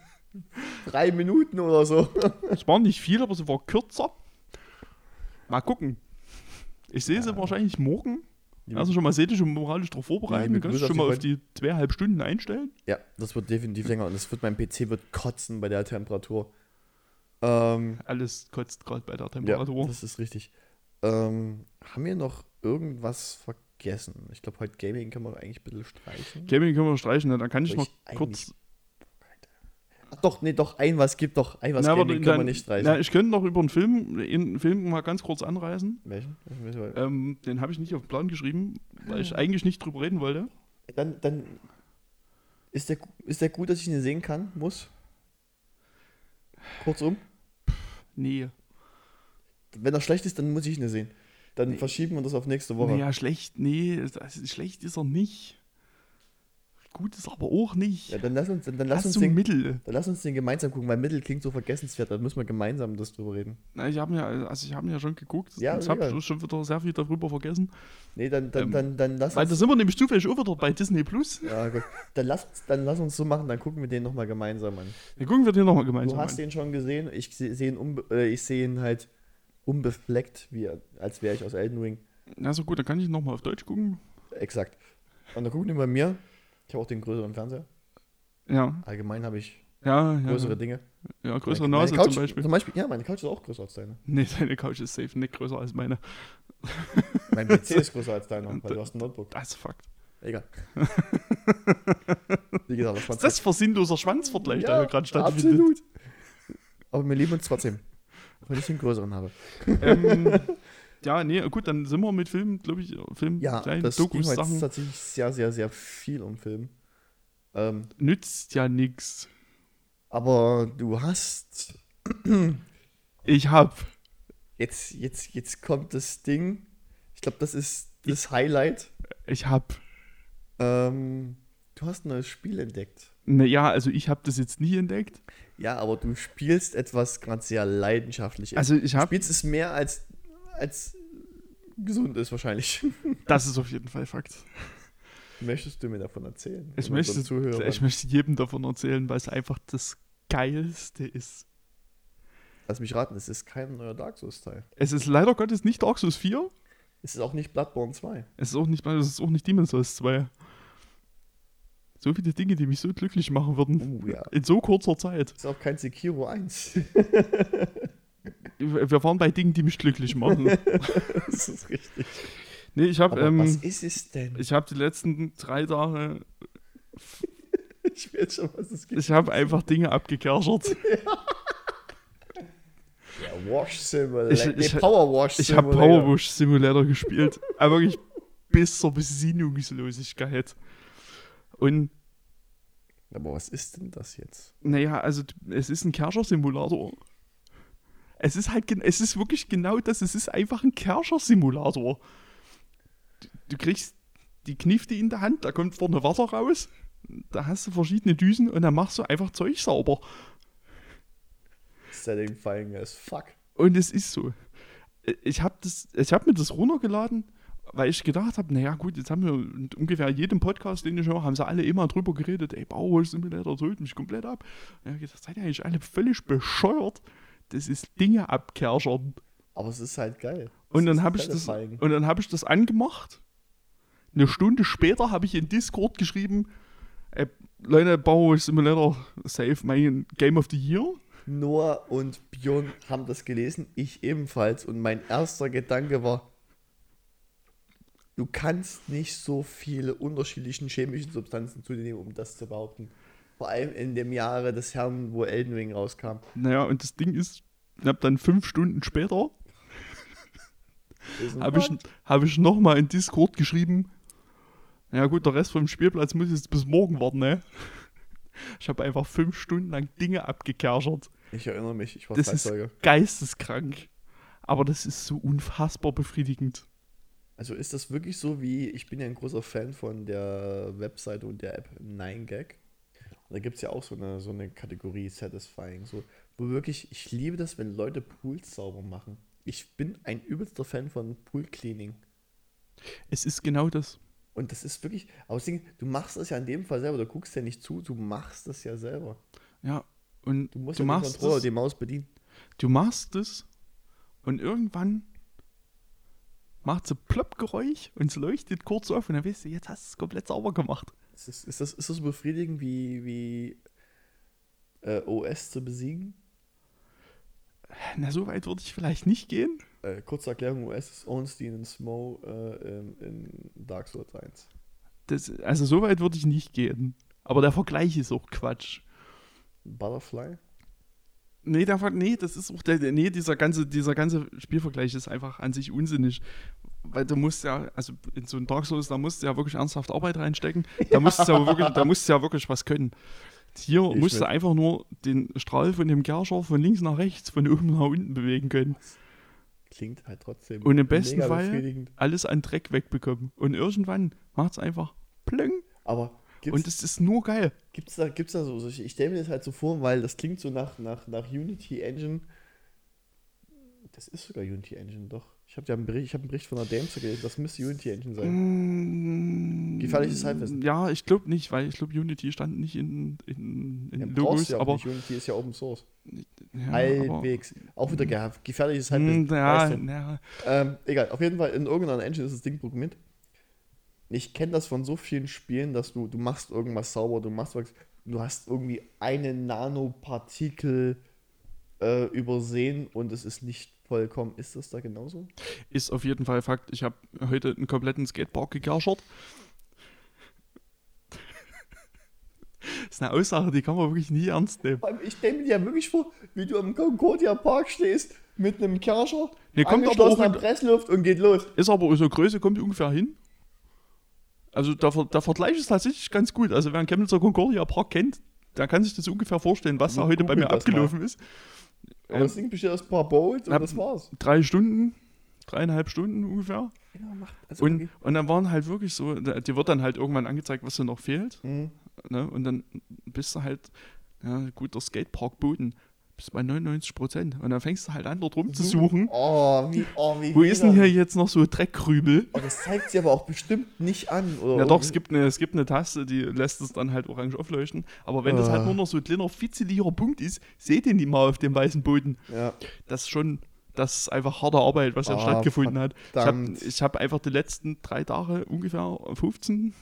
S1: Drei Minuten oder so. [laughs]
S2: Es war nicht viel, aber sie war kürzer. Mal gucken. Ich sehe sie wahrscheinlich morgen. Also schon mal seelisch und moralisch darauf vorbereiten.
S1: Liebe
S2: Du kannst schon mal
S1: auf
S2: die zweieinhalb Stunden einstellen.
S1: Ja, das wird definitiv länger und das wird mein PC wird kotzen bei der Temperatur. Ähm,
S2: Alles kotzt gerade bei der
S1: ja,
S2: Temperatur.
S1: das ist richtig. Ähm, haben wir noch irgendwas vergessen? Ich glaube, heute Gaming können wir eigentlich ein bisschen streichen.
S2: Gaming können wir streichen, ne? dann kann ich
S1: Soll
S2: noch
S1: ich
S2: kurz.
S1: Ach doch, nee, doch, ein was gibt doch. Ein was
S2: Na,
S1: Gaming können wir nicht streichen.
S2: Na, ich könnte noch über einen Film, einen Film mal ganz kurz anreißen.
S1: Welchen?
S2: Ähm, den habe ich nicht auf den Plan geschrieben, weil ich eigentlich nicht drüber reden wollte.
S1: Dann, dann ist der, ist der gut, dass ich ihn sehen kann, muss. Kurzum,
S2: Nee.
S1: wenn er schlecht ist, dann muss ich ihn sehen. Dann
S2: Nee.
S1: verschieben wir das auf nächste Woche.
S2: Naja, schlecht, nee, das, schlecht ist er nicht. Gut ist er aber auch nicht.
S1: Ja, dann lass uns, dann, dann lass uns
S2: du
S1: den,
S2: Mittel?
S1: dann lass uns den gemeinsam gucken, weil Mittel klingt so vergessenswert, dann müssen wir gemeinsam das drüber reden.
S2: Na, ich habe ja, also ich habe ja schon geguckt.
S1: Ja,
S2: ich habe schon wieder sehr viel darüber vergessen.
S1: Nee, dann, dann,
S2: Ähm,
S1: dann, dann lass
S2: Weil da
S1: uns.
S2: sind wir nämlich zufällig auch wieder bei Disney Plus.
S1: Ja, gut. Dann lass, dann lass uns so machen, dann gucken wir den nochmal gemeinsam an.
S2: Dann gucken wir den nochmal
S1: Du
S2: gemeinsam
S1: hast
S2: an.
S1: den schon gesehen, ich sehe seh ihn, unbe äh, ich seh ihn halt unbefleckt, wie, als wäre ich aus Elden Ring.
S2: Na so gut, dann kann ich nochmal auf Deutsch gucken.
S1: Exakt. Und dann gucken wir bei mir. Ich habe auch den größeren Fernseher.
S2: Ja,
S1: Allgemein habe ich
S2: ja, ja.
S1: größere Dinge.
S2: Ja, größere
S1: Meine
S2: Nase
S1: Couch,
S2: zum Beispiel.
S1: Zum Beispiel. Ja, meine Couch ist auch größer als deine.
S2: Nee, deine Couch ist safe nicht größer als meine. [laughs]
S1: Mein PC ist größer als deiner, weil du hast ein Notebook.
S2: Das ist Fakt.
S1: Egal. Wie gesagt, das.
S2: Ist das für sinnloser Schwanzvergleich, der hier gerade stattfindet?
S1: absolut. Aber wir lieben uns trotzdem. Wenn ich den größeren habe.
S2: ähm, ja, nee, gut, dann sind wir mit Film, glaube ich, Film,
S1: Ja,
S2: kleinen
S1: das
S2: Dokus, Sachen.
S1: tatsächlich sehr, sehr, sehr viel um Film. Ähm,
S2: Nützt ja nix.
S1: aber du hast. [clears throat]
S2: Ich hab.
S1: Jetzt, jetzt, jetzt kommt das Ding. Ich glaube, das ist das Highlight.
S2: Ich hab.
S1: Ähm, du hast ein neues Spiel entdeckt.
S2: Naja, also ich hab das jetzt nie entdeckt.
S1: Ja, aber du spielst etwas gerade sehr leidenschaftlich.
S2: Also ich
S1: du
S2: hab.
S1: spielst es mehr als, als gesund ist wahrscheinlich. [laughs]
S2: Das ist auf jeden Fall Fakt.
S1: Möchtest du mir davon erzählen?
S2: Ich möchte, ich möchte jedem davon erzählen, weil es einfach das Geilste ist.
S1: Lass mich raten, es ist kein neuer Dark Souls-Teil.
S2: Es ist leider Gottes nicht Dark Souls 4.
S1: Es ist auch nicht Bloodborne 2.
S2: Es ist auch nicht, es ist auch nicht Demon's Souls 2. So viele Dinge, die mich so glücklich machen würden.
S1: Oh ja.
S2: In so kurzer Zeit.
S1: Es ist auch kein Sekiro 1. [laughs]
S2: Wir waren bei Dingen, die mich glücklich machen. [laughs]
S1: das ist richtig.
S2: Nee, ich habe ähm,
S1: was ist es denn?
S2: ich hab die letzten drei Tage, [laughs]
S1: Ich weiß schon, was es gibt.
S2: ich habe einfach Dinge abgekerschert. [laughs]
S1: Ja, Wash Simulator.
S2: Ich-
S1: nee,
S2: ich-
S1: Power Wash
S2: Ich habe
S1: Simulator.
S2: Powerwash Simulator gespielt. Aber wirklich bis zur Besinnungslosigkeit. Und
S1: Aber was ist denn das jetzt?
S2: naja, also es ist ein Kerscher-Simulator. Es ist halt, es ist wirklich genau das. Es ist einfach ein Kerscher-Simulator. Du, du kriegst die Knifte in der Hand, da kommt vorne Wasser raus. Da hast du verschiedene Düsen und dann machst du einfach Zeug sauber.
S1: Satisfying as fuck.
S2: Und es ist so. Ich habe hab mir das runtergeladen, weil ich gedacht habe, naja gut, jetzt haben wir in ungefähr jedem Podcast, den ich höre, haben sie alle immer drüber geredet, ey, Bauer Simulator holt mich komplett ab. Und ich hab gedacht, seid ihr eigentlich alle völlig bescheuert? Das ist Dinge abkerschern.
S1: Aber es ist halt geil.
S2: Und
S1: Es
S2: dann habe ich, das- und dann hab ich das angemacht. Eine Stunde später habe ich in Discord geschrieben, ey, Leute, Bauer Simulator, save mein Game of the Year.
S1: Noah und Björn haben das gelesen, ich ebenfalls. Und mein erster Gedanke war, du kannst nicht so viele unterschiedlichen chemischen Substanzen zu dir nehmen, um das zu behaupten. Vor allem in dem Jahre des Herrn, wo Elden Ring rauskam.
S2: Naja, und das Ding ist, ich habe dann fünf Stunden später habe ich, hab ich nochmal in Discord geschrieben, ja gut, der Rest vom Spielplatz muss jetzt bis morgen warten, ne? [laughs] Ich habe einfach fünf Stunden lang Dinge abgekerschert.
S1: Ich erinnere mich, ich war
S2: Das ist geisteskrank. Aber das ist so unfassbar befriedigend.
S1: Also ist das wirklich so wie, ich bin ja ein großer Fan von der Webseite und der App 9gag. Und da gibt es ja auch so eine, so eine Kategorie Satisfying, so, wo wirklich, ich liebe das, wenn Leute Pools sauber machen. Ich bin ein übelster Fan von Pool Cleaning.
S2: Es ist genau das.
S1: Und das ist wirklich, aber Ding, du machst das ja in dem Fall selber, du guckst ja nicht zu, du machst das ja selber.
S2: Ja, und
S1: Du musst
S2: du
S1: ja den
S2: machst
S1: Controller,
S2: das,
S1: die Maus bedienen.
S2: du machst es und irgendwann macht sie Plopp-Geräusch und es leuchtet kurz auf und dann weißt du, jetzt hast du es komplett sauber gemacht.
S1: Ist das, ist das, ist das so befriedigend wie, wie äh, OS zu besiegen?
S2: Na, so weit würde ich vielleicht nicht gehen.
S1: Äh, kurze Erklärung, OS ist Ornstein und Smo äh, in, in Dark Souls 1.
S2: Das, also so weit würde ich nicht gehen. Aber der Vergleich ist auch Quatsch.
S1: Butterfly?
S2: Nee, der, nee, das ist auch der, nee, dieser ganze, dieser ganze Spielvergleich ist einfach an sich unsinnig. Weil du musst ja, also in so einem Dark Souls, da musst du ja wirklich ernsthaft Arbeit reinstecken. Da musst du ja wirklich, da musst du ja wirklich was können. Hier
S1: Ich
S2: musst du
S1: mit.
S2: einfach nur den Strahl von dem Kerscher von links nach rechts, von oben nach unten bewegen können.
S1: Klingt halt trotzdem.
S2: Und im besten Fall alles an Dreck wegbekommen. Und irgendwann macht es einfach plöng.
S1: Aber
S2: Und es ist nur geil.
S1: gibt's da, gibt's da so, solche- ich stelle mir das halt so vor, weil das klingt so nach, nach, nach Unity Engine. Das ist sogar Unity Engine, doch. Ich habe ja einen Bericht, ich hab einen Bericht von der Damser gelesen, das müsste Unity Engine sein.
S2: Mm,
S1: Gefährliches Halbwissen.
S2: Ja, ich glaube nicht, weil ich glaube, Unity stand nicht in, in, in
S1: Ja,
S2: Logos,
S1: ja
S2: aber,
S1: nicht, Unity ist ja Open Source.
S2: ja,
S1: Halbwegs. Auch wieder ge gefährliches
S2: aber
S1: Halbwissen.
S2: mm, ja, ja,
S1: Ähm, egal, auf jeden Fall in irgendeiner Engine ist das Ding programmiert. Ich kenne das von so vielen Spielen, dass du, du machst irgendwas sauber, du machst was, du hast irgendwie eine Nanopartikel äh, übersehen und es ist nicht vollkommen. Ist das da genauso?
S2: ist auf jeden Fall Fakt. Ich habe heute einen kompletten Skatepark gekerschert. Das [laughs] ist eine Aussage, die kann man wirklich nie ernst nehmen.
S1: Ich stelle mir ja wirklich vor, wie du am Concordia Park stehst mit einem Kerscher,
S2: Nee, kommt aber auch in-
S1: Pressluft und geht los.
S2: Ist aber unsere Größe kommt ungefähr hin. Also der, der Vergleich ist tatsächlich ganz gut. Also wer einen Chemnitzer Concordia Park kennt, der kann sich das ungefähr vorstellen, was da heute bei mir
S1: das mal.
S2: abgelaufen ist.
S1: Aber
S2: Ähm,
S1: das Ding besteht aus ein paar Bowls und das war's.
S2: Drei Stunden, dreieinhalb Stunden ungefähr.
S1: Ja, macht, also
S2: Und, und dann waren halt wirklich so, dir wird dann halt irgendwann angezeigt, was dir noch fehlt.
S1: Hm.
S2: Ne? Und dann bist du halt, ja, gut, der Skatepark Boden. Bist bei 99 Prozent. Und dann fängst du halt an, dort rumzusuchen.
S1: Oh, wie, oh, wie
S2: Wo ist denn hier jetzt noch so Dreckkrümel?
S1: Oh, das zeigt sie aber auch bestimmt nicht an. Oder
S2: Ja doch, es gibt, eine, es gibt eine Taste, die lässt es dann halt orange aufleuchten. Aber wenn das halt
S1: Ah.
S2: nur noch so ein kleiner fitzeliger Punkt ist, seht ihr nicht mal auf dem weißen Boden.
S1: Ja,
S2: Das ist schon, das ist einfach harte Arbeit, was
S1: Ah,
S2: stattgefunden hat. Ich habe
S1: verdammt.
S2: ich hab einfach die letzten drei Tage ungefähr 15,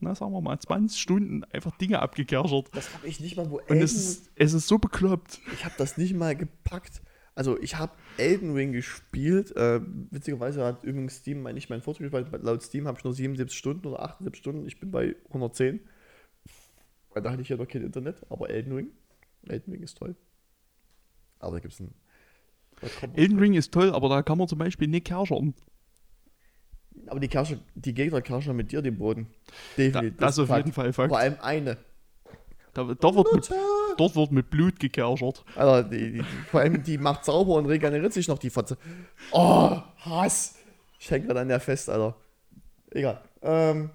S2: na sagen wir mal 20 Stunden einfach Dinge abgekerchert.
S1: das habe ich nicht mal, wo
S2: Und
S1: Elden,
S2: es ist, es ist so bekloppt.
S1: ich habe das nicht mal gepackt. Also ich habe Elden Ring gespielt. Äh, witzigerweise hat übrigens Steam mein- nicht meinen Fortschritt, weil laut Steam habe ich nur 77 Stunden oder 78 Stunden. Ich bin bei 110. Weil da hatte ich ja noch kein Internet. Aber Elden Ring, Elden Ring ist toll. Aber da gibt es ein... da kommt-
S2: Elden Ring ist toll, aber da kann man zum Beispiel nicht kerchern.
S1: Aber die, Kersche, die Gegner kerschen mit dir den Boden.
S2: Da,
S1: Definitiv.
S2: das auf jeden Fall Fakt.
S1: Vor allem eine.
S2: Da, da wird mit, dort wird mit Blut gekerchert.
S1: Alter, die, die, vor allem die macht sauber und regeneriert sich noch die Fotze. Oh, Hass. Ich hänge gerade an der fest, Alter. Egal. Ähm,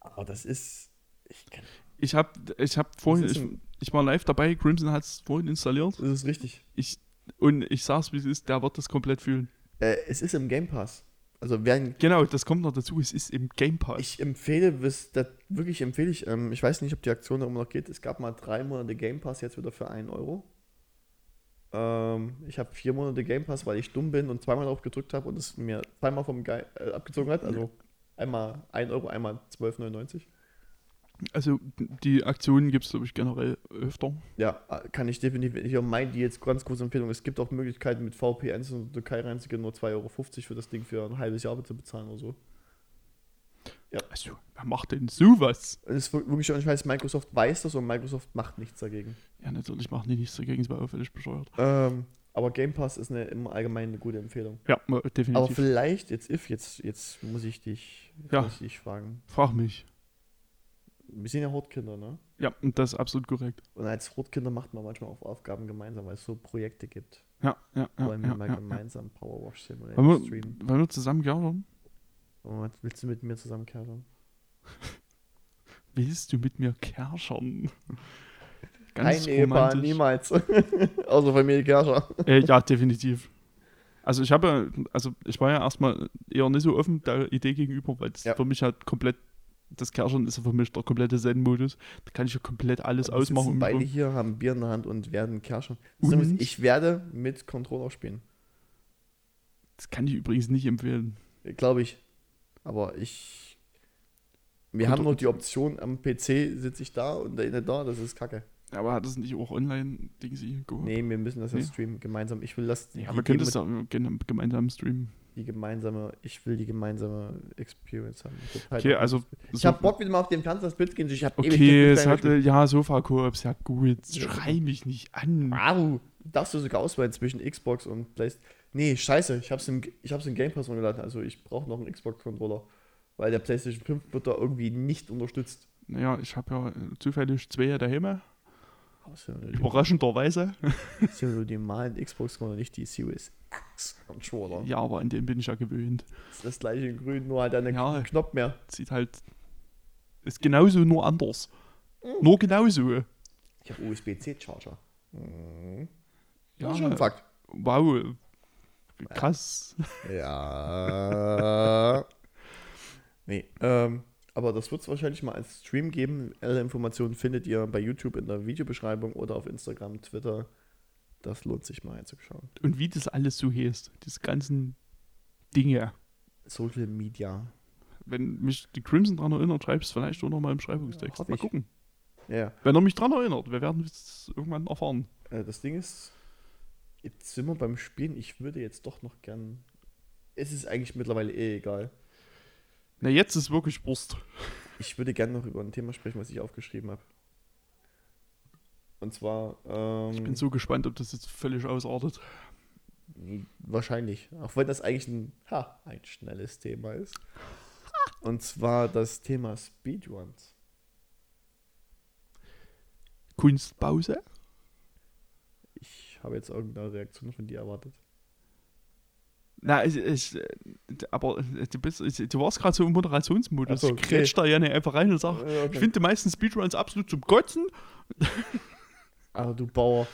S1: aber das ist. Ich kann,
S2: Ich habe ich hab vorhin, ich, ich war live dabei, Crimson hat es vorhin installiert.
S1: das ist richtig.
S2: Ich, und ich sag's, wie es ist, der wird das komplett fühlen.
S1: Äh, es ist im Game Pass. Also wer
S2: Genau, das kommt noch dazu, es ist im Game Pass.
S1: ich empfehle, bis, das wirklich empfehle ich, ähm, ich weiß nicht, ob die Aktion da immer noch geht. Es gab mal drei Monate Game Pass, jetzt wieder für 1 Euro. Ähm, ich habe vier Monate Game Pass, weil ich dumm bin und zweimal drauf gedrückt habe und es mir zweimal vom Ge äh, abgezogen hat. Also einmal 1 Euro, einmal 12,99.
S2: Also die Aktionen gibt es, glaube ich, generell öfter.
S1: Ja, äh, kann ich definitiv. Ich meine die jetzt ganz große Empfehlung. Es gibt auch Möglichkeiten mit VPNs in die Türkei reinzugehen, nur 2,50 Euro für das Ding für ein halbes Jahr zu bezahlen oder so.
S2: Also, wer macht denn sowas?
S1: Es ist wir- wirklich, und ich weiß, Microsoft weiß das und Microsoft macht nichts dagegen.
S2: Ja, natürlich machen die nichts dagegen, es war auffällig bescheuert.
S1: Ähm, aber Game Pass ist eine, im Allgemeinen eine gute Empfehlung.
S2: Ja,
S1: Aber
S2: definitiv.
S1: vielleicht, jetzt if, jetzt, jetzt muss ich dich,
S2: Ja.
S1: muss ich dich fragen.
S2: Frag mich.
S1: Wir sind ja Hortkinder, ne?
S2: Ja, und das ist absolut korrekt.
S1: Und als Hortkinder macht man manchmal auch Aufgaben gemeinsam, weil es so Projekte gibt.
S2: Ja, ja, ja.
S1: Wollen wir
S2: ja,
S1: mal
S2: ja,
S1: gemeinsam Powerwash Simulator
S2: Wollen, wir,
S1: streamen?
S2: wollen wir zusammen gerne?
S1: Und willst du mit mir zusammen kerchern? [laughs]
S2: Willst du mit mir kerchern? [laughs]
S1: Kein Ehepaar, niemals. [laughs] Außer Familie Kerscher.
S2: Äh, ja, definitiv. Also ich habe, also ich war ja erstmal eher nicht so offen der Idee gegenüber, weil das
S1: Ja.
S2: für mich halt komplett, das Kerchern ist ja für mich der komplette Zen-Modus. Da kann ich ja komplett alles ausmachen.
S1: sitzen
S2: um mich
S1: beide hier, haben Bier in der Hand und werden Kerchern.
S2: Und?
S1: Ich werde mit Controller spielen.
S2: Das kann ich übrigens nicht empfehlen.
S1: Glaube ich. Aber ich. Wir
S2: Kontro-
S1: haben noch die Option, am PC sitze ich da und der da, das ist kacke.
S2: Aber hat das nicht auch online-Ding sie geholt?
S1: Nee, wir müssen das ja
S2: Nee.
S1: streamen, gemeinsam. Ich will das.
S2: Ja, wir können das ja gem- gemeinsam streamen.
S1: Die gemeinsame, ich will die gemeinsame Experience haben. Ich hab halt
S2: Okay, also.
S1: Ich
S2: so-
S1: habe Bock wieder mal auf den Panzersplit gehen. Ich habe
S2: Okay, es hatte, ja, Sofa-Koops, ja gut. Schrei mich nicht an.
S1: Wow, darfst du sogar auswählen zwischen Xbox und PlayStation. Nee, scheiße, ich hab's im, ich hab's im Game Pass runtergeladen, also ich brauche noch einen Xbox-Controller. Weil der PlayStation 5 wird da irgendwie nicht unterstützt.
S2: Naja, ich habe ja zufällig zwei daheim. Überraschenderweise.
S1: ist ja nur die normalen Xbox-Controller, nicht die Series X-Controller.
S2: Ja, aber an den bin ich ja gewöhnt.
S1: Das ist das gleiche in grün, nur halt einen
S2: Ja.
S1: Knopf mehr.
S2: Sieht halt. Ist genauso, nur anders. Nur genauso.
S1: Ich habe USB-C-Charger. Mhm.
S2: Ja,
S1: Das ist schon ein Fakt.
S2: wow. Krass.
S1: Ja. [laughs] nee, ähm, aber das wird es wahrscheinlich mal als Stream geben. Alle Informationen findet ihr bei YouTube in der Videobeschreibung oder auf Instagram, Twitter. Das lohnt sich mal einzuschauen.
S2: Und wie das alles so heißt. Diese ganzen Dinge.
S1: Social Media.
S2: Wenn mich die Crimson dran erinnert, schreibst du vielleicht auch noch mal im Schreibungstext.
S1: Ja,
S2: mal
S1: ich.
S2: gucken.
S1: Ja, ja.
S2: Wenn er mich dran erinnert, wir werden es irgendwann erfahren.
S1: Äh, das Ding ist, jetzt sind wir beim Spielen. Ich würde jetzt doch noch gern. Es ist eigentlich mittlerweile eh egal.
S2: Na, jetzt ist wirklich Wurst.
S1: Ich würde gerne noch über ein Thema sprechen, was ich aufgeschrieben habe. Und zwar. Ähm,
S2: Ich bin so gespannt, ob das jetzt völlig ausartet.
S1: Wahrscheinlich. Auch wenn das eigentlich ein, ha, ein schnelles Thema ist. [laughs] Und zwar das Thema Speedruns.
S2: Kunstpause?
S1: Ich habe jetzt irgendeine Reaktion von dir erwartet.
S2: Na, ich, ich, aber du, bist, ich, du warst gerade so im Moderationsmodus.
S1: So,
S2: Ich grätsch da ja nicht einfach rein und sag,
S1: okay.
S2: ich finde die meisten Speedruns absolut zum Kotzen.
S1: Ah, du Bauer.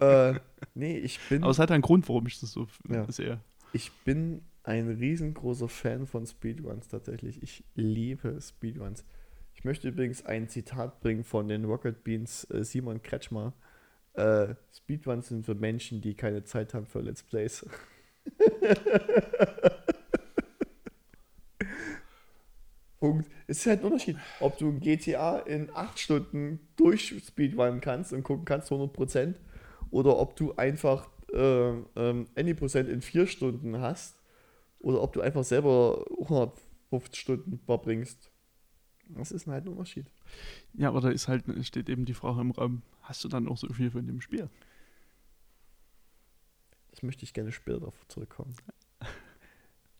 S1: äh, nee, ich bin.
S2: Aber es hat einen Grund, warum ich das so
S1: Ja.
S2: sehe.
S1: Ich bin ein riesengroßer Fan von Speedruns tatsächlich. Ich liebe Speedruns. Ich möchte übrigens ein Zitat bringen von den Rocket Beans äh, Simon Kretschmer. Äh, Speedruns sind für Menschen, die keine Zeit haben für Let's Plays. [laughs] Punkt. Es ist halt ein Unterschied, ob du ein GTA in 8 Stunden durch Speedrun kannst und gucken kannst 100% oder ob du einfach äh, ähm, Any% in 4 Stunden hast oder ob du einfach selber 150 Stunden verbringst. Das ist halt ein Unterschied.
S2: Ja, aber da ist halt, steht eben die Frage im Raum, hast du dann auch so viel von dem Spiel?
S1: Das möchte ich gerne später darauf zurückkommen.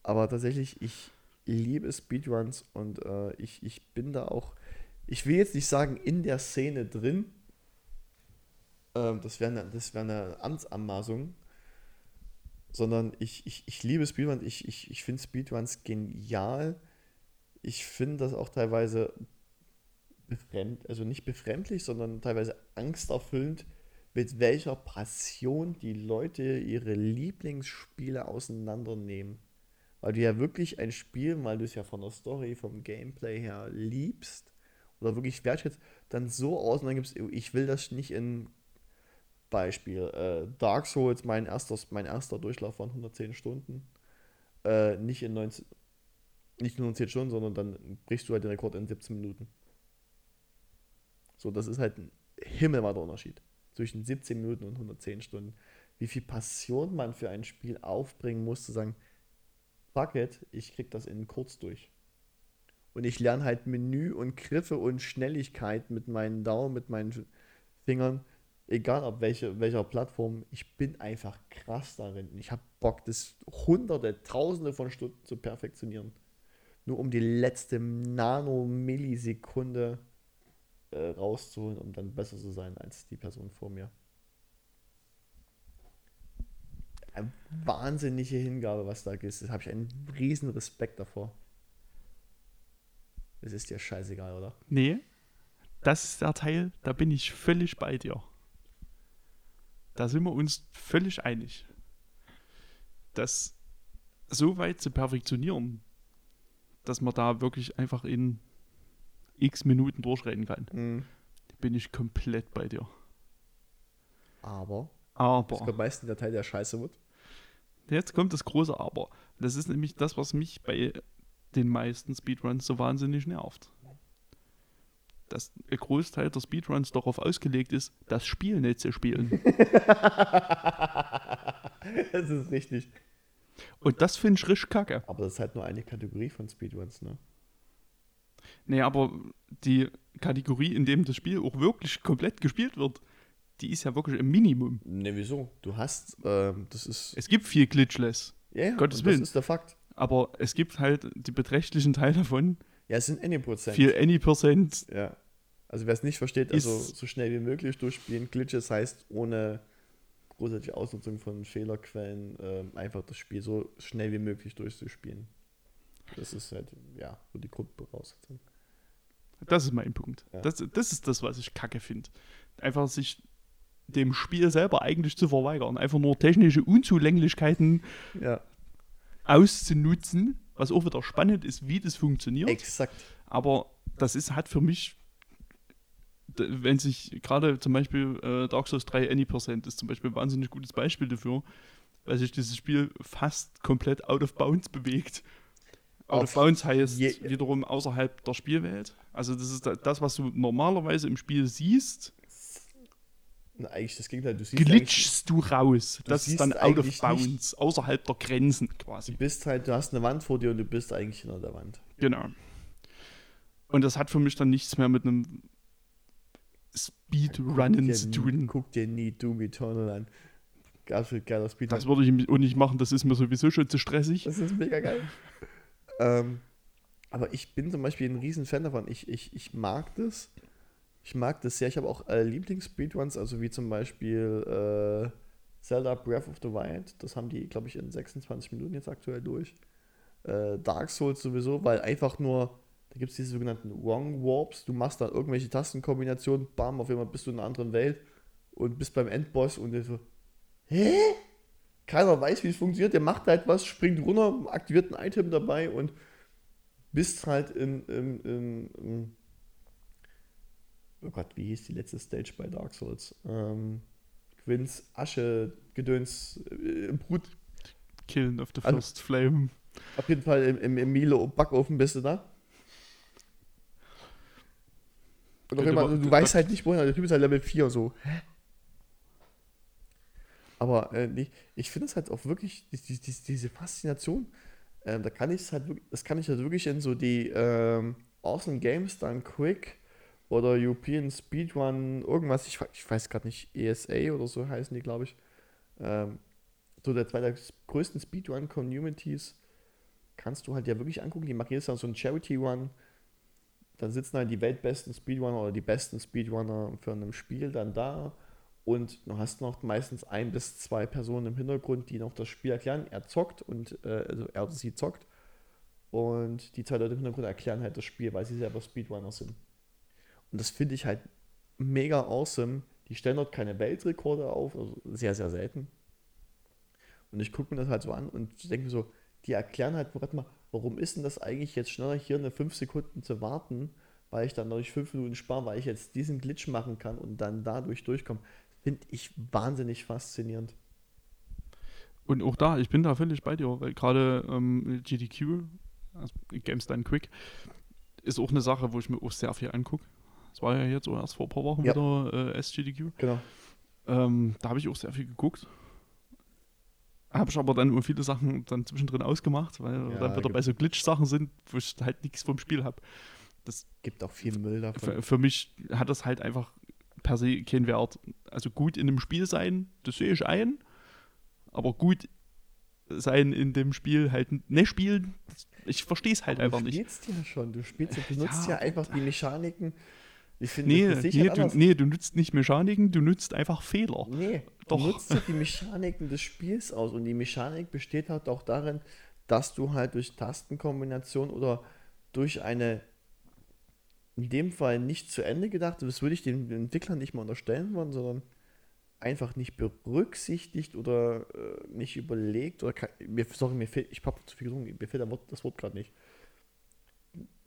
S1: Aber tatsächlich, ich liebe Speedruns und äh, ich, ich bin da auch, ich will jetzt nicht sagen in der Szene drin, ähm, das wäre eine, wär eine Amtsanmaßung, sondern ich, ich, ich liebe Speedruns, ich, ich, ich finde Speedruns genial. Ich finde das auch teilweise befremd, also nicht befremdlich, sondern teilweise angsterfüllend, mit welcher Passion die Leute ihre Lieblingsspiele auseinandernehmen. Weil du ja wirklich ein Spiel, weil du es ja von der Story, vom Gameplay her liebst oder wirklich wertschätzt, dann so auseinandergibst, ich will das nicht in Beispiel äh, Dark Souls, mein, erstes, mein erster Durchlauf waren 110 Stunden. Äh, nicht in 19, nicht nur 10 Stunden, sondern dann brichst du halt den Rekord in 17 Minuten. So, das ist halt ein himmelweiter Unterschied zwischen 17 Minuten und 110 Stunden. Wie viel Passion man für ein Spiel aufbringen muss, zu sagen, fuck it, ich krieg das in kurz durch. Und ich lerne halt Menü und Griffe und Schnelligkeit mit meinen Daumen, mit meinen Fingern, egal auf welche, welcher Plattform. Ich bin einfach krass darin. Ich habe Bock, das hunderte, tausende von Stunden zu perfektionieren. Nur um die letzte Nanomillisekunde äh, rauszuholen, um dann besser zu sein als die Person vor mir. Eine wahnsinnige Hingabe, was da ist. Da habe ich einen riesen Respekt davor. Es ist dir scheißegal, oder?
S2: Nee, das ist der Teil, da bin ich völlig bei dir. Da sind wir uns völlig einig. Das so weit zu perfektionieren, dass man da wirklich einfach in x Minuten durchrennen kann,
S1: Mhm.
S2: bin ich komplett bei dir.
S1: Aber das
S2: Aber,
S1: kommt meistens der Teil, der scheiße wird.
S2: jetzt kommt das große Aber. Das ist nämlich das, was mich bei den meisten Speedruns so wahnsinnig nervt. Dass der Großteil der Speedruns darauf ausgelegt ist, das Spiel nicht zu spielen. [laughs]
S1: das ist richtig.
S2: Und das finde ich richtig kacke.
S1: Aber das ist halt nur eine Kategorie von Speedruns, ne?
S2: Nee, aber die Kategorie, in dem das Spiel auch wirklich komplett gespielt wird, die ist ja wirklich im Minimum.
S1: Ne, wieso? Du hast, ähm, das ist.
S2: Es gibt viel Glitchless,
S1: Ja, ja,
S2: Gottes Willen.
S1: Das ist der Fakt.
S2: aber es gibt halt die beträchtlichen Teil davon,
S1: Ja, es sind any Prozent.
S2: viel Any Prozent.
S1: Ja. Also wer es nicht versteht, also so schnell wie möglich durchspielen. Glitches heißt ohne großartige Ausnutzung von Fehlerquellen ähm, einfach das Spiel so schnell wie möglich durchzuspielen. Das ist halt, ja, so die Grundvoraussetzung.
S2: Das ist mein Punkt.
S1: Ja.
S2: Das, das ist das, was ich kacke finde. Einfach sich dem Spiel selber eigentlich zu verweigern. Einfach nur technische Unzulänglichkeiten
S1: Ja,
S2: auszunutzen, was auch wieder spannend ist, wie das funktioniert.
S1: exakt.
S2: Aber das ist, hat für mich, wenn sich gerade zum Beispiel äh, Dark Souls 3 Any% ist zum Beispiel ein wahnsinnig gutes Beispiel dafür, weil sich dieses Spiel fast komplett out of bounds bewegt. Out of bounds heißt
S1: je-
S2: wiederum außerhalb der Spielwelt. Also das ist da- das, was du normalerweise im Spiel siehst,
S1: Na, eigentlich das Gegenteil. Du siehst
S2: glitschst du raus.
S1: du
S2: Das ist dann out of bounds, außerhalb der Grenzen
S1: du
S2: quasi.
S1: bist halt, du hast eine Wand vor dir und du bist eigentlich hinter der Wand.
S2: Genau. Und das hat für mich dann nichts mehr mit einem Speedrunnen zu tun.
S1: guck dir nie Doom Eternal an. Geil, geiler Speedrun.
S2: Das würde ich auch nicht machen, das ist mir sowieso schon zu stressig.
S1: Das ist mega geil. [laughs] ähm, aber ich bin zum Beispiel ein riesen Fan davon. Ich, ich, ich mag das. Ich mag das sehr. Ich habe auch äh, Lieblings-Speedruns, also wie zum Beispiel äh, Zelda Breath of the Wild. Das haben die, glaube ich, in 26 Minuten jetzt aktuell durch. Äh, Dark Souls sowieso, weil einfach nur Da gibt es diese sogenannten Wrong Warps. Du machst dann irgendwelche Tastenkombinationen, bam, auf einmal bist du in einer anderen Welt und bist beim Endboss und der so, hä? Keiner weiß, wie es funktioniert. Der macht halt was, springt runter, aktiviert ein Item dabei und bist halt in, in, in, in oh Gott, wie hieß die letzte Stage bei Dark Souls? Ähm, Quins Asche, Gedöns, äh, Brut.
S2: Killen of the
S1: Also-
S2: First Flame.
S1: Auf jeden Fall im, im, im Milo Backofen bist du da. Und
S2: Könnte
S1: einmal,
S2: man-
S1: du weißt halt nicht, wohin, der Typ ist halt Level 4 so. Hä? Aber äh, ich finde es halt auch wirklich, die, die, die, diese Faszination, ähm, da kann ich es halt wirklich, das kann ich halt wirklich in so die ähm, Awesome Games Done Quick oder European Speedrun, irgendwas, ich, ich weiß gerade nicht, ESA oder so heißen die, glaube ich. Ähm, so der zwei der größten Speedrun-Communities kannst du halt ja wirklich angucken. Die machen jetzt dann so einen Charity-Run. Dann sitzen halt die weltbesten Speedrunner oder die besten Speedrunner für ein Spiel dann da. Und du hast noch meistens ein bis zwei Personen im Hintergrund, die noch das Spiel erklären. Er zockt und äh, also er oder sie zockt. Und die zwei Leute im Hintergrund erklären halt das Spiel, weil sie selber Speedrunner sind. Und das finde ich halt mega awesome. Die stellen dort keine Weltrekorde auf, also sehr, sehr selten. Und ich gucke mir das halt so an und denke mir so, die erklären halt, warte mal, warum ist denn das eigentlich jetzt schneller hier eine 5 Sekunden zu warten, weil ich dann dadurch 5 Minuten spare, weil ich jetzt diesen Glitch machen kann und dann dadurch durchkomme. Finde ich wahnsinnig faszinierend.
S2: Und auch da, ich bin da völlig bei dir, weil gerade ähm, GDQ, also Games Done Quick, ist auch eine Sache, wo ich mir auch sehr viel angucke. Das war ja jetzt auch erst vor ein paar Wochen
S1: Ja.
S2: wieder äh, SGDQ.
S1: Genau.
S2: Ähm, da habe ich auch sehr viel geguckt. Habe ich aber dann viele Sachen dann zwischendrin ausgemacht, weil
S1: Ja,
S2: dann wieder bei so Glitch-Sachen sind, wo ich halt nichts vom Spiel habe.
S1: Gibt auch viel Müll davon.
S2: Für, für mich hat das halt einfach per se keinen Wert. Also gut in einem Spiel sein, das sehe ich ein, aber gut sein in dem Spiel halt nicht spielen, das, ich verstehe es halt einfach
S1: du
S2: nicht.
S1: spielst ja schon. Du spielst, du benutzt
S2: Ja.
S1: ja, einfach die Mechaniken. Ich finde,
S2: Nee,
S1: das
S2: nee, du, nee, du nutzt nicht Mechaniken, du nutzt einfach Fehler.
S1: Nee,
S2: Doch.
S1: du nutzt die Mechaniken des Spiels aus. Und die Mechanik besteht halt auch darin, dass du halt durch Tastenkombination oder durch eine in dem Fall nicht zu Ende gedacht, das würde ich den Entwicklern nicht mal unterstellen wollen, sondern einfach nicht berücksichtigt oder äh, nicht überlegt oder kann, mir, sorry, mir fehlt, ich habe zu viel getrunken, mir fehlt das Wort, Wort gerade nicht.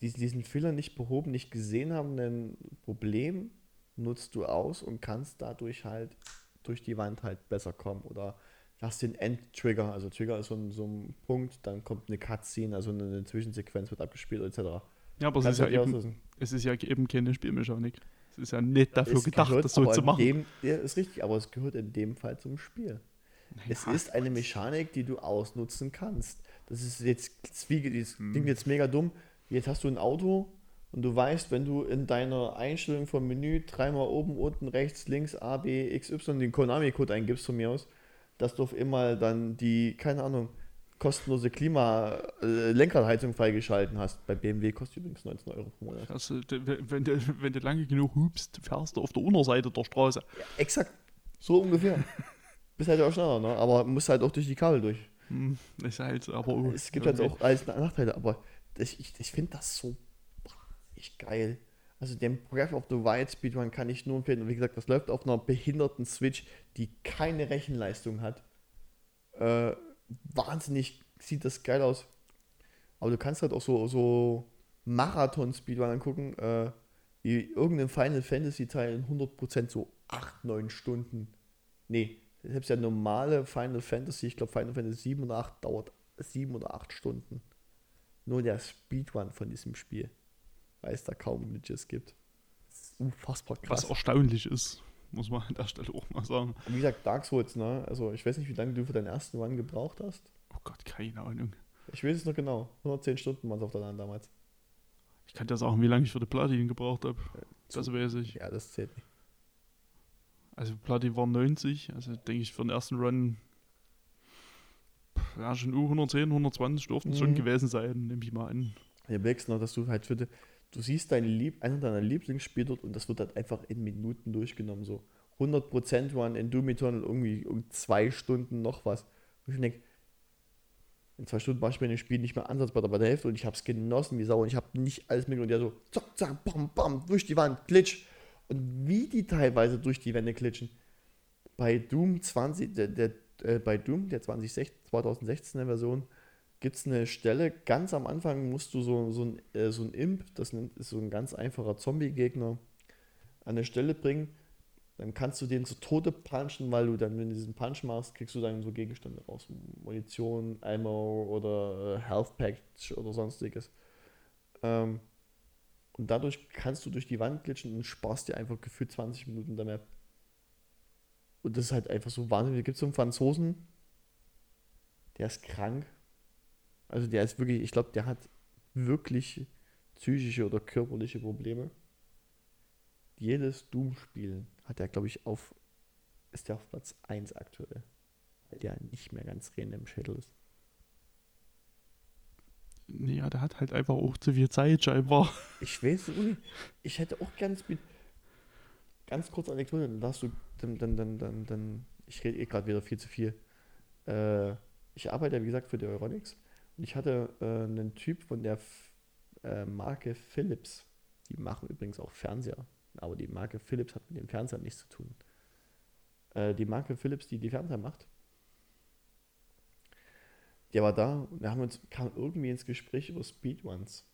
S1: Diesen, diesen Fehler nicht behoben, nicht gesehen haben, ein Problem nutzt du aus und kannst dadurch halt durch die Wand halt besser kommen oder hast den End-Trigger, also Trigger ist so ein, so ein Punkt, dann kommt eine Cutscene, also eine, eine Zwischensequenz wird abgespielt etc.
S2: Ja, aber es ist, ja eben,
S1: auslösen.
S2: es ist ja eben keine Spielmechanik. Es ist ja nicht dafür
S1: Es
S2: gedacht, das so zu machen.
S1: Dem, ja, ist richtig, aber es gehört in dem Fall zum Spiel. Es ist eine Mechanik, die du ausnutzen kannst. Das ist jetzt, das
S2: Hm.
S1: klingt jetzt mega dumm. Jetzt hast du ein Auto und du weißt, wenn du in deiner Einstellung vom Menü dreimal oben, unten, rechts, links, A, B, X, Y den Konami-Code eingibst von mir aus, dass du auf immer dann die, keine Ahnung, kostenlose Klima-Lenkradheizung freigeschalten hast. Bei BMW kostet übrigens 19 Euro pro Monat.
S2: Also, wenn, du, wenn du lange genug hupst, fährst du auf der Unterseite der Straße.
S1: Exakt. So ungefähr. [laughs] Bist halt auch schneller, ne? Aber musst halt auch durch die Kabel durch.
S2: Hm, ist halt, aber oh,
S1: Es gibt halt auch alles Nachteile, aber ich, ich, ich finde das so wahnsinnig geil. Also den Breath of the Wild Speedrun kann ich nur empfehlen. Und wie gesagt, das läuft auf einer behinderten Switch, die keine Rechenleistung hat. Äh, wahnsinnig sieht das geil aus. Aber du kannst halt auch so, so Marathon-Speedrun angucken, äh, wie irgendein Final Fantasy Teil in 100% so 8, 9 Stunden. Nee, selbst der normale Final Fantasy, ich glaube Final Fantasy 7 oder 8 dauert 7 oder 8 Stunden. Nur der Speedrun von diesem Spiel. Weil es da kaum Glitches gibt. Unfassbar krass.
S2: was erstaunlich ist, muss man an der Stelle auch mal sagen.
S1: Wie gesagt, Dark Souls, ne? Also ich weiß nicht, wie lange du für deinen ersten Run gebraucht hast.
S2: Oh Gott, keine Ahnung.
S1: Ich weiß es noch genau. 110 Stunden waren es auf der LAN damals.
S2: Ich kann dir sagen, wie lange ich für die Platin gebraucht habe. Das
S1: zu-
S2: weiß ich.
S1: Ja, das zählt nicht.
S2: Also Platin war 90, also denke ich für den ersten Run ja, schon 110, 120 dürften es schon
S1: Mhm.
S2: gewesen sein, nehme ich mal an.
S1: Ja, merkst noch, dass du halt für die, du siehst deine Lieb, einer deiner Lieblingsspiele dort und das wird halt einfach in Minuten durchgenommen. So 100% Run in Doom Eternal irgendwie um zwei Stunden noch was. Und ich denke, In zwei Stunden war ich bei dem Spiel nicht mehr ansatzbar bei der Hälfte und ich habe es genossen wie Sau und ich habe nicht alles mit und der so zack, zack, bam, bam, durch die Wand, glitsch. Und wie die teilweise durch die Wände glitschen. Bei Doom 20, der, der, äh, bei Doom, der 2016, 2016er Version, gibt es eine Stelle, ganz am Anfang musst du so, so, ein, äh, so ein Imp, das ist so ein ganz einfacher Zombie-Gegner, an eine Stelle bringen, dann kannst du den zu Tode punchen, weil du dann, wenn du diesen Punch machst, kriegst du dann so Gegenstände raus. Munition, Ammo oder äh, Health Pack oder sonstiges. Ähm, und dadurch kannst du durch die Wand glitschen und sparst dir einfach gefühlt 20 Minuten der Map. Und das ist halt einfach so wahnsinnig. Es gibt so einen Franzosen, der ist krank. Also der ist wirklich, ich glaube, der hat wirklich psychische oder körperliche Probleme. Jedes Doom-Spiel hat er, glaube ich, auf, ist der auf Platz 1 aktuell. Weil der nicht mehr ganz rein im Schädel ist.
S2: Ja, der hat halt einfach auch zu viel Zeit scheinbar.
S1: Ich weiß nicht, ich hätte auch ganz ganz kurz Anekdote, dann darfst du, dann, dann, dann, dann, dann ich rede eh gerade wieder viel zu viel. Äh, ich arbeite ja, wie gesagt, für die Euronics ich hatte äh, einen Typ von der F äh, Marke Philips, die machen übrigens auch Fernseher, aber die Marke Philips hat mit dem Fernseher nichts zu tun. Äh, die Marke Philips, die die Fernseher macht, der war da und wir haben uns, kam irgendwie ins Gespräch über Speedruns.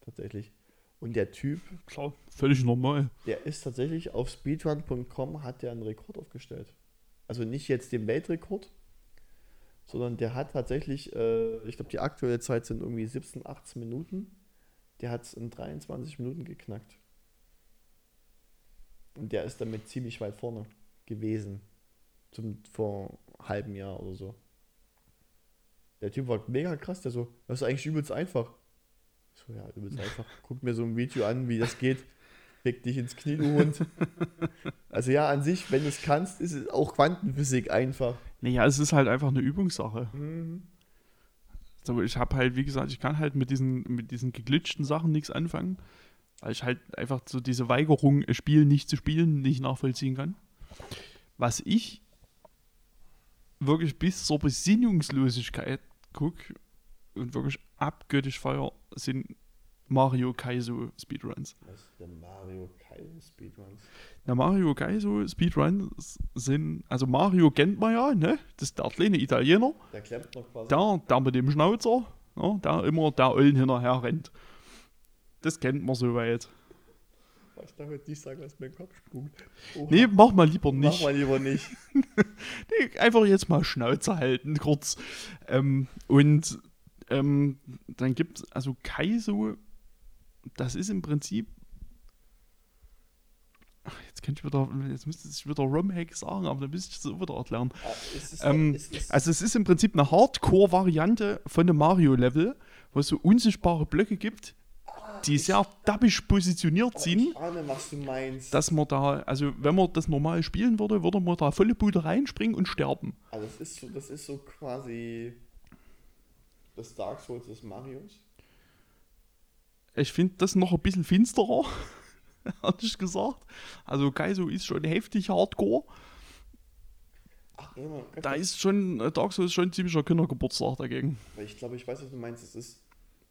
S1: Tatsächlich. Und der Typ.
S2: Klar, völlig normal.
S1: Der ist tatsächlich auf speedrun.com hat der einen Rekord aufgestellt. Also nicht jetzt den Weltrekord, sondern der hat tatsächlich, äh, ich glaube, die aktuelle Zeit sind irgendwie 17, 18 Minuten. Der hat es in 23 Minuten geknackt. Und der ist damit ziemlich weit vorne gewesen. Zum, vor einem halben Jahr oder so. Der Typ war mega krass, der so, das ist eigentlich übelst einfach. So, ja, übelst [laughs] einfach. Guck mir so ein Video an, wie das geht. Leg dich ins Knie, du Hund. [laughs] Also ja, an sich, wenn du es kannst, ist es auch Quantenphysik einfach.
S2: Naja, es ist halt einfach eine Übungssache. Mhm. Also ich habe halt, wie gesagt, ich kann halt mit diesen, mit diesen geglitschten Sachen nichts anfangen, weil ich halt einfach so diese Weigerung, ein Spiel nicht zu spielen, nicht nachvollziehen kann. Was ich wirklich bis zur Besinnungslosigkeit gucke und wirklich abgöttisch feier, sind Mario Kaizo Speedruns.
S1: Was ist denn Mario Kaizo Speedruns?
S2: Na, Mario Kaizo Speedruns sind, also Mario kennt man ja, ne? Das ist der kleine Italiener.
S1: Der klemmt noch quasi.
S2: Der, der mit dem Schnauzer, ne? der immer der Eulen hinterher rennt. Das kennt man soweit.
S1: Ich darf jetzt nicht sagen, was mein Kopf spukt.
S2: Nee, mach mal lieber nicht.
S1: Mach mal lieber nicht. [laughs]
S2: nee, einfach jetzt mal Schnauze halten, kurz. Ähm, und ähm, dann gibt es, also Kaizo, das ist im Prinzip. Ach, jetzt könnte ich wieder, jetzt müsste ich wieder Romhack sagen, aber dann müsste ich es wieder erklären.
S1: Es ist-
S2: Ähm,
S1: es ist-
S2: also es ist im Prinzip eine Hardcore-Variante von dem Mario-Level, wo es so unsichtbare Blöcke gibt, die sehr dabbisch positioniert sind.
S1: Ich ahne, was du meinst.
S2: dass man da, also wenn man das normal spielen würde, würde man da volle Bude reinspringen und sterben.
S1: also das ist so, das ist so quasi das Dark Souls des Marios.
S2: Ich finde das noch ein bisschen finsterer, [laughs] ehrlich gesagt. Also Kaizo ist schon heftig hardcore.
S1: Ach, ganz
S2: Da ist schon, äh, Dark Souls schon ein ziemlicher Kindergeburtstag dagegen.
S1: Ich glaube, ich weiß, was du meinst. Es ist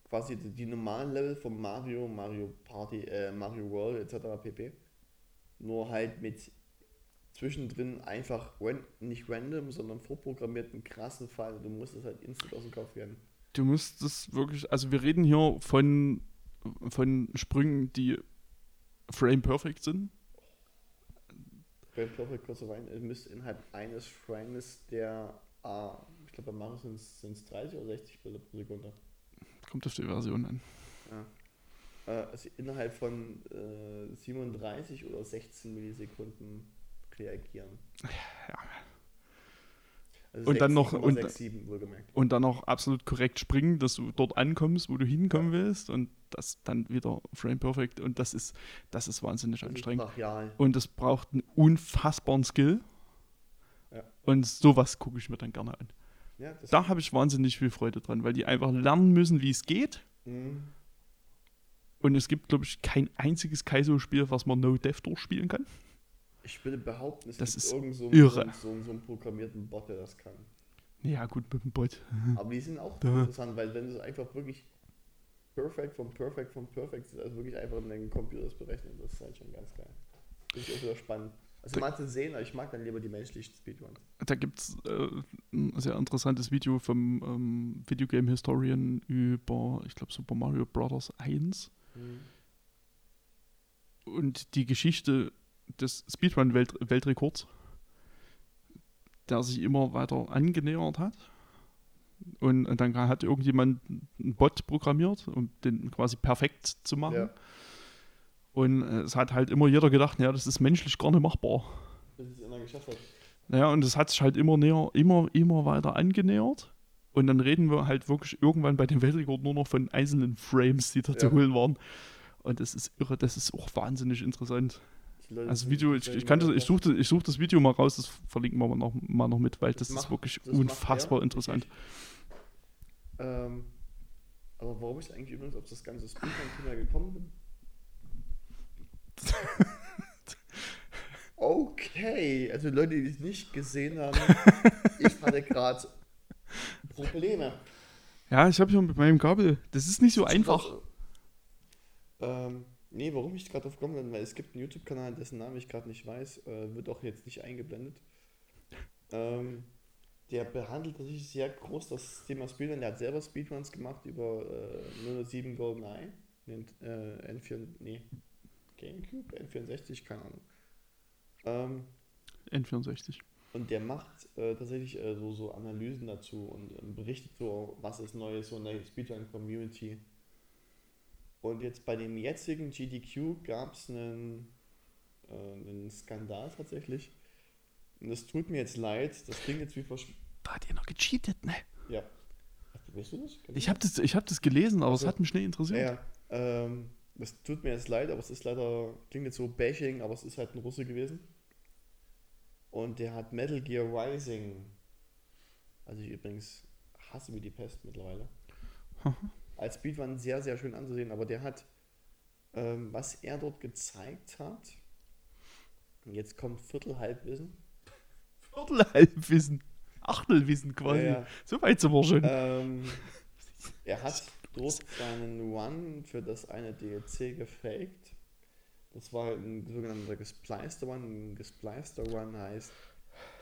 S1: quasi die, die normalen Level von Mario, Mario Party, äh, Mario World etc. pp. Nur halt mit zwischendrin einfach ran nicht random, sondern vorprogrammierten krassen Fall. Du musst es halt instant aus dem Kopf werden.
S2: Du musst das wirklich, also wir reden hier von, von Sprüngen, die frame perfect sind.
S1: Bei Perfect kurzer Wein, müsste innerhalb eines Frames der, ah, ich glaube bei Mario sind es 30 oder 60 Bilder pro Sekunde.
S2: Kommt auf die Version an.
S1: Äh, also innerhalb von äh, 37 oder 16 Millisekunden reagieren.
S2: Ja.
S1: Also
S2: Und dann noch- und-
S1: 6,67 wohlgemerkt.
S2: Und dann auch absolut korrekt springen, dass du dort ankommst, wo du hinkommen willst. Und das dann wieder frame perfect. Und das ist, das ist wahnsinnig
S1: Das ist
S2: anstrengend.
S1: brachial.
S2: Und es braucht einen unfassbaren Skill.
S1: Ja.
S2: Und sowas gucke ich mir dann gerne an.
S1: Ja, das
S2: Da habe ich wahnsinnig viel Freude dran, weil die einfach lernen müssen, wie es geht.
S1: Mhm.
S2: Und es gibt, glaube ich, kein einziges Kaizo-Spiel, was man No-Dev durchspielen kann.
S1: Ich würde behaupten, es
S2: Das
S1: gibt
S2: ist
S1: irgend so,
S2: irre.
S1: So, so, so einen programmierten Bot, der das kann.
S2: Ja, gut, mit dem Bot. [laughs]
S1: Aber die sind auch
S2: Da.
S1: interessant, weil wenn es einfach wirklich perfekt vom Perfect vom Perfect ist, also wirklich einfach in den Computers berechnet, das ist halt schon ganz geil. Finde ich auch wieder spannend. Also
S2: Da-
S1: mal zu sehen, aber ich mag dann lieber die menschlichen Speedruns.
S2: Da gibt es äh, ein sehr interessantes Video vom ähm, Videogame Historian über, ich glaube, Super Mario Bros. 1 und die Geschichte des Speedrun-Weltrekords, der sich immer weiter angenähert hat. Und, und dann hat irgendjemand einen Bot programmiert, um den quasi perfekt zu machen.
S1: Ja.
S2: Und äh, es hat halt immer jeder gedacht, ja, das ist menschlich gar nicht machbar.
S1: Bis es einer geschafft hat.
S2: Naja, und es hat sich halt immer näher, immer, immer weiter angenähert. Und dann reden wir halt wirklich irgendwann bei dem Weltrekord nur noch von einzelnen Frames, die da zu
S1: Ja.
S2: holen waren. Und das ist irre, das ist auch wahnsinnig interessant.
S1: Leute
S2: Also Video, ich, ich, kann das, ich suche ich such das Video mal raus, das verlinken wir mal noch, mal noch mit, weil das,
S1: Das
S2: ist
S1: macht-
S2: wirklich
S1: das macht
S2: unfassbar
S1: er,
S2: interessant.
S1: Ähm, aber warum ich eigentlich übrigens auf das ganze Speedrun-Thema gekommen bin? [laughs] Okay, also Leute, die es nicht gesehen haben, [laughs] ich hatte gerade Probleme.
S2: Ja, ich habe schon mit meinem Kabel. Das ist nicht so einfach.
S1: Ähm, nee, warum ich gerade drauf gekommen bin, weil es gibt einen YouTube-Kanal, dessen Namen ich gerade nicht weiß, äh, wird auch jetzt nicht eingeblendet. Ähm, der behandelt tatsächlich sehr groß das Thema Speedrun. Der hat selber Speedruns gemacht über äh, 007 GoldenEye, nennt äh, N4, nee, Gamecube, N64, keine Ahnung. Ähm,
S2: N64.
S1: und der macht äh, tatsächlich äh, so, so Analysen dazu und ähm, berichtet so, was ist Neues so in der Speedrun-Community. Und jetzt bei dem jetzigen GDQ gab es einen, äh, einen Skandal tatsächlich. Und das tut mir jetzt leid, das klingt jetzt wie versch...
S2: Da hat einer gecheatet, ne?
S1: Ja. Weißt du das?
S2: Ich habe das, ich hab das gelesen, aber es
S1: Also,
S2: hat mich nicht interessiert.
S1: Ja, ja. Ähm, das tut mir jetzt leid, aber es ist leider, klingt jetzt so bashing, aber es ist halt ein Russe gewesen. Und der hat Metal Gear Rising, also ich übrigens hasse wie die Pest mittlerweile, als Speedrun sehr, sehr schön anzusehen, aber der hat, ähm, was er dort gezeigt hat, jetzt kommt Viertelhalbwissen, [laughs]
S2: Viertelhalbwissen. Achtelwissen quasi.
S1: Ja, ja.
S2: So weit sind wir schon.
S1: ähm, [laughs] er hat dort seinen Run für das eine DLC gefaked. Das war ein sogenannter gespleister Run. Ein gespleister Run heißt,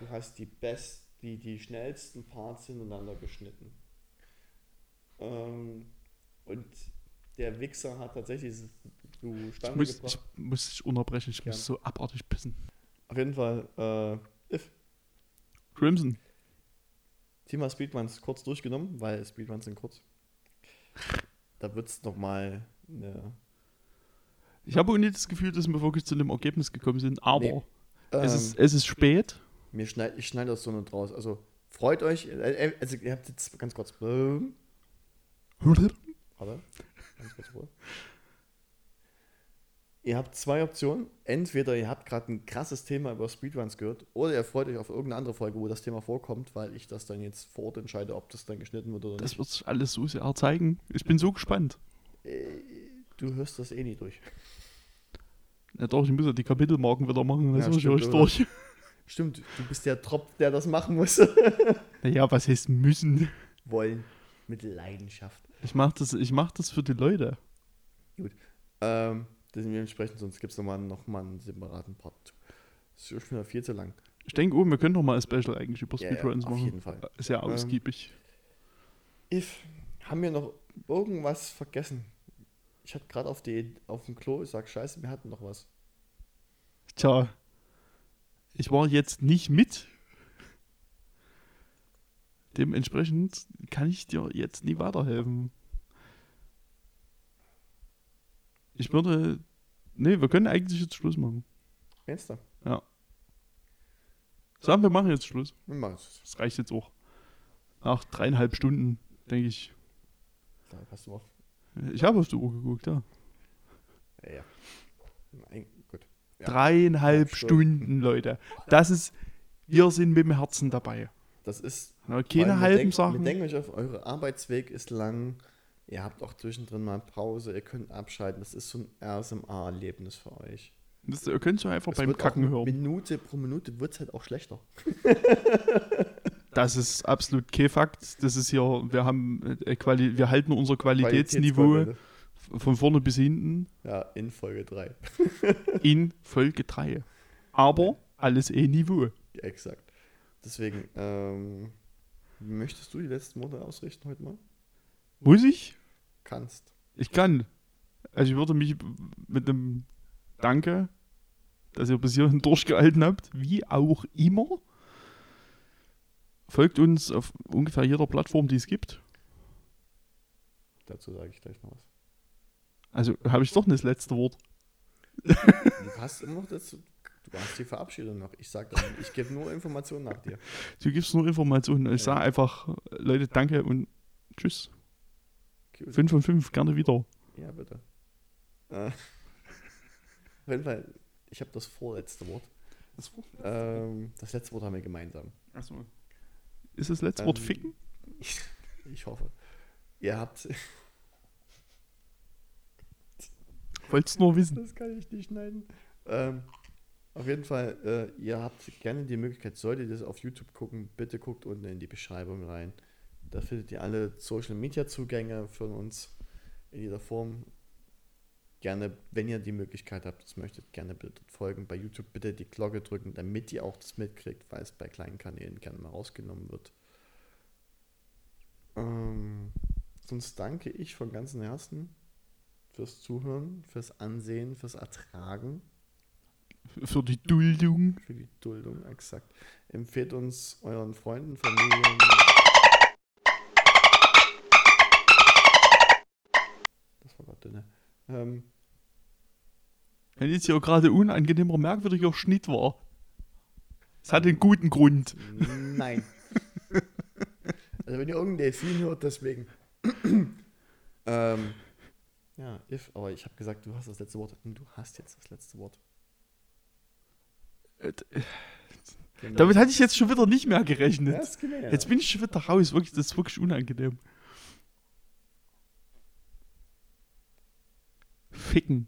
S1: du hast die best, die, die schnellsten Parts hintereinander geschnitten. Ähm, und der Wichser hat tatsächlich so
S2: ich,
S1: Stange
S2: muss,
S1: gebracht.
S2: ich muss dich unterbrechen, ich
S1: Gern.
S2: muss so abartig pissen.
S1: Auf jeden Fall, äh, if.
S2: Crimson.
S1: Thema Speedruns kurz durchgenommen, weil Speedruns sind kurz. Da wird es nochmal eine.
S2: Ich habe auch nicht das Gefühl, dass wir wirklich zu einem Ergebnis gekommen sind, aber
S1: Nee.
S2: es,
S1: Ähm,
S2: ist, es ist spät.
S1: mir schneid, ich schneide das so nur draus. Also freut euch. Äh, äh, also ihr habt jetzt ganz kurz. Warte, ganz kurz Ruhe. Ihr habt zwei Optionen. Entweder ihr habt gerade ein krasses Thema über Speedruns gehört, oder ihr freut euch auf irgendeine andere Folge, wo das Thema vorkommt, weil ich das dann jetzt vor Ort entscheide, ob das dann geschnitten wird oder
S2: Das
S1: nicht.
S2: wird sich alles so sehr zeigen. Ich bin so gespannt.
S1: Äh, du hörst das eh nie durch.
S2: Ja, doch, ich muss ja die Kapitelmarken wieder machen, das ja,
S1: stimmt,
S2: ich
S1: oder?
S2: durch.
S1: Stimmt, du bist der Tropf, der das machen muss. [laughs]
S2: Naja, was heißt müssen?
S1: Wollen. Mit Leidenschaft.
S2: Ich mach das, ich mach das für die Leute.
S1: Ähm, dementsprechend, sonst gibt es nochmal noch mal einen separaten Part. Das ist schon wieder viel zu lang.
S2: Ich denke, oh, wir können doch mal ein Special eigentlich über
S1: Ja, ja,
S2: Speedruns
S1: auf
S2: machen.
S1: jeden Fall.
S2: Sehr
S1: Ähm,
S2: ausgiebig.
S1: If, haben wir noch irgendwas vergessen? Ich hatte gerade auf, die- auf dem Klo, ich sag, scheiße, wir hatten noch was.
S2: Tja, ich war jetzt nicht mit. Dementsprechend kann ich dir jetzt nie weiterhelfen. Ich würde. Nee, wir können eigentlich jetzt Schluss machen.
S1: Meinst du?
S2: Sagen wir machen jetzt Schluss.
S1: Wir machen es.
S2: Das reicht jetzt auch. Nach dreieinhalb Stunden, denke ich.
S1: Da hast du auf.
S2: Ich habe auf die Uhr geguckt, ja.
S1: Ja, ja. Nein, gut. Ja.
S2: Dreieinhalb
S1: Ja, Stunden.
S2: Stunden, Leute. Das ist. Wir sind mit dem Herzen dabei.
S1: Das ist. Vor
S2: Keine halben
S1: denken-
S2: Sachen.
S1: Wir denken euch auf, eure Arbeitsweg ist lang. Ihr habt auch zwischendrin mal Pause, ihr könnt abschalten. Das ist so ein RSMA-Erlebnis für euch.
S2: Das, ihr könnt es einfach
S1: Es
S2: beim Kacken hören.
S1: Minute pro Minute wird es halt auch schlechter. [laughs]
S2: Das ist absolut kein Fakt. Das ist hier, wir haben äh, Quali wir halten unser Qualitätsniveau von vorne bis hinten
S1: Ja, in Folge 3. [laughs]
S2: in Folge 3. Aber alles eh Niveau.
S1: Exakt. Deswegen, ähm, möchtest du die letzten Worte ausrichten heute mal?
S2: Muss ich?
S1: Kannst.
S2: Ich kann. Also ich würde mich mit einem Danke, dass ihr bis hierhin durchgehalten habt, wie auch immer. Folgt uns auf ungefähr jeder Plattform, die es gibt.
S1: Dazu sage ich gleich noch was.
S2: Also habe ich doch nicht das letzte Wort.
S1: Du hast immer noch das, du hast die Verabschiedung noch. Ich sag ich gebe nur Informationen nach dir.
S2: Du gibst nur Informationen. Ich sage einfach, Leute, danke und tschüss.
S1: Cute.
S2: 5 von 5, gerne wieder.
S1: Ja, bitte. Äh, [laughs] auf jeden Fall, ich habe das vorletzte Wort. Ähm, das letzte Wort haben wir gemeinsam.
S2: Achso. Ist das letzte Wort
S1: Ähm,
S2: ficken?
S1: Ich, ich hoffe. Ihr habt.
S2: Wollt's nur wissen.
S1: Das kann ich nicht schneiden. Ähm, auf jeden Fall, äh, ihr habt gerne die Möglichkeit, solltet ihr das auf YouTube gucken, bitte guckt unten in die Beschreibung rein. Da findet ihr alle Social Media Zugänge von uns in jeder Form. Gerne, wenn ihr die Möglichkeit habt, das möchtet, gerne bitte folgen. Bei YouTube bitte die Glocke drücken, damit ihr auch das mitkriegt, weil es bei kleinen Kanälen gerne mal rausgenommen wird. Ähm, sonst danke ich von ganzem Herzen fürs Zuhören, fürs Ansehen, fürs Ertragen,
S2: Für die Duldung.
S1: für die Duldung, exakt. Empfehlt uns euren Freunden, Familien. Das war gerade ne? Ähm,
S2: Wenn jetzt hier gerade unangenehmer, merkwürdiger Schnitt war. Es hat einen guten Grund.
S1: nein. [laughs] also wenn ihr irgendeinen Delfin hört, deswegen. [clears throat] ähm, ja, if, aber ich habe gesagt, du hast das letzte Wort und du hast jetzt das letzte Wort.
S2: Äh,
S1: Genau.
S2: Damit hatte ich jetzt schon wieder nicht mehr gerechnet. Jetzt bin ich schon wieder raus. Wirklich, das ist wirklich unangenehm. Ficken.